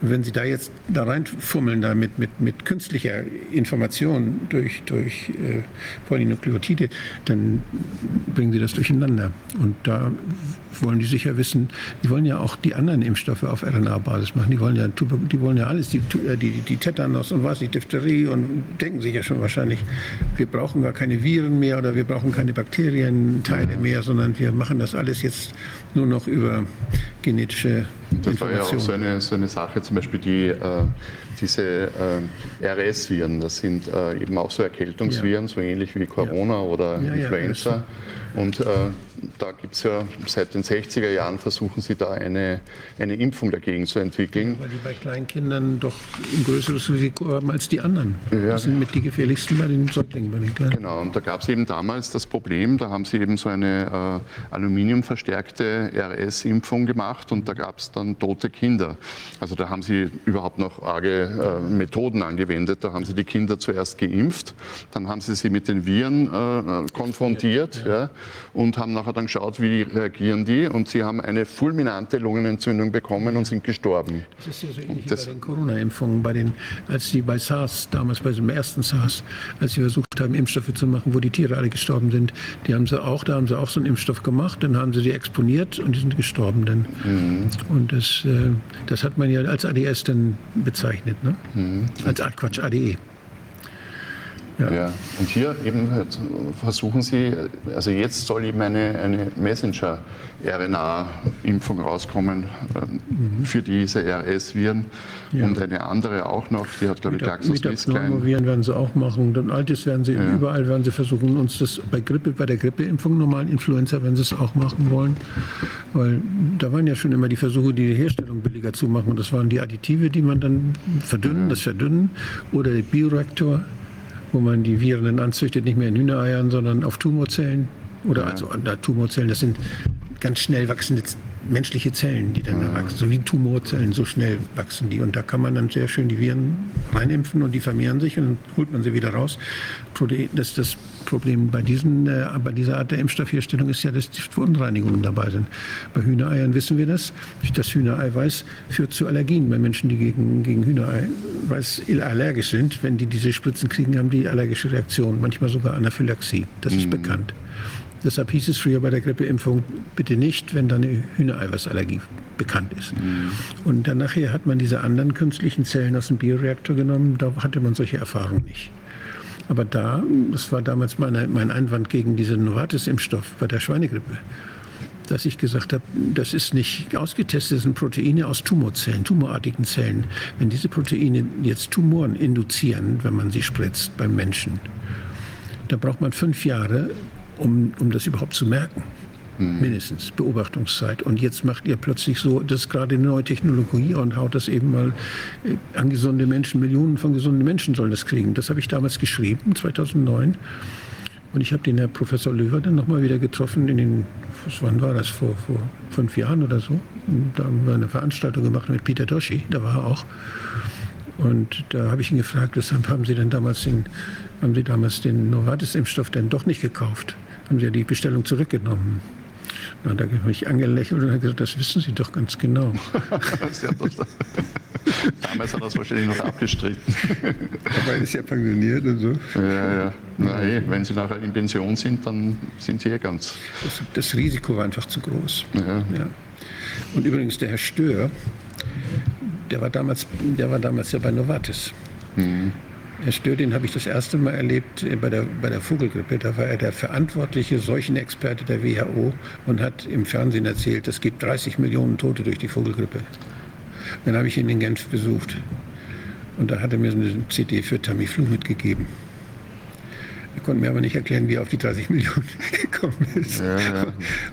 Wenn Sie da jetzt da reinfummeln, da mit, mit, mit künstlicher Information durch, durch äh, Polynukleotide, dann bringen Sie das durcheinander. Und da wollen die sicher wissen, die wollen ja auch die anderen Impfstoffe auf RNA-Basis machen. Die wollen ja, die wollen ja alles, die, äh, die, die Tetanus und was, die Diphtherie und denken sich ja schon wahrscheinlich, wir brauchen gar keine Viren mehr oder wir brauchen keine Bakterienteile mehr, sondern wir machen das alles jetzt nur noch über genetische Das war ja auch so eine, so eine Sache, zum Beispiel die, äh, diese äh, RS-Viren, das sind äh, eben auch so Erkältungsviren, so ähnlich wie Corona oder Ja, ja, Influenza. Und äh, da gibt es ja seit den 60er Jahren versuchen sie da eine, eine Impfung dagegen zu entwickeln. Weil die bei Kleinkindern doch ein größeres Risiko haben als die anderen. Ja. Das sind mit die gefährlichsten bei den Säuglingen, bei den Kleinen. Genau, und da gab es eben damals das Problem, da haben sie eben so eine äh, aluminiumverstärkte RS-Impfung gemacht und da gab es dann tote Kinder. Also da haben sie überhaupt noch arge äh, Methoden angewendet. Da haben sie die Kinder zuerst geimpft, dann haben sie sie mit den Viren äh, konfrontiert ja. und haben nachher dann geschaut, wie reagieren die und sie haben eine fulminante Lungenentzündung bekommen und sind gestorben. Das ist ja so ähnlich Das- wie bei den Corona-Impfungen, bei den, als die bei SARS, damals bei dem ersten SARS, als sie versucht haben, Impfstoffe zu machen, wo die Tiere alle gestorben sind, die haben sie auch, da haben sie auch so einen Impfstoff gemacht, dann haben sie die exponiert und die sind gestorben dann. Und das, äh, das hat man ja als ADS dann bezeichnet, ne? Als ah, Quatsch, ADE. Ja. Und hier eben halt versuchen sie, also jetzt soll eben eine, eine Messenger-RNA-Impfung rauskommen äh, für diese RS-Viren und eine andere auch noch, die hat glaube ich GlaxoSmithKline. Metapneumoviren werden sie auch machen. Dann altes werden sie, überall werden sie versuchen, uns das bei Grippe, bei der Grippeimpfung, normalen Influenza werden sie es auch machen wollen. Weil da waren ja schon immer die Versuche, die Herstellung billiger zu machen. Und das waren die Additive, die man dann verdünnen, das Verdünnen oder der Bioreaktor, wo man die Viren dann anzüchtet, nicht mehr in Hühnereiern, sondern auf Tumorzellen. Oder also na, Tumorzellen, das sind ganz schnell wachsende menschliche Zellen, die dann da wachsen. So wie Tumorzellen, so schnell wachsen die. Und da kann man dann sehr schön die Viren reinimpfen und die vermehren sich und dann holt man sie wieder raus. Das, das Problem bei, diesen, äh, bei dieser Art der Impfstoffherstellung ist ja, dass die Verunreinigungen dabei sind. Bei Hühnereiern wissen wir das. Das Hühnereiweiß führt zu Allergien. Bei Menschen, die gegen, gegen Hühnereiweiß allergisch sind, wenn die diese Spritzen kriegen, haben die allergische Reaktionen, manchmal sogar Anaphylaxie. Das ist bekannt. Deshalb hieß es früher bei der Grippeimpfung, bitte nicht, wenn da eine Hühnereiweißallergie bekannt ist. Und dann nachher hat man diese anderen künstlichen Zellen aus dem Bioreaktor genommen, da hatte man solche Erfahrungen nicht. Aber da, das war damals meine, mein Einwand gegen diesen Novartis-Impfstoff bei der Schweinegrippe, dass ich gesagt habe, das ist nicht ausgetestet, das sind Proteine aus Tumorzellen, tumorartigen Zellen. Wenn diese Proteine jetzt Tumoren induzieren, wenn man sie spritzt beim Menschen, da braucht man fünf Jahre, um, um das überhaupt zu merken. Mindestens Beobachtungszeit. Und jetzt macht ihr plötzlich so, das gerade eine neue Technologie und haut das eben mal äh, an gesunde Menschen, Millionen von gesunden Menschen sollen das kriegen. Das habe ich damals geschrieben, 2009. Und ich habe den Herr Professor Löwer dann nochmal wieder getroffen in den, wann war das, vor, vor fünf Jahren oder so. Und da haben wir eine Veranstaltung gemacht mit Peter Doshi, da war er auch. Und da habe ich ihn gefragt, weshalb haben Sie denn damals den, haben Sie damals den Novartis-Impfstoff denn doch nicht gekauft? Haben Sie ja die Bestellung zurückgenommen? Na, da habe ich angelächelt und habe gesagt, das wissen Sie doch ganz genau. Sie hat das- Damals hat er es wahrscheinlich noch abgestritten. Aber er ist ja pensioniert und so. Ja, ja. Nein, wenn Sie nachher in Pension sind, dann sind Sie eh ganz. Das, das Risiko war einfach zu groß. Ja. Ja. Und übrigens der Herr Stör, der war damals, der war damals ja bei Novartis. Herr Stör, den habe ich das erste Mal erlebt äh, bei der, bei der Vogelgrippe. Da war er der verantwortliche Seuchenexperte der WHO und hat im Fernsehen erzählt, es gibt 30 Millionen Tote durch die Vogelgrippe. Dann habe ich ihn in Genf besucht. Und da hat er mir so eine CD für Tamiflu mitgegeben. Er konnte mir aber nicht erklären, wie er auf die 30 Millionen gekommen ist.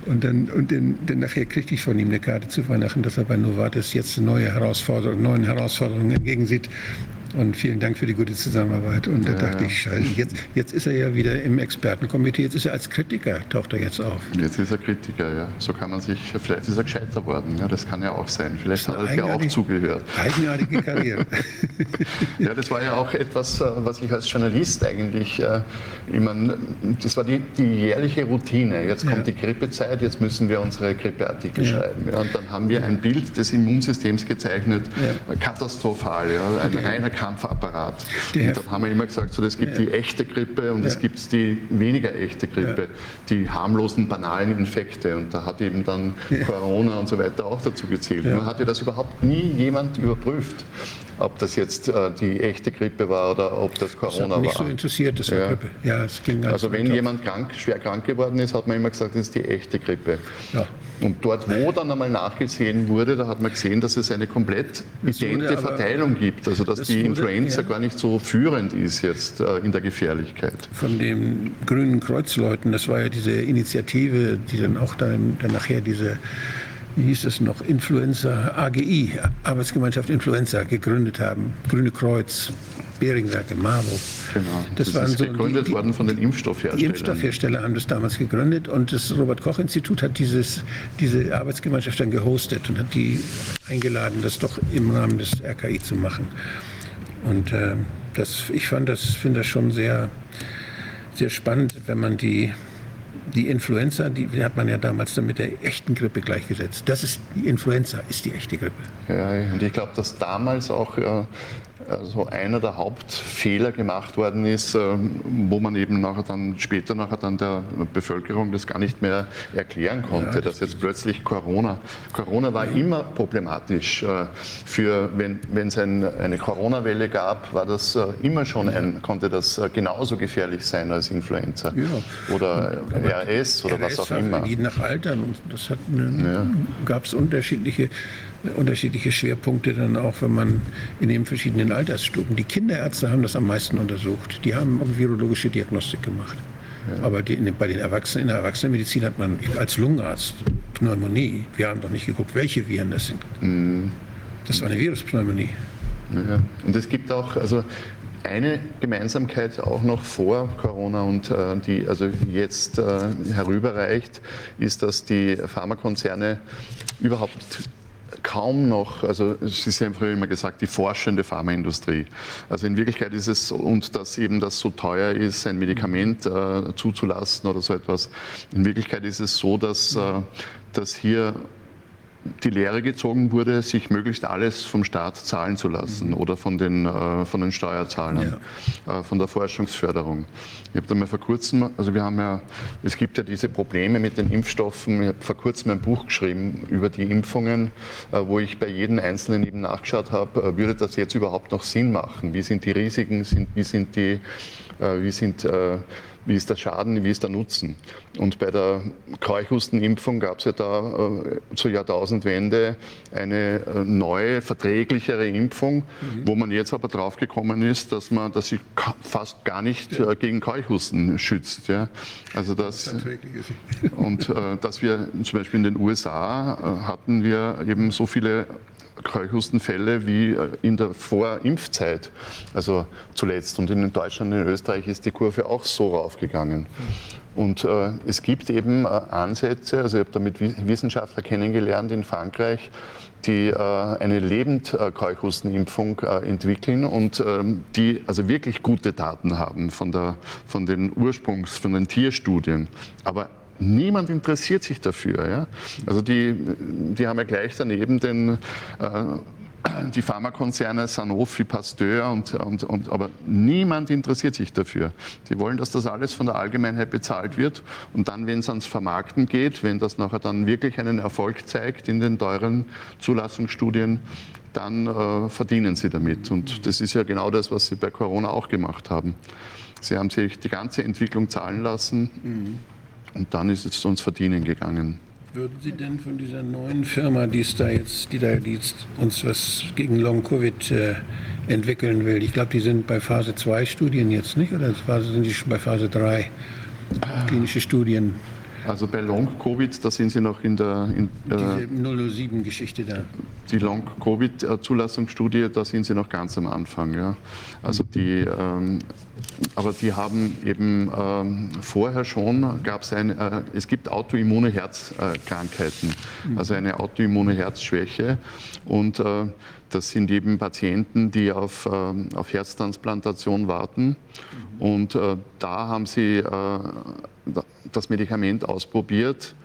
Und, dann, und dann, dann nachher kriegte ich von ihm eine Karte zu Weihnachten, dass er bei Novartis jetzt neue Herausforderungen, neuen Herausforderungen entgegensieht. Und vielen Dank für die gute Zusammenarbeit. Und da dachte ich, scheiße, jetzt, jetzt ist er ja wieder im Expertenkomitee, jetzt ist er als Kritiker, taucht er jetzt auf. Jetzt ist er Kritiker, ja. So kann man sich, vielleicht ist er gescheiter worden, ja. Das kann ja auch sein. Vielleicht hat er ja auch zugehört. Eigenartige Karriere. Ja, das war ja auch etwas, äh, was ich als Journalist eigentlich, äh, ich meine, das war die, die jährliche Routine. Jetzt kommt Ja. die Grippezeit, jetzt müssen wir unsere Grippeartikel Ja. schreiben. Ja, und dann haben wir ein Bild des Immunsystems gezeichnet, Ja. katastrophal, ja, ein reiner Kampfapparat. Und dann haben wir immer gesagt, so, es gibt Ja. die echte Grippe und es Ja. gibt die weniger echte Grippe, Ja. die harmlosen, banalen Infekte. Und da hat eben dann Corona und so weiter auch dazu gezählt. Ja. Man hatte das überhaupt nie jemand überprüft. Ob das jetzt äh, die echte Grippe war oder ob das Corona das hat mich war. so interessiert, das war Ja. Grippe. Ja, es ging Also wenn jemand krank, schwer krank geworden ist, hat man immer gesagt, das ist die echte Grippe. Ja. Und dort, wo dann einmal nachgesehen wurde, da hat man gesehen, dass es eine komplett idente Verteilung gibt. Also dass das die Influenza ja. gar nicht so führend ist jetzt äh, in der Gefährlichkeit. von den Grünen Kreuzleuten, das war ja diese Initiative, die dann auch dann, dann nachher diese, wie hieß es noch, Influenza AGI, Arbeitsgemeinschaft Influenza, gegründet haben. Grüne Kreuz, Beringwerke, Marburg. Genau. Das Das, waren ist so gegründet die- worden von den Die Impfstoffherstellern. Impfstoffhersteller haben das damals gegründet und das Robert-Koch-Institut hat dieses, diese Arbeitsgemeinschaft dann gehostet und hat die eingeladen, das doch im Rahmen des RKI zu machen. Und äh, das, ich fand das, finde das schon sehr, sehr spannend, wenn man die, die Influenza, die, hat man ja damals dann mit der echten Grippe gleichgesetzt. Das ist die Influenza, ist die echte Grippe. Ja, und ich glaube, dass damals auch äh, also einer der Hauptfehler gemacht worden ist, äh, wo man eben nachher dann später nachher dann der Bevölkerung das gar nicht mehr erklären konnte, dass jetzt plötzlich Corona, Corona war immer problematisch. Äh, für wenn wenn es ein, eine Corona-Welle gab, war das äh, immer schon ein, konnte das genauso gefährlich sein als Influenza Ja. oder RS oder was auch RS immer. Je nach Altern. Und das hat eine, gab es unterschiedliche, unterschiedliche Schwerpunkte dann auch, wenn man in den verschiedenen Altersstufen. Die Kinderärzte haben das am meisten untersucht. Die haben auch virologische Diagnostik gemacht. Aber die, bei den Erwachsenen, in der Erwachsenenmedizin hat man als Lungenarzt Pneumonie. Wir haben doch nicht geguckt, welche Viren das sind. Mhm. Das war eine Viruspneumonie. Ja. Und es gibt auch also eine Gemeinsamkeit auch noch vor Corona und äh, die also jetzt äh, herüberreicht, ist, dass die Pharmakonzerne überhaupt kaum noch, also Sie haben früher immer gesagt, die forschende Pharmaindustrie. Also in Wirklichkeit ist es, und dass eben das so teuer ist, ein Medikament äh, zuzulassen oder so etwas, in Wirklichkeit ist es so, dass, äh, dass hier die Lehre gezogen wurde, sich möglichst alles vom Staat zahlen zu lassen oder von den, äh, von den Steuerzahlern, äh, von der Forschungsförderung. Ich habe da mal vor kurzem, also wir haben ja, es gibt ja diese Probleme mit den Impfstoffen. Ich habe vor kurzem ein Buch geschrieben über die Impfungen, äh, wo ich bei jedem Einzelnen eben nachgeschaut habe, äh, würde das jetzt überhaupt noch Sinn machen? Wie sind die Risiken? Sind, wie sind die, äh, wie sind äh, wie ist der Schaden, wie ist der Nutzen. Und bei der Keuchhustenimpfung gab es ja da äh, zur Jahrtausendwende eine äh, neue, verträglichere Impfung, wo man jetzt aber drauf gekommen ist, dass man, dass sie fast gar nicht äh, gegen Keuchhusten schützt. Ja? Also das, und äh, dass wir zum Beispiel in den USA äh, hatten wir eben so viele Keuchhustenfälle wie äh, in der Vorimpfzeit, also zuletzt. Und in Deutschland und in Österreich ist die Kurve auch so raufgegangen. Und äh, es gibt eben äh, Ansätze, also ich habe damit Wi- Wissenschaftler kennengelernt in Frankreich, die äh, eine Lebendkeuchhustenimpfung äh, entwickeln und ähm, die also wirklich gute Daten haben von, der, von den Ursprungs, von den Tierstudien. Aber Niemand interessiert sich dafür. Ja? Also die, die haben ja gleich daneben den, äh, die Pharmakonzerne Sanofi, Pasteur und, und, und aber niemand interessiert sich dafür. Die wollen, dass das alles von der Allgemeinheit bezahlt wird und dann, wenn es ans Vermarkten geht, wenn das nachher dann wirklich einen Erfolg zeigt in den teuren Zulassungsstudien, dann äh, verdienen sie damit. Und das ist ja genau das, was sie bei Corona auch gemacht haben. Sie haben sich die ganze Entwicklung zahlen lassen und dann ist es uns verdienen gegangen. Würden Sie denn von dieser neuen Firma, die da jetzt, die da jetzt uns was gegen Long Covid äh, entwickeln will, ich glaube, die sind bei Phase 2 Studien jetzt nicht oder sind die schon bei Phase 3 klinische Studien? Also bei Long-Covid, da sind Sie noch in der, in, äh, Diese 007-Geschichte da. die Long-Covid-Zulassungsstudie, da sind Sie noch ganz am Anfang. Ja. Also die, ähm, aber die haben eben ähm, vorher schon, gab es ein, äh, es gibt autoimmune Herzkrankheiten, also eine autoimmune Herzschwäche und äh, das sind eben Patienten, die auf, ähm, auf Herztransplantation warten und äh, da haben sie äh, das Medikament ausprobiert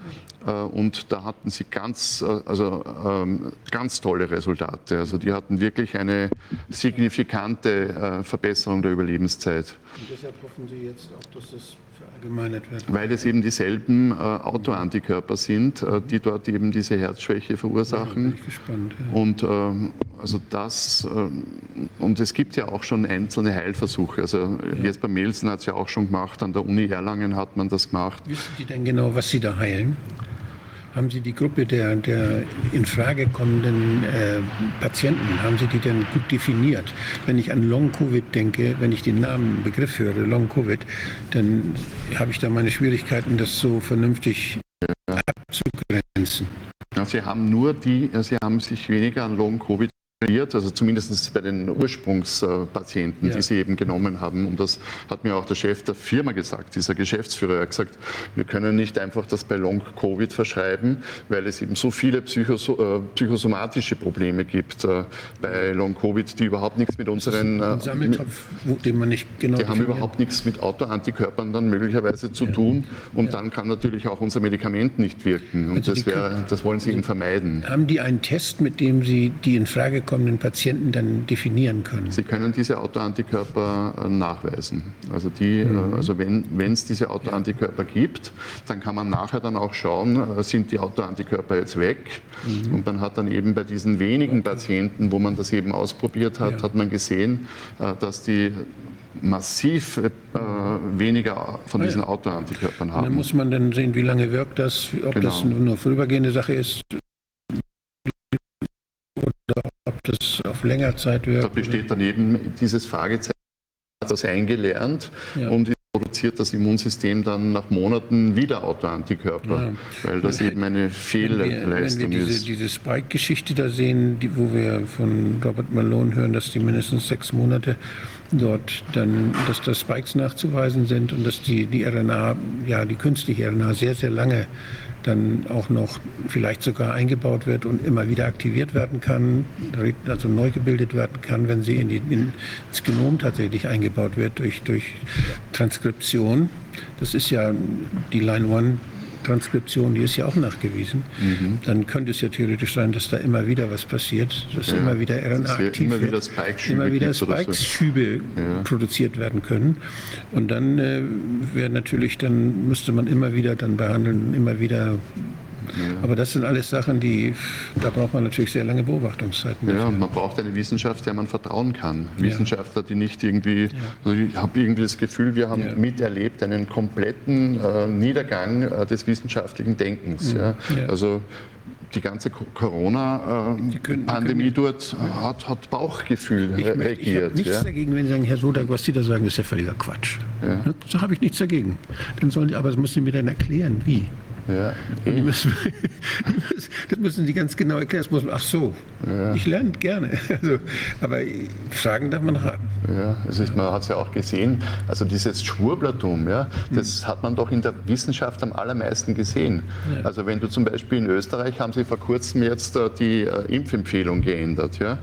äh, und da hatten sie ganz, äh, also, ähm, ganz tolle Resultate. Also die hatten wirklich eine signifikante äh, Verbesserung der Überlebenszeit. Und deshalb hoffen Sie jetzt auch, dass das verallgemeinert wird. Weil es eben dieselben äh, Autoantikörper sind, äh, die dort eben diese Herzschwäche verursachen. ich gespannt. Ja. Und ähm, also das, ähm, und es gibt ja auch schon einzelne Heilversuche. Also Jesper Melsen hat es ja auch schon gemacht, an der Uni Erlangen hat man das gemacht. Wissen Sie denn genau, was Sie da heilen? Haben Sie die Gruppe der, der in Frage kommenden äh, Patienten, haben Sie die denn gut definiert? Wenn ich an Long-Covid denke, wenn ich den Namen, Begriff höre, Long-Covid, dann habe ich da meine Schwierigkeiten, das so vernünftig abzugrenzen. Sie haben nur die, äh, sie haben sich weniger an Long-Covid also zumindest bei den Ursprungspatienten, Ja. die sie eben genommen haben. Und das hat mir auch der Chef der Firma gesagt, dieser Geschäftsführer, er hat gesagt, wir können nicht einfach das bei Long-Covid verschreiben, weil es eben so viele äh, psychosomatische Probleme gibt äh, bei Long-Covid, die überhaupt nichts mit unseren... Äh, Sammeltopf, den man nicht genau die haben überhaupt nichts mit Autoantikörpern dann möglicherweise zu tun und dann kann natürlich auch unser Medikament nicht wirken und Also das, wäre, das wollen sie eben vermeiden. Haben die einen Test, mit dem Sie die in Frage kommenden Patienten dann definieren können? Sie können diese Autoantikörper äh, nachweisen. Also, die, Mhm. äh, also wenn es diese Autoantikörper gibt, dann kann man nachher dann auch schauen, äh, sind die Autoantikörper jetzt weg? Mhm. Und man hat dann eben bei diesen wenigen Patienten, wo man das eben ausprobiert hat, Ja. hat man gesehen, dass die massiv äh, weniger von Ah, ja. diesen Autoantikörpern Und dann haben. muss man dann sehen, wie lange wirkt das, ob Genau. das nur eine vorübergehende Sache ist oder ob das auf länger Zeit wirkt. Da besteht dann eben dieses Fragezeichen, hat das eingelernt Ja. und produziert das Immunsystem dann nach Monaten wieder Autoantikörper, Ja. weil das eben eine wenn wir, wenn wir Fehlleistung diese, ist. diese Spike-Geschichte da sehen, die, wo wir von Robert Malone hören, dass die mindestens sechs Monate dort dann, dass da Spikes nachzuweisen sind und dass die, die RNA, ja, die künstliche RNA sehr, sehr lange dann auch noch vielleicht sogar eingebaut wird und immer wieder aktiviert werden kann, also neu gebildet werden kann, wenn sie in die, in, ins Genom tatsächlich eingebaut wird durch, durch Transkription. Das ist ja die Line One Transkription, die ist ja auch nachgewiesen. Mhm. Dann könnte es ja theoretisch sein, dass da immer wieder was passiert, dass Ja, immer wieder RNA aktiv immer wird, wieder Spike-Schübe immer wieder. Spike-Schübe Ja. produziert werden können. Und dann äh, wäre natürlich, dann müsste man immer wieder dann behandeln, immer wieder. Aber das sind alles Sachen, die, da braucht man natürlich sehr lange Beobachtungszeiten. Ja, man braucht eine Wissenschaft, der man vertrauen kann. Wissenschaftler, die nicht irgendwie, also ich habe irgendwie das Gefühl, wir haben Ja. miterlebt einen kompletten äh, Niedergang äh, des wissenschaftlichen Denkens. Ja. Mhm. Ja. Also die ganze Corona-Pandemie können- dort hat, hat Bauchgefühl Ich, re- möchte- ich habe regiert. nichts ja. dagegen, wenn Sie sagen, Herr Sodak, was Sie da sagen, ist ja völliger Quatsch. Ja. So habe ich nichts dagegen. Dann sollen die, aber das müssen Sie mir dann erklären, wie. Ja. Die müssen, das müssen Sie ganz genau erklären. Das muss man, ach so, ich lerne gerne. Also, aber Fragen darf man haben. Ja, es ist, man hat es ja auch gesehen, also dieses Schwurblertum, ja, das hat man doch in der Wissenschaft am allermeisten gesehen. Also wenn du zum Beispiel in Österreich haben sie vor kurzem jetzt äh, die äh, Impfempfehlung geändert. Ja?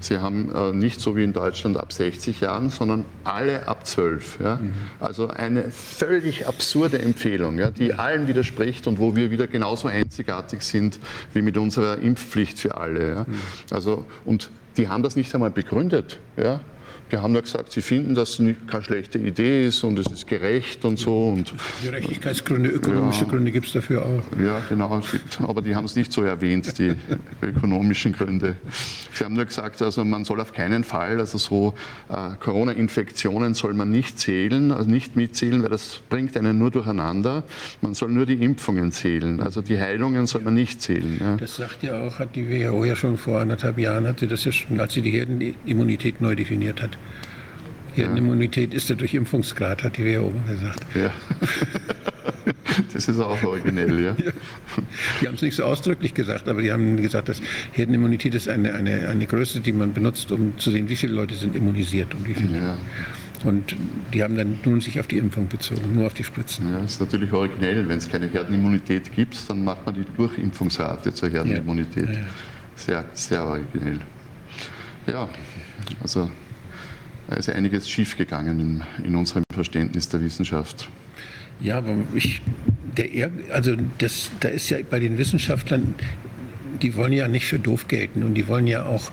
Sie haben äh, nicht so wie in Deutschland ab 60 Jahren, sondern alle ab 12. Ja? Also eine völlig absurde Empfehlung, ja, die allen widerspricht und wo wir wieder genauso einzigartig sind wie mit unserer Impfpflicht für alle. Ja? Also, und die haben das nicht einmal begründet. Ja? Die haben nur gesagt, sie finden, dass es keine schlechte Idee ist und es ist gerecht und so. Und Gerechtigkeitsgründe, ökonomische Ja. Gründe gibt es dafür auch. ja, genau, aber die haben es nicht so erwähnt, die ökonomischen Gründe. Sie haben nur gesagt, also man soll auf keinen Fall, also so äh, Corona-Infektionen soll man nicht zählen, also nicht mitzählen, weil das bringt einen nur durcheinander. Man soll nur die Impfungen zählen, also die Heilungen soll man nicht zählen. Ja. Das sagt ja auch, hat die WHO ja schon vor anderthalb Jahren, hat sie das ja schon, als sie die Herdenimmunität neu definiert hat. Herdenimmunität ist ja durch Impfungsgrad, hat die WHO gesagt. Ja. Das ist auch originell, ja. Die haben es nicht so ausdrücklich gesagt, aber die haben gesagt, dass Herdenimmunität ist eine, eine, eine Größe, die man benutzt, um zu sehen, wie viele Leute sind immunisiert und wie viele. ja. Und die haben dann nun sich auf die Impfung bezogen, nur auf die Spritzen. Ja, ist natürlich originell. Wenn es keine Herdenimmunität gibt, dann macht man die Durchimpfungsrate zur Herdenimmunität. Ja, ja. Sehr, sehr originell. Ja, also da ist einiges schiefgegangen in, unserem Verständnis der Wissenschaft. Ja, aber ich, der, also das, da ist ja bei den Wissenschaftlern, die wollen ja nicht für doof gelten und die wollen ja auch,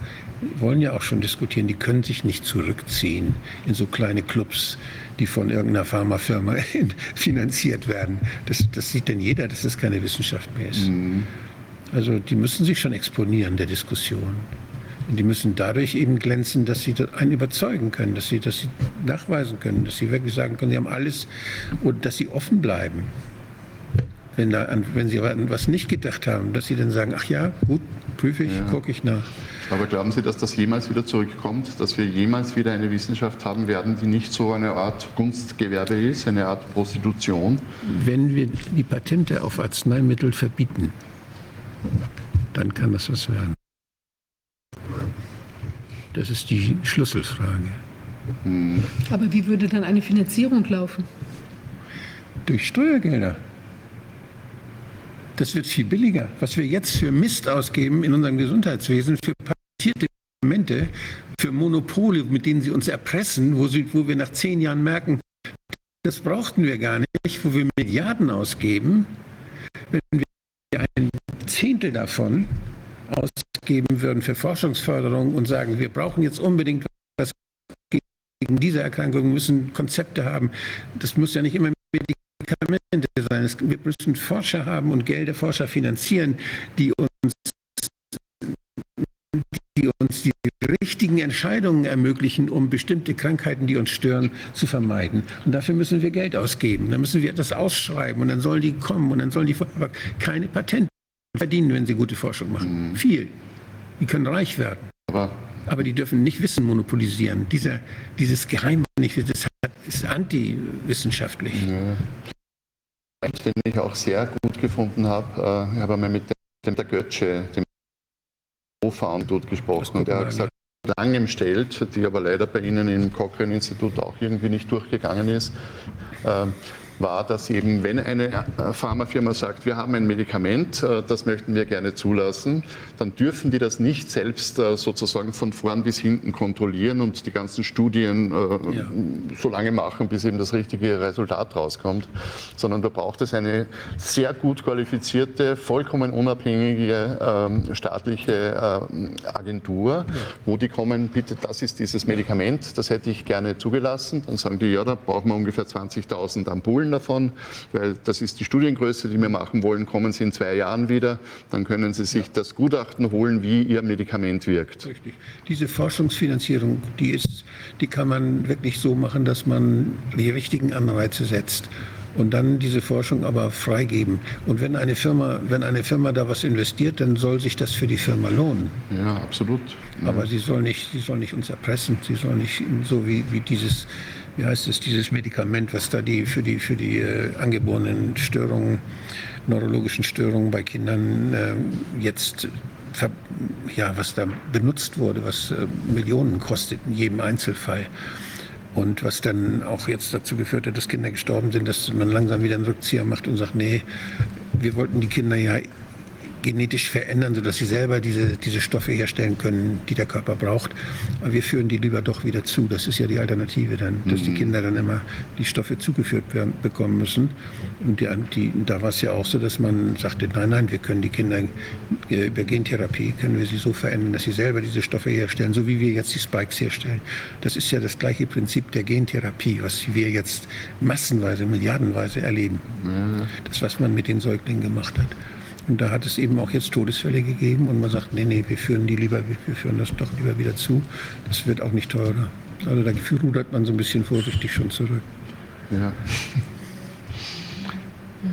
wollen ja auch schon diskutieren. Die können sich nicht zurückziehen in so kleine Clubs, die von irgendeiner Pharmafirma finanziert werden. Das, das sieht denn jeder, dass das keine Wissenschaft mehr ist. Also die müssen sich schon exponieren der Diskussion. Und die müssen dadurch eben glänzen, dass sie einen überzeugen können, dass sie, sie nachweisen können, dass sie wirklich sagen können, sie haben alles und dass sie offen bleiben. Wenn, da, an- wenn sie an was nicht gedacht haben, dass sie dann sagen, ach ja, gut, prüfe ich, gucke ich nach. Aber glauben Sie, dass das jemals wieder zurückkommt, dass wir jemals wieder eine Wissenschaft haben werden, die nicht so eine Art Kunstgewerbe ist, eine Art Prostitution? Wenn wir die Patente auf Arzneimittel verbieten, dann kann das was werden. Das ist die Schlüsselfrage. Aber wie würde dann eine Finanzierung laufen? Durch Steuergelder. Das wird viel billiger. Was wir jetzt für Mist ausgeben in unserem Gesundheitswesen, für patentierte Medikamente, für Monopole, mit denen sie uns erpressen, wo, sie, wo wir nach zehn Jahren merken, das brauchten wir gar nicht, wo wir Milliarden ausgeben, wenn wir ein Zehntel davon ausgeben würden für Forschungsförderung und sagen, wir brauchen jetzt unbedingt was gegen diese Erkrankung, müssen Konzepte haben. Das muss ja nicht immer Medikamente sein. Wir müssen Forscher haben und Gelder Forscher finanzieren, die uns, die uns die richtigen Entscheidungen ermöglichen, um bestimmte Krankheiten, die uns stören, zu vermeiden. Und dafür müssen wir Geld ausgeben. Dann müssen wir etwas ausschreiben und dann sollen die kommen und dann sollen die aber keine Patente verdienen, wenn sie gute Forschung machen. Viel. Die können reich werden. Aber Aber die dürfen nicht Wissen monopolisieren. Dieser, dieses Geheim, nicht, das hat- ist antiwissenschaftlich. den ich auch sehr gut gefunden habe, äh, ich habe einmal mit dem der Götze, dem Co-Founder dort gesprochen und er hat gesagt, langem stellt, die aber leider bei Ihnen im Cochrane-Institut auch irgendwie nicht durchgegangen ist, äh, war, dass eben, wenn eine äh, Pharmafirma sagt, wir haben ein Medikament, äh, das möchten wir gerne zulassen, dann dürfen die das nicht selbst äh, sozusagen von vorn bis hinten kontrollieren und die ganzen Studien Ja. so lange machen, bis eben das richtige Resultat rauskommt, sondern da braucht es eine sehr gut qualifizierte, vollkommen unabhängige ähm, staatliche ähm, Agentur, wo die kommen, bitte, das ist dieses Medikament, das hätte ich gerne zugelassen. Dann sagen die, ja, da brauchen wir ungefähr 20.000 Ampullen davon, weil das ist die Studiengröße, die wir machen wollen, kommen Sie in zwei Jahren wieder, dann können Sie sich das Gutachten holen, wie Ihr Medikament wirkt. Richtig. Diese Forschungsfinanzierung, die ist, die kann man wirklich so machen, dass man die richtigen Anreize setzt und dann diese Forschung aber freigeben. Und wenn eine Firma, wenn eine Firma da was investiert, dann soll sich das für die Firma lohnen. Ja, absolut. Aber sie soll nicht, sie soll nicht uns erpressen. Sie soll nicht so wie, wie dieses, wie heißt es, dieses Medikament, was da die für die für die äh, angeborenen Störungen, neurologischen Störungen bei Kindern äh, jetzt ver, ja, was da benutzt wurde, was äh, Millionen kostet in jedem Einzelfall. Und was dann auch jetzt dazu geführt hat, dass Kinder gestorben sind, dass man langsam wieder einen Rückzieher macht und sagt, nee, wir wollten die Kinder ja genetisch verändern, sodass sie selber diese, diese Stoffe herstellen können, die der Körper braucht. Aber wir führen die lieber doch wieder zu. Das ist ja die Alternative dann, dass die Kinder dann immer die Stoffe zugeführt werden, bekommen müssen. Und die, die, da war es ja auch so, dass man sagte, nein, nein, wir können die Kinder äh, über Gentherapie, können wir sie so verändern, dass sie selber diese Stoffe herstellen, so wie wir jetzt die Spikes herstellen. Das ist ja das gleiche Prinzip der Gentherapie, was wir jetzt massenweise, milliardenweise erleben. Das, was man mit den Säuglingen gemacht hat. Und da hat es eben auch jetzt Todesfälle gegeben und man sagt, nee, nee, wir führen die lieber, wir führen das doch lieber wieder zu. Das wird auch nicht teurer. Also da rudert man so ein bisschen vorsichtig schon zurück. Ja.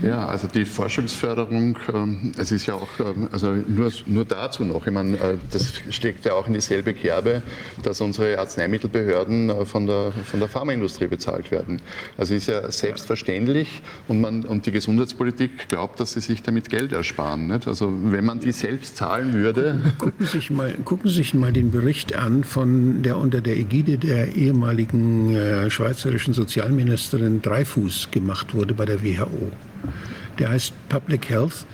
Ja, also die Forschungsförderung, ähm, es ist ja auch, ähm, also nur, nur dazu noch, ich meine, äh, das steckt ja auch in dieselbe Kerbe, dass unsere Arzneimittelbehörden äh, von der, von der Pharmaindustrie bezahlt werden. Also ist ja selbstverständlich und, man, und die Gesundheitspolitik glaubt, dass sie sich damit Geld ersparen. Nicht? Also wenn man die selbst zahlen würde, Gucken Sie sich mal, gucken Sie sich mal den Bericht an, von der unter der Ägide der ehemaligen äh, schweizerischen Sozialministerin Dreifuß gemacht wurde bei der WHO. Der heißt Public Health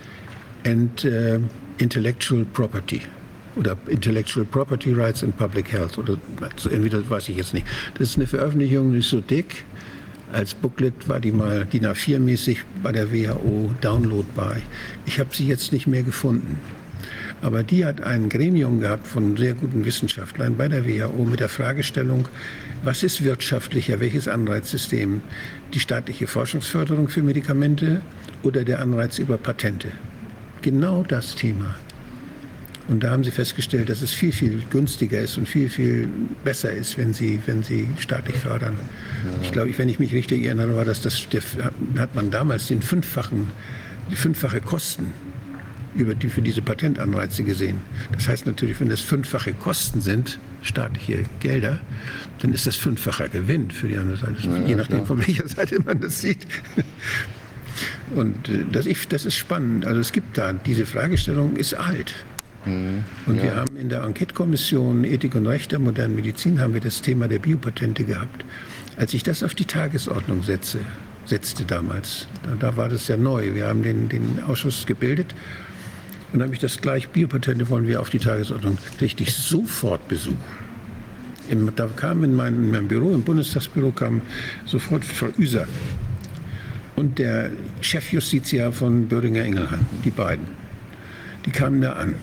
and äh, Intellectual Property oder Intellectual Property Rights and Public Health oder so, entweder weiß ich jetzt nicht. Das ist eine Veröffentlichung, die ist so dick Als Booklet war die mal DIN A4-mäßig bei der WHO downloadbar. Ich habe sie jetzt nicht mehr gefunden. Aber die hat ein Gremium gehabt von sehr guten Wissenschaftlern bei der WHO mit der Fragestellung, was ist wirtschaftlicher, welches Anreizsystem? Die staatliche Forschungsförderung für Medikamente oder der Anreiz über Patente? Genau das Thema. Und da haben sie festgestellt, dass es viel, viel günstiger ist und viel, viel besser ist, wenn sie, wenn sie staatlich fördern. Ich glaube, wenn ich mich richtig erinnere, war das, das der, hat man damals den fünffachen, die fünffache Kosten über die, für diese Patentanreize gesehen. Das heißt natürlich, wenn das fünffache Kosten sind, staatliche Gelder, dann ist das fünffacher Gewinn für die andere Seite, ja, je nachdem, klar. von welcher Seite man das sieht. Und äh, das, ich, das ist spannend. Also es gibt da, diese Fragestellung ist alt. Mhm, und ja. wir haben in der Enquete-Kommission Ethik und Recht der modernen Medizin haben wir das Thema der Biopatente gehabt. Als ich das auf die Tagesordnung setze, setzte damals, da, da war das ja neu. Wir haben den, den Ausschuss gebildet und dann habe ich das gleich, Biopatente wollen wir auf die Tagesordnung, ich sofort Besuch. Im, da kam in mein, in meinem Büro, im Bundestagsbüro, kam sofort Frau Üser und der Chefjustiziar von Böhringer-Ingelheim, die beiden. Die kamen da an.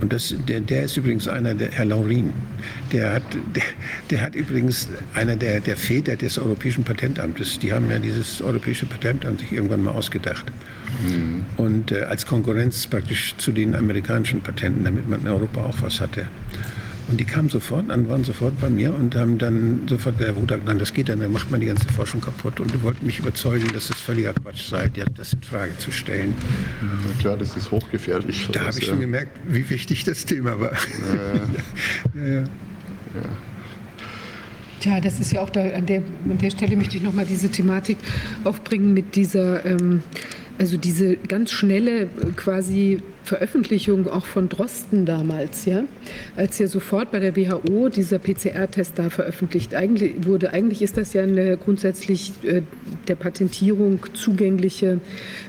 Und das, der, der ist übrigens einer, der Herr Laurin, der hat, der, der hat übrigens einer der, der Väter des Europäischen Patentamtes. Die haben ja dieses Europäische Patentamt sich irgendwann mal ausgedacht. Mhm. Und äh, als Konkurrenz praktisch zu den amerikanischen Patenten, damit man in Europa auch was hatte. Und die kamen sofort an, waren sofort bei mir und haben dann sofort gesagt, Bruder, nein, das geht dann, dann macht man die ganze Forschung kaputt. Und wollten mich überzeugen, dass es völliger Quatsch sei, das in Frage zu stellen. Ja, klar, das ist hochgefährlich. Da habe ich schon gemerkt, wie wichtig das Thema war. Ja, ja. ja. Tja, das ist ja auch da, an der, an der Stelle möchte ich nochmal diese Thematik aufbringen mit dieser, ähm, also diese ganz schnelle quasi Veröffentlichung auch von Drosten damals, ja, als ja sofort bei der WHO dieser PCR-Test da veröffentlicht eigentlich wurde. Eigentlich ist das ja eine grundsätzlich äh, der Patentierung zugängliche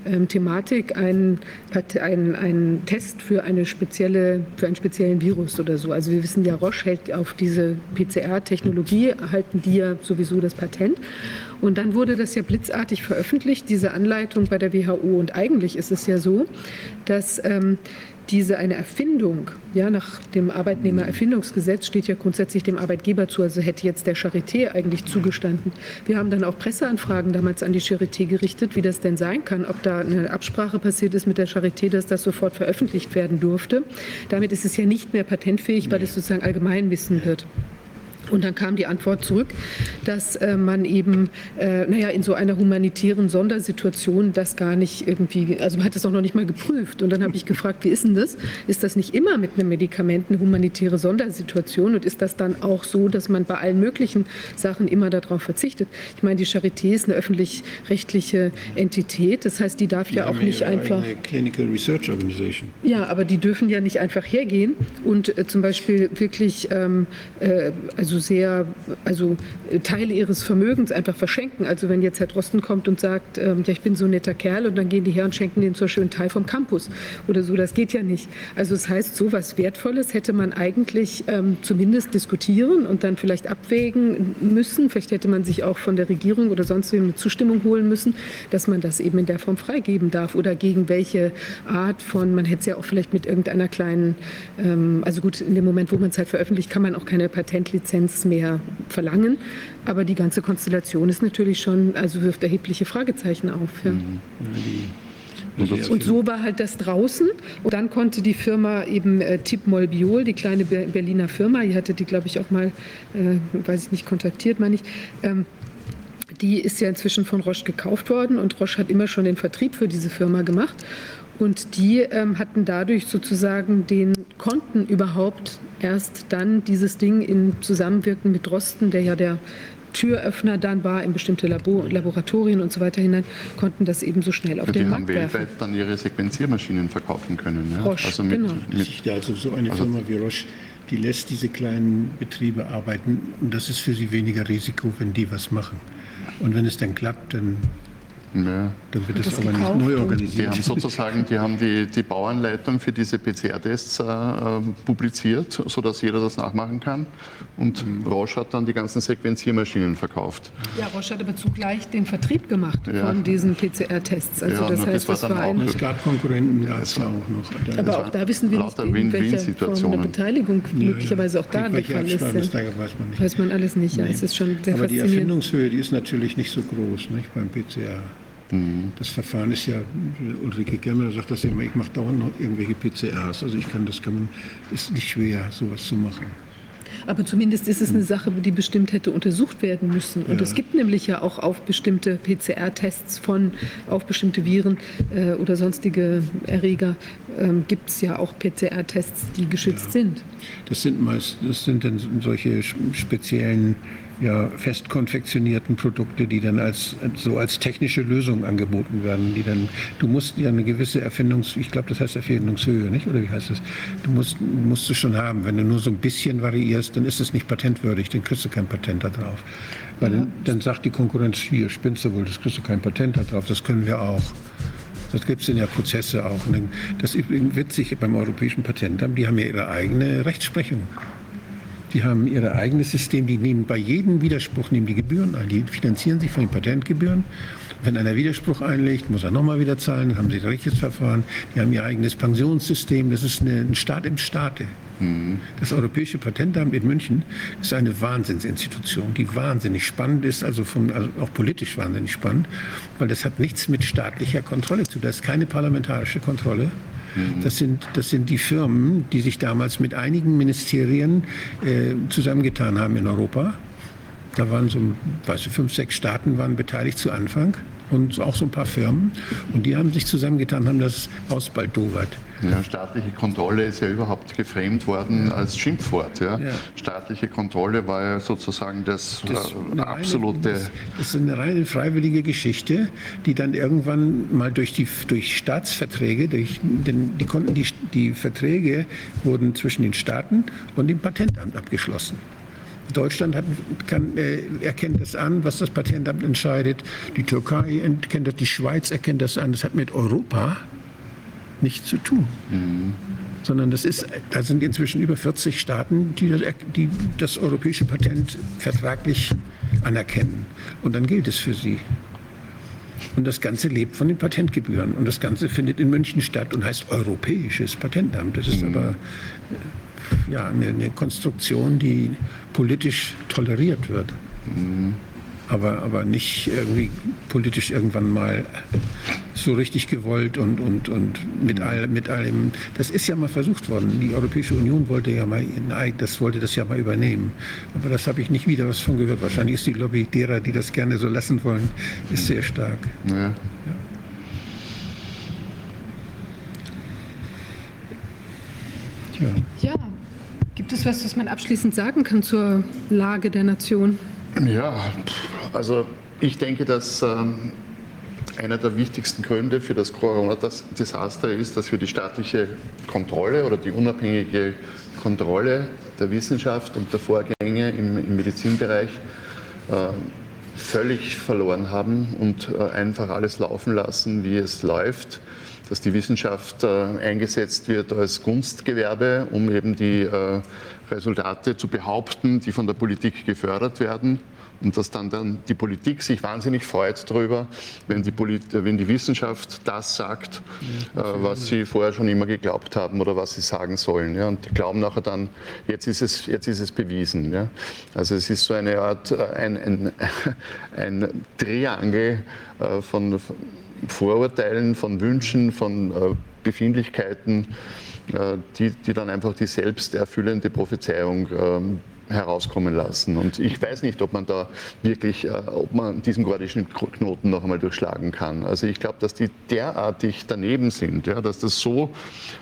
ähm, Thematik, ein, ein, ein Test für eine spezielle, für einen speziellen Virus oder so. Also wir wissen ja, Roche hält auf diese PCR-Technologie, erhalten die ja sowieso das Patent. Und dann wurde das ja blitzartig veröffentlicht, diese Anleitung bei der WHO. Und eigentlich ist es ja so, dass ähm, diese eine Erfindung, ja, nach dem Arbeitnehmererfindungsgesetz steht ja grundsätzlich dem Arbeitgeber zu, also hätte jetzt der Charité eigentlich zugestanden. Wir haben dann auch Presseanfragen damals an die Charité gerichtet, wie das denn sein kann, ob da eine Absprache passiert ist mit der Charité, dass das sofort veröffentlicht werden durfte. Damit ist es ja nicht mehr patentfähig, weil es sozusagen Allgemeinwissen wird. Und dann kam die Antwort zurück, dass äh, man eben, äh, naja, in so einer humanitären Sondersituation das gar nicht irgendwie, also man hat das auch noch nicht mal geprüft. Und dann habe ich gefragt, wie ist denn das? Ist das nicht immer mit einem Medikament eine humanitäre Sondersituation? Und ist das dann auch so, dass man bei allen möglichen Sachen immer darauf verzichtet? Ich meine, die Charité ist eine öffentlich-rechtliche Entität. Das heißt, die darf ja, ja auch nicht einfach. Eine Clinical Research Organization. Ja, aber die dürfen ja nicht einfach hergehen und äh, zum Beispiel wirklich, ähm, äh, also also sehr, also äh, Teile ihres Vermögens einfach verschenken. Also wenn jetzt Herr Drosten kommt und sagt, ähm, ja, ich bin so ein netter Kerl und dann gehen die her und schenken den zum Beispiel einen Teil vom Campus oder so, das geht ja nicht. Also das heißt, so was Wertvolles hätte man eigentlich ähm, zumindest diskutieren und dann vielleicht abwägen müssen. Vielleicht hätte man sich auch von der Regierung oder sonst eine Zustimmung holen müssen, dass man das eben in der Form freigeben darf oder gegen welche Art von, man hätte es ja auch vielleicht mit irgendeiner kleinen, ähm, also gut, in dem Moment, wo man es halt veröffentlicht, kann man auch keine Patentlizenz Transparenz mehr verlangen. Aber die ganze Konstellation ist natürlich schon, also wirft erhebliche Fragezeichen auf. Ja. Mhm. Und so war halt das draußen. Und dann konnte die Firma eben äh, Tip Molbiol, die kleine Berliner Firma, die hatte die, glaube ich, auch mal, äh, weiß ich nicht, kontaktiert, meine ich, ähm, die ist ja inzwischen von Roche gekauft worden und Roche hat immer schon den Vertrieb für diese Firma gemacht. Und die ähm, hatten dadurch sozusagen den, konnten überhaupt erst dann dieses Ding in Zusammenwirken mit Drosten, der ja der Türöffner dann war in bestimmte Labor Laboratorien und so weiter hinein, konnten das eben so schnell auf ja, den Markt werfen. Die haben weltweit dann ihre Sequenziermaschinen verkaufen können. Ja? Roche, also mit, genau. Mit, also so eine also Firma wie Roche, die lässt diese kleinen Betriebe arbeiten und das ist für sie weniger Risiko, wenn die was machen. Und wenn es dann klappt, dann Ja. Dann wird es das aber nicht neu und- Die organisiert. haben sozusagen die, haben die, die Bauanleitung für diese PCR-Tests äh, äh, publiziert, sodass jeder das nachmachen kann. Und Roche hat dann die ganzen Sequenziermaschinen verkauft. Ja, Roche hat aber zugleich den Vertrieb gemacht Ja. von diesen PCR-Tests. Also Ja, das nur das heißt, war das dann war auch ein... Es gab Konkurrenten, ja, es war auch noch. Aber auch da wissen wir nicht, in welcher Form der. Beteiligung möglicherweise auch da der Fall ist. Weiß man nicht. Weiß man alles nicht. Ja, Nee. es ist schon sehr Aber die. Erfindungshöhe, die ist natürlich nicht so groß nicht, beim PCR. Das Verfahren ist ja, Ulrike Gemmer sagt das ja immer, ich mache dauernd noch irgendwelche PCRs. Also ich kann das, kann man, ist nicht schwer, sowas zu machen. Aber zumindest ist es eine Sache, die bestimmt hätte untersucht werden müssen. Und Ja. es gibt nämlich ja auch auf bestimmte PCR-Tests von, auf bestimmte Viren äh, oder sonstige Erreger, ähm, gibt es ja auch PCR-Tests, die geschützt sind. Das sind meist, das sind dann solche speziellen, ja, fest konfektionierten Produkte, die dann als, so als technische Lösung angeboten werden, die dann, du musst ja eine gewisse Erfindungs, ich glaube, das heißt Erfindungshöhe, nicht? Oder wie heißt das? Du musst, musst du schon haben. Wenn du nur so ein bisschen variierst, dann ist es nicht patentwürdig, dann kriegst du kein Patent da drauf. Weil dann, dann sagt die Konkurrenz, hier, spinnst du wohl, das kriegst du kein Patent da drauf, das können wir auch. Das gibt es in der Prozesse auch. Und das ist übrigens witzig beim Europäischen Patentamt, die haben ja ihre eigene Rechtsprechung. Die haben ihr eigenes System, die nehmen bei jedem Widerspruch nehmen die Gebühren ein. Die finanzieren sich von den Patentgebühren. Wenn einer Widerspruch einlegt, muss er nochmal wieder zahlen, dann haben sie ein richtiges Verfahren. Die haben ihr eigenes Pensionssystem. Das ist eine, ein Staat im Staate. Das Europäische Patentamt in München ist eine Wahnsinnsinstitution, die wahnsinnig spannend ist, also, von, also auch politisch wahnsinnig spannend, weil das hat nichts mit staatlicher Kontrolle zu tun. Das ist keine parlamentarische Kontrolle. Das sind, das sind die Firmen, die sich damals mit einigen Ministerien äh, zusammengetan haben in Europa. Da waren so, weiß ich, fünf, sechs Staaten waren beteiligt zu Anfang und auch so ein paar Firmen. Und die haben sich zusammengetan, haben das ausbaldowert. Ja, staatliche Kontrolle ist ja überhaupt geframed worden als Schimpfwort. Ja. Ja. Staatliche Kontrolle war ja sozusagen das, Das, äh, eine absolute. Reine, das, das ist eine reine freiwillige Geschichte, die dann irgendwann mal durch die durch Staatsverträge, durch den, die konnten die, die Verträge wurden zwischen den Staaten und dem Patentamt abgeschlossen. Deutschland hat, kann, äh, erkennt das an, was das Patentamt entscheidet. Die Türkei erkennt das, die Schweiz erkennt das an. Das hat mit Europa nichts zu tun. Sondern das ist, da sind inzwischen über 40 Staaten, die das, die das europäische Patent vertraglich anerkennen. Und dann gilt es für sie. Und das Ganze lebt von den Patentgebühren. Und das Ganze findet in München statt und heißt Europäisches Patentamt. Das ist aber äh, ja, eine, eine Konstruktion, die politisch toleriert wird. Aber, aber nicht irgendwie politisch irgendwann mal so richtig gewollt und, und, und mit, all, mit allem. Das ist ja mal versucht worden. Die Europäische Union wollte ja mal, nein, das wollte das ja mal übernehmen. Aber das habe ich nicht wieder was von gehört. Wahrscheinlich ist die Lobby derer, die das gerne so lassen wollen, ist sehr stark. Ja. Tja. Ja, gibt es was, was man abschließend sagen kann zur Lage der Nation? Ja, also ich denke, dass ähm, einer der wichtigsten Gründe für das Corona-Desaster ist, dass wir die staatliche Kontrolle oder die unabhängige Kontrolle der Wissenschaft und der Vorgänge im, im Medizinbereich äh, völlig verloren haben und äh, einfach alles laufen lassen, wie es läuft. Dass die Wissenschaft äh, eingesetzt wird als Gunstgewerbe, um eben die äh, Resultate zu behaupten, die von der Politik gefördert werden. Und dass dann, dann die Politik sich wahnsinnig freut darüber, wenn die, Polit wenn die Wissenschaft das sagt, äh, was sie vorher schon immer geglaubt haben oder was sie sagen sollen. Ja? Und die glauben nachher dann, jetzt ist es, jetzt ist es bewiesen. Ja? Also es ist so eine Art, äh, ein, ein, ein Triangel äh, von Vorurteilen, von Wünschen, von äh, Befindlichkeiten, die, die dann einfach die selbsterfüllende Prophezeiung ähm, herauskommen lassen. Und ich weiß nicht, ob man da wirklich, äh, ob man diesen gordischen Knoten noch einmal durchschlagen kann. Also ich glaube, dass die derartig daneben sind, ja, dass das so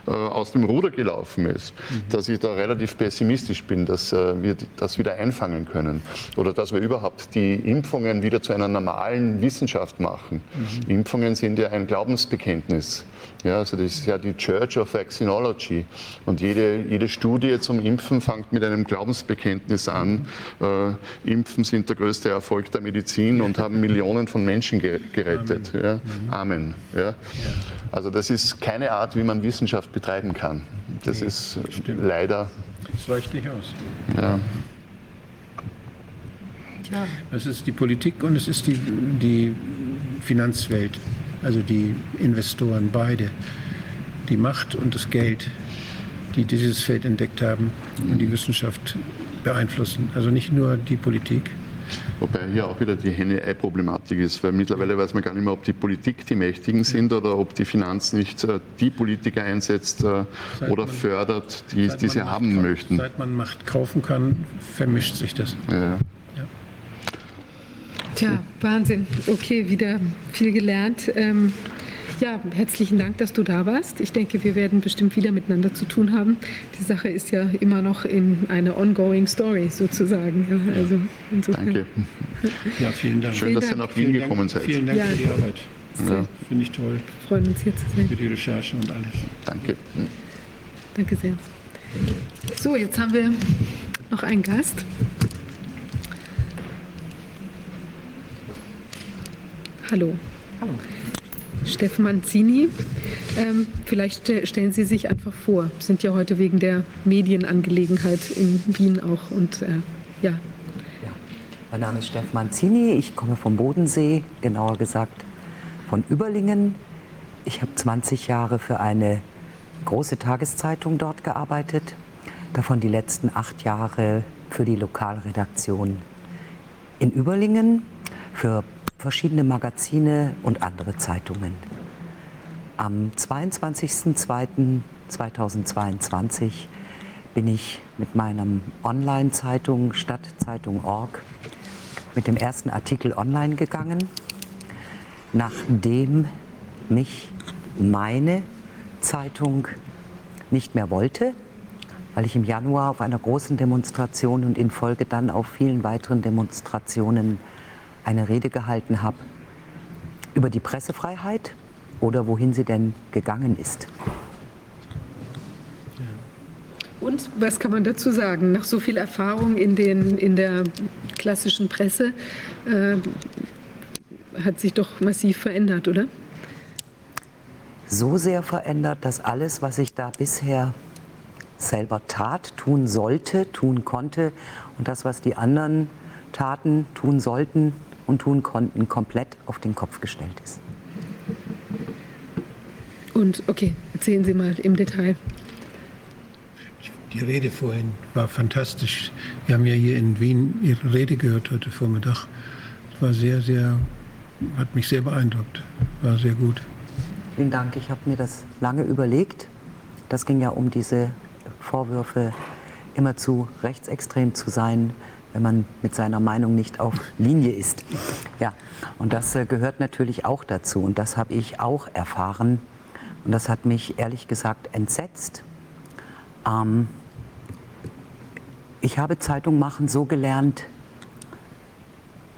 äh, aus dem Ruder gelaufen ist, dass ich da relativ pessimistisch bin, dass äh, wir das wieder einfangen können oder dass wir überhaupt die Impfungen wieder zu einer normalen Wissenschaft machen. Impfungen sind ja ein Glaubensbekenntnis. Ja, also das ist ja die Church of Vaccinology. Und jede, jede Studie zum Impfen fängt mit einem Glaubensbekenntnis Bekenntnis an, äh, Impfen sind der größte Erfolg der Medizin und haben Millionen von Menschen gerettet. Amen. Ja? Mhm. Amen. Ja? Also das ist keine Art, wie man Wissenschaft betreiben kann. Das ist stimmt. leider. Das leuchtet nicht aus. Ja. Ja. Es ist die Politik und es ist die, die Finanzwelt, also die Investoren, beide. Die Macht und das Geld, die dieses Feld entdeckt haben und die Wissenschaft beeinflussen. Also nicht nur die Politik. Wobei hier auch wieder die Henne-Ei-Problematik ist, weil mittlerweile weiß man gar nicht mehr, ob die Politik die Mächtigen sind oder ob die Finanz nicht äh, die Politiker einsetzt äh, oder man, fördert, die, die sie haben Macht, möchten. Seit man Macht kaufen kann, vermischt sich das. Ja. Tja, Wahnsinn. Okay, wieder viel gelernt. Ähm, ja, herzlichen Dank, dass du da warst. Ich denke, wir werden bestimmt wieder miteinander zu tun haben. Die Sache ist ja immer noch in eine ongoing Story sozusagen. Ja, also Danke. Ja, vielen Dank. Schön, dass ihr nach Wien gekommen seid. Vielen Dank ja. für die Arbeit. Ja. Finde ich toll. Freuen uns hier zu sein. Für die Recherchen und alles. Danke. Danke sehr. So, jetzt haben wir noch einen Gast. Hallo. Hallo. Steffen Manzini. Ähm, vielleicht stellen Sie sich einfach vor. Wir sind ja heute wegen der Medienangelegenheit in Wien auch und äh, ja. ja. Mein Name ist Steffen Manzini. Ich komme vom Bodensee, genauer gesagt von Überlingen. Ich habe 20 Jahre für eine große Tageszeitung dort gearbeitet, davon die letzten acht Jahre für die Lokalredaktion in Überlingen, für verschiedene Magazine und andere Zeitungen. Am 22.02.2022 bin ich mit meinem Online-Zeitung Stadtzeitung.org mit dem ersten Artikel online gegangen, nachdem mich meine Zeitung nicht mehr wollte, weil ich im Januar auf einer großen Demonstration und in Folge dann auf vielen weiteren Demonstrationen eine Rede gehalten habe über die Pressefreiheit oder wohin sie denn gegangen ist. Und was kann man dazu sagen? Nach so viel Erfahrung in, den, in der klassischen Presse äh, hat sich doch massiv verändert, oder? So sehr verändert, dass alles, was ich da bisher selber tat, tun sollte, tun konnte und das, was die anderen taten, tun sollten, und tun konnten, komplett auf den Kopf gestellt ist. Und okay, erzählen Sie mal im Detail. Die Rede vorhin war fantastisch. Wir haben ja hier in Wien Ihre Rede gehört heute Vormittag. Es war sehr, sehr, hat mich sehr beeindruckt. War sehr gut. Vielen Dank. Ich habe mir das lange überlegt. Das ging ja um diese Vorwürfe, immer zu rechtsextrem zu sein, wenn man mit seiner Meinung nicht auf Linie ist. Ja, und das äh, gehört natürlich auch dazu. Und das habe ich auch erfahren. Und das hat mich ehrlich gesagt entsetzt. Ähm, ich habe Zeitung machen so gelernt,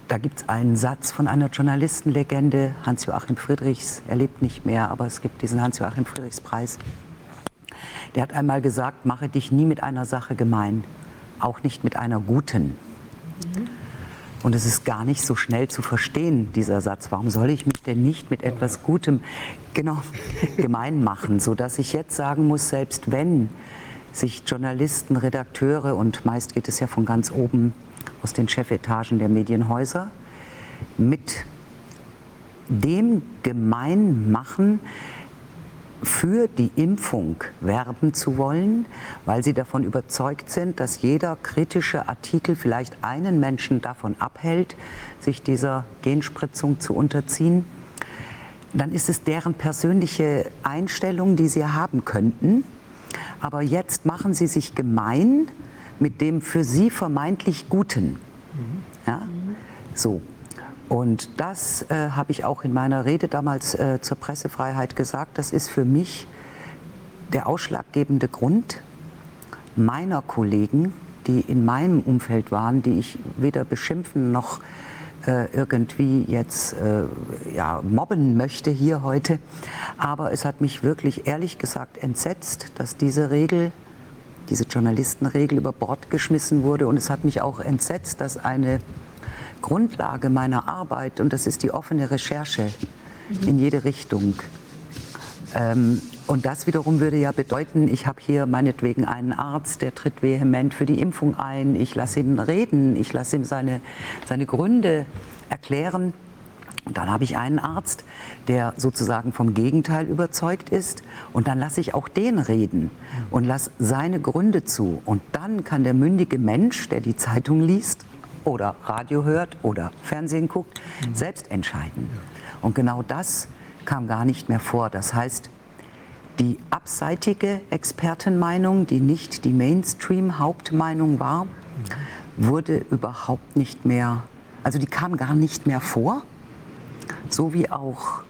da gibt es einen Satz von einer Journalistenlegende, Hans-Joachim Friedrichs, er lebt nicht mehr, aber es gibt diesen Hans-Joachim Friedrichs-Preis. Der hat einmal gesagt, mache dich nie mit einer Sache gemein, auch nicht mit einer guten. Und es ist gar nicht so schnell zu verstehen, dieser Satz. Warum soll ich mich denn nicht mit etwas Gutem genau, gemein machen, sodass ich jetzt sagen muss, selbst wenn sich Journalisten, Redakteure und meist geht es ja von ganz oben aus den Chefetagen der Medienhäuser mit dem gemein machen, für die Impfung werben zu wollen, weil sie davon überzeugt sind, dass jeder kritische Artikel vielleicht einen Menschen davon abhält, sich dieser Genspritzung zu unterziehen, dann ist es deren persönliche Einstellung, die sie haben könnten. Aber jetzt machen sie sich gemein mit dem für sie vermeintlich Guten. Ja? So. Und das äh, habe ich auch in meiner Rede damals äh, zur Pressefreiheit gesagt. Das ist für mich der ausschlaggebende Grund meiner Kollegen, die in meinem Umfeld waren, die ich weder beschimpfen noch äh, irgendwie jetzt äh, ja, mobben möchte hier heute. Aber es hat mich wirklich ehrlich gesagt entsetzt, dass diese Regel diese Journalistenregel über Bord geschmissen wurde. Und es hat mich auch entsetzt, dass eine Grundlage meiner Arbeit, und das ist die offene Recherche in jede Richtung, ähm, und das wiederum würde ja bedeuten, ich habe hier meinetwegen einen Arzt, der tritt vehement für die Impfung ein, ich lasse ihn reden, ich lasse ihm seine, seine Gründe erklären. Und dann habe ich einen Arzt, der sozusagen vom Gegenteil überzeugt ist. Und dann lasse ich auch den reden und lasse seine Gründe zu. Und dann kann der mündige Mensch, der die Zeitung liest oder Radio hört oder Fernsehen guckt, selbst entscheiden. Und genau das kam gar nicht mehr vor. Das heißt, die abseitige Expertenmeinung, die nicht die Mainstream-Hauptmeinung war, wurde überhaupt nicht mehr, also die kam gar nicht mehr vor so wie auch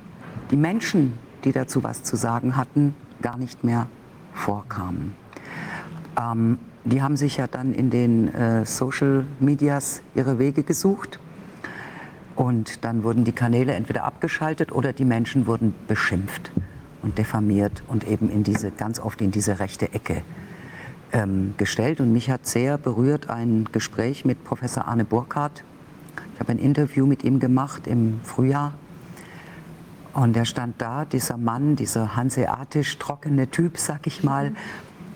die Menschen, die dazu was zu sagen hatten, gar nicht mehr vorkamen. Ähm, die haben sich ja dann in den äh, Social Medias ihre Wege gesucht und dann wurden die Kanäle entweder abgeschaltet oder die Menschen wurden beschimpft und diffamiert und eben in diese, ganz oft in diese rechte Ecke ähm, gestellt. Und mich hat sehr berührt ein Gespräch mit Professor Arne Burkhardt. Ich habe ein Interview mit ihm gemacht im Frühjahr und er stand da, dieser Mann, dieser hanseatisch trockene Typ, sag ich mal.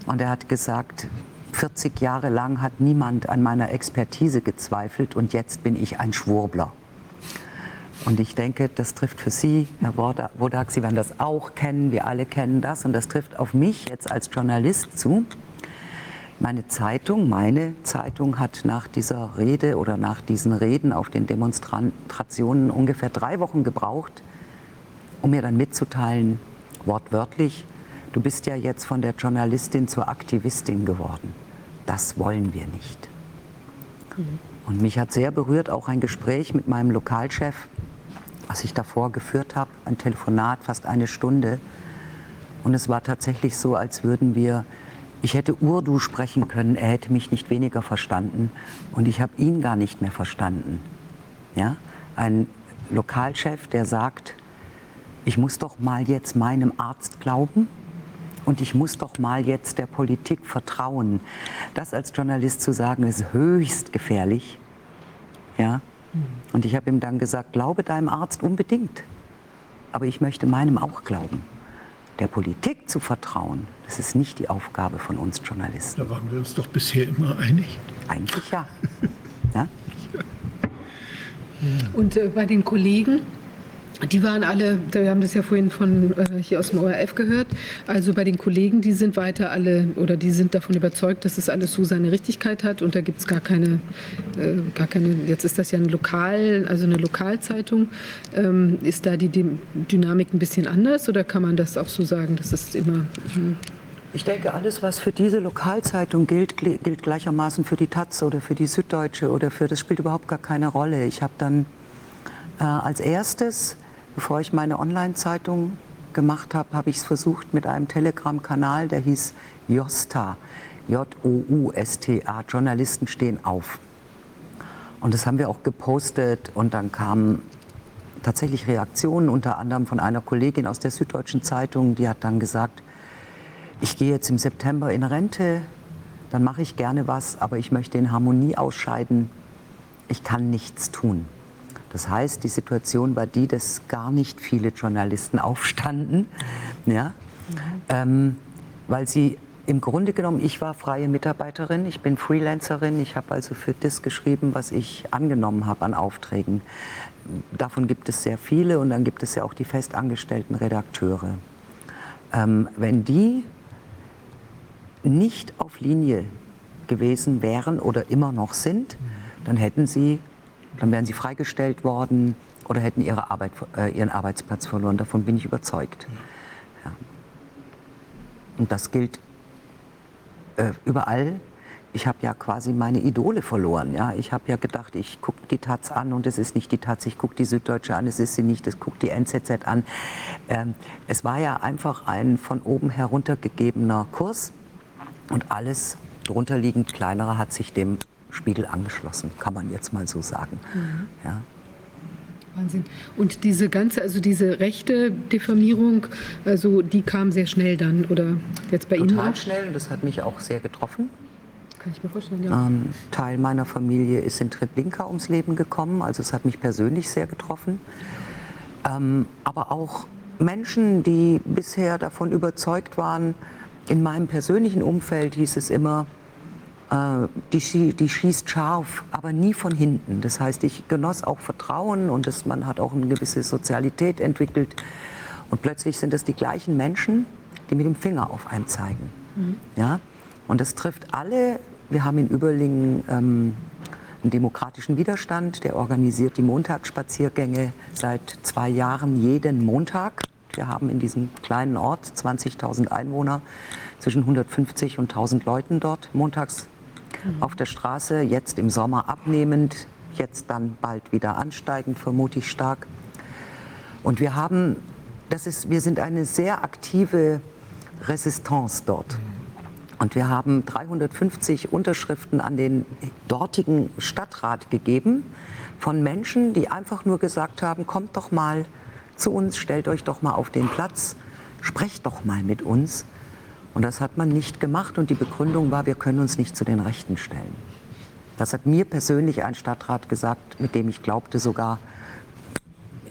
Und er hat gesagt, 40 Jahre lang hat niemand an meiner Expertise gezweifelt und jetzt bin ich ein Schwurbler. Und ich denke, das trifft für Sie, Herr Wodak, Sie werden das auch kennen, wir alle kennen das. Und das trifft auf mich jetzt als Journalist zu. Meine Zeitung, meine Zeitung hat nach dieser Rede oder nach diesen Reden auf den Demonstrationen ungefähr drei Wochen gebraucht, um mir dann mitzuteilen, wortwörtlich, du bist ja jetzt von der Journalistin zur Aktivistin geworden. Das wollen wir nicht. Mhm. Und mich hat sehr berührt auch ein Gespräch mit meinem Lokalchef, was ich davor geführt habe, ein Telefonat, fast eine Stunde. Und es war tatsächlich so, als würden wir, ich hätte Urdu sprechen können, er hätte mich nicht weniger verstanden und ich habe ihn gar nicht mehr verstanden. Ja? Ein Lokalchef, der sagt, ich muss doch mal jetzt meinem Arzt glauben und ich muss doch mal jetzt der Politik vertrauen. Das als Journalist zu sagen, ist höchst gefährlich. Ja? Und ich habe ihm dann gesagt, glaube deinem Arzt unbedingt. Aber ich möchte meinem auch glauben. Der Politik zu vertrauen, das ist nicht die Aufgabe von uns Journalisten. Da waren wir uns doch bisher immer einig. Eigentlich ja. ja? Und äh, bei den Kollegen, die waren alle, wir haben das ja vorhin von äh, hier aus dem ORF gehört, also bei den Kollegen, die sind weiter alle oder die sind davon überzeugt, dass es alles so seine Richtigkeit hat und da gibt es gar keine, äh, gar keine, jetzt ist das ja ein Lokal, also eine Lokalzeitung. Ähm, ist da die, die Dynamik ein bisschen anders oder kann man das auch so sagen, dass es immer... Hm. Ich denke, alles, was für diese Lokalzeitung gilt, gilt gleichermaßen für die Taz oder für die Süddeutsche oder für, das spielt überhaupt gar keine Rolle. Ich habe dann äh, als erstes Bevor ich meine Online-Zeitung gemacht habe, habe ich es versucht mit einem Telegram-Kanal, der hieß Josta, J-O-U-S-T-A, Journalisten stehen auf. Und das haben wir auch gepostet und dann kamen tatsächlich Reaktionen, unter anderem von einer Kollegin aus der Süddeutschen Zeitung, die hat dann gesagt, ich gehe jetzt im September in Rente, dann mache ich gerne was, aber ich möchte in Harmonie ausscheiden, ich kann nichts tun. Das heißt, die Situation war die, dass gar nicht viele Journalisten aufstanden, ja, mhm. ähm, weil sie im Grunde genommen, ich war freie Mitarbeiterin, ich bin Freelancerin, ich habe also für das geschrieben, was ich angenommen habe an Aufträgen. Davon gibt es sehr viele und dann gibt es ja auch die festangestellten Redakteure. Ähm, wenn die nicht auf Linie gewesen wären oder immer noch sind, dann hätten sie dann wären sie freigestellt worden oder hätten ihre Arbeit, äh, ihren Arbeitsplatz verloren. Davon bin ich überzeugt. Ja. Und das gilt äh, überall. Ich habe ja quasi meine Idole verloren. Ja? Ich habe ja gedacht, ich gucke die Taz an und es ist nicht die Taz. Ich gucke die Süddeutsche an, es ist sie nicht. Es guckt die NZZ an. Ähm, es war ja einfach ein von oben heruntergegebener Kurs und alles drunterliegend kleinere hat sich dem Spiegel angeschlossen, kann man jetzt mal so sagen. Mhm. Ja. Wahnsinn. Und diese ganze, also diese rechte Diffamierung, also die kam sehr schnell dann oder jetzt bei Ihnen Total schnell und das hat mich auch sehr getroffen. Kann ich mir vorstellen, ja. Ähm, Teil meiner Familie ist in Treblinka ums Leben gekommen, also es hat mich persönlich sehr getroffen. Ähm, aber auch Menschen, die bisher davon überzeugt waren, in meinem persönlichen Umfeld hieß es immer, die, schie die schießt scharf, aber nie von hinten. Das heißt, ich genoss auch Vertrauen und das, man hat auch eine gewisse Sozialität entwickelt. Und plötzlich sind es die gleichen Menschen, die mit dem Finger auf einen zeigen. Ja? Und das trifft alle. Wir haben in Überlingen ähm, einen demokratischen Widerstand, der organisiert die Montagsspaziergänge seit zwei Jahren jeden Montag. Wir haben in diesem kleinen Ort 20.000 Einwohner, zwischen 150 und 1000 Leuten dort montags auf der Straße, jetzt im Sommer abnehmend, jetzt dann bald wieder ansteigend, vermute ich stark. Und wir haben, das ist, wir sind eine sehr aktive Resistance dort. Und wir haben 350 Unterschriften an den dortigen Stadtrat gegeben von Menschen, die einfach nur gesagt haben, kommt doch mal zu uns, stellt euch doch mal auf den Platz, sprecht doch mal mit uns. Und das hat man nicht gemacht und die Begründung war, wir können uns nicht zu den Rechten stellen. Das hat mir persönlich ein Stadtrat gesagt, mit dem ich glaubte sogar,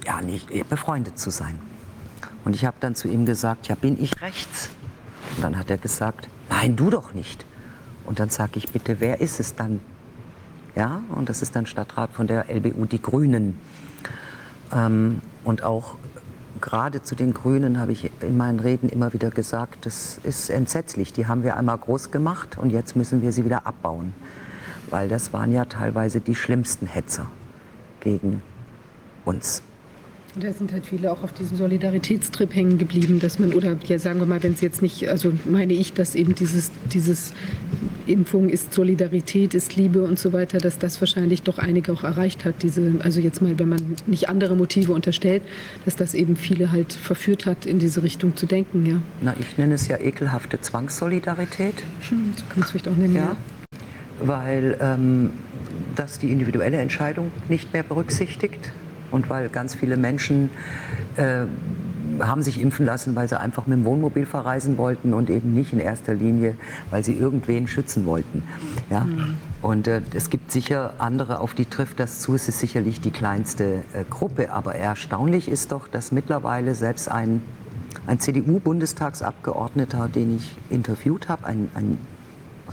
ja, nicht befreundet zu sein. Und ich habe dann zu ihm gesagt, ja, bin ich rechts? Und dann hat er gesagt, nein, du doch nicht. Und dann sage ich, bitte, wer ist es dann? Ja, und das ist dann Stadtrat von der LBU, die Grünen. Ähm, und auch gerade zu den Grünen habe ich in meinen Reden immer wieder gesagt, das ist entsetzlich. Die haben wir einmal groß gemacht und jetzt müssen wir sie wieder abbauen. Weil das waren ja teilweise die schlimmsten Hetzer gegen uns. Und da sind halt viele auch auf diesem Solidaritätstrip hängen geblieben, dass man, oder ja, sagen wir mal, wenn es jetzt nicht, also meine ich, dass eben dieses, dieses Impfung ist Solidarität, ist Liebe und so weiter, dass das wahrscheinlich doch einige auch erreicht hat. Diese, also jetzt mal, wenn man nicht andere Motive unterstellt, dass das eben viele halt verführt hat, in diese Richtung zu denken, ja. Na, ich nenne es ja ekelhafte Zwangssolidarität. So kann man es vielleicht auch nennen, ja. Ja, weil ähm, das die individuelle Entscheidung nicht mehr berücksichtigt und weil ganz viele Menschen äh, haben sich impfen lassen, weil sie einfach mit dem Wohnmobil verreisen wollten und eben nicht in erster Linie, weil sie irgendwen schützen wollten. Ja? Und äh, es gibt sicher andere, auf die trifft das zu. Es ist sicherlich die kleinste äh, Gruppe. Aber erstaunlich ist doch, dass mittlerweile selbst ein, ein CDU-Bundestagsabgeordneter, den ich interviewt habe, ein, ein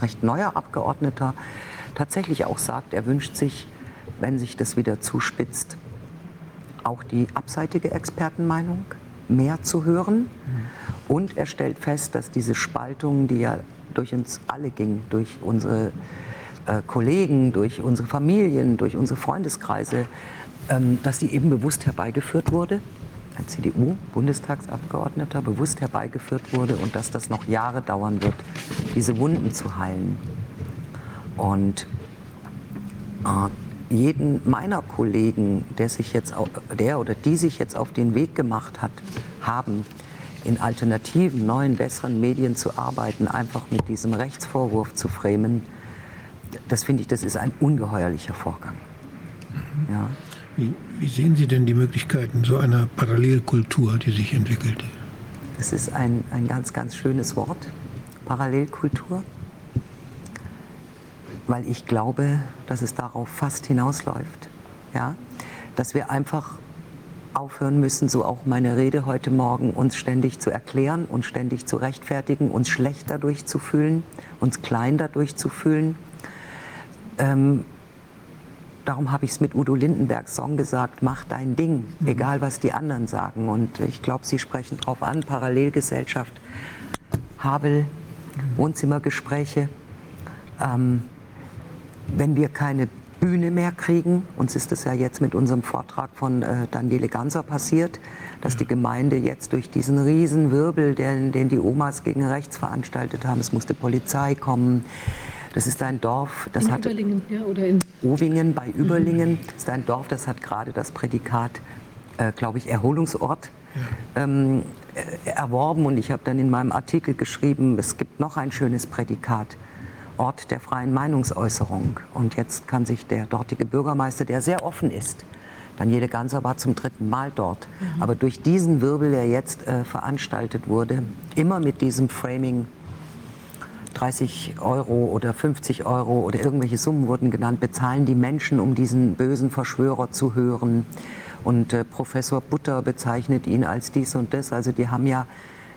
recht neuer Abgeordneter, tatsächlich auch sagt, er wünscht sich, wenn sich das wieder zuspitzt, auch die abseitige Expertenmeinung mehr zu hören. Und er stellt fest, dass diese Spaltung, die ja durch uns alle ging, durch unsere äh, Kollegen, durch unsere Familien, durch unsere Freundeskreise, ähm, dass die eben bewusst herbeigeführt wurde. Ein CDU-Bundestagsabgeordneter bewusst herbeigeführt wurde und dass das noch Jahre dauern wird, diese Wunden zu heilen. Und äh, jeden meiner Kollegen, der sich jetzt, der oder die sich jetzt auf den Weg gemacht hat, haben, in alternativen, neuen, besseren Medien zu arbeiten, einfach mit diesem Rechtsvorwurf zu framen, das finde ich, das ist ein ungeheuerlicher Vorgang. Ja. Wie, wie sehen Sie denn die Möglichkeiten so einer Parallelkultur, die sich entwickelte? Es ist ein, ein ganz, ganz schönes Wort, Parallelkultur, weil ich glaube, dass es darauf fast hinausläuft. Ja? Dass wir einfach aufhören müssen, so auch meine Rede heute Morgen, uns ständig zu erklären, uns ständig zu rechtfertigen, uns schlecht dadurch zu fühlen, uns klein dadurch zu fühlen. Ähm, darum habe ich es mit Udo Lindenbergs Song gesagt, mach dein Ding, egal was die anderen sagen. Und ich glaube, Sie sprechen darauf an, Parallelgesellschaft, Havel, Wohnzimmergespräche. Ähm, wenn wir keine Bühne mehr kriegen, uns ist das ja jetzt mit unserem Vortrag von äh, Daniele Ganser passiert, dass die Gemeinde jetzt durch diesen riesen Wirbel, den, den die Omas gegen rechts veranstaltet haben, es musste Polizei kommen. Das ist ein Dorf, das In hatte Überlingen, ja, oder in Owingen bei Überlingen. Das ist ein Dorf, das hat gerade das Prädikat, äh, glaube ich, Erholungsort ähm, äh, erworben. Und ich habe dann in meinem Artikel geschrieben, es gibt noch ein schönes Prädikat, Ort der freien Meinungsäußerung. Und jetzt kann sich der dortige Bürgermeister, der sehr offen ist, Daniele Ganser war zum dritten Mal dort. Aber durch diesen Wirbel, der jetzt äh, veranstaltet wurde, immer mit diesem Framing 30 Euro oder 50 Euro oder irgendwelche Summen wurden genannt, bezahlen die Menschen, um diesen bösen Verschwörer zu hören. Und äh, Professor Butter bezeichnet ihn als dies und das. Also die haben ja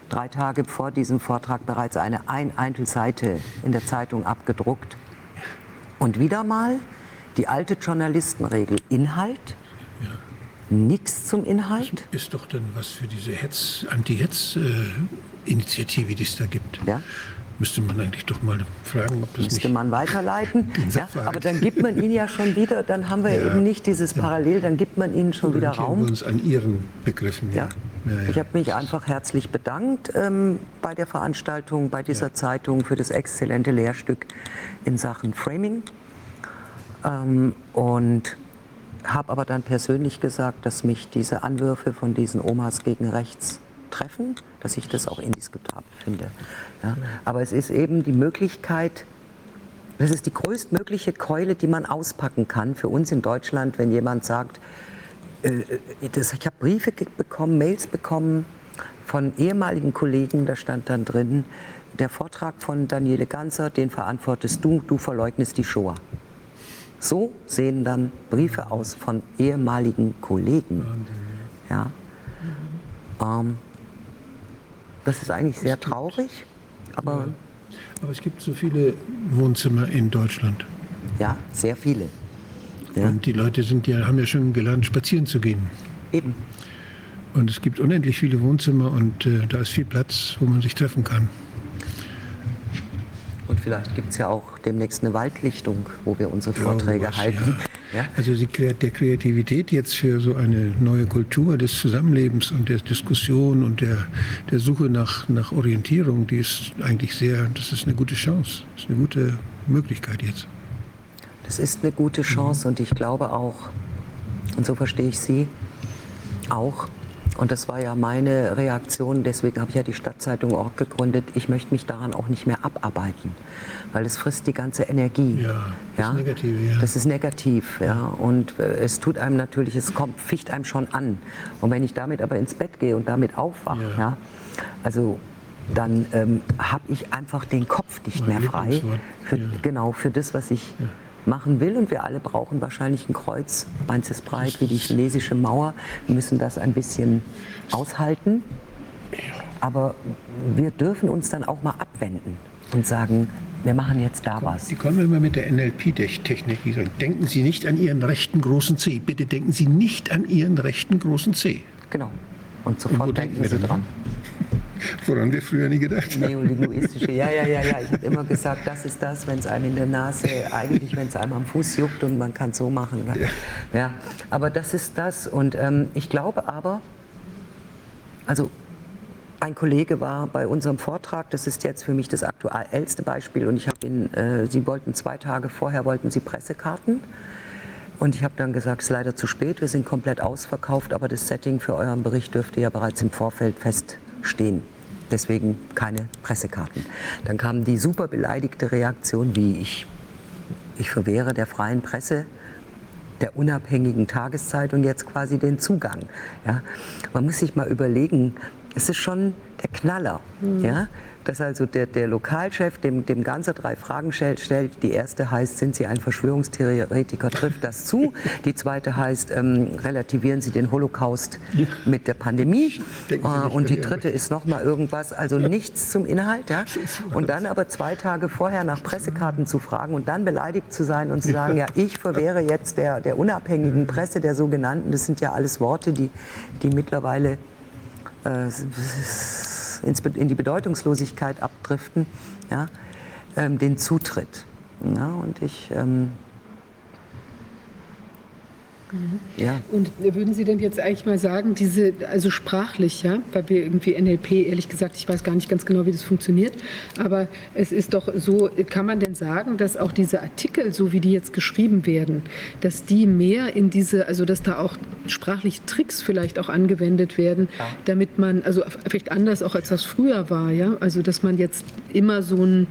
drei Tage vor diesem Vortrag bereits eine ein Einzelseite in der Zeitung abgedruckt. Und wieder mal die alte Journalistenregel Inhalt, nichts zum Inhalt. Ist doch dann was für diese Hetz, Anti-Hetz-Initiative, die es da gibt. Ja. Müsste man eigentlich doch mal fragen, ob das Müsste nicht... man weiterleiten. Ja, aber dann gibt man ihnen ja schon wieder, dann haben wir Ja. eben nicht dieses Parallel, dann gibt man ihnen schon wieder Orientieren wir Raum. uns an Ihren Begriffen. Ja. Ich habe mich einfach herzlich bedankt ähm, bei der Veranstaltung, bei dieser Zeitung für das exzellente Lehrstück in Sachen Framing. Ähm, und habe aber dann persönlich gesagt, dass mich diese Anwürfe von diesen Omas gegen rechts treffen, dass ich das auch indiskutabel finde. Ja. Aber es ist eben die Möglichkeit, das ist die größtmögliche Keule, die man auspacken kann für uns in Deutschland, wenn jemand sagt, äh, äh, das, ich habe Briefe bekommen, Mails bekommen von ehemaligen Kollegen, da stand dann drin, der Vortrag von Daniele Ganser, den verantwortest du, du verleugnest die Shoah. So sehen dann Briefe aus von ehemaligen Kollegen. Ja. Ähm, das ist eigentlich sehr traurig, aber Aber es gibt so viele Wohnzimmer in Deutschland. ja, sehr viele. Ja. Und die Leute sind ja, haben ja schon gelernt, spazieren zu gehen. Eben. Und es gibt unendlich viele Wohnzimmer und äh, da ist viel Platz, wo man sich treffen kann. Und vielleicht gibt es ja auch demnächst eine Waldlichtung, wo wir unsere Ja, Vorträge was, halten. Ja. Also die, der Kreativität jetzt für so eine neue Kultur des Zusammenlebens und der Diskussion und der, der Suche nach, nach Orientierung, die ist eigentlich sehr, das ist eine gute Chance, das ist eine gute Möglichkeit jetzt. Das ist eine gute Chance und ich glaube auch, und so verstehe ich Sie auch, und das war ja meine Reaktion, deswegen habe ich ja die Stadtzeitung auch gegründet, ich möchte mich daran auch nicht mehr abarbeiten, weil es frisst die ganze Energie. Ja, das Negative, ja. Das ist negativ, ja. Und äh, es tut einem natürlich, es kommt, ficht einem schon an. Und wenn ich damit aber ins Bett gehe und damit aufwache, Ja. ja, also dann ähm, habe ich einfach den Kopf nicht Mein mehr frei. Für, ja. Genau, für das, was ich machen will. Und wir alle brauchen wahrscheinlich ein Kreuz. Meins ist breit wie die chinesische Mauer. Wir müssen das ein bisschen aushalten. Aber wir dürfen uns dann auch mal abwenden und sagen, wir machen jetzt da was. Die kommen immer mit der NLP-Technik. Denken Sie nicht an Ihren rechten großen C. Bitte denken Sie nicht an Ihren rechten großen C. Genau. Und Und sofort denken denken wir Sie dann dran. Woran wir früher nie gedacht haben. Neolinguistische, ja, ja, ja, ja. Ich habe immer gesagt, das ist das, wenn es einem in der Nase, eigentlich, wenn es einem am Fuß juckt und man kann so machen. Ja. ja. Aber das ist das. Und ähm, ich glaube aber, also ein Kollege war bei unserem Vortrag, das ist jetzt für mich das aktuellste Beispiel, und ich habe ihn, äh, Sie wollten zwei Tage vorher, wollten Sie Pressekarten. Und ich habe dann gesagt, es ist leider zu spät, wir sind komplett ausverkauft, aber das Setting für euren Bericht dürfte ja bereits im Vorfeld feststehen. Deswegen keine Pressekarten. Dann kam die super beleidigte Reaktion, wie ich, ich verwehre der freien Presse der unabhängigen Tageszeitung jetzt quasi den Zugang. Ja? Man muss sich mal überlegen, es ist schon der Knaller, ja? Dass also der, der Lokalchef dem, dem Ganze drei Fragen stellt, stellt. Die erste heißt, sind Sie ein Verschwörungstheoretiker, trifft das zu? Die zweite heißt, ähm, relativieren Sie den Holocaust mit der Pandemie? Äh, und die dritte ist noch mal irgendwas, also nichts zum Inhalt. Ja? Und dann aber zwei Tage vorher nach Pressekarten zu fragen und dann beleidigt zu sein und zu sagen, ja, ich verwehre jetzt der, der unabhängigen Presse, der sogenannten, das sind ja alles Worte, die, die mittlerweile äh, in die Bedeutungslosigkeit abdriften, ja? ähm, den Zutritt. Ja? Und ich... Ähm, ja. Und würden Sie denn jetzt eigentlich mal sagen, diese, also sprachlich, ja, weil wir irgendwie NLP, ehrlich gesagt, ich weiß gar nicht ganz genau, wie das funktioniert, aber es ist doch so, kann man denn sagen, dass auch diese Artikel, so wie die jetzt geschrieben werden, dass die mehr in diese, also dass da auch sprachlich Tricks vielleicht auch angewendet werden, damit man, also vielleicht anders auch als das früher war, ja, also dass man jetzt immer so ein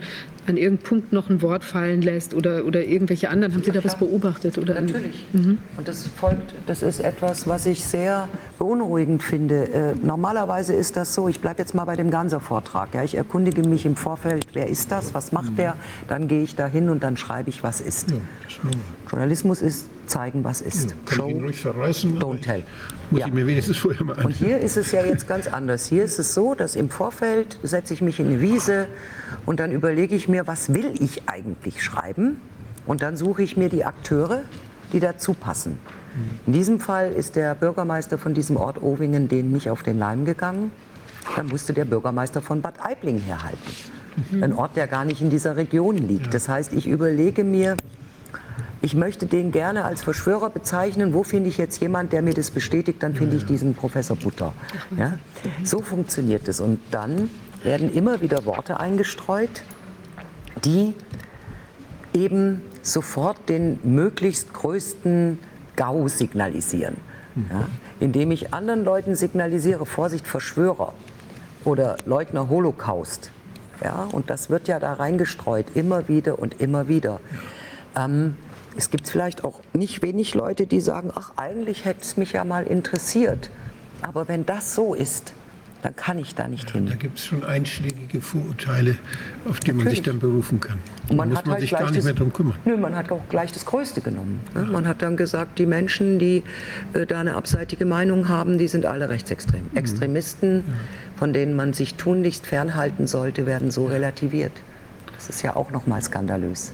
an irgendeinem Punkt noch ein Wort fallen lässt oder, oder irgendwelche anderen. Haben Sie da was beobachtet? Oder Natürlich. Und das folgt, das ist etwas, was ich sehr beunruhigend finde. Äh, normalerweise ist das so, ich bleibe jetzt mal bei dem Ganser-Vortrag. Ja, ich erkundige mich im Vorfeld, wer ist das, was macht der, dann gehe ich da hin und dann schreibe ich, was ist. Journalismus ist zeigen, was ist. Kann ich ihn ruhig verreißen? don't tell. Muss Ja. ich mir wenigstens vorher mal Und hier ist es ja jetzt ganz anders. Hier ist es so, dass im Vorfeld setze ich mich in eine Wiese und dann überlege ich mir, was will ich eigentlich schreiben? Und dann suche ich mir die Akteure, die dazu passen. In diesem Fall ist der Bürgermeister von diesem Ort Owingen denen nicht auf den Leim gegangen. Dann musste der Bürgermeister von Bad Aibling herhalten. Ein Ort, der gar nicht in dieser Region liegt. Das heißt, ich überlege mir, ich möchte den gerne als Verschwörer bezeichnen. Wo finde ich jetzt jemand, der mir das bestätigt? Dann finde ich diesen Professor Butter. Ja? So funktioniert es. Und dann werden immer wieder Worte eingestreut, die eben sofort den möglichst größten GAU signalisieren. Ja? Indem ich anderen Leuten signalisiere, Vorsicht, Verschwörer oder Leugner Holocaust. Ja? Und das wird ja da reingestreut, immer wieder und immer wieder. Ähm, es gibt vielleicht auch nicht wenig Leute, die sagen, ach, eigentlich hätte es mich ja mal interessiert. Aber wenn das so ist, dann kann ich da nicht hin. Da gibt es schon einschlägige Vorurteile, auf die man sich Natürlich. dann berufen kann. Und man muss hat man halt sich gar nicht das- mehr drum kümmern. Nö, man hat auch gleich das Größte genommen. ne? Man hat dann gesagt, die Menschen, die äh, da eine abseitige Meinung haben, die sind alle rechtsextrem. Mhm. Extremisten, von denen man sich tunlichst fernhalten sollte, werden so relativiert. Das ist ja auch nochmal skandalös.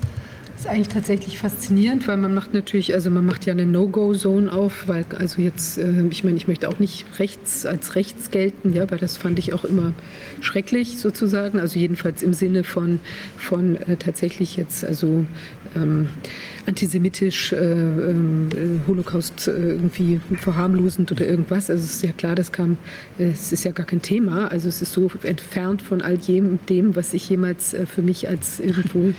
Ist eigentlich tatsächlich faszinierend, weil man macht natürlich, also man macht ja eine No-Go-Zone auf, weil also jetzt, äh, ich meine, ich möchte auch nicht rechts als rechts gelten, ja, weil das fand ich auch immer schrecklich sozusagen, also jedenfalls im Sinne von, von äh, tatsächlich jetzt, also ähm, antisemitisch, äh, ähm, äh, Holocaust äh, irgendwie verharmlosend oder irgendwas. Also es ist ja klar, das kam, äh, es ist ja gar kein Thema. Also es ist so entfernt von all jedem, dem, was ich jemals für mich als irgendwo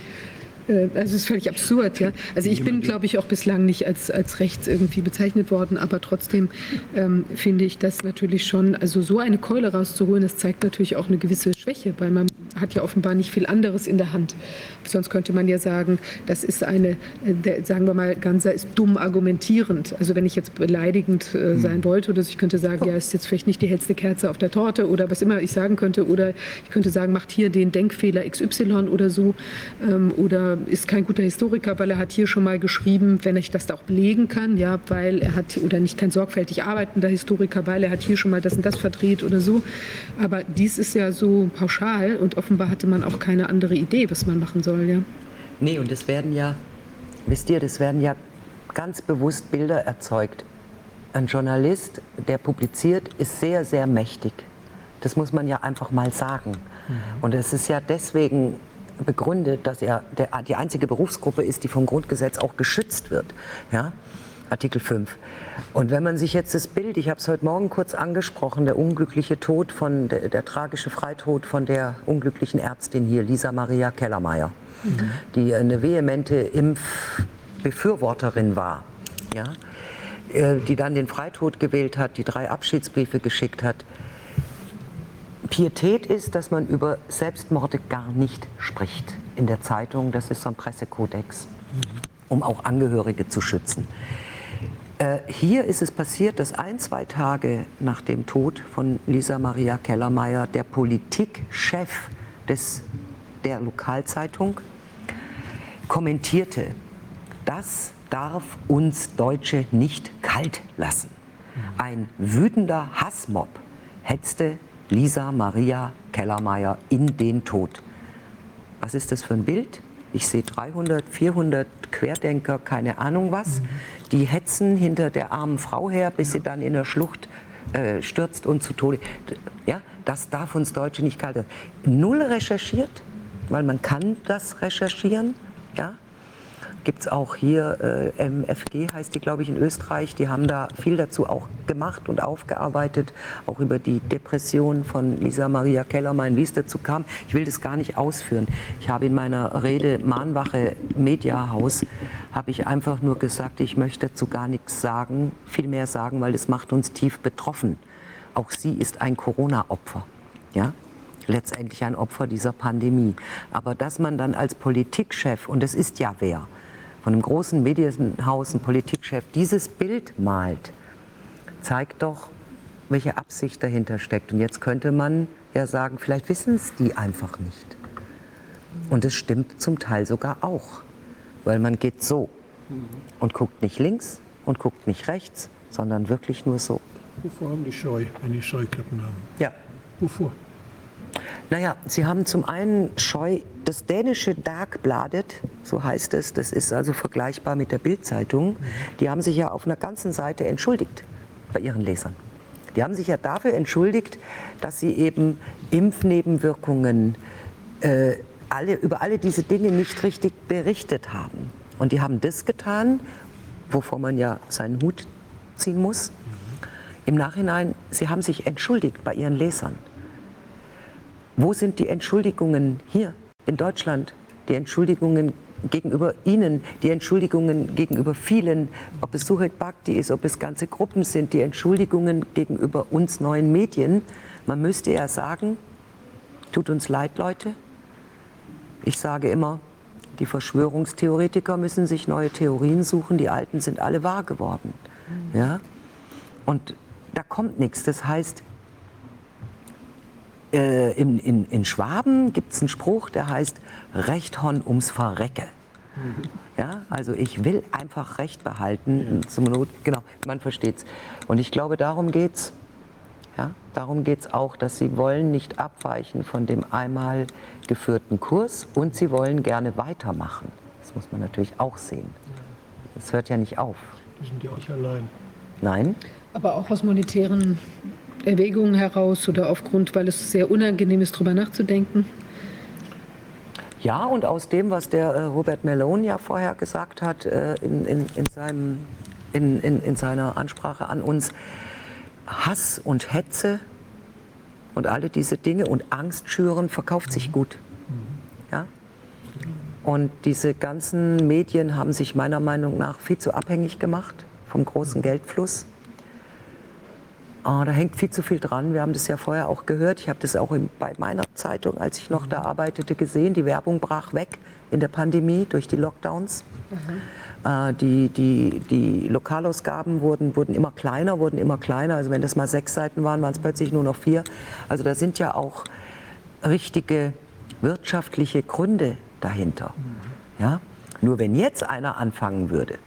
äh, also ist völlig absurd, ja. Also ich bin, glaube ich, auch bislang nicht als, als rechts irgendwie bezeichnet worden, aber trotzdem ähm, finde ich das natürlich schon, also so eine Keule rauszuholen, das zeigt natürlich auch eine gewisse Schwäche, weil man hat ja offenbar nicht viel anderes in der Hand. Sonst könnte man ja sagen, das ist eine, äh, sagen wir mal, Ganser ist dumm argumentierend. Also wenn ich jetzt beleidigend äh, sein wollte oder ich könnte sagen, ja, ist jetzt vielleicht nicht die hellste Kerze auf der Torte oder was immer ich sagen könnte oder ich könnte sagen, macht hier den Denkfehler XY oder so ähm, oder ist kein guter Historiker, weil er hat hier schon mal geschrieben, wenn ich das da auch belegen kann, ja, weil er hat oder nicht kein sorgfältig arbeitender Historiker, weil er hat hier schon mal das und das verdreht oder so. Aber dies ist ja so pauschal und offenbar hatte man auch keine andere Idee, was man machen soll, ja. Nee, und es werden ja, wisst ihr, das werden ja ganz bewusst Bilder erzeugt. Ein Journalist, der publiziert, ist sehr, sehr mächtig. Das muss man ja einfach mal sagen. Und es ist ja deswegen begründet, dass er der, die einzige Berufsgruppe ist, die vom Grundgesetz auch geschützt wird. Ja? Artikel 5. Und wenn man sich jetzt das Bild, ich habe es heute Morgen kurz angesprochen, der unglückliche Tod von, der, der tragische Freitod von der unglücklichen Ärztin hier, Lisa Maria Kellermeier, die eine vehemente Impfbefürworterin war, ja? äh, die dann den Freitod gewählt hat, die drei Abschiedsbriefe geschickt hat. Pietät ist, dass man über Selbstmorde gar nicht spricht in der Zeitung. Das ist so ein Pressekodex, um auch Angehörige zu schützen. Äh, hier ist es passiert, dass ein, zwei Tage nach dem Tod von Lisa Maria Kellermeier der Politikchef des, der Lokalzeitung kommentierte, das darf uns Deutsche nicht kalt lassen. Ein wütender Hassmob hetzte Lisa Maria Kellermeier in den Tod. Was ist das für ein Bild? Ich sehe 300, 400 Querdenker, keine Ahnung was. Die hetzen hinter der armen Frau her, bis sie dann in der Schlucht äh, stürzt und zu Tode. Ja, das darf uns Deutsche nicht kalt. Null recherchiert, weil man kann das recherchieren. Ja, gibt es auch hier, äh, MFG heißt die, glaube ich, in Österreich. Die haben da viel dazu auch gemacht und aufgearbeitet, auch über die Depression von Lisa Maria Kellermann, wie es dazu kam. Ich will das gar nicht ausführen. Ich habe in meiner Rede Mahnwache Mediahaus, habe ich einfach nur gesagt, ich möchte dazu gar nichts sagen, viel mehr sagen, weil es macht uns tief betroffen. Auch sie ist ein Corona-Opfer. Ja? letztendlich ein Opfer dieser Pandemie. Aber dass man dann als Politikchef, und es ist ja wer, von einem großen Medienhaus, ein Politikchef, dieses Bild malt, zeigt doch, welche Absicht dahinter steckt. Und jetzt könnte man ja sagen, vielleicht wissen es die einfach nicht. Und es stimmt zum Teil sogar auch, weil man geht so und guckt nicht links und guckt nicht rechts, sondern wirklich nur so. Wovor haben die Scheu, wenn die Scheuklappen haben? Ja. Wovor? Naja, sie haben zum einen Scheu, das dänische Dagbladet, so heißt es, das ist also vergleichbar mit der Bildzeitung, die haben sich ja auf einer ganzen Seite entschuldigt bei ihren Lesern. Die haben sich ja dafür entschuldigt, dass sie eben Impfnebenwirkungen, äh, alle, über alle diese Dinge nicht richtig berichtet haben. Und die haben das getan, wovor man ja seinen Hut ziehen muss. Im Nachhinein, sie haben sich entschuldigt bei ihren Lesern. Wo sind die Entschuldigungen hier in Deutschland? Die Entschuldigungen gegenüber Ihnen, die Entschuldigungen gegenüber vielen, ob es Suhet Bhakti ist, ob es ganze Gruppen sind, die Entschuldigungen gegenüber uns neuen Medien. Man müsste ja sagen, tut uns leid, Leute. Ich sage immer, die Verschwörungstheoretiker müssen sich neue Theorien suchen, die alten sind alle wahr geworden. Ja? Und da kommt nichts. Das heißt, äh, in, in, in Schwaben gibt es einen Spruch, der heißt Recht hon ums Verrecke. Ja, also ich will einfach Recht behalten. Zum Not, genau, man versteht es. Und ich glaube, darum geht es. Ja, darum geht es auch, dass sie wollen nicht abweichen von dem einmal geführten Kurs und sie wollen gerne weitermachen. Das muss man natürlich auch sehen. Das hört ja nicht auf. Die sind ja auch nicht allein. Nein, Aber auch aus monetären Erwägungen heraus oder aufgrund, weil es sehr unangenehm ist, darüber nachzudenken. Ja, und aus dem, was der äh, Robert Malone ja vorher gesagt hat äh, in, in, in, seinem, in, in, in seiner Ansprache an uns, Hass und Hetze und alle diese Dinge und Angst schüren, verkauft sich gut. Ja? Und diese ganzen Medien haben sich meiner Meinung nach viel zu abhängig gemacht vom großen Geldfluss. Ah, da hängt viel zu viel dran. Wir haben das ja vorher auch gehört. Ich habe das auch in, bei meiner Zeitung, als ich noch da arbeitete, gesehen. Die Werbung brach weg in der Pandemie durch die Lockdowns. Äh, die, die, die Lokalausgaben wurden, wurden immer kleiner, wurden immer kleiner. Also wenn das mal sechs Seiten waren, waren es plötzlich nur noch vier. Also da sind ja auch richtige wirtschaftliche Gründe dahinter. Ja? Nur wenn jetzt einer anfangen würde,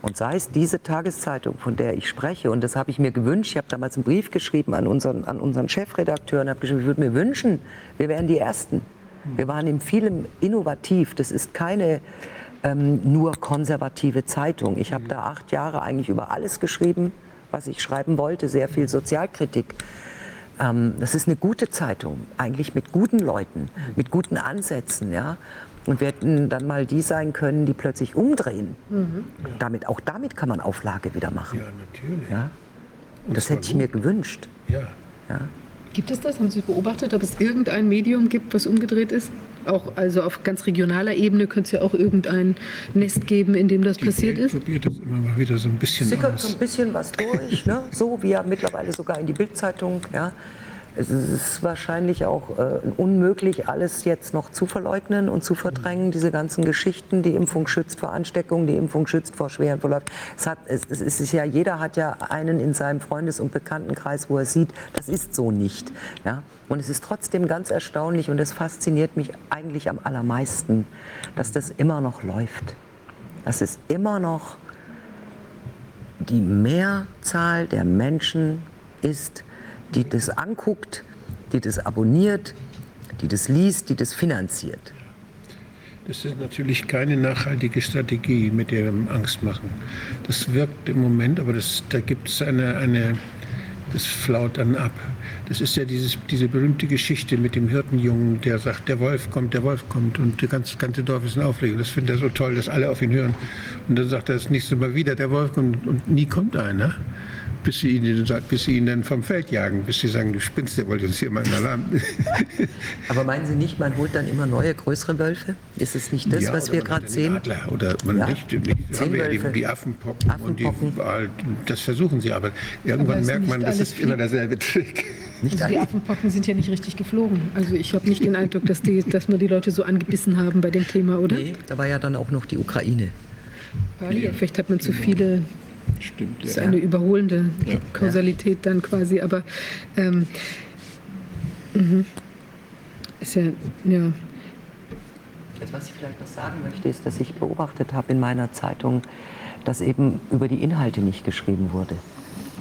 und sei es diese Tageszeitung, von der ich spreche, und das habe ich mir gewünscht, ich habe damals einen Brief geschrieben an unseren, an unseren Chefredakteur und habe geschrieben, ich würde mir wünschen, wir wären die Ersten. Wir waren in vielem innovativ. Das ist keine ähm, nur konservative Zeitung. Ich habe da acht Jahre eigentlich über alles geschrieben, was ich schreiben wollte, sehr viel Sozialkritik. Ähm, das ist eine gute Zeitung, eigentlich mit guten Leuten, mit guten Ansätzen. Ja? Und wir hätten dann mal die sein können, die plötzlich umdrehen. Damit, auch damit kann man Auflage wieder machen. Ja, natürlich. Ja? Und Das hätte ich mir gut. gewünscht. Ja. Ja? Gibt es das? Haben Sie beobachtet, ob es irgendein Medium gibt, was umgedreht ist? Auch also auf ganz regionaler Ebene könnte es ja auch irgendein Nest geben, in dem das Die passiert Welt ist. probiert das immer mal wieder so ein bisschen sickert so ein bisschen was durch, ne? so wie ja mittlerweile sogar in die Bildzeitung. Ja? Es ist wahrscheinlich auch äh, unmöglich, alles jetzt noch zu verleugnen und zu verdrängen, diese ganzen Geschichten. Die Impfung schützt vor Ansteckung, die Impfung schützt vor schweren Verläufen. Es, hat, es, es ist ja, jeder hat ja einen in seinem Freundes- und Bekanntenkreis, wo er sieht, das ist so nicht. Ja? Und es ist trotzdem ganz erstaunlich und es fasziniert mich eigentlich am allermeisten, dass das immer noch läuft. Dass es immer noch die Mehrzahl der Menschen ist, die das anguckt, die das abonniert, die das liest, die das finanziert. Das ist natürlich keine nachhaltige Strategie, mit wir Angst machen. Das wirkt im Moment, aber das, da gibt es eine, eine, das flaut dann ab. Das ist ja dieses, diese berühmte Geschichte mit dem Hirtenjungen, der sagt, der Wolf kommt, der Wolf kommt und das ganze, ganze Dorf ist in Aufregung. Das findet er so toll, dass alle auf ihn hören. Und dann sagt er das nächste Mal wieder, der Wolf kommt und nie kommt einer. Bis sie, ihnen, bis sie ihn dann vom Feld jagen, bis sie sagen, du spinnst, der wollte uns hier mal einen Alarm. Aber meinen Sie nicht, man holt dann immer neue, größere Wölfe? Ist es nicht das, Ja, was wir man gerade sehen? Adler, oder man Ja. nicht, nicht haben wir ja die, die Affenpocken, und die, Affenpocken. Das versuchen sie, aber irgendwann Aber merkt man, das ist immer derselbe Trick. Nicht Also die. Affenpocken sind ja nicht richtig geflogen. Also ich habe nicht den Eindruck, dass, die, dass wir die Leute so angebissen haben bei dem Thema, oder? Nee, da war ja dann auch noch die Ukraine. Ja, vielleicht hat man zu viele, Stimmt, das ist ja. eine überholende Kausalität dann quasi, aber ähm, mhm. ist ja, ja, Jetzt, was ich vielleicht noch sagen möchte, ist, dass ich beobachtet habe in meiner Zeitung, dass eben über die Inhalte nicht geschrieben wurde.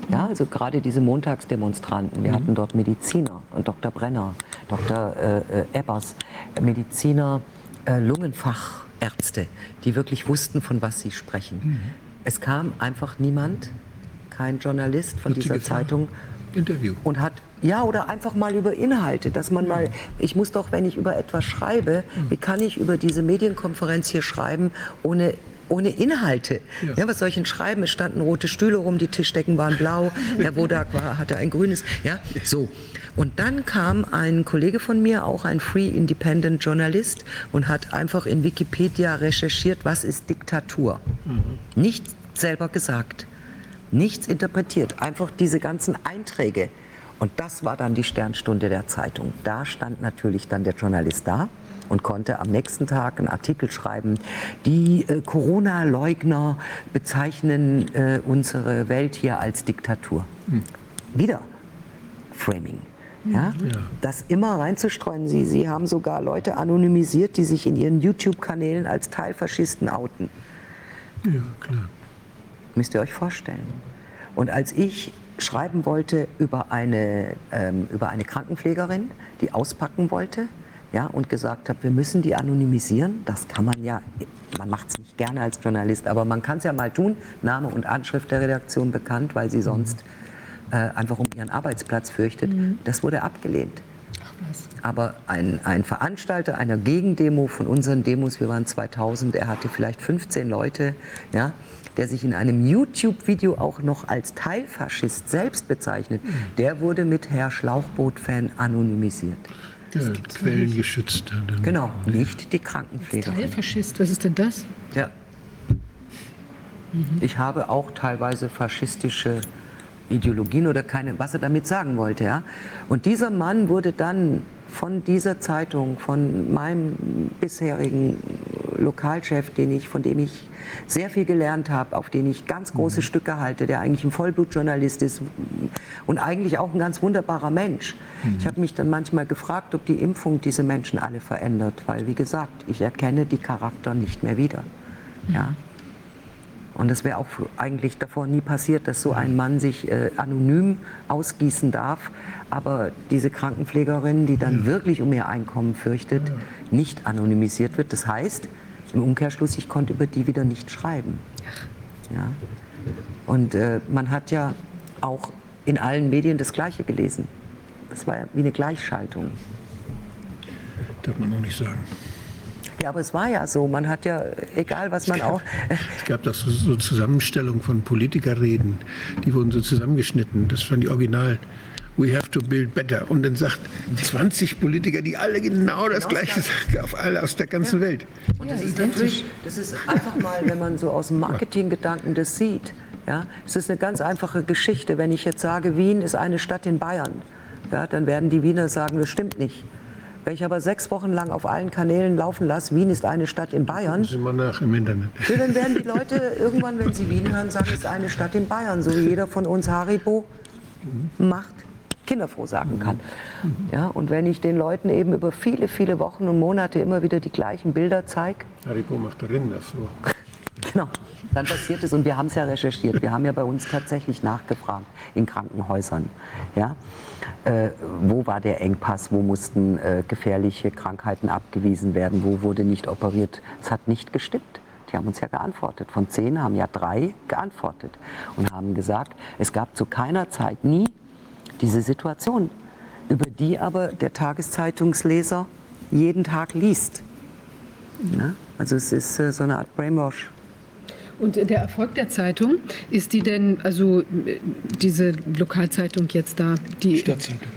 Ja, also gerade diese Montagsdemonstranten. Wir hatten dort Mediziner, äh, Dr. Brenner, Dr. Äh, äh, Ebbers, Mediziner, äh, Lungenfachärzte, die wirklich wussten, von was sie sprechen. Es kam einfach niemand, kein Journalist von dieser? Zeitung Interview. und hat ja oder einfach mal über Inhalte, dass man mal ich muss doch wenn ich über etwas schreibe, wie kann ich über diese Medienkonferenz hier schreiben ohne ohne Inhalte. Ja. Ja. was soll ich denn schreiben? Es standen rote Stühle rum, die Tischdecken waren blau, Herr Wodak war, hatte ein grünes. Ja, so. Und dann kam ein Kollege von mir, auch ein Free Independent Journalist, und hat einfach in Wikipedia recherchiert, was ist Diktatur. Nicht selber gesagt nichts interpretiert, einfach diese ganzen Einträge. Und das war dann die Sternstunde der Zeitung. Da stand natürlich dann der Journalist da und konnte am nächsten Tag einen Artikel schreiben. Die äh, Corona-Leugner bezeichnen äh, unsere Welt hier als Diktatur. Wieder Framing. Ja? Das immer reinzustreuen. Sie, Sie haben sogar Leute anonymisiert, die sich in ihren YouTube-Kanälen als Teilfaschisten outen. Ja, klar. Müsst ihr euch vorstellen. Und als ich schreiben wollte über eine, ähm, über eine Krankenpflegerin, die auspacken wollte, ja, und gesagt habe, wir müssen die anonymisieren, das kann man ja, man macht es nicht gerne als Journalist, aber man kann es ja mal tun, Name und Anschrift der Redaktion bekannt, weil sie sonst äh, einfach um ihren Arbeitsplatz fürchtet, das wurde abgelehnt. Aber ein, ein Veranstalter einer Gegendemo von unseren Demos, wir waren 2000, er hatte vielleicht 15 Leute, ja, der sich in einem YouTube-Video auch noch als Teilfaschist selbst bezeichnet, der wurde mit Herr Schlauchboot-Fan anonymisiert. Ja, Quellen geschützt. Dann. Genau, nicht die Krankenpflegerin. Teilfaschist, was ist denn das? Ja. Ich habe auch teilweise faschistische Ideologien oder keine, was er damit sagen wollte. Ja? Und dieser Mann wurde dann von dieser Zeitung, von meinem bisherigen Lokalchef, den ich, von dem ich sehr viel gelernt habe, auf den ich ganz große Stücke halte, der eigentlich ein Vollblutjournalist ist und eigentlich auch ein ganz wunderbarer Mensch. Ich habe mich dann manchmal gefragt, ob die Impfung diese Menschen alle verändert, weil wie gesagt, ich erkenne die Charakter nicht mehr wieder. Ja. Und es wäre auch eigentlich davor nie passiert, dass so ein Mann sich äh, anonym ausgießen darf. Aber diese Krankenpflegerin, die dann wirklich um ihr Einkommen fürchtet, nicht anonymisiert wird. Das heißt, im Umkehrschluss, ich konnte über die wieder nicht schreiben. Ja. Und äh, man hat ja auch in allen Medien das Gleiche gelesen. Das war ja wie eine Gleichschaltung. Darf man noch nicht sagen. Ja, aber es war ja so. Man hat ja, egal was man auch. Es gab doch so, so Zusammenstellungen von Politikerreden, die wurden so zusammengeschnitten. Das waren die Original. We have to build better. Und dann sagt 20 Politiker, die alle genau das Gleiche sagen, auf alle aus der ganzen Welt. Und das ist natürlich, das ist einfach mal, wenn man so aus dem Marketinggedanken das sieht. Ja, es ist eine ganz einfache Geschichte. Wenn ich jetzt sage, Wien ist eine Stadt in Bayern, ja, dann werden die Wiener sagen, das stimmt nicht. Wenn ich aber sechs Wochen lang auf allen Kanälen laufen lasse, Wien ist eine Stadt in Bayern, Sind wir nach im Internet. ja, dann werden die Leute irgendwann, wenn sie Wien hören, sagen, es ist eine Stadt in Bayern, so wie jeder von uns Haribo macht, kinderfroh sagen kann. Ja, und wenn ich den Leuten eben über viele, viele Wochen und Monate immer wieder die gleichen Bilder zeige, Haribo macht Rinder so. Genau, dann passiert es und wir haben es ja recherchiert. Wir haben ja bei uns tatsächlich nachgefragt in Krankenhäusern. Ja? Äh, wo war der Engpass? Wo mussten äh, gefährliche Krankheiten abgewiesen werden? Wo wurde nicht operiert? Es hat nicht gestimmt. Die haben uns ja geantwortet. Von zehn haben ja drei geantwortet und haben gesagt, es gab zu keiner Zeit nie diese Situation, über die aber der Tageszeitungsleser jeden Tag liest. Ja? Also es ist äh, so eine Art Brainwash. Und der Erfolg der Zeitung, ist die denn, also diese Lokalzeitung jetzt da, die Stadtzeitung.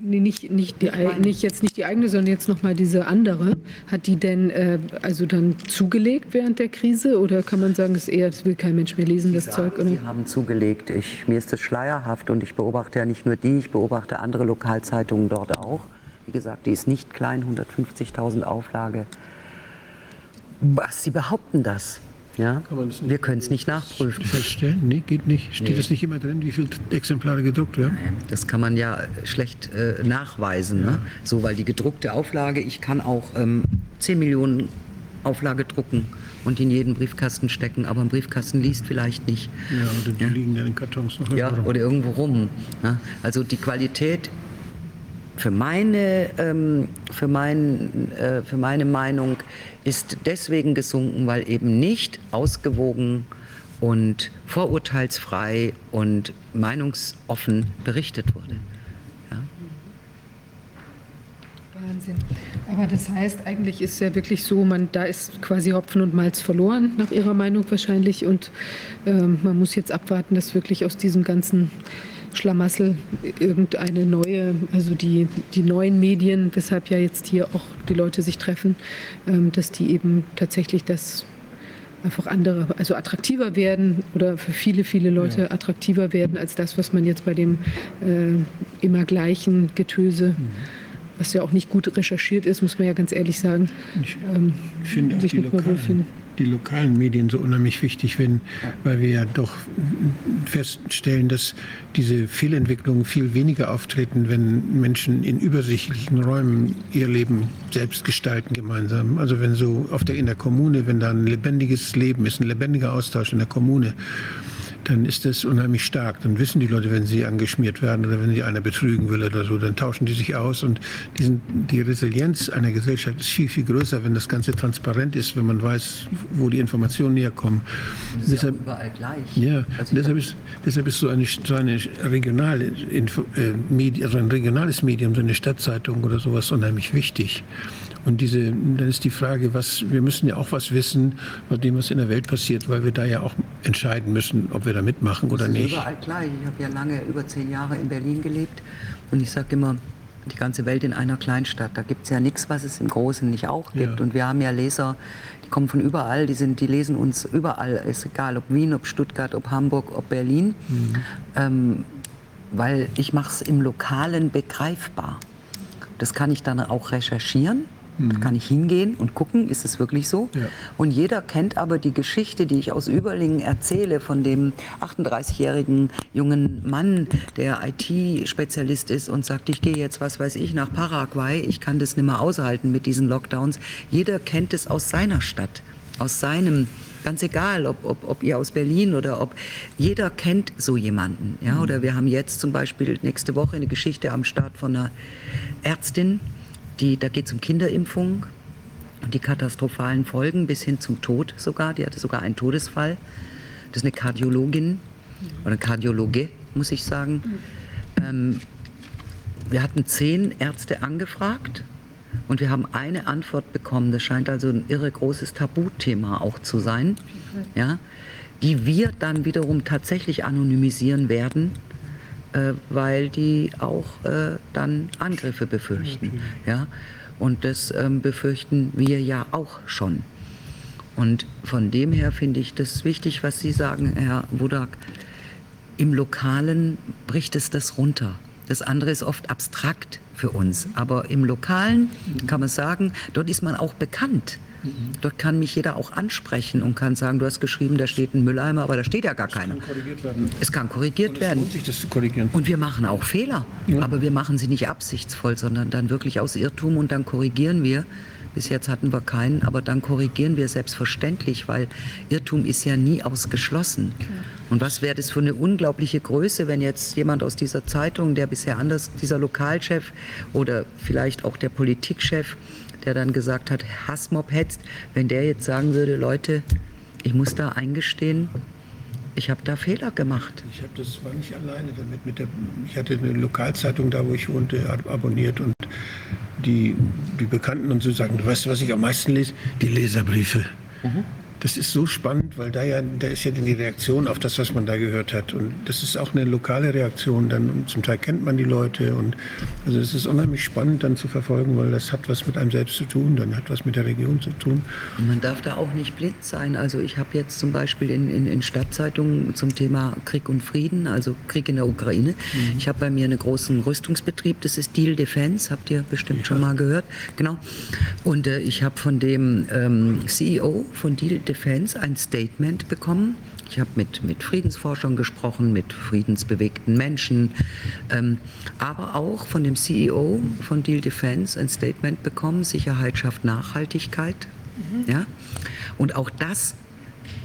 Nee, nicht, nicht, die, nicht jetzt nicht die eigene, sondern jetzt nochmal diese andere. Hat die denn äh, also dann zugelegt während der Krise oder kann man sagen, es ist eher, das will kein Mensch mehr lesen, das Zeug? Oder? Sie haben zugelegt. Ich, mir ist das schleierhaft und ich beobachte ja nicht nur die, ich beobachte andere Lokalzeitungen dort auch. Wie gesagt, die ist nicht klein, 150.000 Auflage. Was, Sie behaupten das? Ja? Das Wir können es nicht nachprüfen. Feststellen? Nee, geht nicht. Steht Nee. es nicht immer drin, wie viele Exemplare gedruckt werden? Das kann man ja schlecht äh, nachweisen. Ne? So, weil die gedruckte Auflage, ich kann auch ähm, 10 Millionen Auflage drucken und in jeden Briefkasten stecken, aber ein Briefkasten liest vielleicht nicht. Ja, oder die liegen ja in Kartons noch Ja, rum. oder irgendwo rum. Ne? Also die Qualität für meine, ähm, für, mein, äh, für meine Meinung ist deswegen gesunken, weil eben nicht ausgewogen und vorurteilsfrei und meinungsoffen berichtet wurde. Ja? Wahnsinn. Aber das heißt, eigentlich ist ja wirklich so, man, da ist quasi Hopfen und Malz verloren, nach Ihrer Meinung wahrscheinlich. Und ähm, man muss jetzt abwarten, dass wirklich aus diesem ganzen Schlamassel irgendeine neue, also die, die neuen Medien, weshalb ja jetzt hier auch die Leute sich treffen, ähm, dass die eben tatsächlich das einfach andere, also attraktiver werden oder für viele, viele Leute attraktiver werden als das, was man jetzt bei dem äh, immer gleichen Getöse, was ja auch nicht gut recherchiert ist, muss man ja ganz ehrlich sagen, Ich ähm, finde sich mal lokalen, wohlfühlen. Die lokalen Medien so unheimlich wichtig, wenn, weil wir ja doch feststellen, dass diese Fehlentwicklungen viel weniger auftreten, wenn Menschen in übersichtlichen Räumen ihr Leben selbst gestalten gemeinsam. Also wenn so auf der, in der Kommune, wenn da ein lebendiges Leben ist, ein lebendiger Austausch in der Kommune, dann ist das unheimlich stark. Dann wissen die Leute, wenn sie angeschmiert werden oder wenn sie einer betrügen will oder so, dann tauschen die sich aus. Und diesen, die Resilienz einer Gesellschaft ist viel, viel größer, wenn das Ganze transparent ist, wenn man weiß, wo die Informationen herkommen. Das ist ja Deshalb, überall gleich. ja, Also deshalb ist, deshalb ist so eine, so eine regionale Info, äh, Medi also ein regionales Medium, so eine Stadtzeitung oder sowas unheimlich wichtig. Und diese, dann ist die Frage, was, wir müssen ja auch was wissen von dem, was in der Welt passiert, weil wir da ja auch entscheiden müssen, ob wir da mitmachen oder nicht. überall gleich. Ich habe ja lange, über zehn Jahre in Berlin gelebt und ich sage immer, die ganze Welt in einer Kleinstadt. Da gibt es ja nichts, was es im Großen nicht auch gibt. Ja. Und wir haben ja Leser, die kommen von überall, die, sind, die lesen uns überall. Ist egal, ob Wien, ob Stuttgart, ob Hamburg, ob Berlin. Ähm, weil ich mache es im Lokalen begreifbar. Das kann ich dann auch recherchieren. Da kann ich hingehen und gucken, ist es wirklich so? Ja. Und jeder kennt aber die Geschichte, die ich aus Überlingen erzähle, von dem 38-jährigen jungen Mann, der IT-Spezialist ist und sagt, ich gehe jetzt, was weiß ich, nach Paraguay, ich kann das nicht mehr aushalten mit diesen Lockdowns. Jeder kennt es aus seiner Stadt, aus seinem Ganz egal, ob, ob, ob ihr aus Berlin oder ob jeder kennt so jemanden. Ja? Oder wir haben jetzt zum Beispiel nächste Woche eine Geschichte am Start von einer Ärztin, die, da geht es um Kinderimpfung und die katastrophalen Folgen bis hin zum Tod sogar. Die hatte sogar einen Todesfall. Das ist eine Kardiologin oder eine Kardiologe, muss ich sagen. Ähm, wir hatten zehn Ärzte angefragt und wir haben eine Antwort bekommen. Das scheint also ein irre großes Tabuthema auch zu sein, ja, die wir dann wiederum tatsächlich anonymisieren werden, weil die auch äh, dann Angriffe befürchten. Ja? Und das ähm, befürchten wir ja auch schon. Und von dem her finde ich das wichtig, was Sie sagen, Herr Budak. Im Lokalen bricht es das runter. Das andere ist oft abstrakt für uns. Aber im Lokalen kann man sagen, dort ist man auch bekannt. Dort kann mich jeder auch ansprechen und kann sagen, du hast geschrieben, da steht ein Mülleimer, aber da steht ja gar keiner. korrigiert werden. Es kann korrigiert Es werden. sich, das zu korrigieren. Und wir machen auch Fehler, aber wir machen sie nicht absichtsvoll, sondern dann wirklich aus Irrtum und dann korrigieren wir. Bis jetzt hatten wir keinen, aber dann korrigieren wir selbstverständlich, weil Irrtum ist ja nie ausgeschlossen. Und was wäre das für eine unglaubliche Größe, wenn jetzt jemand aus dieser Zeitung, der bisher anders, dieser Lokalchef oder vielleicht auch der Politikchef, der dann gesagt hat, Hassmob hetzt, wenn der jetzt sagen würde, Leute, ich muss da eingestehen, ich habe da Fehler gemacht. Ich habe das war nicht alleine damit. Mit der, ich hatte eine Lokalzeitung da, wo ich wohnte, ab- abonniert und die, die Bekannten und so sagen, du weißt, was ich am meisten lese? Die Leserbriefe. Das ist so spannend, weil da ja, da ist ja die Reaktion auf das, was man da gehört hat. Und das ist auch eine lokale Reaktion dann. Zum Teil kennt man die Leute. Und also es ist unheimlich spannend dann zu verfolgen, weil das hat was mit einem selbst zu tun, dann hat was mit der Region zu tun. Und man darf da auch nicht blind sein. Also ich habe jetzt zum Beispiel in, in, in Stadtzeitungen zum Thema Krieg und Frieden, also Krieg in der Ukraine. Mhm. Ich habe bei mir einen großen Rüstungsbetrieb, das ist Deal Defense, habt ihr bestimmt ja. schon mal gehört. Genau. Und äh, ich habe von dem ähm, CEO von Deal Defense ein Statement bekommen. Ich habe mit, mit Friedensforschern gesprochen, mit friedensbewegten Menschen, ähm, aber auch von dem CEO von Deal Defense ein Statement bekommen, Sicherheit schafft Nachhaltigkeit. Mhm. Ja? Und auch das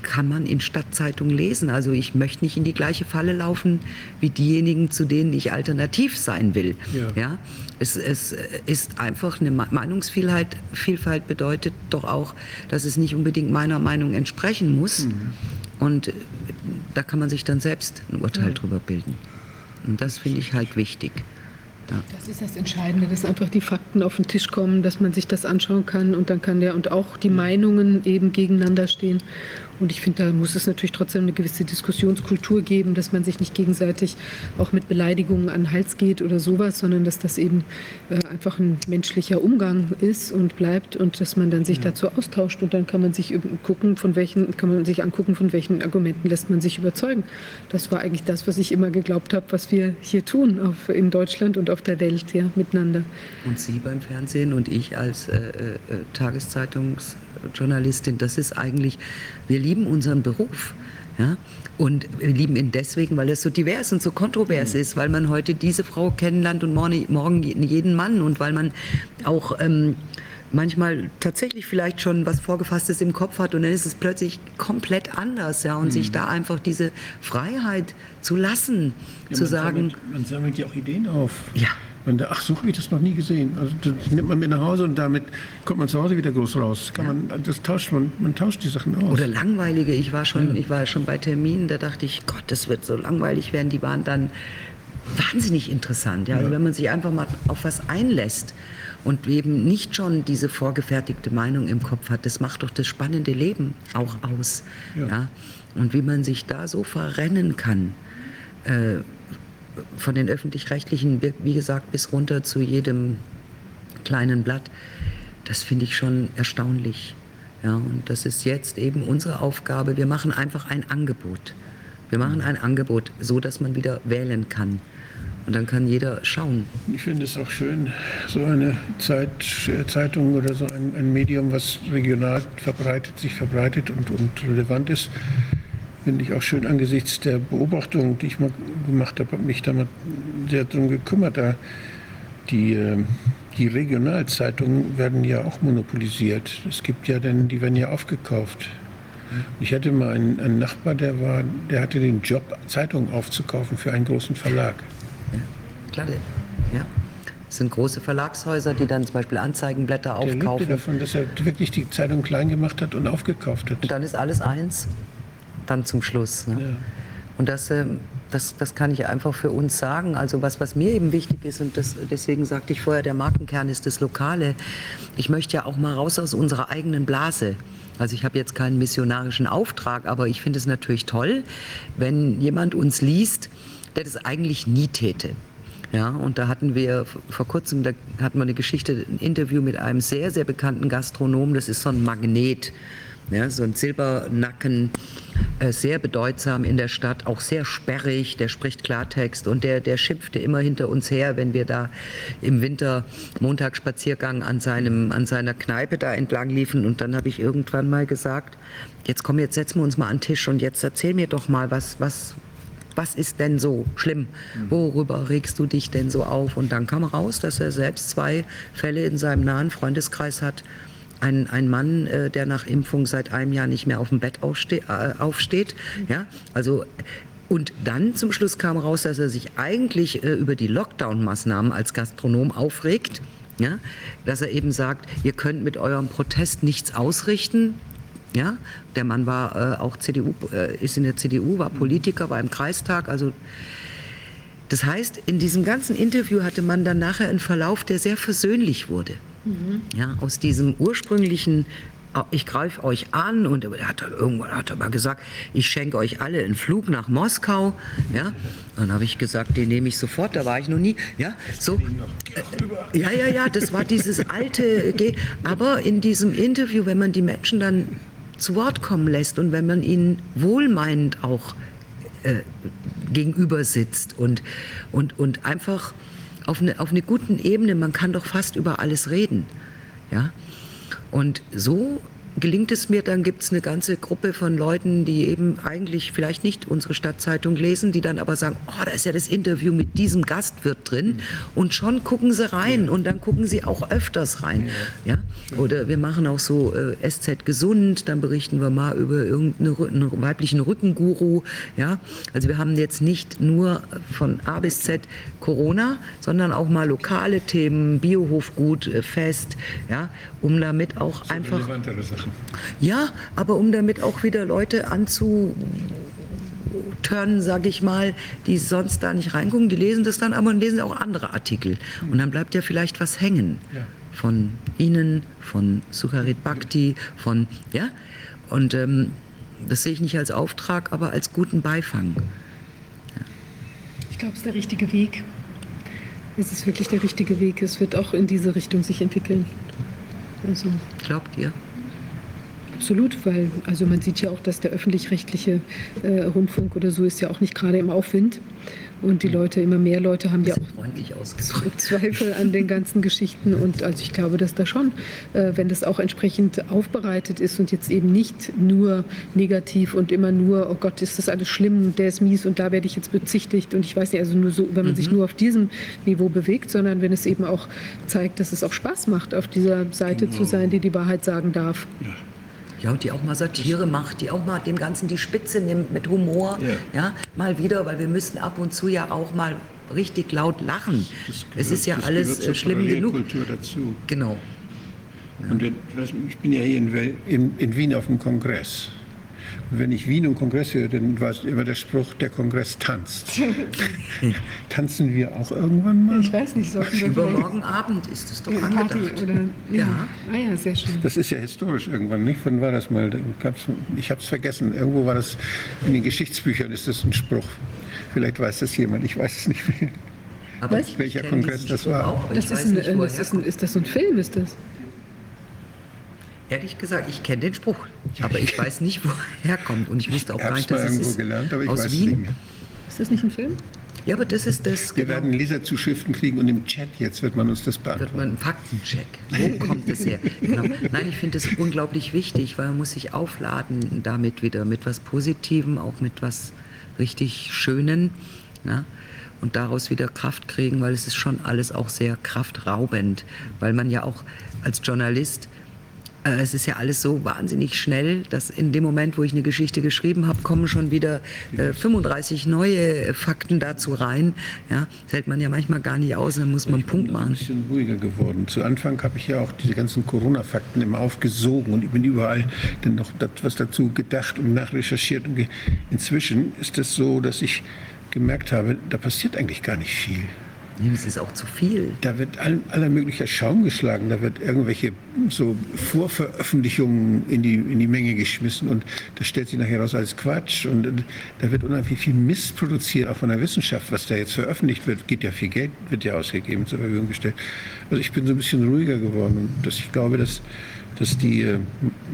kann man in Stadtzeitungen lesen. Also ich möchte nicht in die gleiche Falle laufen wie diejenigen, zu denen ich alternativ sein will. Ja. ja? Es, es ist einfach eine Meinungsvielfalt Vielfalt bedeutet doch auch, dass es nicht unbedingt meiner Meinung entsprechen muss. Mhm. Und da kann man sich dann selbst ein Urteil mhm. drüber bilden. Und das finde ich halt wichtig. Ja. Das ist das Entscheidende, dass einfach die Fakten auf den Tisch kommen, dass man sich das anschauen kann und dann kann der und auch die Meinungen eben gegeneinander stehen. Und ich finde, da muss es natürlich trotzdem eine gewisse Diskussionskultur geben, dass man sich nicht gegenseitig auch mit Beleidigungen an den Hals geht oder sowas, sondern dass das eben äh, einfach ein menschlicher Umgang ist und bleibt und dass man dann sich ja. dazu austauscht und dann kann man sich gucken, von welchen, kann man sich angucken, von welchen Argumenten lässt man sich überzeugen. Das war eigentlich das, was ich immer geglaubt habe, was wir hier tun auf, in Deutschland und auf der Welt ja, miteinander. Und Sie beim Fernsehen und ich als äh, äh, Tageszeitungs Journalistin, das ist eigentlich, wir lieben unseren Beruf. Ja? Und wir lieben ihn deswegen, weil er so divers und so kontrovers mhm. ist, weil man heute diese Frau kennenlernt und morgen jeden Mann und weil man auch ähm, manchmal tatsächlich vielleicht schon was Vorgefasstes im Kopf hat und dann ist es plötzlich komplett anders, ja, und mhm. sich da einfach diese Freiheit zu lassen, ja, zu man sagen. Sammelt, man sammelt ja auch Ideen auf. Ja. Da, ach, so habe ich das noch nie gesehen. Also das nimmt man mit nach Hause und damit kommt man zu Hause wieder groß raus. Kann ja. man, das tauscht man, man tauscht die Sachen aus. Oder langweilige. Ich war schon, ja. ich war schon bei Terminen, da dachte ich, Gott, das wird so langweilig werden. Die waren dann wahnsinnig interessant. Ja? Also wenn man sich einfach mal auf was einlässt und eben nicht schon diese vorgefertigte Meinung im Kopf hat, das macht doch das spannende Leben auch aus. Ja. ja? Und wie man sich da so verrennen kann. Äh, von den öffentlich-rechtlichen, wie gesagt, bis runter zu jedem kleinen Blatt, das finde ich schon erstaunlich. Ja, und das ist jetzt eben unsere Aufgabe. Wir machen einfach ein Angebot. Wir machen ein Angebot, so dass man wieder wählen kann. Und dann kann jeder schauen. Ich finde es auch schön, so eine Zeit, Zeitung oder so ein, ein Medium, was regional verbreitet, sich verbreitet und, und relevant ist, finde ich auch schön angesichts der Beobachtung, die ich mal gemacht habe, habe mich da mal sehr darum gekümmert. Da die, äh, die Regionalzeitungen werden ja auch monopolisiert. Es gibt ja dann, die werden ja aufgekauft. Ich hatte mal einen, einen Nachbar, der war, der hatte den Job, Zeitungen aufzukaufen für einen großen Verlag. Ja, klar, ja. Das sind große Verlagshäuser, die dann zum Beispiel Anzeigenblätter aufkaufen. Der lebte davon, dass er wirklich die Zeitung klein gemacht hat und aufgekauft hat. Und dann ist alles eins dann zum Schluss. Ne? Ja. Und das, äh, das, das kann ich einfach für uns sagen. Also was, was mir eben wichtig ist, und das, deswegen sagte ich vorher, der Markenkern ist das Lokale. Ich möchte ja auch mal raus aus unserer eigenen Blase. Also ich habe jetzt keinen missionarischen Auftrag, aber ich finde es natürlich toll, wenn jemand uns liest, der das eigentlich nie täte. Ja, und da hatten wir vor kurzem, da hatten wir eine Geschichte, ein Interview mit einem sehr, sehr bekannten Gastronom. Das ist so ein Magnet ja, so ein Silbernacken, äh, sehr bedeutsam in der Stadt, auch sehr sperrig, der spricht Klartext und der, der schimpfte immer hinter uns her, wenn wir da im Winter Montagsspaziergang an, seinem, an seiner Kneipe da entlang liefen. Und dann habe ich irgendwann mal gesagt, jetzt komm, jetzt setzen wir uns mal an den Tisch und jetzt erzähl mir doch mal, was, was, was ist denn so schlimm? Worüber regst du dich denn so auf? Und dann kam raus, dass er selbst zwei Fälle in seinem nahen Freundeskreis hat, ein, ein Mann, äh, der nach Impfung seit einem Jahr nicht mehr auf dem Bett aufste äh, aufsteht. Ja, also und dann zum Schluss kam raus, dass er sich eigentlich äh, über die Lockdown-Maßnahmen als Gastronom aufregt. Ja, dass er eben sagt, ihr könnt mit eurem Protest nichts ausrichten. Ja, der Mann war äh, auch CDU, äh, ist in der CDU, war Politiker, war im Kreistag. Also das heißt, in diesem ganzen Interview hatte man dann nachher einen Verlauf, der sehr versöhnlich wurde. Mhm. Ja, aus diesem ursprünglichen ich greife euch an und er hat irgendwann hat er mal gesagt, ich schenke euch alle einen Flug nach Moskau. Ja, dann habe ich gesagt, den nehme ich sofort. Da war ich noch nie. Ja, so. Äh, ja, ja, ja. Das war dieses alte. Aber in diesem Interview, wenn man die Menschen dann zu Wort kommen lässt und wenn man ihnen wohlmeinend auch äh, gegenüber sitzt und und und einfach auf eine auf eine guten Ebene, man kann doch fast über alles reden. Ja. Und so gelingt es mir, dann gibt es eine ganze Gruppe von Leuten, die eben eigentlich vielleicht nicht unsere Stadtzeitung lesen, die dann aber sagen, oh, da ist ja das Interview mit diesem Gastwirt drin und schon gucken sie rein und dann gucken sie auch öfters rein. Ja? Oder wir machen auch so äh, SZ gesund, dann berichten wir mal über irgendeinen weiblichen Rückenguru. Ja? Also wir haben jetzt nicht nur von A bis Z Corona, sondern auch mal lokale Themen, Biohofgut, äh, Fest, ja? Um damit auch so einfach... Sachen. Ja, aber um damit auch wieder Leute anzuturnen, sage ich mal, die sonst da nicht reingucken, die lesen das dann, aber lesen auch andere Artikel. Und dann bleibt ja vielleicht was hängen. Ja. Von Ihnen, von Sucharit Bhakti, von, ja. Und ähm, das sehe ich nicht als Auftrag, aber als guten Beifang. Ja. Ich glaube, es ist der richtige Weg. Es ist wirklich der richtige Weg. Es wird auch in diese Richtung sich entwickeln. Also. Glaubt ihr? Absolut, weil also man sieht ja auch, dass der öffentlich-rechtliche äh, Rundfunk oder so ist ja auch nicht gerade im Aufwind. Und die hm. Leute, immer mehr Leute haben ja auch Zweifel an den ganzen Geschichten. Und also ich glaube, dass da schon, äh, wenn das auch entsprechend aufbereitet ist und jetzt eben nicht nur negativ und immer nur, oh Gott, ist das alles schlimm und der ist mies und da werde ich jetzt bezichtigt und ich weiß nicht, also nur so, wenn man mhm. sich nur auf diesem Niveau bewegt, sondern wenn es eben auch zeigt, dass es auch Spaß macht, auf dieser Seite genau. zu sein, die die Wahrheit sagen darf. Ja. Ja, und die auch mal Satire macht, die auch mal dem Ganzen die Spitze nimmt mit Humor. Ja. ja, mal wieder, weil wir müssen ab und zu ja auch mal richtig laut lachen. Gehört, es ist ja alles äh, schlimm genug. Dazu. Genau. Ja. Und ich bin ja hier in, in, in Wien auf dem Kongress. Wenn ich Wien und Kongress höre, dann war es immer der Spruch, der Kongress tanzt. Tanzen wir auch irgendwann mal? Ich weiß nicht, sollten wir Übermorgen Abend ist es doch ja, angedacht. Party oder, ja. ja. Ah ja, sehr schön. Das ist ja historisch irgendwann, nicht? Wann war das mal? Ich habe es vergessen. Irgendwo war das, in den Geschichtsbüchern ist das ein Spruch. Vielleicht weiß das jemand, ich weiß es nicht mehr. Aber welcher Kongress das war. Auch, das, ist, ein, das ist, ein, ist das so ein Film, ist das? Ehrlich gesagt, ich kenne den Spruch, aber ich weiß nicht, wo er herkommt. Und ich wusste auch gar nicht, dass es ist gelernt, aber ich aus weiß Wien. Ist das nicht ein Film? Ja, aber das ist das. Wir genau. werden Leserzuschriften kriegen und im Chat jetzt wird man uns das beantworten. Wird man einen Faktencheck. Wo kommt es her? Genau. Nein, ich finde es unglaublich wichtig, weil man muss sich aufladen damit wieder mit was Positivem, auch mit was richtig Schönen. Ja? Und daraus wieder Kraft kriegen, weil es ist schon alles auch sehr kraftraubend, weil man ja auch als Journalist es ist ja alles so wahnsinnig schnell, dass in dem Moment, wo ich eine Geschichte geschrieben habe, kommen schon wieder äh, 35 neue Fakten dazu rein. Ja, das hält man ja manchmal gar nicht aus, dann muss man einen Punkt machen. Ich bin ein bisschen ruhiger geworden. Zu Anfang habe ich ja auch diese ganzen Corona-Fakten immer aufgesogen und ich bin überall dann noch was dazu gedacht und nachrecherchiert. Und inzwischen ist es das so, dass ich gemerkt habe, da passiert eigentlich gar nicht viel. Es ist auch zu viel. Da wird all, aller möglicher Schaum geschlagen, da wird irgendwelche so Vorveröffentlichungen in die, in die Menge geschmissen und das stellt sich nachher raus als Quatsch und da wird unheimlich viel Mist produziert, auch von der Wissenschaft, was da jetzt veröffentlicht wird, geht ja viel Geld, wird ja ausgegeben, zur Verfügung gestellt. Also ich bin so ein bisschen ruhiger geworden dass ich glaube, dass, dass, die, äh,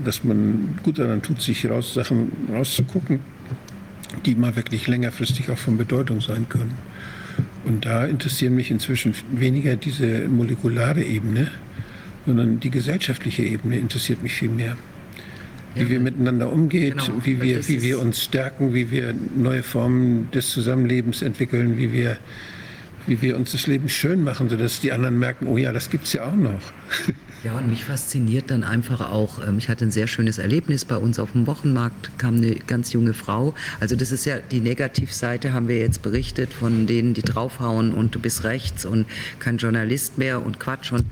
dass man gut daran tut, sich raus, Sachen rauszugucken, die mal wirklich längerfristig auch von Bedeutung sein können. Und da interessieren mich inzwischen weniger diese molekulare Ebene, sondern die gesellschaftliche Ebene interessiert mich viel mehr. Wie ja, wir miteinander umgehen, genau, wie, wir, wie wir uns stärken, wie wir neue Formen des Zusammenlebens entwickeln, wie wir, wie wir uns das Leben schön machen, sodass die anderen merken, oh ja, das gibt es ja auch noch. Ja, und mich fasziniert dann einfach auch, ähm, ich hatte ein sehr schönes Erlebnis bei uns auf dem Wochenmarkt, kam eine ganz junge Frau. Also das ist ja die Negativseite, haben wir jetzt berichtet, von denen, die draufhauen und du bist rechts und kein Journalist mehr und Quatsch. Und,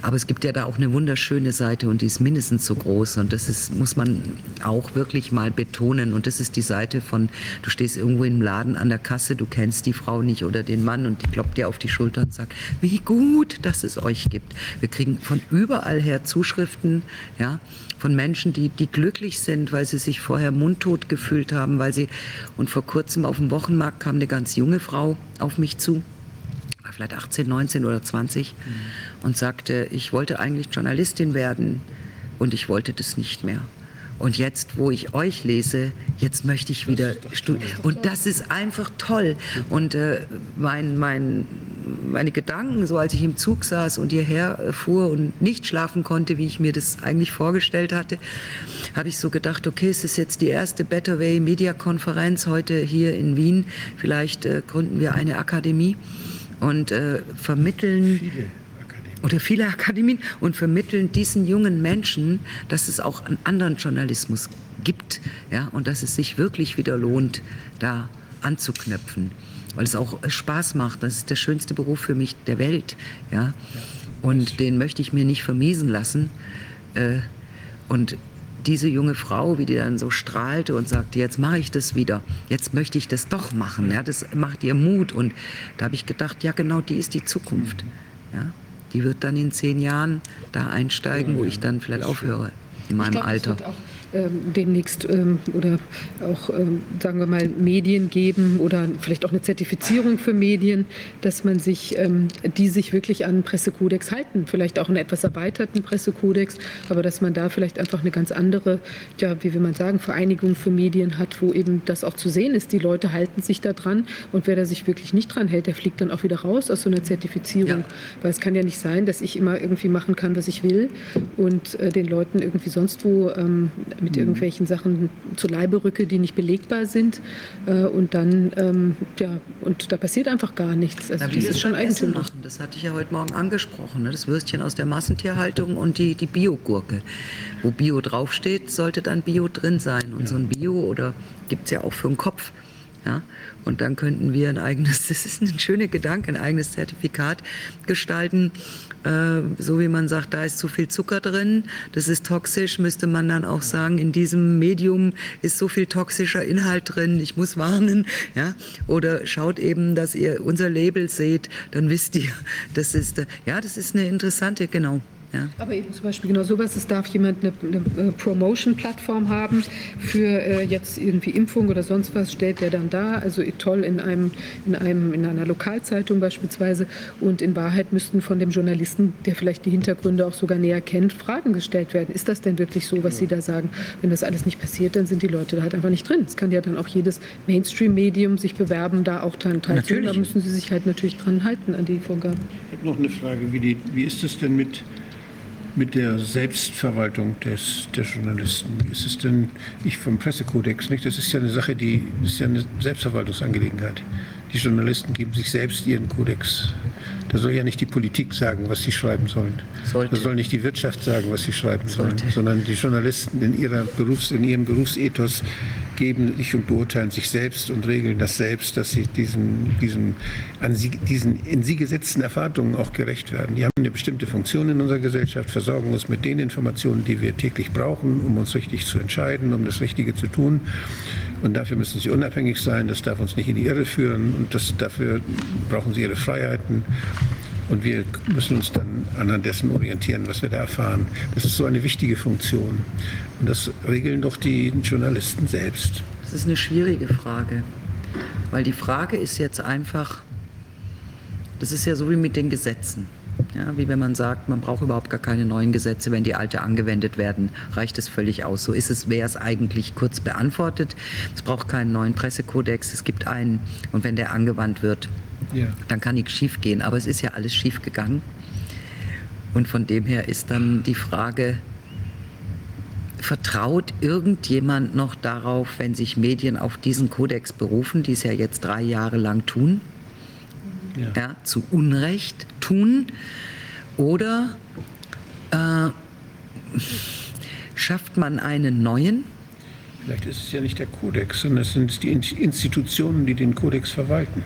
aber es gibt ja da auch eine wunderschöne Seite und die ist mindestens so groß und das ist, muss man auch wirklich mal betonen. Und das ist die Seite von, du stehst irgendwo im Laden an der Kasse, du kennst die Frau nicht oder den Mann und die kloppt dir auf die Schulter und sagt, wie gut, dass es euch gibt. Wir kriegen von über überall her Zuschriften, ja, von Menschen, die, die glücklich sind, weil sie sich vorher mundtot gefühlt haben, weil sie, und vor kurzem auf dem Wochenmarkt kam eine ganz junge Frau auf mich zu, war vielleicht 18, 19 oder 20, mhm. und sagte, ich wollte eigentlich Journalistin werden und ich wollte das nicht mehr. Und jetzt, wo ich euch lese, jetzt möchte ich wieder studieren. Und das ist einfach toll. Und äh, mein, mein, meine Gedanken, so als ich im Zug saß und hierher äh, fuhr und nicht schlafen konnte, wie ich mir das eigentlich vorgestellt hatte, habe ich so gedacht, okay, es ist jetzt die erste Better Way Media Konferenz heute hier in Wien. Vielleicht äh, gründen wir eine Akademie und äh, vermitteln. Viele oder viele Akademien und vermitteln diesen jungen Menschen, dass es auch einen anderen Journalismus gibt ja, und dass es sich wirklich wieder lohnt, da anzuknöpfen, weil es auch Spaß macht. Das ist der schönste Beruf für mich der Welt. Ja. Und den möchte ich mir nicht vermiesen lassen. Äh, und diese junge Frau, wie die dann so strahlte und sagte, jetzt mache ich das wieder, jetzt möchte ich das doch machen, ja, das macht ihr Mut. Und da habe ich gedacht, ja genau, die ist die Zukunft. Ja die wird dann in zehn Jahren da einsteigen, wo ich dann vielleicht aufhöre in meinem glaub, Alter ähm, demnächst ähm, oder auch, ähm, sagen wir mal, Medien geben oder vielleicht auch eine Zertifizierung für Medien, dass man sich, ähm, die sich wirklich an Pressekodex halten, vielleicht auch einen etwas erweiterten Pressekodex, aber dass man da vielleicht einfach eine ganz andere, ja, wie will man sagen, Vereinigung für Medien hat, wo eben das auch zu sehen ist. Die Leute halten sich da dran und wer da sich wirklich nicht dran hält, der fliegt dann auch wieder raus aus so einer Zertifizierung. Ja. Weil es kann ja nicht sein, dass ich immer irgendwie machen kann, was ich will und äh, den Leuten irgendwie sonst wo ähm, mit mhm. irgendwelchen Sachen zu Leibe rücke, die nicht belegbar sind. Äh, und dann, ähm, ja, und da passiert einfach gar nichts. Also das ist schon eigentümlich. Das hatte ich ja heute Morgen angesprochen. Ne? Das Würstchen aus der Massentierhaltung und die, die Biogurke. Wo Bio draufsteht, sollte dann Bio drin sein. Und ja. so ein Bio oder gibt es ja auch für den Kopf. Ja? Und dann könnten wir ein eigenes, das ist ein schöner Gedanke, ein eigenes Zertifikat gestalten, so wie man sagt, da ist zu viel Zucker drin, das ist toxisch, müsste man dann auch sagen, in diesem Medium ist so viel toxischer Inhalt drin, ich muss warnen. Ja? Oder schaut eben, dass ihr unser Label seht, dann wisst ihr, das ist, ja, das ist eine interessante, genau. Ja. Aber eben zum Beispiel genau sowas, es darf jemand eine, eine Promotion-Plattform haben für äh, jetzt irgendwie Impfung oder sonst was, stellt der dann da, also toll in einem, in einem, in einer Lokalzeitung beispielsweise und in Wahrheit müssten von dem Journalisten, der vielleicht die Hintergründe auch sogar näher kennt, Fragen gestellt werden. Ist das denn wirklich so, was Sie da sagen? Wenn das alles nicht passiert, dann sind die Leute da halt einfach nicht drin. Es kann ja dann auch jedes Mainstream-Medium sich bewerben, da auch dran teilzunehmen. Da müssen Sie sich halt natürlich dran halten an die Vorgaben. Ich habe noch eine Frage, wie, die, wie ist es denn mit mit der Selbstverwaltung des, der Journalisten. Ist es denn, ich vom Pressekodex, nicht? Das ist ja eine Sache, die ist ja eine Selbstverwaltungsangelegenheit. Die Journalisten geben sich selbst ihren Kodex. Da soll ja nicht die Politik sagen, was sie schreiben sollen. Sollte. Da soll nicht die Wirtschaft sagen, was sie schreiben sollen, Sollte. sondern die Journalisten in, ihrer Berufs-, in ihrem Berufsethos geben sich und beurteilen sich selbst und regeln das selbst, dass sie diesen, diesen, an sie, diesen in sie gesetzten Erwartungen auch gerecht werden. Die haben eine bestimmte Funktion in unserer Gesellschaft, versorgen uns mit den Informationen, die wir täglich brauchen, um uns richtig zu entscheiden, um das Richtige zu tun. Und dafür müssen sie unabhängig sein, das darf uns nicht in die Irre führen und das, dafür brauchen sie ihre Freiheiten. Und wir müssen uns dann anhand dessen orientieren, was wir da erfahren. Das ist so eine wichtige Funktion. Und das regeln doch die Journalisten selbst. Das ist eine schwierige Frage. Weil die Frage ist jetzt einfach, das ist ja so wie mit den Gesetzen. Ja, wie wenn man sagt, man braucht überhaupt gar keine neuen Gesetze, wenn die alte angewendet werden, reicht es völlig aus. So ist es, wäre es eigentlich kurz beantwortet. Es braucht keinen neuen Pressekodex, es gibt einen und wenn der angewandt wird, ja. dann kann nichts schief gehen. Aber es ist ja alles schief gegangen. Und von dem her ist dann die Frage, vertraut irgendjemand noch darauf, wenn sich Medien auf diesen Kodex berufen, die es ja jetzt drei Jahre lang tun, ja. Ja, zu Unrecht tun, oder äh, schafft man einen neuen? Vielleicht ist es ja nicht der Kodex, sondern es sind die Institutionen, die den Kodex verwalten.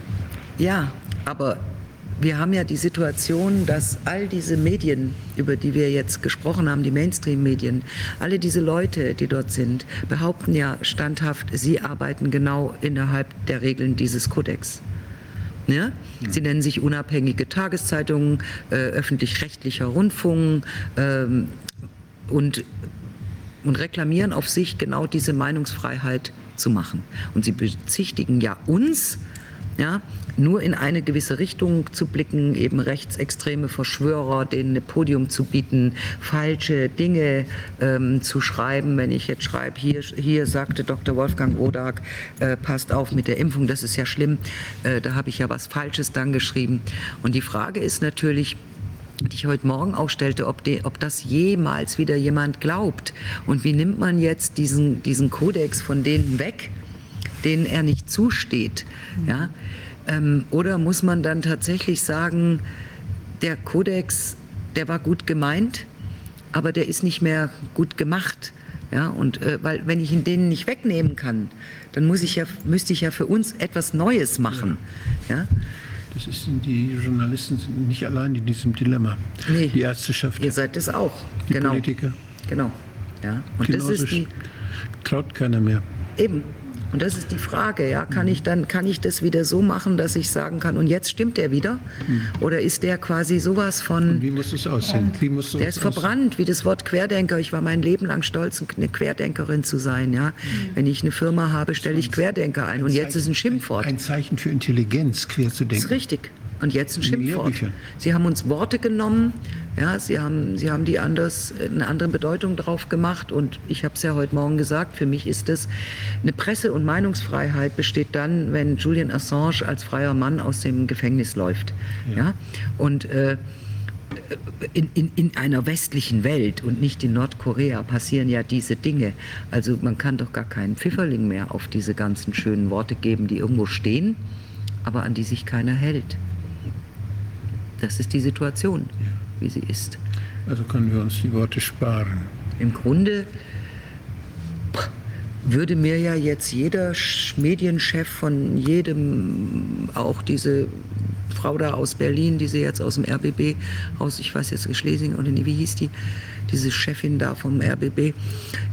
Ja, aber wir haben ja die Situation, dass all diese Medien, über die wir jetzt gesprochen haben, die Mainstream-Medien, alle diese Leute, die dort sind, behaupten ja standhaft, sie arbeiten genau innerhalb der Regeln dieses Kodex. Ja? Sie nennen sich unabhängige Tageszeitungen, äh, öffentlich-rechtlicher Rundfunk ähm, und, und reklamieren auf sich genau diese Meinungsfreiheit zu machen. Und sie bezichtigen ja uns, ja, nur in eine gewisse Richtung zu blicken, eben rechtsextreme Verschwörer, denen ein Podium zu bieten, falsche Dinge ähm, zu schreiben. Wenn ich jetzt schreibe, hier, hier sagte Dr. Wolfgang Wodak, äh, passt auf mit der Impfung, das ist ja schlimm, äh, da habe ich ja was Falsches dann geschrieben. Und die Frage ist natürlich, die ich heute Morgen auch stellte, ob, de, ob das jemals wieder jemand glaubt. Und wie nimmt man jetzt diesen, diesen Kodex von denen weg, denen er nicht zusteht? Ja? Ähm, oder muss man dann tatsächlich sagen, der Kodex, der war gut gemeint, aber der ist nicht mehr gut gemacht? Ja, und äh, weil wenn ich ihn denen nicht wegnehmen kann, dann muss ich ja, müsste ich ja für uns etwas Neues machen. Ja? Das ist, die Journalisten sind nicht allein in diesem Dilemma. Nee. Die Ärzteschaft, Ihr seid es auch. die genau. Politiker. Genau. Ja. Und Genauso das ist die, traut keiner mehr. Eben. Und das ist die Frage, ja, kann ich dann, kann ich das wieder so machen, dass ich sagen kann, und jetzt stimmt der wieder? Oder ist der quasi sowas von, Wie muss es aussehen? Wie muss der ist es aussehen? verbrannt, wie das Wort Querdenker. Ich war mein Leben lang stolz, eine Querdenkerin zu sein, ja. Wenn ich eine Firma habe, stelle ich Querdenker ein. Und jetzt ist ein Schimpfwort. Ein Zeichen für Intelligenz, quer zu Das ist denken. richtig. Und jetzt ein In Schimpfwort. Sie haben uns Worte genommen, ja, Sie haben, Sie haben die anders, eine andere Bedeutung drauf gemacht. Und ich habe es ja heute Morgen gesagt, für mich ist es, eine Presse- und Meinungsfreiheit besteht dann, wenn Julian Assange als freier Mann aus dem Gefängnis läuft. Ja. Und äh, in, in, in einer westlichen Welt und nicht in Nordkorea passieren ja diese Dinge. Also man kann doch gar keinen Pfifferling mehr auf diese ganzen schönen Worte geben, die irgendwo stehen, aber an die sich keiner hält. Das ist die Situation, wie sie ist. Also können wir uns die Worte sparen. Im Grunde würde mir ja jetzt jeder Medienchef von jedem, auch diese Frau da aus Berlin, die sie jetzt aus dem RBB aus, ich weiß jetzt Schlesing oder nie, wie hieß die, diese Chefin da vom RBB,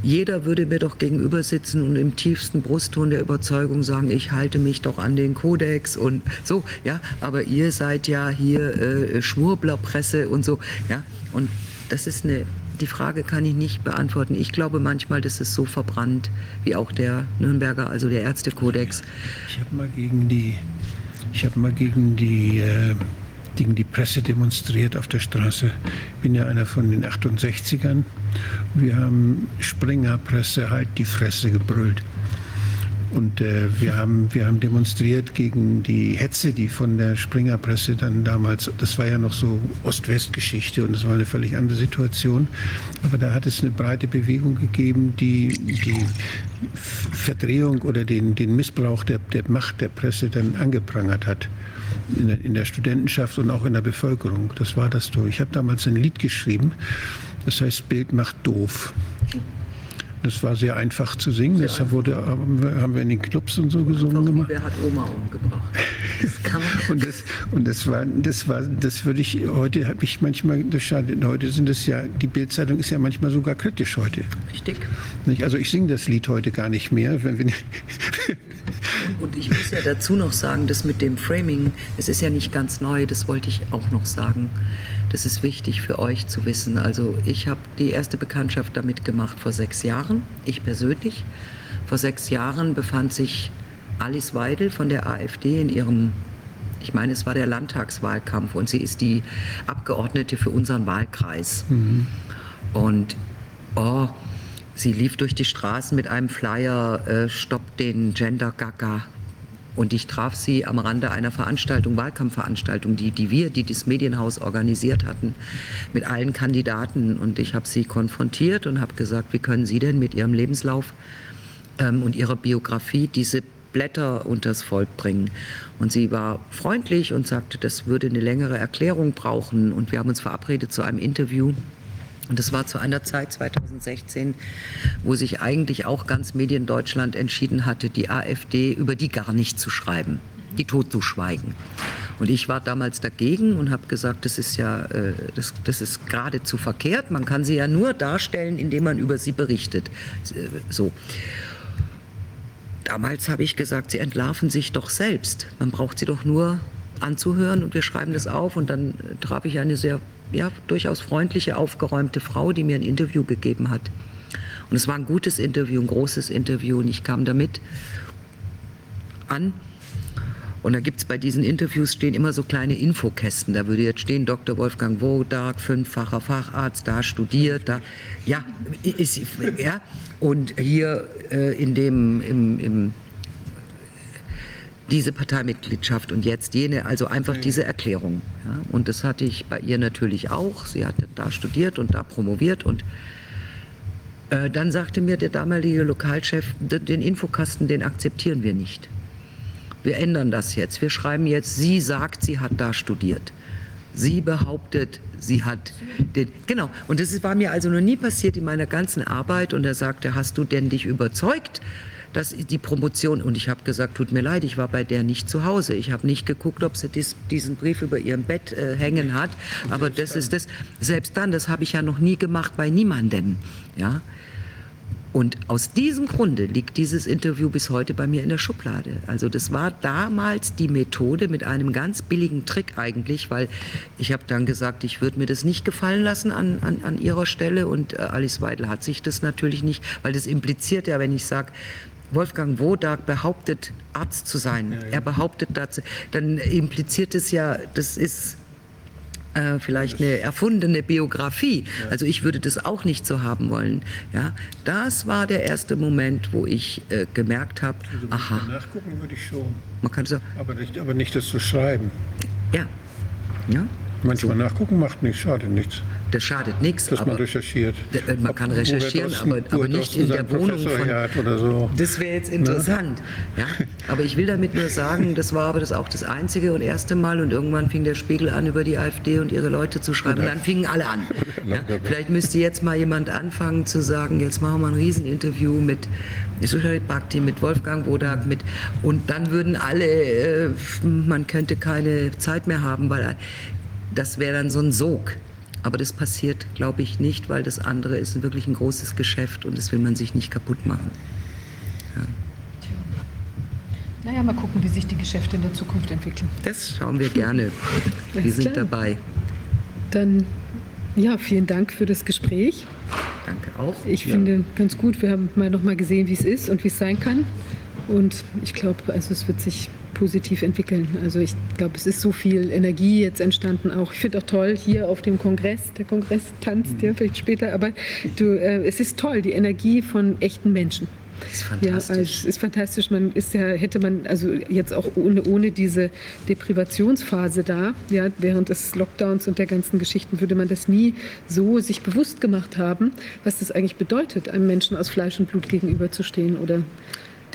jeder würde mir doch gegenüber sitzen und im tiefsten Brustton der Überzeugung sagen, ich halte mich doch an den Kodex und so, ja, aber ihr seid ja hier äh, Schwurblerpresse und so, ja, und das ist eine, die Frage kann ich nicht beantworten. Ich glaube manchmal, das ist so verbrannt, wie auch der Nürnberger, also der Ärztekodex. Ich habe mal gegen die, ich habe mal gegen die, äh, gegen die Presse demonstriert auf der Straße. Ich bin ja einer von den 68ern. Wir haben Springerpresse halt die Fresse gebrüllt. Und äh, wir, haben, wir haben demonstriert gegen die Hetze, die von der Springerpresse dann damals, das war ja noch so Ost-West-Geschichte und das war eine völlig andere Situation. Aber da hat es eine breite Bewegung gegeben, die die Verdrehung oder den, den Missbrauch der, der Macht der Presse dann angeprangert hat. In der, in der Studentenschaft und auch in der Bevölkerung. Das war das so. Ich habe damals ein Lied geschrieben, das heißt Bild macht doof. Das war sehr einfach zu singen. Das wurde, haben wir in den Clubs und so gesungen gemacht. Wer hat Oma umgebracht? Das kann man Und das, und das war, das war, das würde ich, heute habe ich manchmal, das schade, heute sind es ja, die Bildzeitung ist ja manchmal sogar kritisch heute. richtig. Also ich singe das Lied heute gar nicht mehr. Wenn wir, Und ich muss ja dazu noch sagen, das mit dem Framing, es ist ja nicht ganz neu, das wollte ich auch noch sagen. Das ist wichtig für euch zu wissen. Also ich habe die erste Bekanntschaft damit gemacht vor sechs Jahren, ich persönlich. Vor sechs Jahren befand sich Alice Weidel von der AfD in ihrem, ich meine, es war der Landtagswahlkampf und sie ist die Abgeordnete für unseren Wahlkreis. Und oh, sie lief durch die Straßen mit einem Flyer, äh, stoppt den Gender Gaga. Und ich traf sie am Rande einer Veranstaltung, Wahlkampfveranstaltung, die, die wir, die das Medienhaus organisiert hatten, mit allen Kandidaten. Und ich habe sie konfrontiert und habe gesagt, wie können Sie denn mit Ihrem Lebenslauf ähm, und Ihrer Biografie diese Blätter unters Volk bringen. Und sie war freundlich und sagte, das würde eine längere Erklärung brauchen. Und wir haben uns verabredet zu einem Interview. Und das war zu einer Zeit 2016, wo sich eigentlich auch ganz Mediendeutschland entschieden hatte, die AfD über die gar nicht zu schreiben, die totzuschweigen. Und ich war damals dagegen und habe gesagt, das ist ja, äh, das, das ist geradezu verkehrt. Man kann sie ja nur darstellen, indem man über sie berichtet. Äh, So. Damals habe ich gesagt, sie entlarven sich doch selbst. Man braucht sie doch nur anzuhören und wir schreiben das auf und dann äh, traf ich eine sehr, ja, durchaus freundliche, aufgeräumte Frau, die mir ein Interview gegeben hat. Und es war ein gutes Interview, ein großes Interview und ich kam damit an. Und da gibt es bei diesen Interviews stehen immer so kleine Infokästen. Da würde jetzt stehen, Dr. Wolfgang Wodak, fünffacher Facharzt, da studiert, da, ja, ist, ja. Und hier äh, in dem, im, im diese Parteimitgliedschaft und jetzt jene, also einfach diese Erklärung. Ja. Und das hatte ich bei ihr natürlich auch. Sie hatte da studiert und da promoviert und äh, dann sagte mir der damalige Lokalchef, den Infokasten, den akzeptieren wir nicht. Wir ändern das jetzt. Wir schreiben jetzt, sie sagt, sie hat da studiert. Sie behauptet, sie hat den, genau. Und das war mir also noch nie passiert in meiner ganzen Arbeit. Und er sagte, hast du denn dich überzeugt, dass die Promotion, und ich habe gesagt, tut mir leid, ich war bei der nicht zu Hause. Ich habe nicht geguckt, ob sie dies, diesen Brief über ihrem Bett äh, hängen hat. Aber das ist das, selbst dann, das habe ich ja noch nie gemacht bei niemandem. Ja. Und aus diesem Grunde liegt dieses Interview bis heute bei mir in der Schublade. Also das war damals die Methode mit einem ganz billigen Trick eigentlich, weil ich habe dann gesagt, ich würde mir das nicht gefallen lassen an, an, an ihrer Stelle. Und äh, Alice Weidel hat sich das natürlich nicht, weil das impliziert ja, wenn ich sage, Wolfgang Wodak behauptet, Arzt zu sein. Ja, ja. Er behauptet dazu, dann impliziert es ja, das ist äh, vielleicht eine erfundene Biografie. Also ich würde das auch nicht so haben wollen. Ja, das war der erste Moment, wo ich äh, gemerkt habe, also aha. Nachgucken würde ich schon. Man kann so. Aber nicht, aber nicht das zu schreiben. Ja. Ja. Manchmal nachgucken macht nichts, schadet nichts. Das schadet nichts. Dass man recherchiert. Man kann recherchieren, aber, aber nicht in der Wohnung von. Oder so. Das wäre jetzt interessant. Ne? Ja? Aber ich will damit nur sagen, das war aber das auch das einzige und erste Mal und irgendwann fing der Spiegel an, über die AfD und ihre Leute zu schreiben. Und dann fingen alle an. Ja? Vielleicht müsste jetzt mal jemand anfangen zu sagen, jetzt machen wir ein Rieseninterview mit Sushari Bhakti, mit Wolfgang Wodak, mit und dann würden alle, äh, man könnte keine Zeit mehr haben, weil das wäre dann so ein Sog. Aber das passiert, glaube ich, nicht, weil das andere ist wirklich ein großes Geschäft und das will man sich nicht kaputt machen. Ja. Naja, mal gucken, wie sich die Geschäfte in der Zukunft entwickeln. Das schauen wir gerne. Wir sind klar. dabei. Dann, ja, vielen Dank für das Gespräch. Danke auch. Ich ja. finde ganz gut, wir haben mal noch mal gesehen, wie es ist und wie es sein kann. Und ich glaube, also es wird sich positiv entwickeln. Also ich glaube, es ist so viel Energie jetzt entstanden auch. Ich finde auch toll hier auf dem Kongress, der Kongress tanzt ja vielleicht später, aber du, äh, es ist toll, die Energie von echten Menschen. Das ist fantastisch. Ja, also es ist fantastisch. Man ist ja, hätte man, also jetzt auch ohne, ohne diese Deprivationsphase da, ja, während des Lockdowns und der ganzen Geschichten, würde man das nie so sich bewusst gemacht haben, was das eigentlich bedeutet, einem Menschen aus Fleisch und Blut gegenüberzustehen oder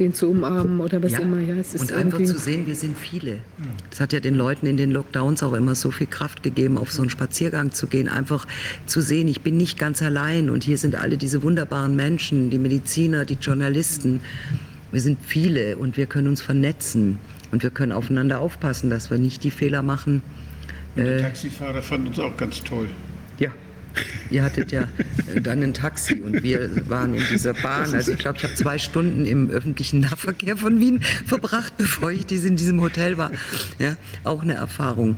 den zu umarmen oder was ja. immer. Ja, es ist und einfach zu sehen, wir sind viele. Das hat ja den Leuten in den Lockdowns auch immer so viel Kraft gegeben, auf so einen Spaziergang zu gehen, einfach zu sehen, ich bin nicht ganz allein und hier sind alle diese wunderbaren Menschen, die Mediziner, die Journalisten. Wir sind viele und wir können uns vernetzen und wir können aufeinander aufpassen, dass wir nicht die Fehler machen. Und der äh, Taxifahrer fand uns auch ganz toll. Ihr hattet ja dann ein Taxi und wir waren in dieser Bahn. Also ich glaube, ich habe zwei Stunden im öffentlichen Nahverkehr von Wien verbracht, bevor ich in diesem Hotel war. Ja, auch eine Erfahrung.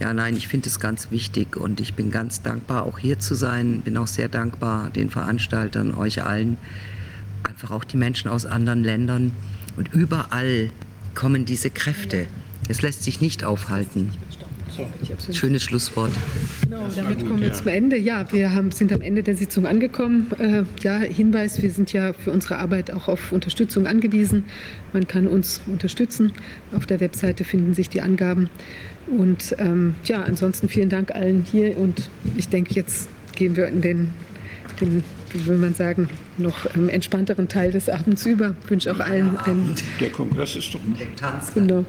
Ja, nein, ich finde es ganz wichtig und ich bin ganz dankbar, auch hier zu sein. Bin auch sehr dankbar den Veranstaltern, euch allen, einfach auch die Menschen aus anderen Ländern. Und überall kommen diese Kräfte. Es lässt sich nicht aufhalten. Schönes Schlusswort. Genau, damit kommen wir zum Ende. Ja, wir haben, sind am Ende der Sitzung angekommen. Äh, ja, Hinweis, wir sind ja für unsere Arbeit auch auf Unterstützung angewiesen. Man kann uns unterstützen. Auf der Webseite finden sich die Angaben. Und ähm, ja, ansonsten vielen Dank allen hier. Und ich denke, jetzt gehen wir in den, den wie will man sagen, noch ähm, entspannteren Teil des Abends über. Ich wünsche auch allen einen. Der Kongress ist doch noch. Genau.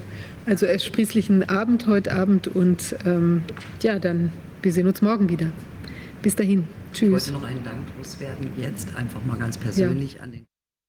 Also ersprießlichen Abend heute Abend und ähm, ja, dann wir sehen uns morgen wieder. Bis dahin. Tschüss. Ich wollte noch einen Dank loswerden, jetzt einfach mal ganz persönlich ja. an den